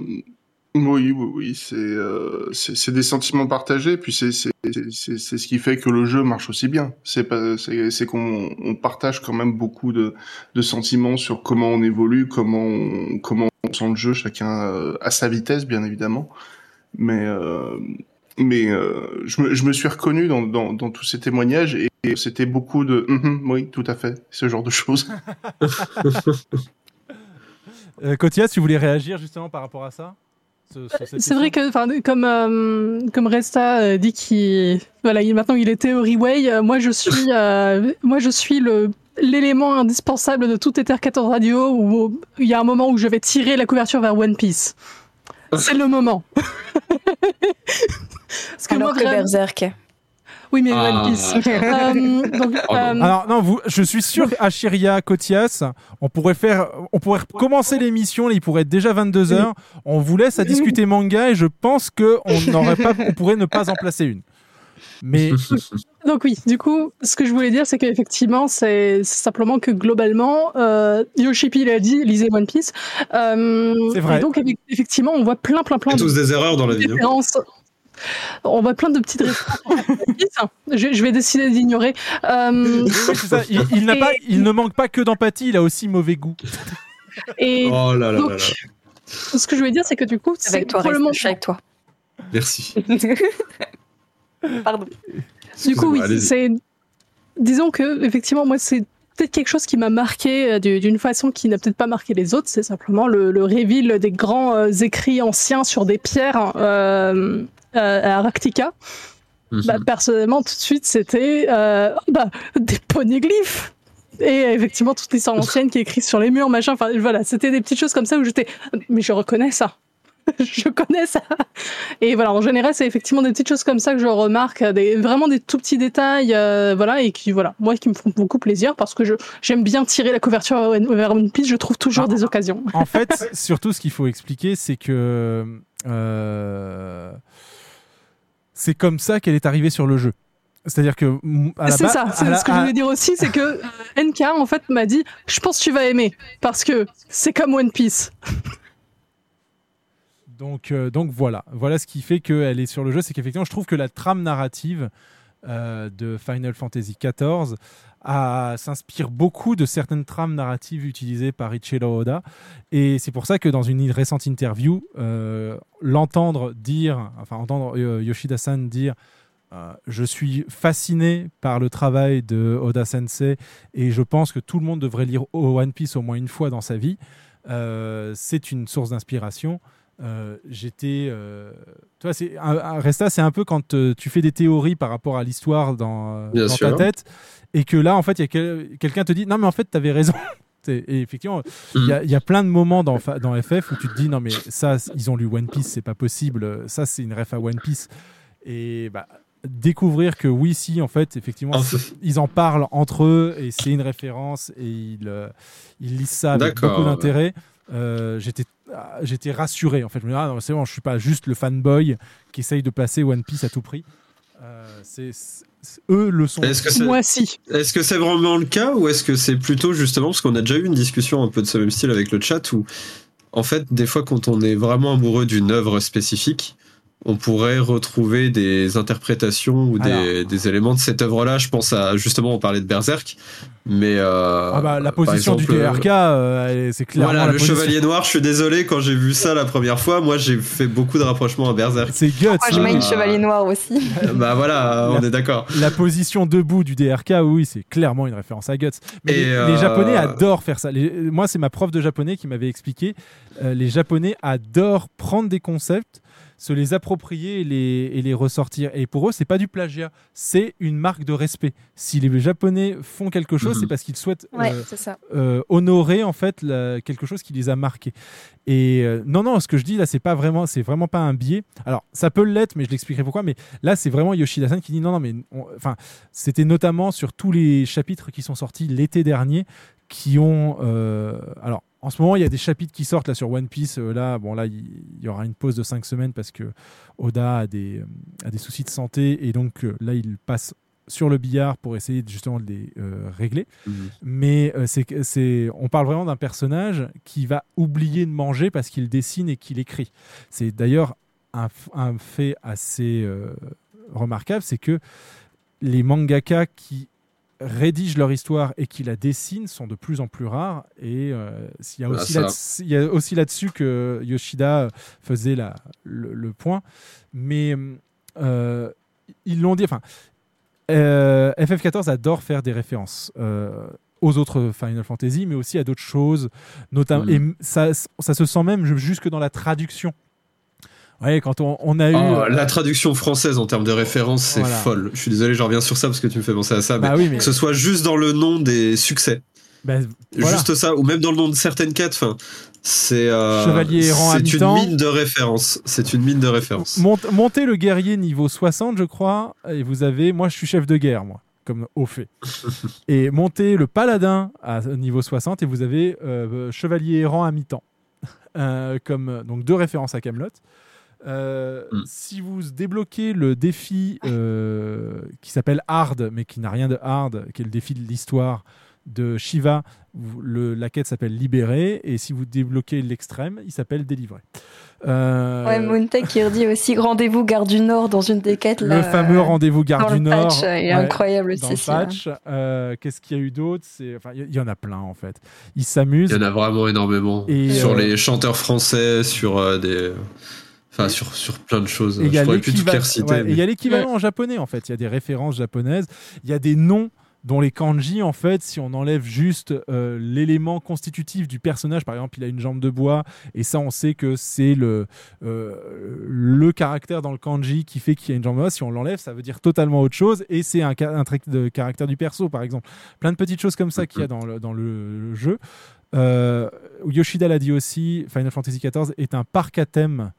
oui, oui, oui, c'est euh, c'est des sentiments partagés, puis c'est ce qui fait que le jeu marche aussi bien. C'est qu'on on partage quand même beaucoup de sentiments sur comment on évolue, comment on, comment sent le jeu, chacun euh, à sa vitesse, bien évidemment. Mais euh, je me suis reconnu dans tous ces témoignages et, c'était beaucoup de Mhm, oui, tout à fait, ce genre de choses. Euh, tu voulais réagir justement par rapport à ça? Ce- C'est vrai que, enfin, comme euh, comme Resta euh, dit qu'il, voilà, il, maintenant il est Theory Way. euh, moi je suis, euh, moi je suis le l'élément indispensable de tout Ether 14 Radio où il y a un moment où je vais tirer la couverture vers One Piece. C'est le moment. Parce que Alors moi, que vraiment- Berserk. Oui, mais Ah. One Piece. Euh, donc, euh, Alors non, vous, je suis sûr qu'à Chiria, Kotias, on pourrait faire, on pourrait commencer l'émission, il pourrait être déjà 22 h On vous laisse à discuter manga et je pense que on n'aurait pas, on pourrait ne pas en placer une. Mais Donc oui, du coup, ce que je voulais dire, c'est qu'effectivement, c'est simplement que globalement, euh, Yoshipi l'a dit, lisez One Piece. Euh, C'est vrai. Et donc effe- effectivement, on voit plein, plein, plein Il y a tous de des erreurs dans la vie. Hein. On voit plein de petites Piece. je, je vais décider d'ignorer. Euh, Oui, il, il n'a Et- pas, il ne manque pas que d'empathie, il a aussi mauvais goût. et Oh là là donc, là là. ce que je voulais dire, c'est que du coup, c'est Avec toi, Reste, probablement je suis avec toi. Merci. Pardon. Du coup, oui, allez-y. c'est. Disons que, effectivement, moi, c'est peut-être quelque chose qui m'a marqué euh, du- d'une façon qui n'a peut-être pas marqué les autres. C'est simplement le, le reveal des grands euh, écrits anciens sur des pierres euh, euh, à Arctica. Mhm. Bah, personnellement, tout de suite, c'était euh, bah, des poneglyphes. Et effectivement, toute l'histoire ancienne qui est écrite sur les murs, machin. Enfin, voilà, c'était des petites choses comme ça où j'étais. Mais je reconnais ça. je connais ça. Et voilà, en général, c'est effectivement des petites choses comme ça que je remarque, des, vraiment des tout petits détails, euh, voilà, et qui, voilà, moi, qui me font beaucoup plaisir parce que je, j'aime bien tirer la couverture vers One Piece, je trouve toujours Ah. des occasions. En fait, surtout, ce qu'il faut expliquer, c'est que euh, c'est comme ça qu'elle est arrivée sur le jeu. C'est-à-dire que mm, C'est ça, c'est ce que je voulais dire aussi, c'est que NK, en fait, m'a dit, je pense que tu vas aimer, parce que c'est comme One Piece. Donc, euh, donc voilà, voilà ce qui fait qu'elle est sur le jeu, c'est qu'effectivement, je trouve que la trame narrative euh, de Final Fantasy XIV s'inspire beaucoup de certaines trames narratives utilisées par Ichiro Oda, et c'est pour ça que dans une récente interview, euh, l'entendre dire, enfin entendre euh, Yoshida-san dire euh, je suis fasciné par le travail de Oda Sensei et je pense que tout le monde devrait lire One Piece au moins une fois dans sa vie. Euh, c'est une source d'inspiration. Euh, J'étais, euh, tu vois, c'est un- un- Resta, c'est un peu quand euh, tu fais des théories par rapport à l'histoire dans, sûr. ta tête et que là, en fait, il y a quel- quelqu'un te dit non mais en fait, tu avais raison. Et effectivement, il y, a- il y a plein de moments dans, FF où tu te dis non mais ça, ils ont lu One Piece, c'est pas possible. Ça, c'est une ref à One Piece. Et bah, découvrir que oui, si, en fait, effectivement, fait- ils en parlent entre eux et c'est une référence et ils, euh, ils lisent ça avec D'accord, beaucoup ouais. Euh, j'étais ah, j'étais rassuré en fait. Je me dis ah non c'est bon je suis pas juste le fanboy qui essaye de placer One Piece à tout prix. Euh, c'est c'est- eux le sont. Est-ce que c'est Moi, si. est-ce que c'est vraiment le cas ou est-ce que c'est plutôt justement parce qu'on a déjà eu une discussion un peu de ce même style avec le chat où en fait des fois quand on est vraiment amoureux d'une œuvre spécifique on pourrait retrouver des interprétations ou des, Alors. des éléments de cette œuvre-là. Je pense à justement, on parlait de Berserk, mais euh, Ah bah, la position exemple, du DRK, euh, elle- c'est clairement Voilà, la le position- Chevalier Noir. Je suis désolé quand j'ai vu ça la première fois. Moi, j'ai fait beaucoup de rapprochements à Berserk. C'est guts. Moi, je mets une Euh, chevalier noir aussi. Bah voilà, on La- est d'accord. La position debout du DRK, oui, c'est clairement une référence à Guts. Mais Et, les, euh, les Japonais adorent faire ça. Les- moi, c'est ma prof de japonais qui m'avait expliqué. euh, les Japonais adorent prendre des concepts, se les approprier et les, et les ressortir. Et pour eux, c'est pas du plagiat, c'est une marque de respect. Si les Japonais font quelque chose, Mhm. c'est parce qu'ils souhaitent Ouais, euh, euh, honorer en fait la- quelque chose qui les a marqués. Et euh, non, non, ce que je dis là, c'est pas vraiment, c'est vraiment pas un biais. Alors, ça peut l'être, mais je l'expliquerai pourquoi. Mais là, c'est vraiment Yoshida-san qui dit non, non, mais enfin, c'était notamment sur tous les chapitres qui sont sortis l'été dernier, qui ont, euh, alors. En ce moment, il y a des chapitres qui sortent là sur One Piece. Euh, là, bon, là, il y aura une pause de 5 semaines parce que Oda a des, euh, a des soucis de santé et donc euh, là, il passe sur le billard pour essayer justement de les euh, régler. Mais euh, c'est on parle vraiment d'un personnage qui va oublier de manger parce qu'il dessine et qu'il écrit. C'est d'ailleurs un, un fait assez remarquable, c'est que les mangaka qui rédigent leur histoire et qui la dessinent sont de plus en plus rares. Et euh, s'il y a Ah, aussi là-dessus- il y a aussi là-dessus que Yoshida faisait la, le, le point. Mais euh, ils l'ont dit. Enfin, euh, FF14 adore faire des références. euh, aux autres Final Fantasy, mais aussi à d'autres choses, notamment. Mhm. Et ça, ça se sent même jusque dans la traduction. Ouais, quand on, on a eu. Oh, la traduction française en termes de référence, c'est Voilà. folle. Je suis désolé, je reviens sur ça parce que tu me fais penser à ça. Bah mais oui, mais- Que ce soit juste dans le nom des succès. Bah, voilà. Juste ça, ou même dans le nom de certaines quêtes. Enfin, c'est euh, Chevalier errant à C'est une mine de référence. C'est une mine de référence. Mont- montez le guerrier niveau 60, je crois, et vous avez. Moi, je suis chef de guerre, moi, comme au fait. et montez le paladin à niveau 60, et vous avez euh, chevalier errant à mi-temps. Euh, comme, donc, deux références à Camelot. Si vous débloquez le défi euh, qui s'appelle Hard, mais qui n'a rien de hard, qui est le défi de l'histoire de Shiva, le- la quête s'appelle Libéré, et si vous débloquez l'extrême, il s'appelle Délivré. Euh, Ouais, Moontek qui redit aussi rendez-vous gare du Nord dans une des quêtes. le là, fameux euh, rendez-vous dans Gare le du Nord. patch, euh, il est ouais, incroyable dans aussi. Euh, Qu'est-ce qu'il y a eu d'autre? Enfin, Il y, y en a plein en fait. Ils s'amusent. Il y en a vraiment énormément. Et, sur euh, les chanteurs français, sur euh, des. Enfin, sur, sur plein de choses. Et il y Je a pourrais plus toutes les l'équivalent reciter. ouais, et mais- il y a l'équivalent en japonais en fait. Il y a des références japonaises. Il y a des noms dont les kanji en fait, si on enlève juste euh, l'élément constitutif du personnage, par exemple, il a une jambe de bois et ça on sait que c'est le euh, le caractère dans le kanji qui fait qu'il y a une jambe de bois. Si on l'enlève, ça veut dire totalement autre chose et c'est un, un trait de caractère du perso par exemple. Plein de petites choses comme ça qu'il y a dans le, dans le jeu. Euh, Yoshida l'a dit aussi, Final Fantasy XIV est un parc à thème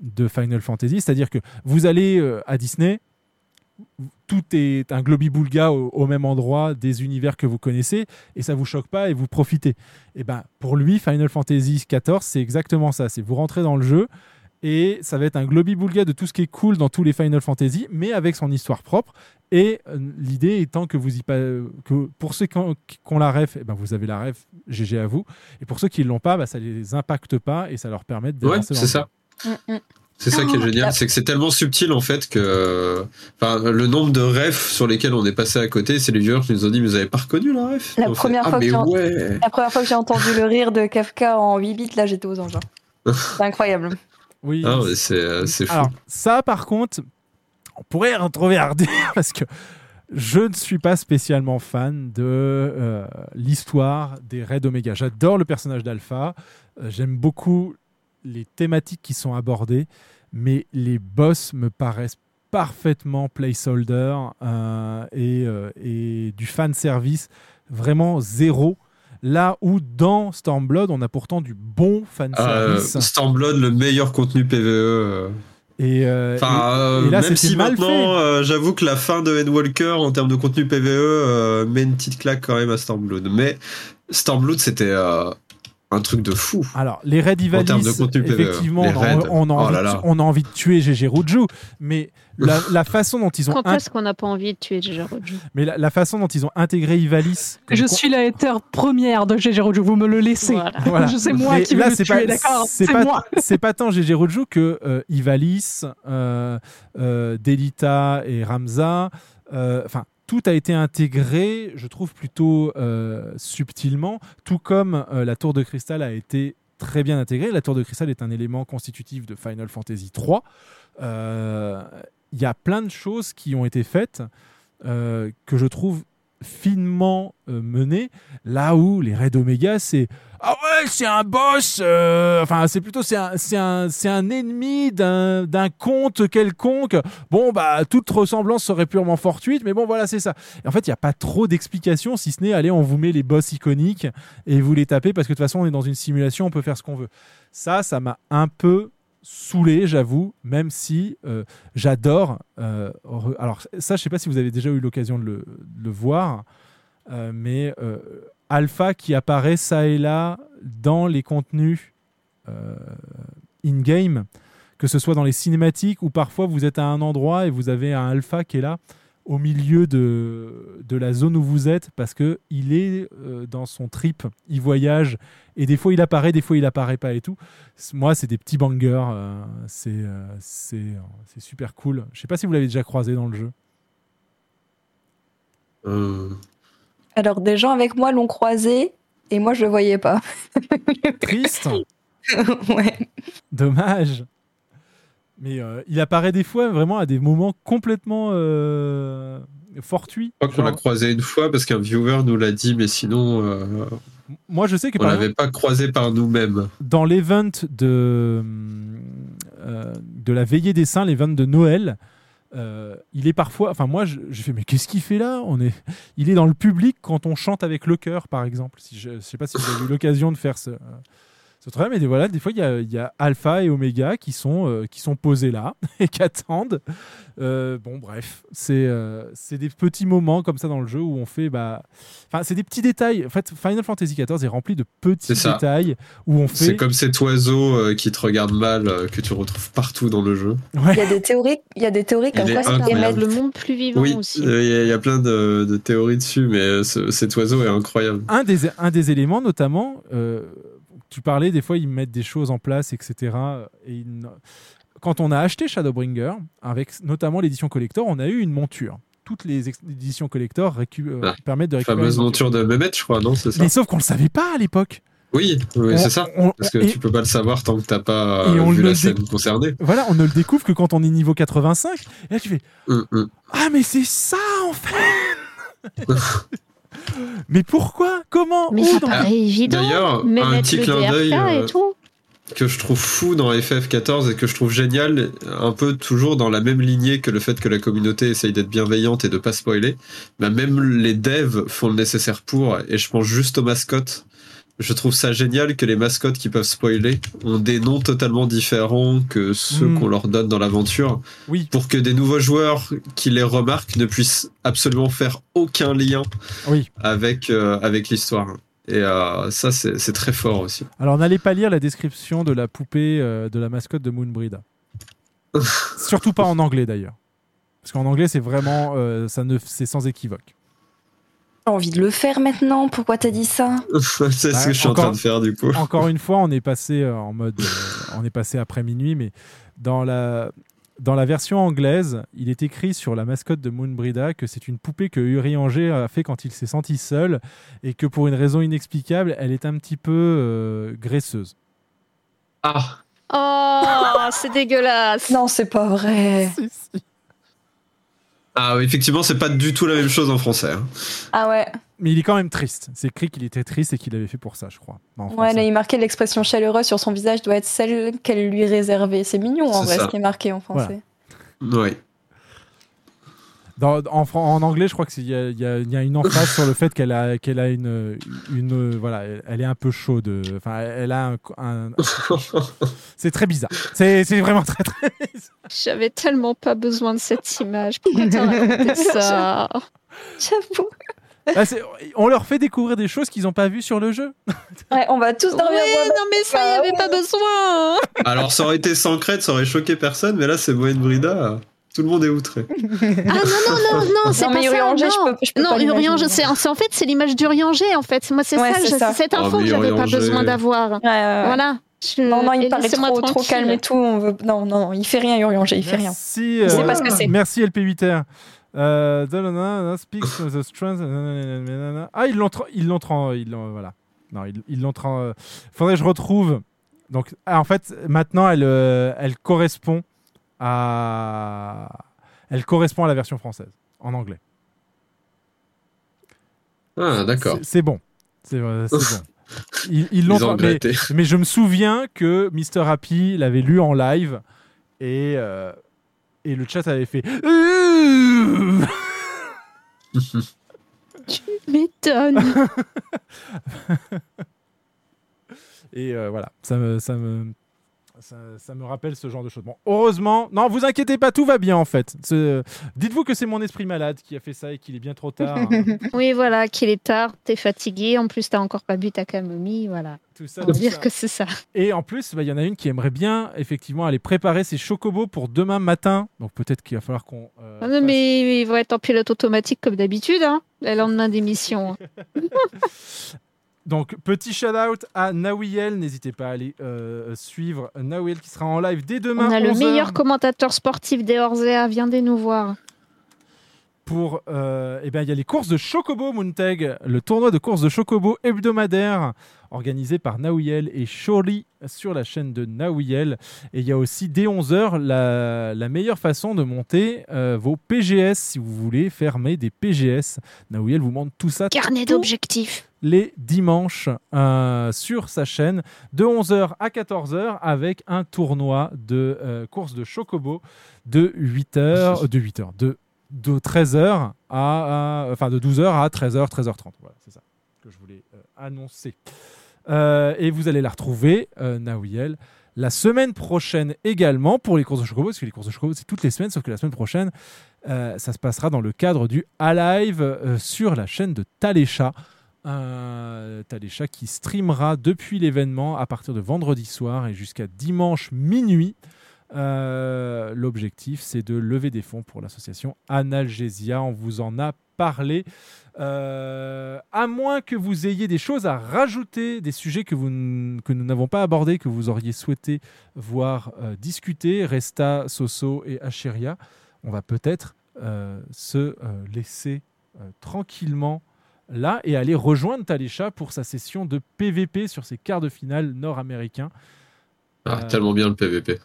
de Final Fantasy, c'est-à-dire que vous allez euh, à Disney, tout est un globi-boulga au, au même endroit des univers que vous connaissez et ça vous choque pas et vous profitez. Et ben pour lui, Final Fantasy XIV, c'est exactement ça. C'est vous rentrez dans le jeu et ça va être un globi-boulga de tout ce qui est cool dans tous les Final Fantasy, mais avec son histoire propre. Et euh, l'idée étant que vous y que pour ceux qui ont, qui ont la ref, eh ben vous avez la ref, GG à vous. Et pour ceux qui l'ont pas, bah, ça les impacte pas et ça leur permet de Ouais, c'est ça. Mm, C'est ça qui est Ah, génial, c'est que c'est tellement subtil en fait que, enfin, le nombre de refs sur lesquels on est passé à côté, c'est les viewers qui nous ont dit mais vous avez pas reconnu la ref? La fait, première, ah, fois que mais j'ai en- ouais. la première fois que j'ai entendu le rire de Kafka en 8 bits, là j'étais aux anges. hein. C'est incroyable. Oui. Ah, c'est euh, c'est fou. Alors, ça, par contre, on pourrait retrouver à redire parce que je ne suis pas spécialement fan de euh, l'histoire des Raids Omega. J'adore le personnage d'Alpha. euh, J'aime beaucoup les thématiques qui sont abordées, mais les boss me paraissent parfaitement placeholder euh, et, euh, et du fan service vraiment zéro. Là où dans Stormblood, on a pourtant du bon fan Euh, service. Stormblood, le meilleur contenu PVE. Et, Enfin, et- et là, même si mal maintenant, j'avoue que la fin de Endwalker en termes de contenu PVE met une petite claque quand même à Stormblood. Mais Stormblood, c'était un truc de fou. Alors, les raids En termes de Ivalice, contenu effectivement, les on, a- raids. on a Oh envie là de- là. on a envie de tuer GG Ruju, mais la, la façon dont ils ont Quand est-ce qu'on n'a pas envie de tuer Gégé Rojo mais la, la façon dont ils ont intégré Ivalice Je suis la hater première de GG Rojo, vous me le laissez. Voilà. Je sais moi Mais qui là, vais le c'est tuer, pas- d'accord? C'est pas, moi. c'est pas tant GG Ruju que euh, Ivalice, euh, euh, Delita et Ramza. euh, Enfin, tout a été intégré, je trouve plutôt euh, subtilement, tout comme euh, la tour de cristal a été très bien intégrée. La tour de cristal est un élément constitutif de Final Fantasy III. Euh, Il y a plein de choses qui ont été faites que je trouve finement menées, là où les raids Omega, c'est ah ouais, c'est un boss. euh, enfin, c'est plutôt c'est un, ennemi d'un, conte quelconque. Bon, bah, toute ressemblance serait purement fortuite, mais bon, voilà, c'est ça. Et en fait, il n'y a pas trop d'explications, si ce n'est, allez, on vous met les boss iconiques et vous les tapez parce que de toute façon, on est dans une simulation, on peut faire ce qu'on veut. Ça, ça m'a un peu saoulé, j'avoue, même si euh, j'adore. euh, alors, ça, je sais pas si vous avez déjà eu l'occasion de le, voir, mais Alpha qui apparaît ça et là dans les contenus euh, in-game, que ce soit dans les cinématiques ou parfois vous êtes à un endroit et vous avez un Alpha qui est là au milieu de, de la zone où vous êtes parce que il est euh, dans son trip, il voyage et des fois il apparaît, des fois il apparaît pas et tout. Moi, c'est des petits bangers, euh, c'est c'est super cool. Je sais pas si vous l'avez déjà croisé dans le jeu. Alors, des gens avec moi l'ont croisé et moi, je le voyais pas. Triste. ouais. Dommage. Mais euh, il apparaît des fois vraiment à des moments complètement euh, fortuits. Je crois qu'on l'a croisé une fois parce qu'un viewer nous l'a dit, mais sinon, euh, Moi, je sais que on l'avait pas croisé par nous-mêmes. dans l'event de, euh, de la veillée des saints, l'event de Noël, euh, il est parfois. Enfin, moi, je- j'ai fait, mais qu'est-ce qu'il fait là? On est, Il est dans le public quand on chante avec le cœur, par exemple. Je ne sais pas si vous avez eu l'occasion de faire ce. Ce mais des- voilà, des fois, il y a, il y a Alpha et Oméga qui sont, euh, qui sont posés là et qui attendent. Euh, bon, bref, c'est euh, c'est des petits moments comme ça dans le jeu où on fait. Bah... Enfin, c'est des petits détails. En fait, Final Fantasy XIV est rempli de petits détails où on fait. C'est comme cet oiseau euh, qui te regarde mal euh, que tu retrouves partout dans le jeu. Il y a des théories, il y a des théories comme quoi ça permet Le monde plus vivant Oui, aussi. euh, il y, a- il y a plein de, de théories dessus, mais euh, ce- cet oiseau est incroyable. un des, un des éléments, notamment, euh, tu parlais, des fois, ils mettent des choses en place, etc. Et ils quand on a acheté Shadowbringer, avec notamment l'édition collector, on a eu une monture. Toutes les éditions collector euh, Ah, permettent de récupérer. fameuse une monture. de Mehmet, je crois, non C'est ça Mais sauf qu'on le savait pas à l'époque. Oui, c'est ça. on- Parce que et- tu peux pas le savoir tant que t'as pas Et euh, on vu le la scène concernée. Voilà, on ne le découvre que quand on est niveau 85. Et là, tu fais Hum, hum. Ah, mais c'est ça en fait Mais pourquoi? Comment? Mais ça dans- paraît évident. D'ailleurs, mais un petit clin d'œil, euh, que je trouve fou dans FF14 et que je trouve génial, un peu toujours dans la même lignée que le fait que la communauté essaye d'être bienveillante et de pas spoiler. Bah, même les devs font le nécessaire pour, et je pense juste aux mascottes. Je trouve ça génial que les mascottes qui peuvent spoiler ont des noms totalement différents que ceux Mm. qu'on leur donne dans l'aventure. Oui. Pour que des nouveaux joueurs qui les remarquent ne puissent absolument faire aucun lien Oui. avec, euh, avec l'histoire. Et euh, ça, c'est très fort aussi. Alors, n'allez pas lire la description de la poupée euh, de la mascotte de Moonbrida. Surtout pas en anglais d'ailleurs. Parce qu'en anglais, c'est vraiment. ça ne, c'est sans équivoque. J'ai envie de le faire maintenant? Pourquoi t'as dit ça? C'est ce Bah, que je suis en train de faire du coup. Encore une fois, on est passé euh, en mode. euh, on est passé après minuit, mais dans la. Dans la version anglaise, il est écrit sur la mascotte de Moonbrida que c'est une poupée que Uri Anger a fait quand il s'est senti seul et que pour une raison inexplicable, elle est un petit peu euh, graisseuse. Ah Oh, c'est dégueulasse. Non, c'est pas vrai. Ah oui, effectivement, c'est pas du tout la même chose en français. hein. Ah ouais. Mais il est quand même triste. C'est écrit qu'il était triste et qu'il l'avait fait pour ça, je crois. En Ouais, français. là, il marquait l'expression chaleureuse sur son visage doit être celle qu'elle lui réservait. C'est mignon en vrai ça. ce qui est marqué en français. Oui. Dans- en, anglais, je crois qu'il y a, y y une emphase sur le fait qu'elle a, qu'elle a une, une, voilà, elle, est un peu chaude. Enfin, elle a un, un- c'est très bizarre. C'est, vraiment très très. J'avais tellement pas besoin de cette image. Pourquoi t'as raconté ça J'avoue. Ah, c'est- on leur fait découvrir des choses qu'ils n'ont pas vues sur le jeu. Ouais, on va tous dormir. Ouais, non mais ça, il n'y avait pas besoin. Alors, ça aurait été sans crête, ça aurait choqué personne, mais là, c'est Moen Brida. Tout le monde est outré. Ah non, non, non, non, c'est pas mais ça. Urianger, non. je peux- je peux non. Urianger, c'est en fait, c'est l'image d'Urianger, en fait. Moi, c'est Ouais, ça, ça. cette Ah, info mais que j'avais pas Urianger- besoin d'avoir. Ouais, ouais, ouais. Voilà. Je- Non, non, il et paraît trop, trop calme et tout. On veut... Non, non, non, il fait rien, Urianger, il fait rien. Merci, Il sait euh, pas ce que c'est. merci LP8R. Euh, nanana, speaks of the strength, nanana. Ah, tra- ils l'ont, tra- ils l'ont, voilà. Non, l'ont. tra- euh, Faudrait que je retrouve. Donc, ah, en fait, maintenant, elle, euh, elle correspond à, elle correspond à la version française en anglais. Ah, d'accord. C'est, bon. C'est, euh, c'est bon. Ils, ils l'ont mais, mais je me souviens que Mr. Happy l'avait lu en live et, euh, et le chat avait fait. M'étonne. Et euh, voilà, ça me, ça, me, ça, ça me rappelle ce genre de choses. Bon, heureusement, non, vous inquiétez pas, tout va bien en fait. Dites-vous que c'est mon esprit malade qui a fait ça et qu'il est bien trop tard. hein. Oui, voilà, qu'il est tard, t'es fatigué, en plus t'as encore pas bu ta camomille, voilà. Tout ça, tout dire ça. que c'est ça. Et en plus, bah, il y en a une qui aimerait bien effectivement aller préparer ses chocobos pour demain matin. Donc peut-être qu'il va falloir qu'on. euh, Ah non, mais ils vont être en pilote automatique comme d'habitude, hein, le lendemain d'émission. Donc, petit shout-out à Nawiel. N'hésitez pas à aller euh, suivre Nawiel qui sera en live dès demain. On a le 11h, meilleur commentateur sportif des Orzea, viendez nous voir. Pour, euh, eh ben, il y a les courses de Chocobo Moontag, le tournoi de courses de Chocobo hebdomadaire organisé par Nawiel et Shori sur la chaîne de Nawiel. Et il y a aussi dès 11h la, la meilleure façon de monter euh, vos PGS si vous voulez fermer des PGS. Nawiel vous montre tout ça. Carnet d'objectifs. les dimanches euh, sur sa chaîne de 11h à 14h avec un tournoi de euh, course de Chocobo de 8h, de 8h, de, de 13h à, à- enfin de 12h à 13h, 13h30. Voilà, c'est ça que je voulais euh, annoncer. Euh, et vous allez la retrouver, euh, Nawiel, la semaine prochaine également pour les courses de Chocobo, parce que les courses de Chocobo, c'est toutes les semaines, sauf que la semaine prochaine, euh, ça se passera dans le cadre du Alive euh, sur la chaîne de Talécha. Talécha qui streamera depuis l'événement à partir de vendredi soir et jusqu'à dimanche minuit. L'objectif, c'est de lever des fonds pour l'association Analgésia. On vous en a parlé. Euh, à moins que vous ayez des choses à rajouter, des sujets que, vous que nous n'avons pas abordés, que vous auriez souhaité voir euh, discuter, Resta, Soso et Acheria, on va peut-être euh, se euh, laisser tranquillement là et aller rejoindre Talécha pour sa session de PVP sur ses quarts de finale nord-américains. Ah, tellement bien le PVP.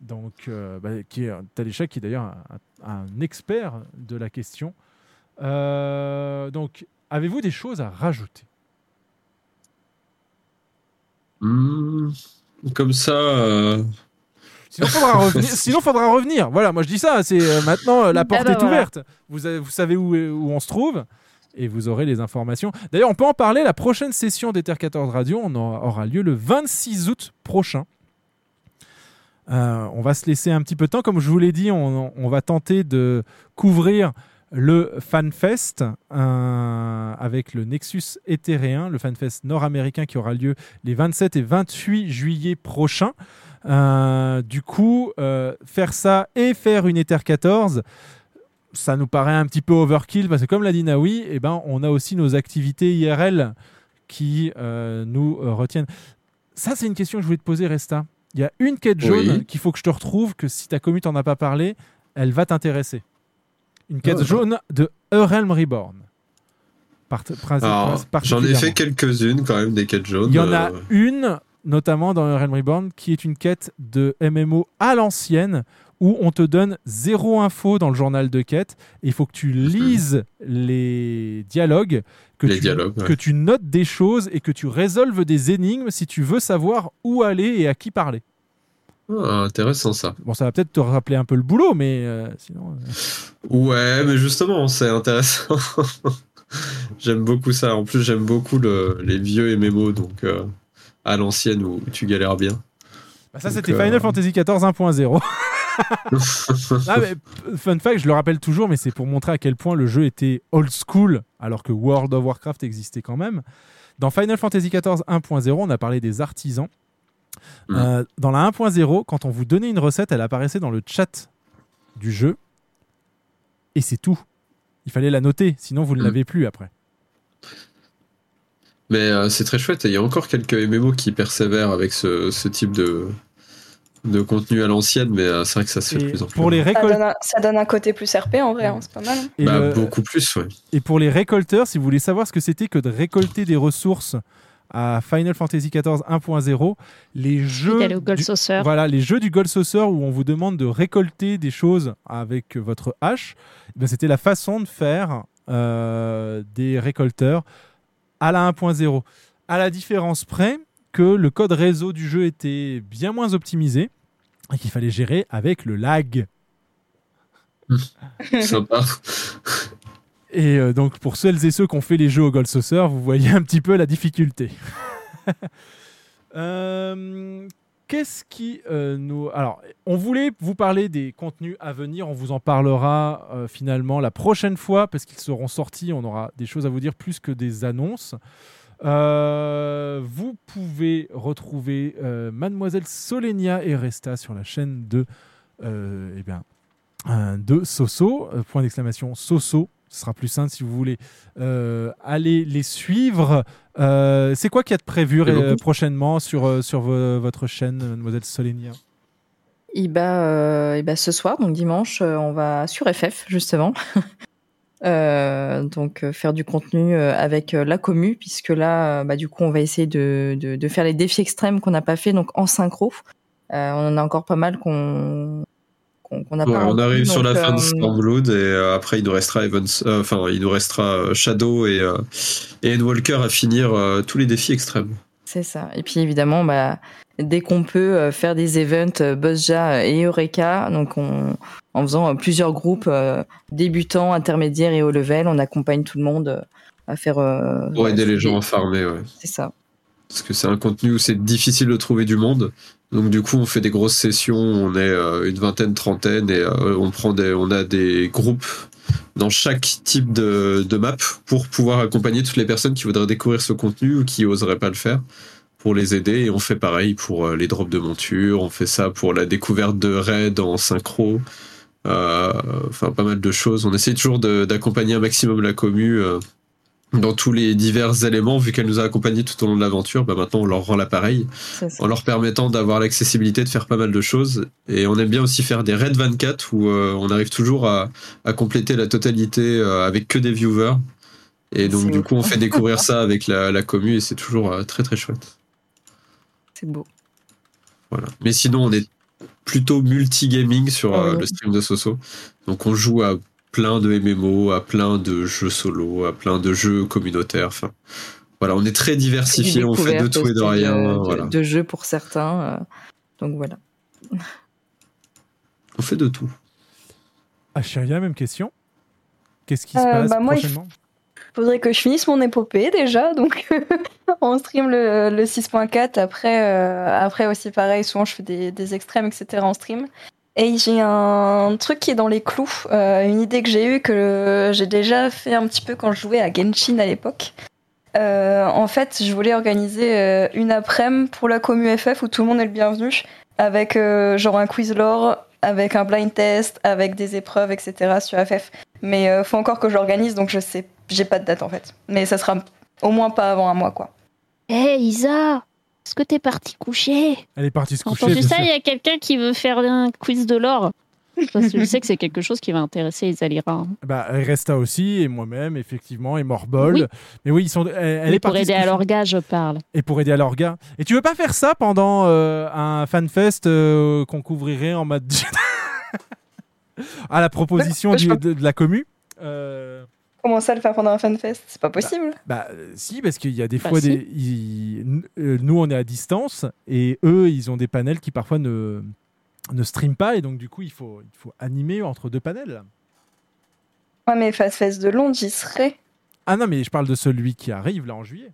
donc, bah, qui est Talécha, qui est d'ailleurs un, un expert de la question. Euh, donc, avez-vous des choses à rajouter? Hmm, comme ça. euh, Sinon, faudra revenir. Sinon, faudra revenir. Voilà, moi je dis ça. C'est euh, maintenant la porte bah est voilà. ouverte. Vous, avez- vous savez où, où on se trouve et vous aurez les informations. D'ailleurs, on peut en parler. La prochaine session d'Ether 14 Radio on aura, aura lieu le 26 août prochain. Euh, on va se laisser un petit peu de temps. Comme je vous l'ai dit, on, on va tenter de couvrir le FanFest euh, avec le Nexus éthéréen, le FanFest nord-américain qui aura lieu les 27 et 28 juillet prochains. Euh, du coup, euh, faire ça et faire une Ether 14, ça nous paraît un petit peu overkill parce que comme l'a dit Naoui, eh ben, on a aussi nos activités IRL qui nous retiennent. Ça, c'est une question que je voulais te poser, Resta. Il y a une quête jaune Oui. qu'il faut que je te retrouve, que si ta commu t'en a pas parlé, elle va t'intéresser. Une quête Ah. jaune de Realm Reborn. Part- Alors, j'en ai fait quelques-unes quand même, des quêtes jaunes. Il y en a euh, une, notamment dans Realm Reborn, qui est une quête de MMO à l'ancienne, où on te donne zéro info dans le journal de quête. Et il faut que tu lises les dialogues, que, Les tu, dialogues, ouais. que tu notes des choses et que tu résolves des énigmes si tu veux savoir où aller et à qui parler. Ah, intéressant ça. Bon, ça va peut-être te rappeler un peu le boulot, mais euh, sinon. euh, Ouais, mais justement, c'est intéressant. j'aime beaucoup ça. En plus, j'aime beaucoup le- les vieux MMO, donc euh, à l'ancienne où tu galères bien. bah, ça, c'était Final Fantasy XIV 1.0. Ah, mais, fun fact, je le rappelle toujours, mais c'est pour montrer à quel point le jeu était old school, alors que World of Warcraft existait quand même. Dans Final Fantasy XIV 1.0, on a parlé des artisans. Euh, dans la 1.0, quand on vous donnait une recette, elle apparaissait dans le chat du jeu. Et c'est tout. Il fallait la noter, sinon vous ne l'avez plus après. Mais euh, c'est très chouette. Et il y a encore quelques MMO qui persévèrent avec ce, ce type de, de contenu à l'ancienne, mais euh, c'est vrai que ça se fait de plus en plus. Pour les Ça récoltes. donne, un, ça donne un côté plus RP en vrai, hein, c'est pas mal. hein. Et Bah, le- Beaucoup plus, ouais. Et pour les récolteurs, si vous voulez savoir ce que c'était que de récolter des ressources à Final Fantasy XIV 1.0, les jeux, Gold du, Saucer. voilà, les jeux du Gold Saucer où on vous demande de récolter des choses avec votre hache, eh ben, c'était la façon de faire euh, des récolteurs à la 1.0. À la différence près que le code réseau du jeu était bien moins optimisé et qu'il fallait gérer avec le lag. Sympa. Et euh, donc, pour celles et ceux qui ont fait les jeux au Gold Saucer, vous voyez un petit peu la difficulté. Euh, Qu'est-ce qui euh, nous. Alors, on voulait vous parler des contenus à venir. On vous en parlera finalement la prochaine fois parce qu'ils seront sortis. On aura des choses à vous dire plus que des annonces. Vous pouvez retrouver Mademoiselle Solenia et Resta sur la chaîne de, euh, eh bien, de Soso. point d'exclamation Soso. Ce sera plus simple si vous voulez euh, aller les suivre. Euh, C'est quoi qu'il y a de prévu euh, prochainement sur, sur vo- votre chaîne, Mademoiselle Solenia Et bah, euh, et bah, ce soir, donc dimanche, euh, on va sur FF justement. Euh, donc euh, faire du contenu euh, avec euh, la commu puisque là, euh, bah, du coup, on va essayer de, de, de faire les défis extrêmes qu'on n'a pas fait donc en synchro. Euh, on en a encore pas mal qu'on qu'on qu'on n'a Ouais, pas. on arrive sur la fin de euh, Stormblood et euh, après il nous restera Evans, euh, enfin il nous restera Shadow et et Endwalker à finir tous les défis extrêmes. C'est ça. Et puis évidemment, bah, dès qu'on peut faire des events Buzzja et Eureka, donc on, en faisant plusieurs groupes débutants, intermédiaires et haut level, on accompagne tout le monde à faire. Pour aider les gens à farmer, ouais. C'est ça. Parce que c'est un contenu où c'est difficile de trouver du monde. Donc du coup, on fait des grosses sessions, on est euh, une vingtaine, trentaine, et euh, on prend des, on a des groupes dans chaque type de, de map pour pouvoir accompagner toutes les personnes qui voudraient découvrir ce contenu ou qui oseraient pas le faire pour les aider. Et on fait pareil pour euh, les drops de monture, on fait ça pour la découverte de raids en synchro. Enfin, pas mal de choses. On essaie toujours d'accompagner un maximum la commu dans tous les divers éléments, vu qu'elle nous a accompagnés tout au long de l'aventure, bah maintenant on leur rend l'appareil, en leur permettant d'avoir l'accessibilité de faire pas mal de choses. Et on aime bien aussi faire des raids 24 où euh, on arrive toujours à, à compléter la totalité euh, avec que des viewers. Et donc du coup on fait découvrir ça avec la, la commu et c'est toujours euh, très très chouette. C'est beau. Voilà. Mais sinon, on est plutôt multi-gaming sur Ouais. le stream de Soso. Donc, on joue à plein de MMO, à plein de jeux solo, à plein de jeux communautaires. Enfin, voilà, on est très diversifié, on fait de tout et de rien. De, voilà. de jeux pour certains. euh, donc voilà. On fait de tout. Achiria, même question? Qu'est-ce qui se Euh, passe bah, moi, il prochainement? Faudrait que je finisse mon épopée déjà, donc on stream le, le 6.4. Après, euh, après aussi pareil, souvent je fais des, des extrêmes, etc. en stream. Et j'ai un truc qui est dans les clous, euh, une idée que j'ai eue que j'ai déjà fait un petit peu quand je jouais à Genshin à l'époque. Euh, en fait, je voulais organiser euh, une après-midi pour la commu FF où tout le monde est le bienvenu, avec genre un quiz lore, avec un blind test, avec des épreuves, etc. sur FF. Mais faut encore que j'organise, donc je sais, j'ai pas de date en fait. Mais ça sera au moins pas avant un mois, quoi. Hé Isa, est-ce que t'es partie coucher? Elle est partie se coucher. entendu ça. Il y a quelqu'un qui veut faire un quiz de l'or. Parce que je sais que c'est quelque chose qui va intéresser hein. Bah, Resta aussi, et moi-même, effectivement, et Morbol. Oui. Mais oui, ils sont, elle, elle est pour aider à l'orga, je parle. Et pour aider à l'orga. Et tu veux pas faire ça pendant euh, un fanfest euh, qu'on couvrirait en mode. à la proposition Ouais, du- je- de, de la commu? Euh, Comment ça le faire pendant un fanfest C'est pas possible. Bah, euh, si, parce qu'il y a des Bah, fois si. des. ils- euh, nous, on est à distance et eux, ils ont des panels qui parfois ne, ne streament pas et donc, du coup, il faut, il faut animer entre deux panels. Ouais, mais Fast Fest de Londres, j'y serai. Ah non, mais je parle de celui qui arrive là en juillet.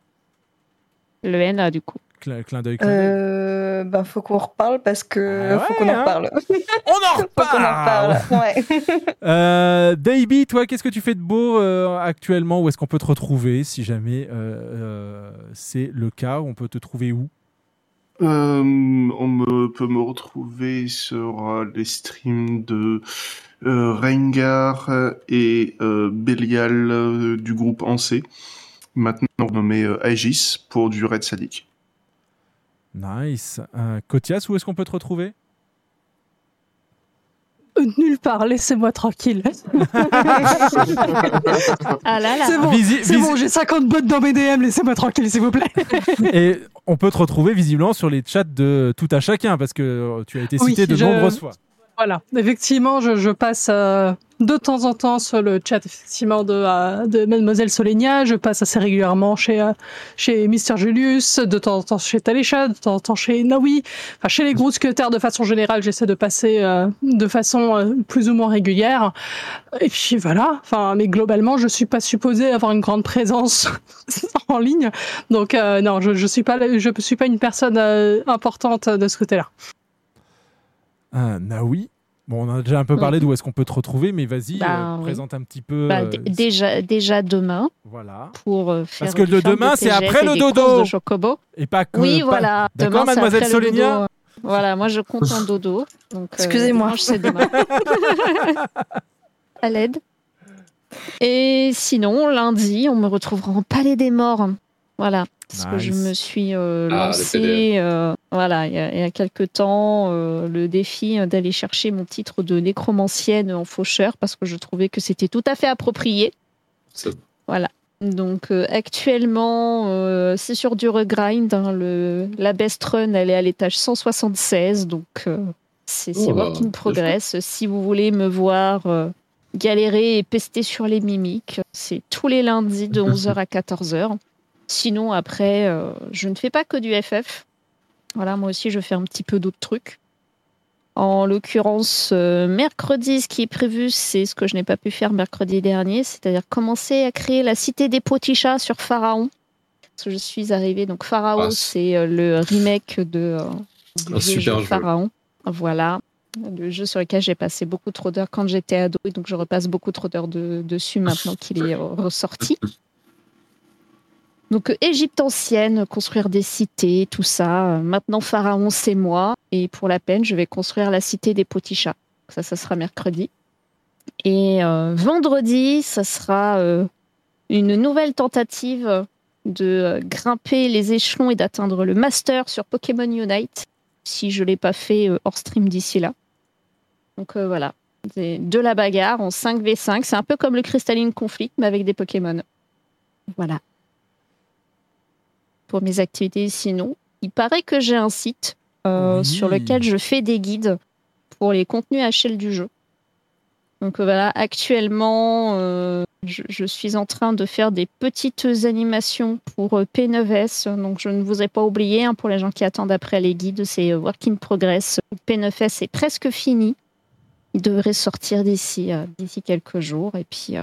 Le NA, du coup. Clin d'œil. clin d'œil. Euh, ben, faut qu'on reparle parce que Ah faut qu'on en hein. reparle. On en Faut qu'on en reparle. Ouais. Euh, Davey, toi, qu'est-ce que tu fais de beau euh, actuellement? Où est-ce qu'on peut te retrouver si jamais euh, euh, c'est le cas? On peut te trouver où? Euh, on me, peut me retrouver sur les streams de euh, Rengar et euh, Belial euh, du groupe Ancé, maintenant nommé euh, Aegis pour du Red Sadic. Nice. Euh, Kotias, où est-ce qu'on peut te retrouver? Euh, Nulle part, laissez-moi tranquille. Ah là là. C'est bon, Visi- c'est visi- bon, j'ai 50 bots dans mes DM, laissez-moi tranquille, s'il vous plaît. Et on peut te retrouver visiblement sur les chats de tout à chacun parce que euh, tu as été Oui, cité de je- nombreuses fois. Voilà, effectivement, je, je passe euh, de temps en temps sur le chat effectivement de, euh, de Mademoiselle Solenia, je passe assez régulièrement chez, euh, chez Mister Julius, de temps en temps chez Talécha, de temps en temps chez Nawi, enfin chez les gros secrétaires de façon générale, j'essaie de passer euh, de façon euh, plus ou moins régulière. Et puis voilà, enfin, mais globalement, je suis pas supposée avoir une grande présence en ligne, donc non, je, je suis pas, je suis pas une personne importante de ce côté-là. Ah, Naoui. Bon, on a déjà un peu parlé d'où est-ce qu'on peut te retrouver, mais vas-y, Bah, euh, oui. présente un petit peu. Bah, euh, déjà, déjà demain. Voilà. Pour euh, faire Parce que le demain, de c'est après le dodo. courses de Chocobo. Et pas que. Oui, pas- voilà. D'accord, Demain, c'est mademoiselle après le Solenia dodo. Voilà, moi je compte en dodo. Donc, euh, Excusez-moi. c'est demain. à l'aide. Et sinon, lundi, on me retrouvera en Palais des Morts. Voilà. Parce que je me suis euh, Ah, le lancé, PDF. euh, voilà, il y, a, il y a quelques temps, euh, le défi d'aller chercher mon titre de nécromancienne en faucheur parce que je trouvais que c'était tout à fait approprié. Voilà. Donc euh, actuellement, euh, c'est sur du regrind. hein, le, la best run, elle est à l'étage 176. Donc euh, c'est Oh, work in progress. Si vous voulez me voir euh, galérer et pester sur les mimiques, c'est tous les lundis de 11h à 14h. Sinon, après, euh, je ne fais pas que du FF. Voilà, moi aussi, je fais un petit peu d'autres trucs. En l'occurrence, euh, mercredi, ce qui est prévu, c'est ce que je n'ai pas pu faire mercredi dernier, c'est-à-dire commencer à créer la cité des potichats sur Pharaon. Parce que je suis arrivée, donc Pharaon, Ah, c'est euh, le remake de, du super jeu. Pharaon. Voilà. Le jeu sur lequel j'ai passé beaucoup trop d'heures quand j'étais ado, et donc je repasse beaucoup trop d'heures de- dessus maintenant qu'il est ressorti. Donc, euh, Égypte ancienne, construire des cités, tout ça. Euh, Maintenant, Pharaon, c'est moi. Et pour la peine, je vais construire la cité des potichats. Ça, ça sera mercredi. Et euh, vendredi, ça sera une nouvelle tentative de grimper les échelons et d'atteindre le master sur Pokémon Unite. Si je ne l'ai pas fait hors stream d'ici là. Donc voilà. De la bagarre en 5v5. C'est un peu comme le Crystalline Conflict, mais avec des Pokémon. Voilà pour mes activités sinon. Il paraît que j'ai un site euh, Oui. sur lequel je fais des guides pour les contenus HL du jeu. Donc euh, voilà, actuellement, euh, je, je suis en train de faire des petites animations pour euh, P9S. Donc je ne vous ai pas oublié, hein, pour les gens qui attendent après les guides, c'est Work in Progress. P9S est presque fini. Il devrait sortir d'ici euh, d'ici quelques jours et puis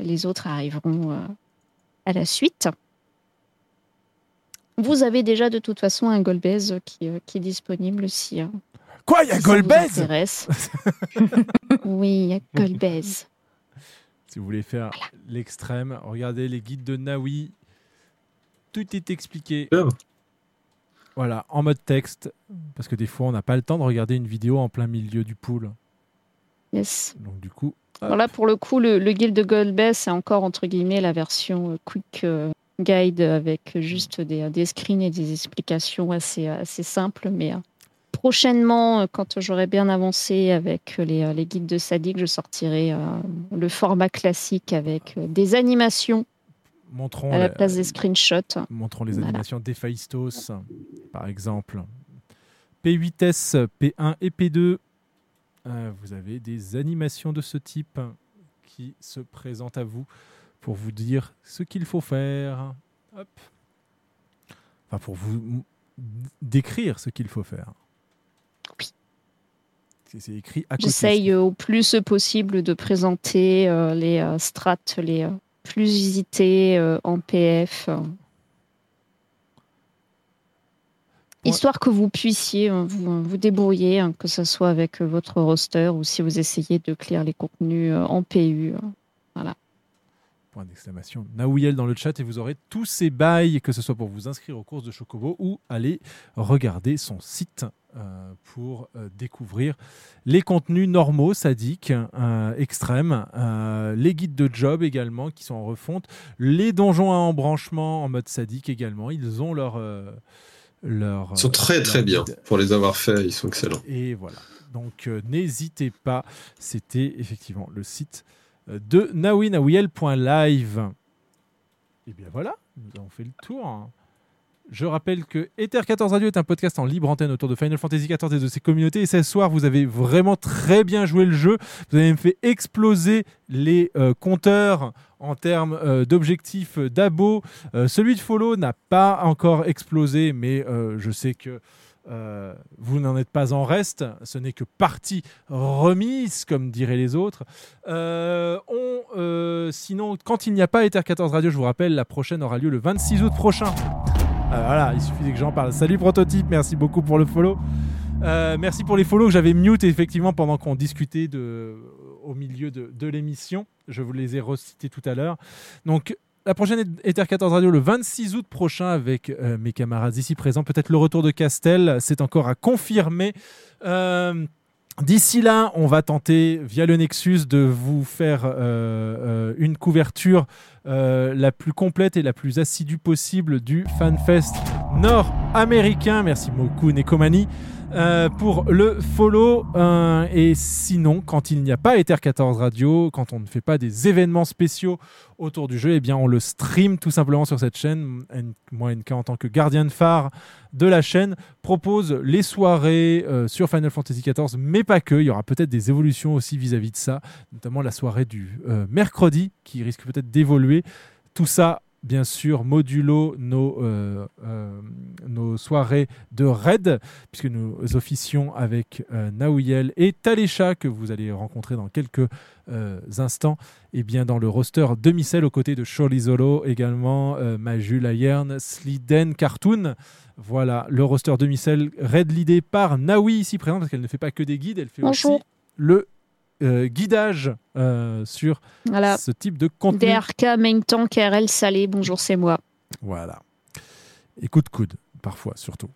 les autres arriveront à la suite. Vous avez déjà de toute façon un Golbez qui, euh, qui est disponible si. euh, Quoi, il y a si ça vous Golbez? intéresse. Oui, il y a Golbez. Si vous voulez faire l'extrême, regardez les guides de Naoui. Tout est expliqué. Voilà, en mode texte, parce que des fois on n'a pas le temps de regarder une vidéo en plein milieu du pool. Yes. Donc du coup, Voilà, pour le coup, le, le guild de Golbez, c'est encore entre guillemets la version euh, quick euh, guide avec juste des, des screens et des explications assez, assez simples. Mais euh, prochainement, euh, quand j'aurai bien avancé avec les, euh, les guides de Sadik, je sortirai le format classique avec des animations montrons à la la- place des screenshots. Montrons les Voilà. animations d'Héphaïstos, par exemple. P8S, P1 et P2. euh, vous avez des animations de ce type qui se présentent à vous pour vous dire ce qu'il faut faire. Hop. Enfin, pour vous décrire ce qu'il faut faire. C'est- C'est écrit à côté. J'essaye euh, au plus possible de présenter euh, les euh, strates les euh, plus visités euh, en PF. Histoire que vous puissiez euh, vous, vous débrouiller, hein, que ce soit avec votre roster ou si vous essayez de clear les contenus en PU. euh, Voilà. Point d'exclamation. Naouiel dans le chat et vous aurez tous ces bails, que ce soit pour vous inscrire aux courses de Chocobo ou aller regarder son site euh, pour euh, découvrir les contenus normaux, sadiques, euh, extrêmes, les guides de job également qui sont en refonte, les donjons à embranchement en mode sadique également. Ils ont leur. leur Ils sont très très bien. Pour les avoir faits, ils sont excellents. Et voilà. Donc n'hésitez pas. C'était effectivement le site de nawinawiel.live. Et bien voilà, nous avons fait le tour. Je rappelle que Ether 14 Radio est un podcast en libre antenne autour de Final Fantasy XIV et de ses communautés. Et ce soir, vous avez vraiment très bien joué le jeu. Vous avez même fait exploser les euh, compteurs en termes euh, d'objectifs euh, d'abo. Celui de Follow n'a pas encore explosé, mais je sais que euh, vous n'en êtes pas en reste. Ce n'est que partie remise, comme diraient les autres. Euh, on, euh, sinon, quand il n'y a pas Ether 14 Radio, je vous rappelle, la prochaine aura lieu le 26 août prochain. Voilà, il suffisait que j'en parle. Salut Prototype, merci beaucoup pour le follow. Merci pour les follow que j'avais mute effectivement pendant qu'on discutait de, au milieu de, de l'émission. Je vous les ai recités tout à l'heure. Donc la prochaine Ether 14 Radio le 26 août prochain avec euh, mes camarades ici présents. Peut-être le retour de Castel, c'est encore à confirmer. Euh, D'ici là, on va tenter via le Nexus de vous faire euh, une couverture la plus complète et la plus assidue possible du FanFest nord-américain. Merci beaucoup Nekomani euh, pour le follow. Euh, et sinon, quand il n'y a pas Ether 14 Radio, quand on ne fait pas des événements spéciaux autour du jeu, eh bien on le stream tout simplement sur cette chaîne. Moi, NK en tant que gardien de phare de la chaîne propose les soirées euh, sur Final Fantasy XIV, mais pas que. Il y aura peut-être des évolutions aussi vis-à-vis de ça, notamment la soirée du mercredi qui risque peut-être d'évoluer. Tout ça, bien sûr, modulo nos, euh, euh, nos soirées de raid, puisque nous officions avec euh, Naouiel et Talécha, que vous allez rencontrer dans quelques euh, instants, et bien dans le roster demi-sel aux côtés de Zolo également euh, Maju, Layern, Sliden, Cartoon. Voilà, le roster demi-sel raid l'idée par Naoui ici présent, parce qu'elle ne fait pas que des guides, elle fait Bonjour. aussi le euh, guidage euh, sur Voilà. ce type de contenu. DRK, main tank, RL salé, bonjour, c'est moi. Voilà. Et coup de coude, parfois, surtout.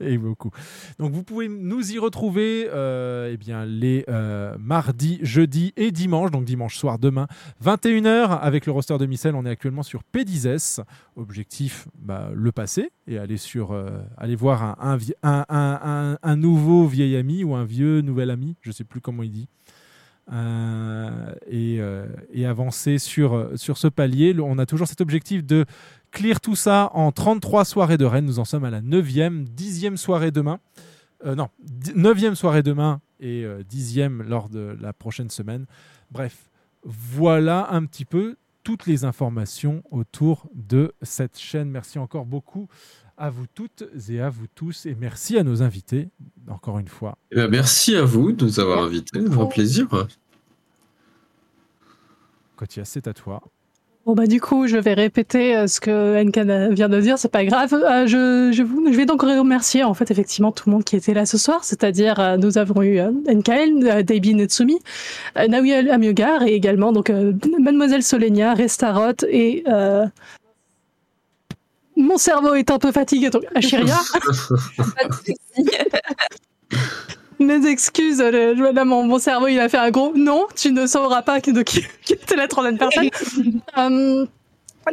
Et beaucoup. Donc vous pouvez nous y retrouver euh, eh bien, les euh, mardis, jeudis et dimanches, donc dimanche soir demain, 21h avec le roster de Micelle. On est actuellement sur P10S. Objectif, bah, le passer et aller, sur, euh, aller voir un, nouveau vieil ami ou un vieux nouvel ami, je ne sais plus comment il dit. Et, et avancer sur, sur ce palier. On a toujours cet objectif de clear tout ça en 33 soirées de Rennes. Nous en sommes à la 9e, 10e soirée demain. Euh, non, 9e soirée demain et euh, 10e lors de la prochaine semaine. Bref, voilà un petit peu toutes les informations autour de cette chaîne. Merci encore beaucoup à vous toutes et à vous tous. Et merci à nos invités, encore une fois. Eh ben, merci à vous de nous avoir invités. Un plaisir. Kotia, c'est à toi. Bon bah du coup, je vais répéter euh, ce que NK vient de dire, c'est pas grave. Euh, je, je, vais donc remercier en fait effectivement tout le monde qui était là ce soir, c'est-à-dire euh, nous avons eu euh, NKL, euh, Debbie Netsumi, Naoya Amiogar et également donc Mademoiselle Solenia, Restarot et mon cerveau est un peu fatigué donc Achiria. Mes excuses, le- je- là, mon, mon cerveau il a fait un gros non, tu ne sauras pas de qui, qui était la troisième personne. Euh,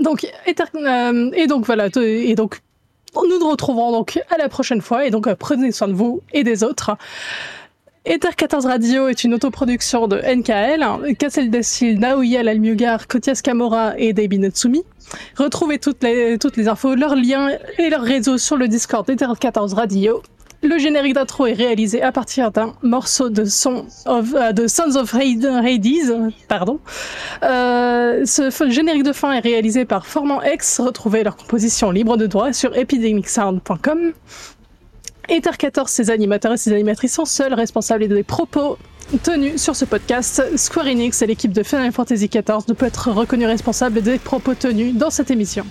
donc, euh, et donc voilà, et donc nous nous retrouvons donc à la prochaine fois et donc euh, prenez soin de vous et des autres. Ether 14 Radio est une autoproduction de NKL, Castle Dessil, Naoya Almugar, Kotias Kamora et Debbie Natsumi. Retrouvez toutes les, toutes les infos, leurs liens et leurs réseaux sur le Discord d'Ether 14 Radio. Le générique d'intro est réalisé à partir d'un morceau de, euh, Sons of Hades, pardon. Euh, ce générique de fin est réalisé par Formant X. Retrouvez leur composition libre de droit sur epidemicsound.com. Ether 14, ses animateurs et ses animatrices sont seuls responsables des propos tenus sur ce podcast. Square Enix et l'équipe de Final Fantasy XIV ne peut être reconnus responsables des propos tenus dans cette émission.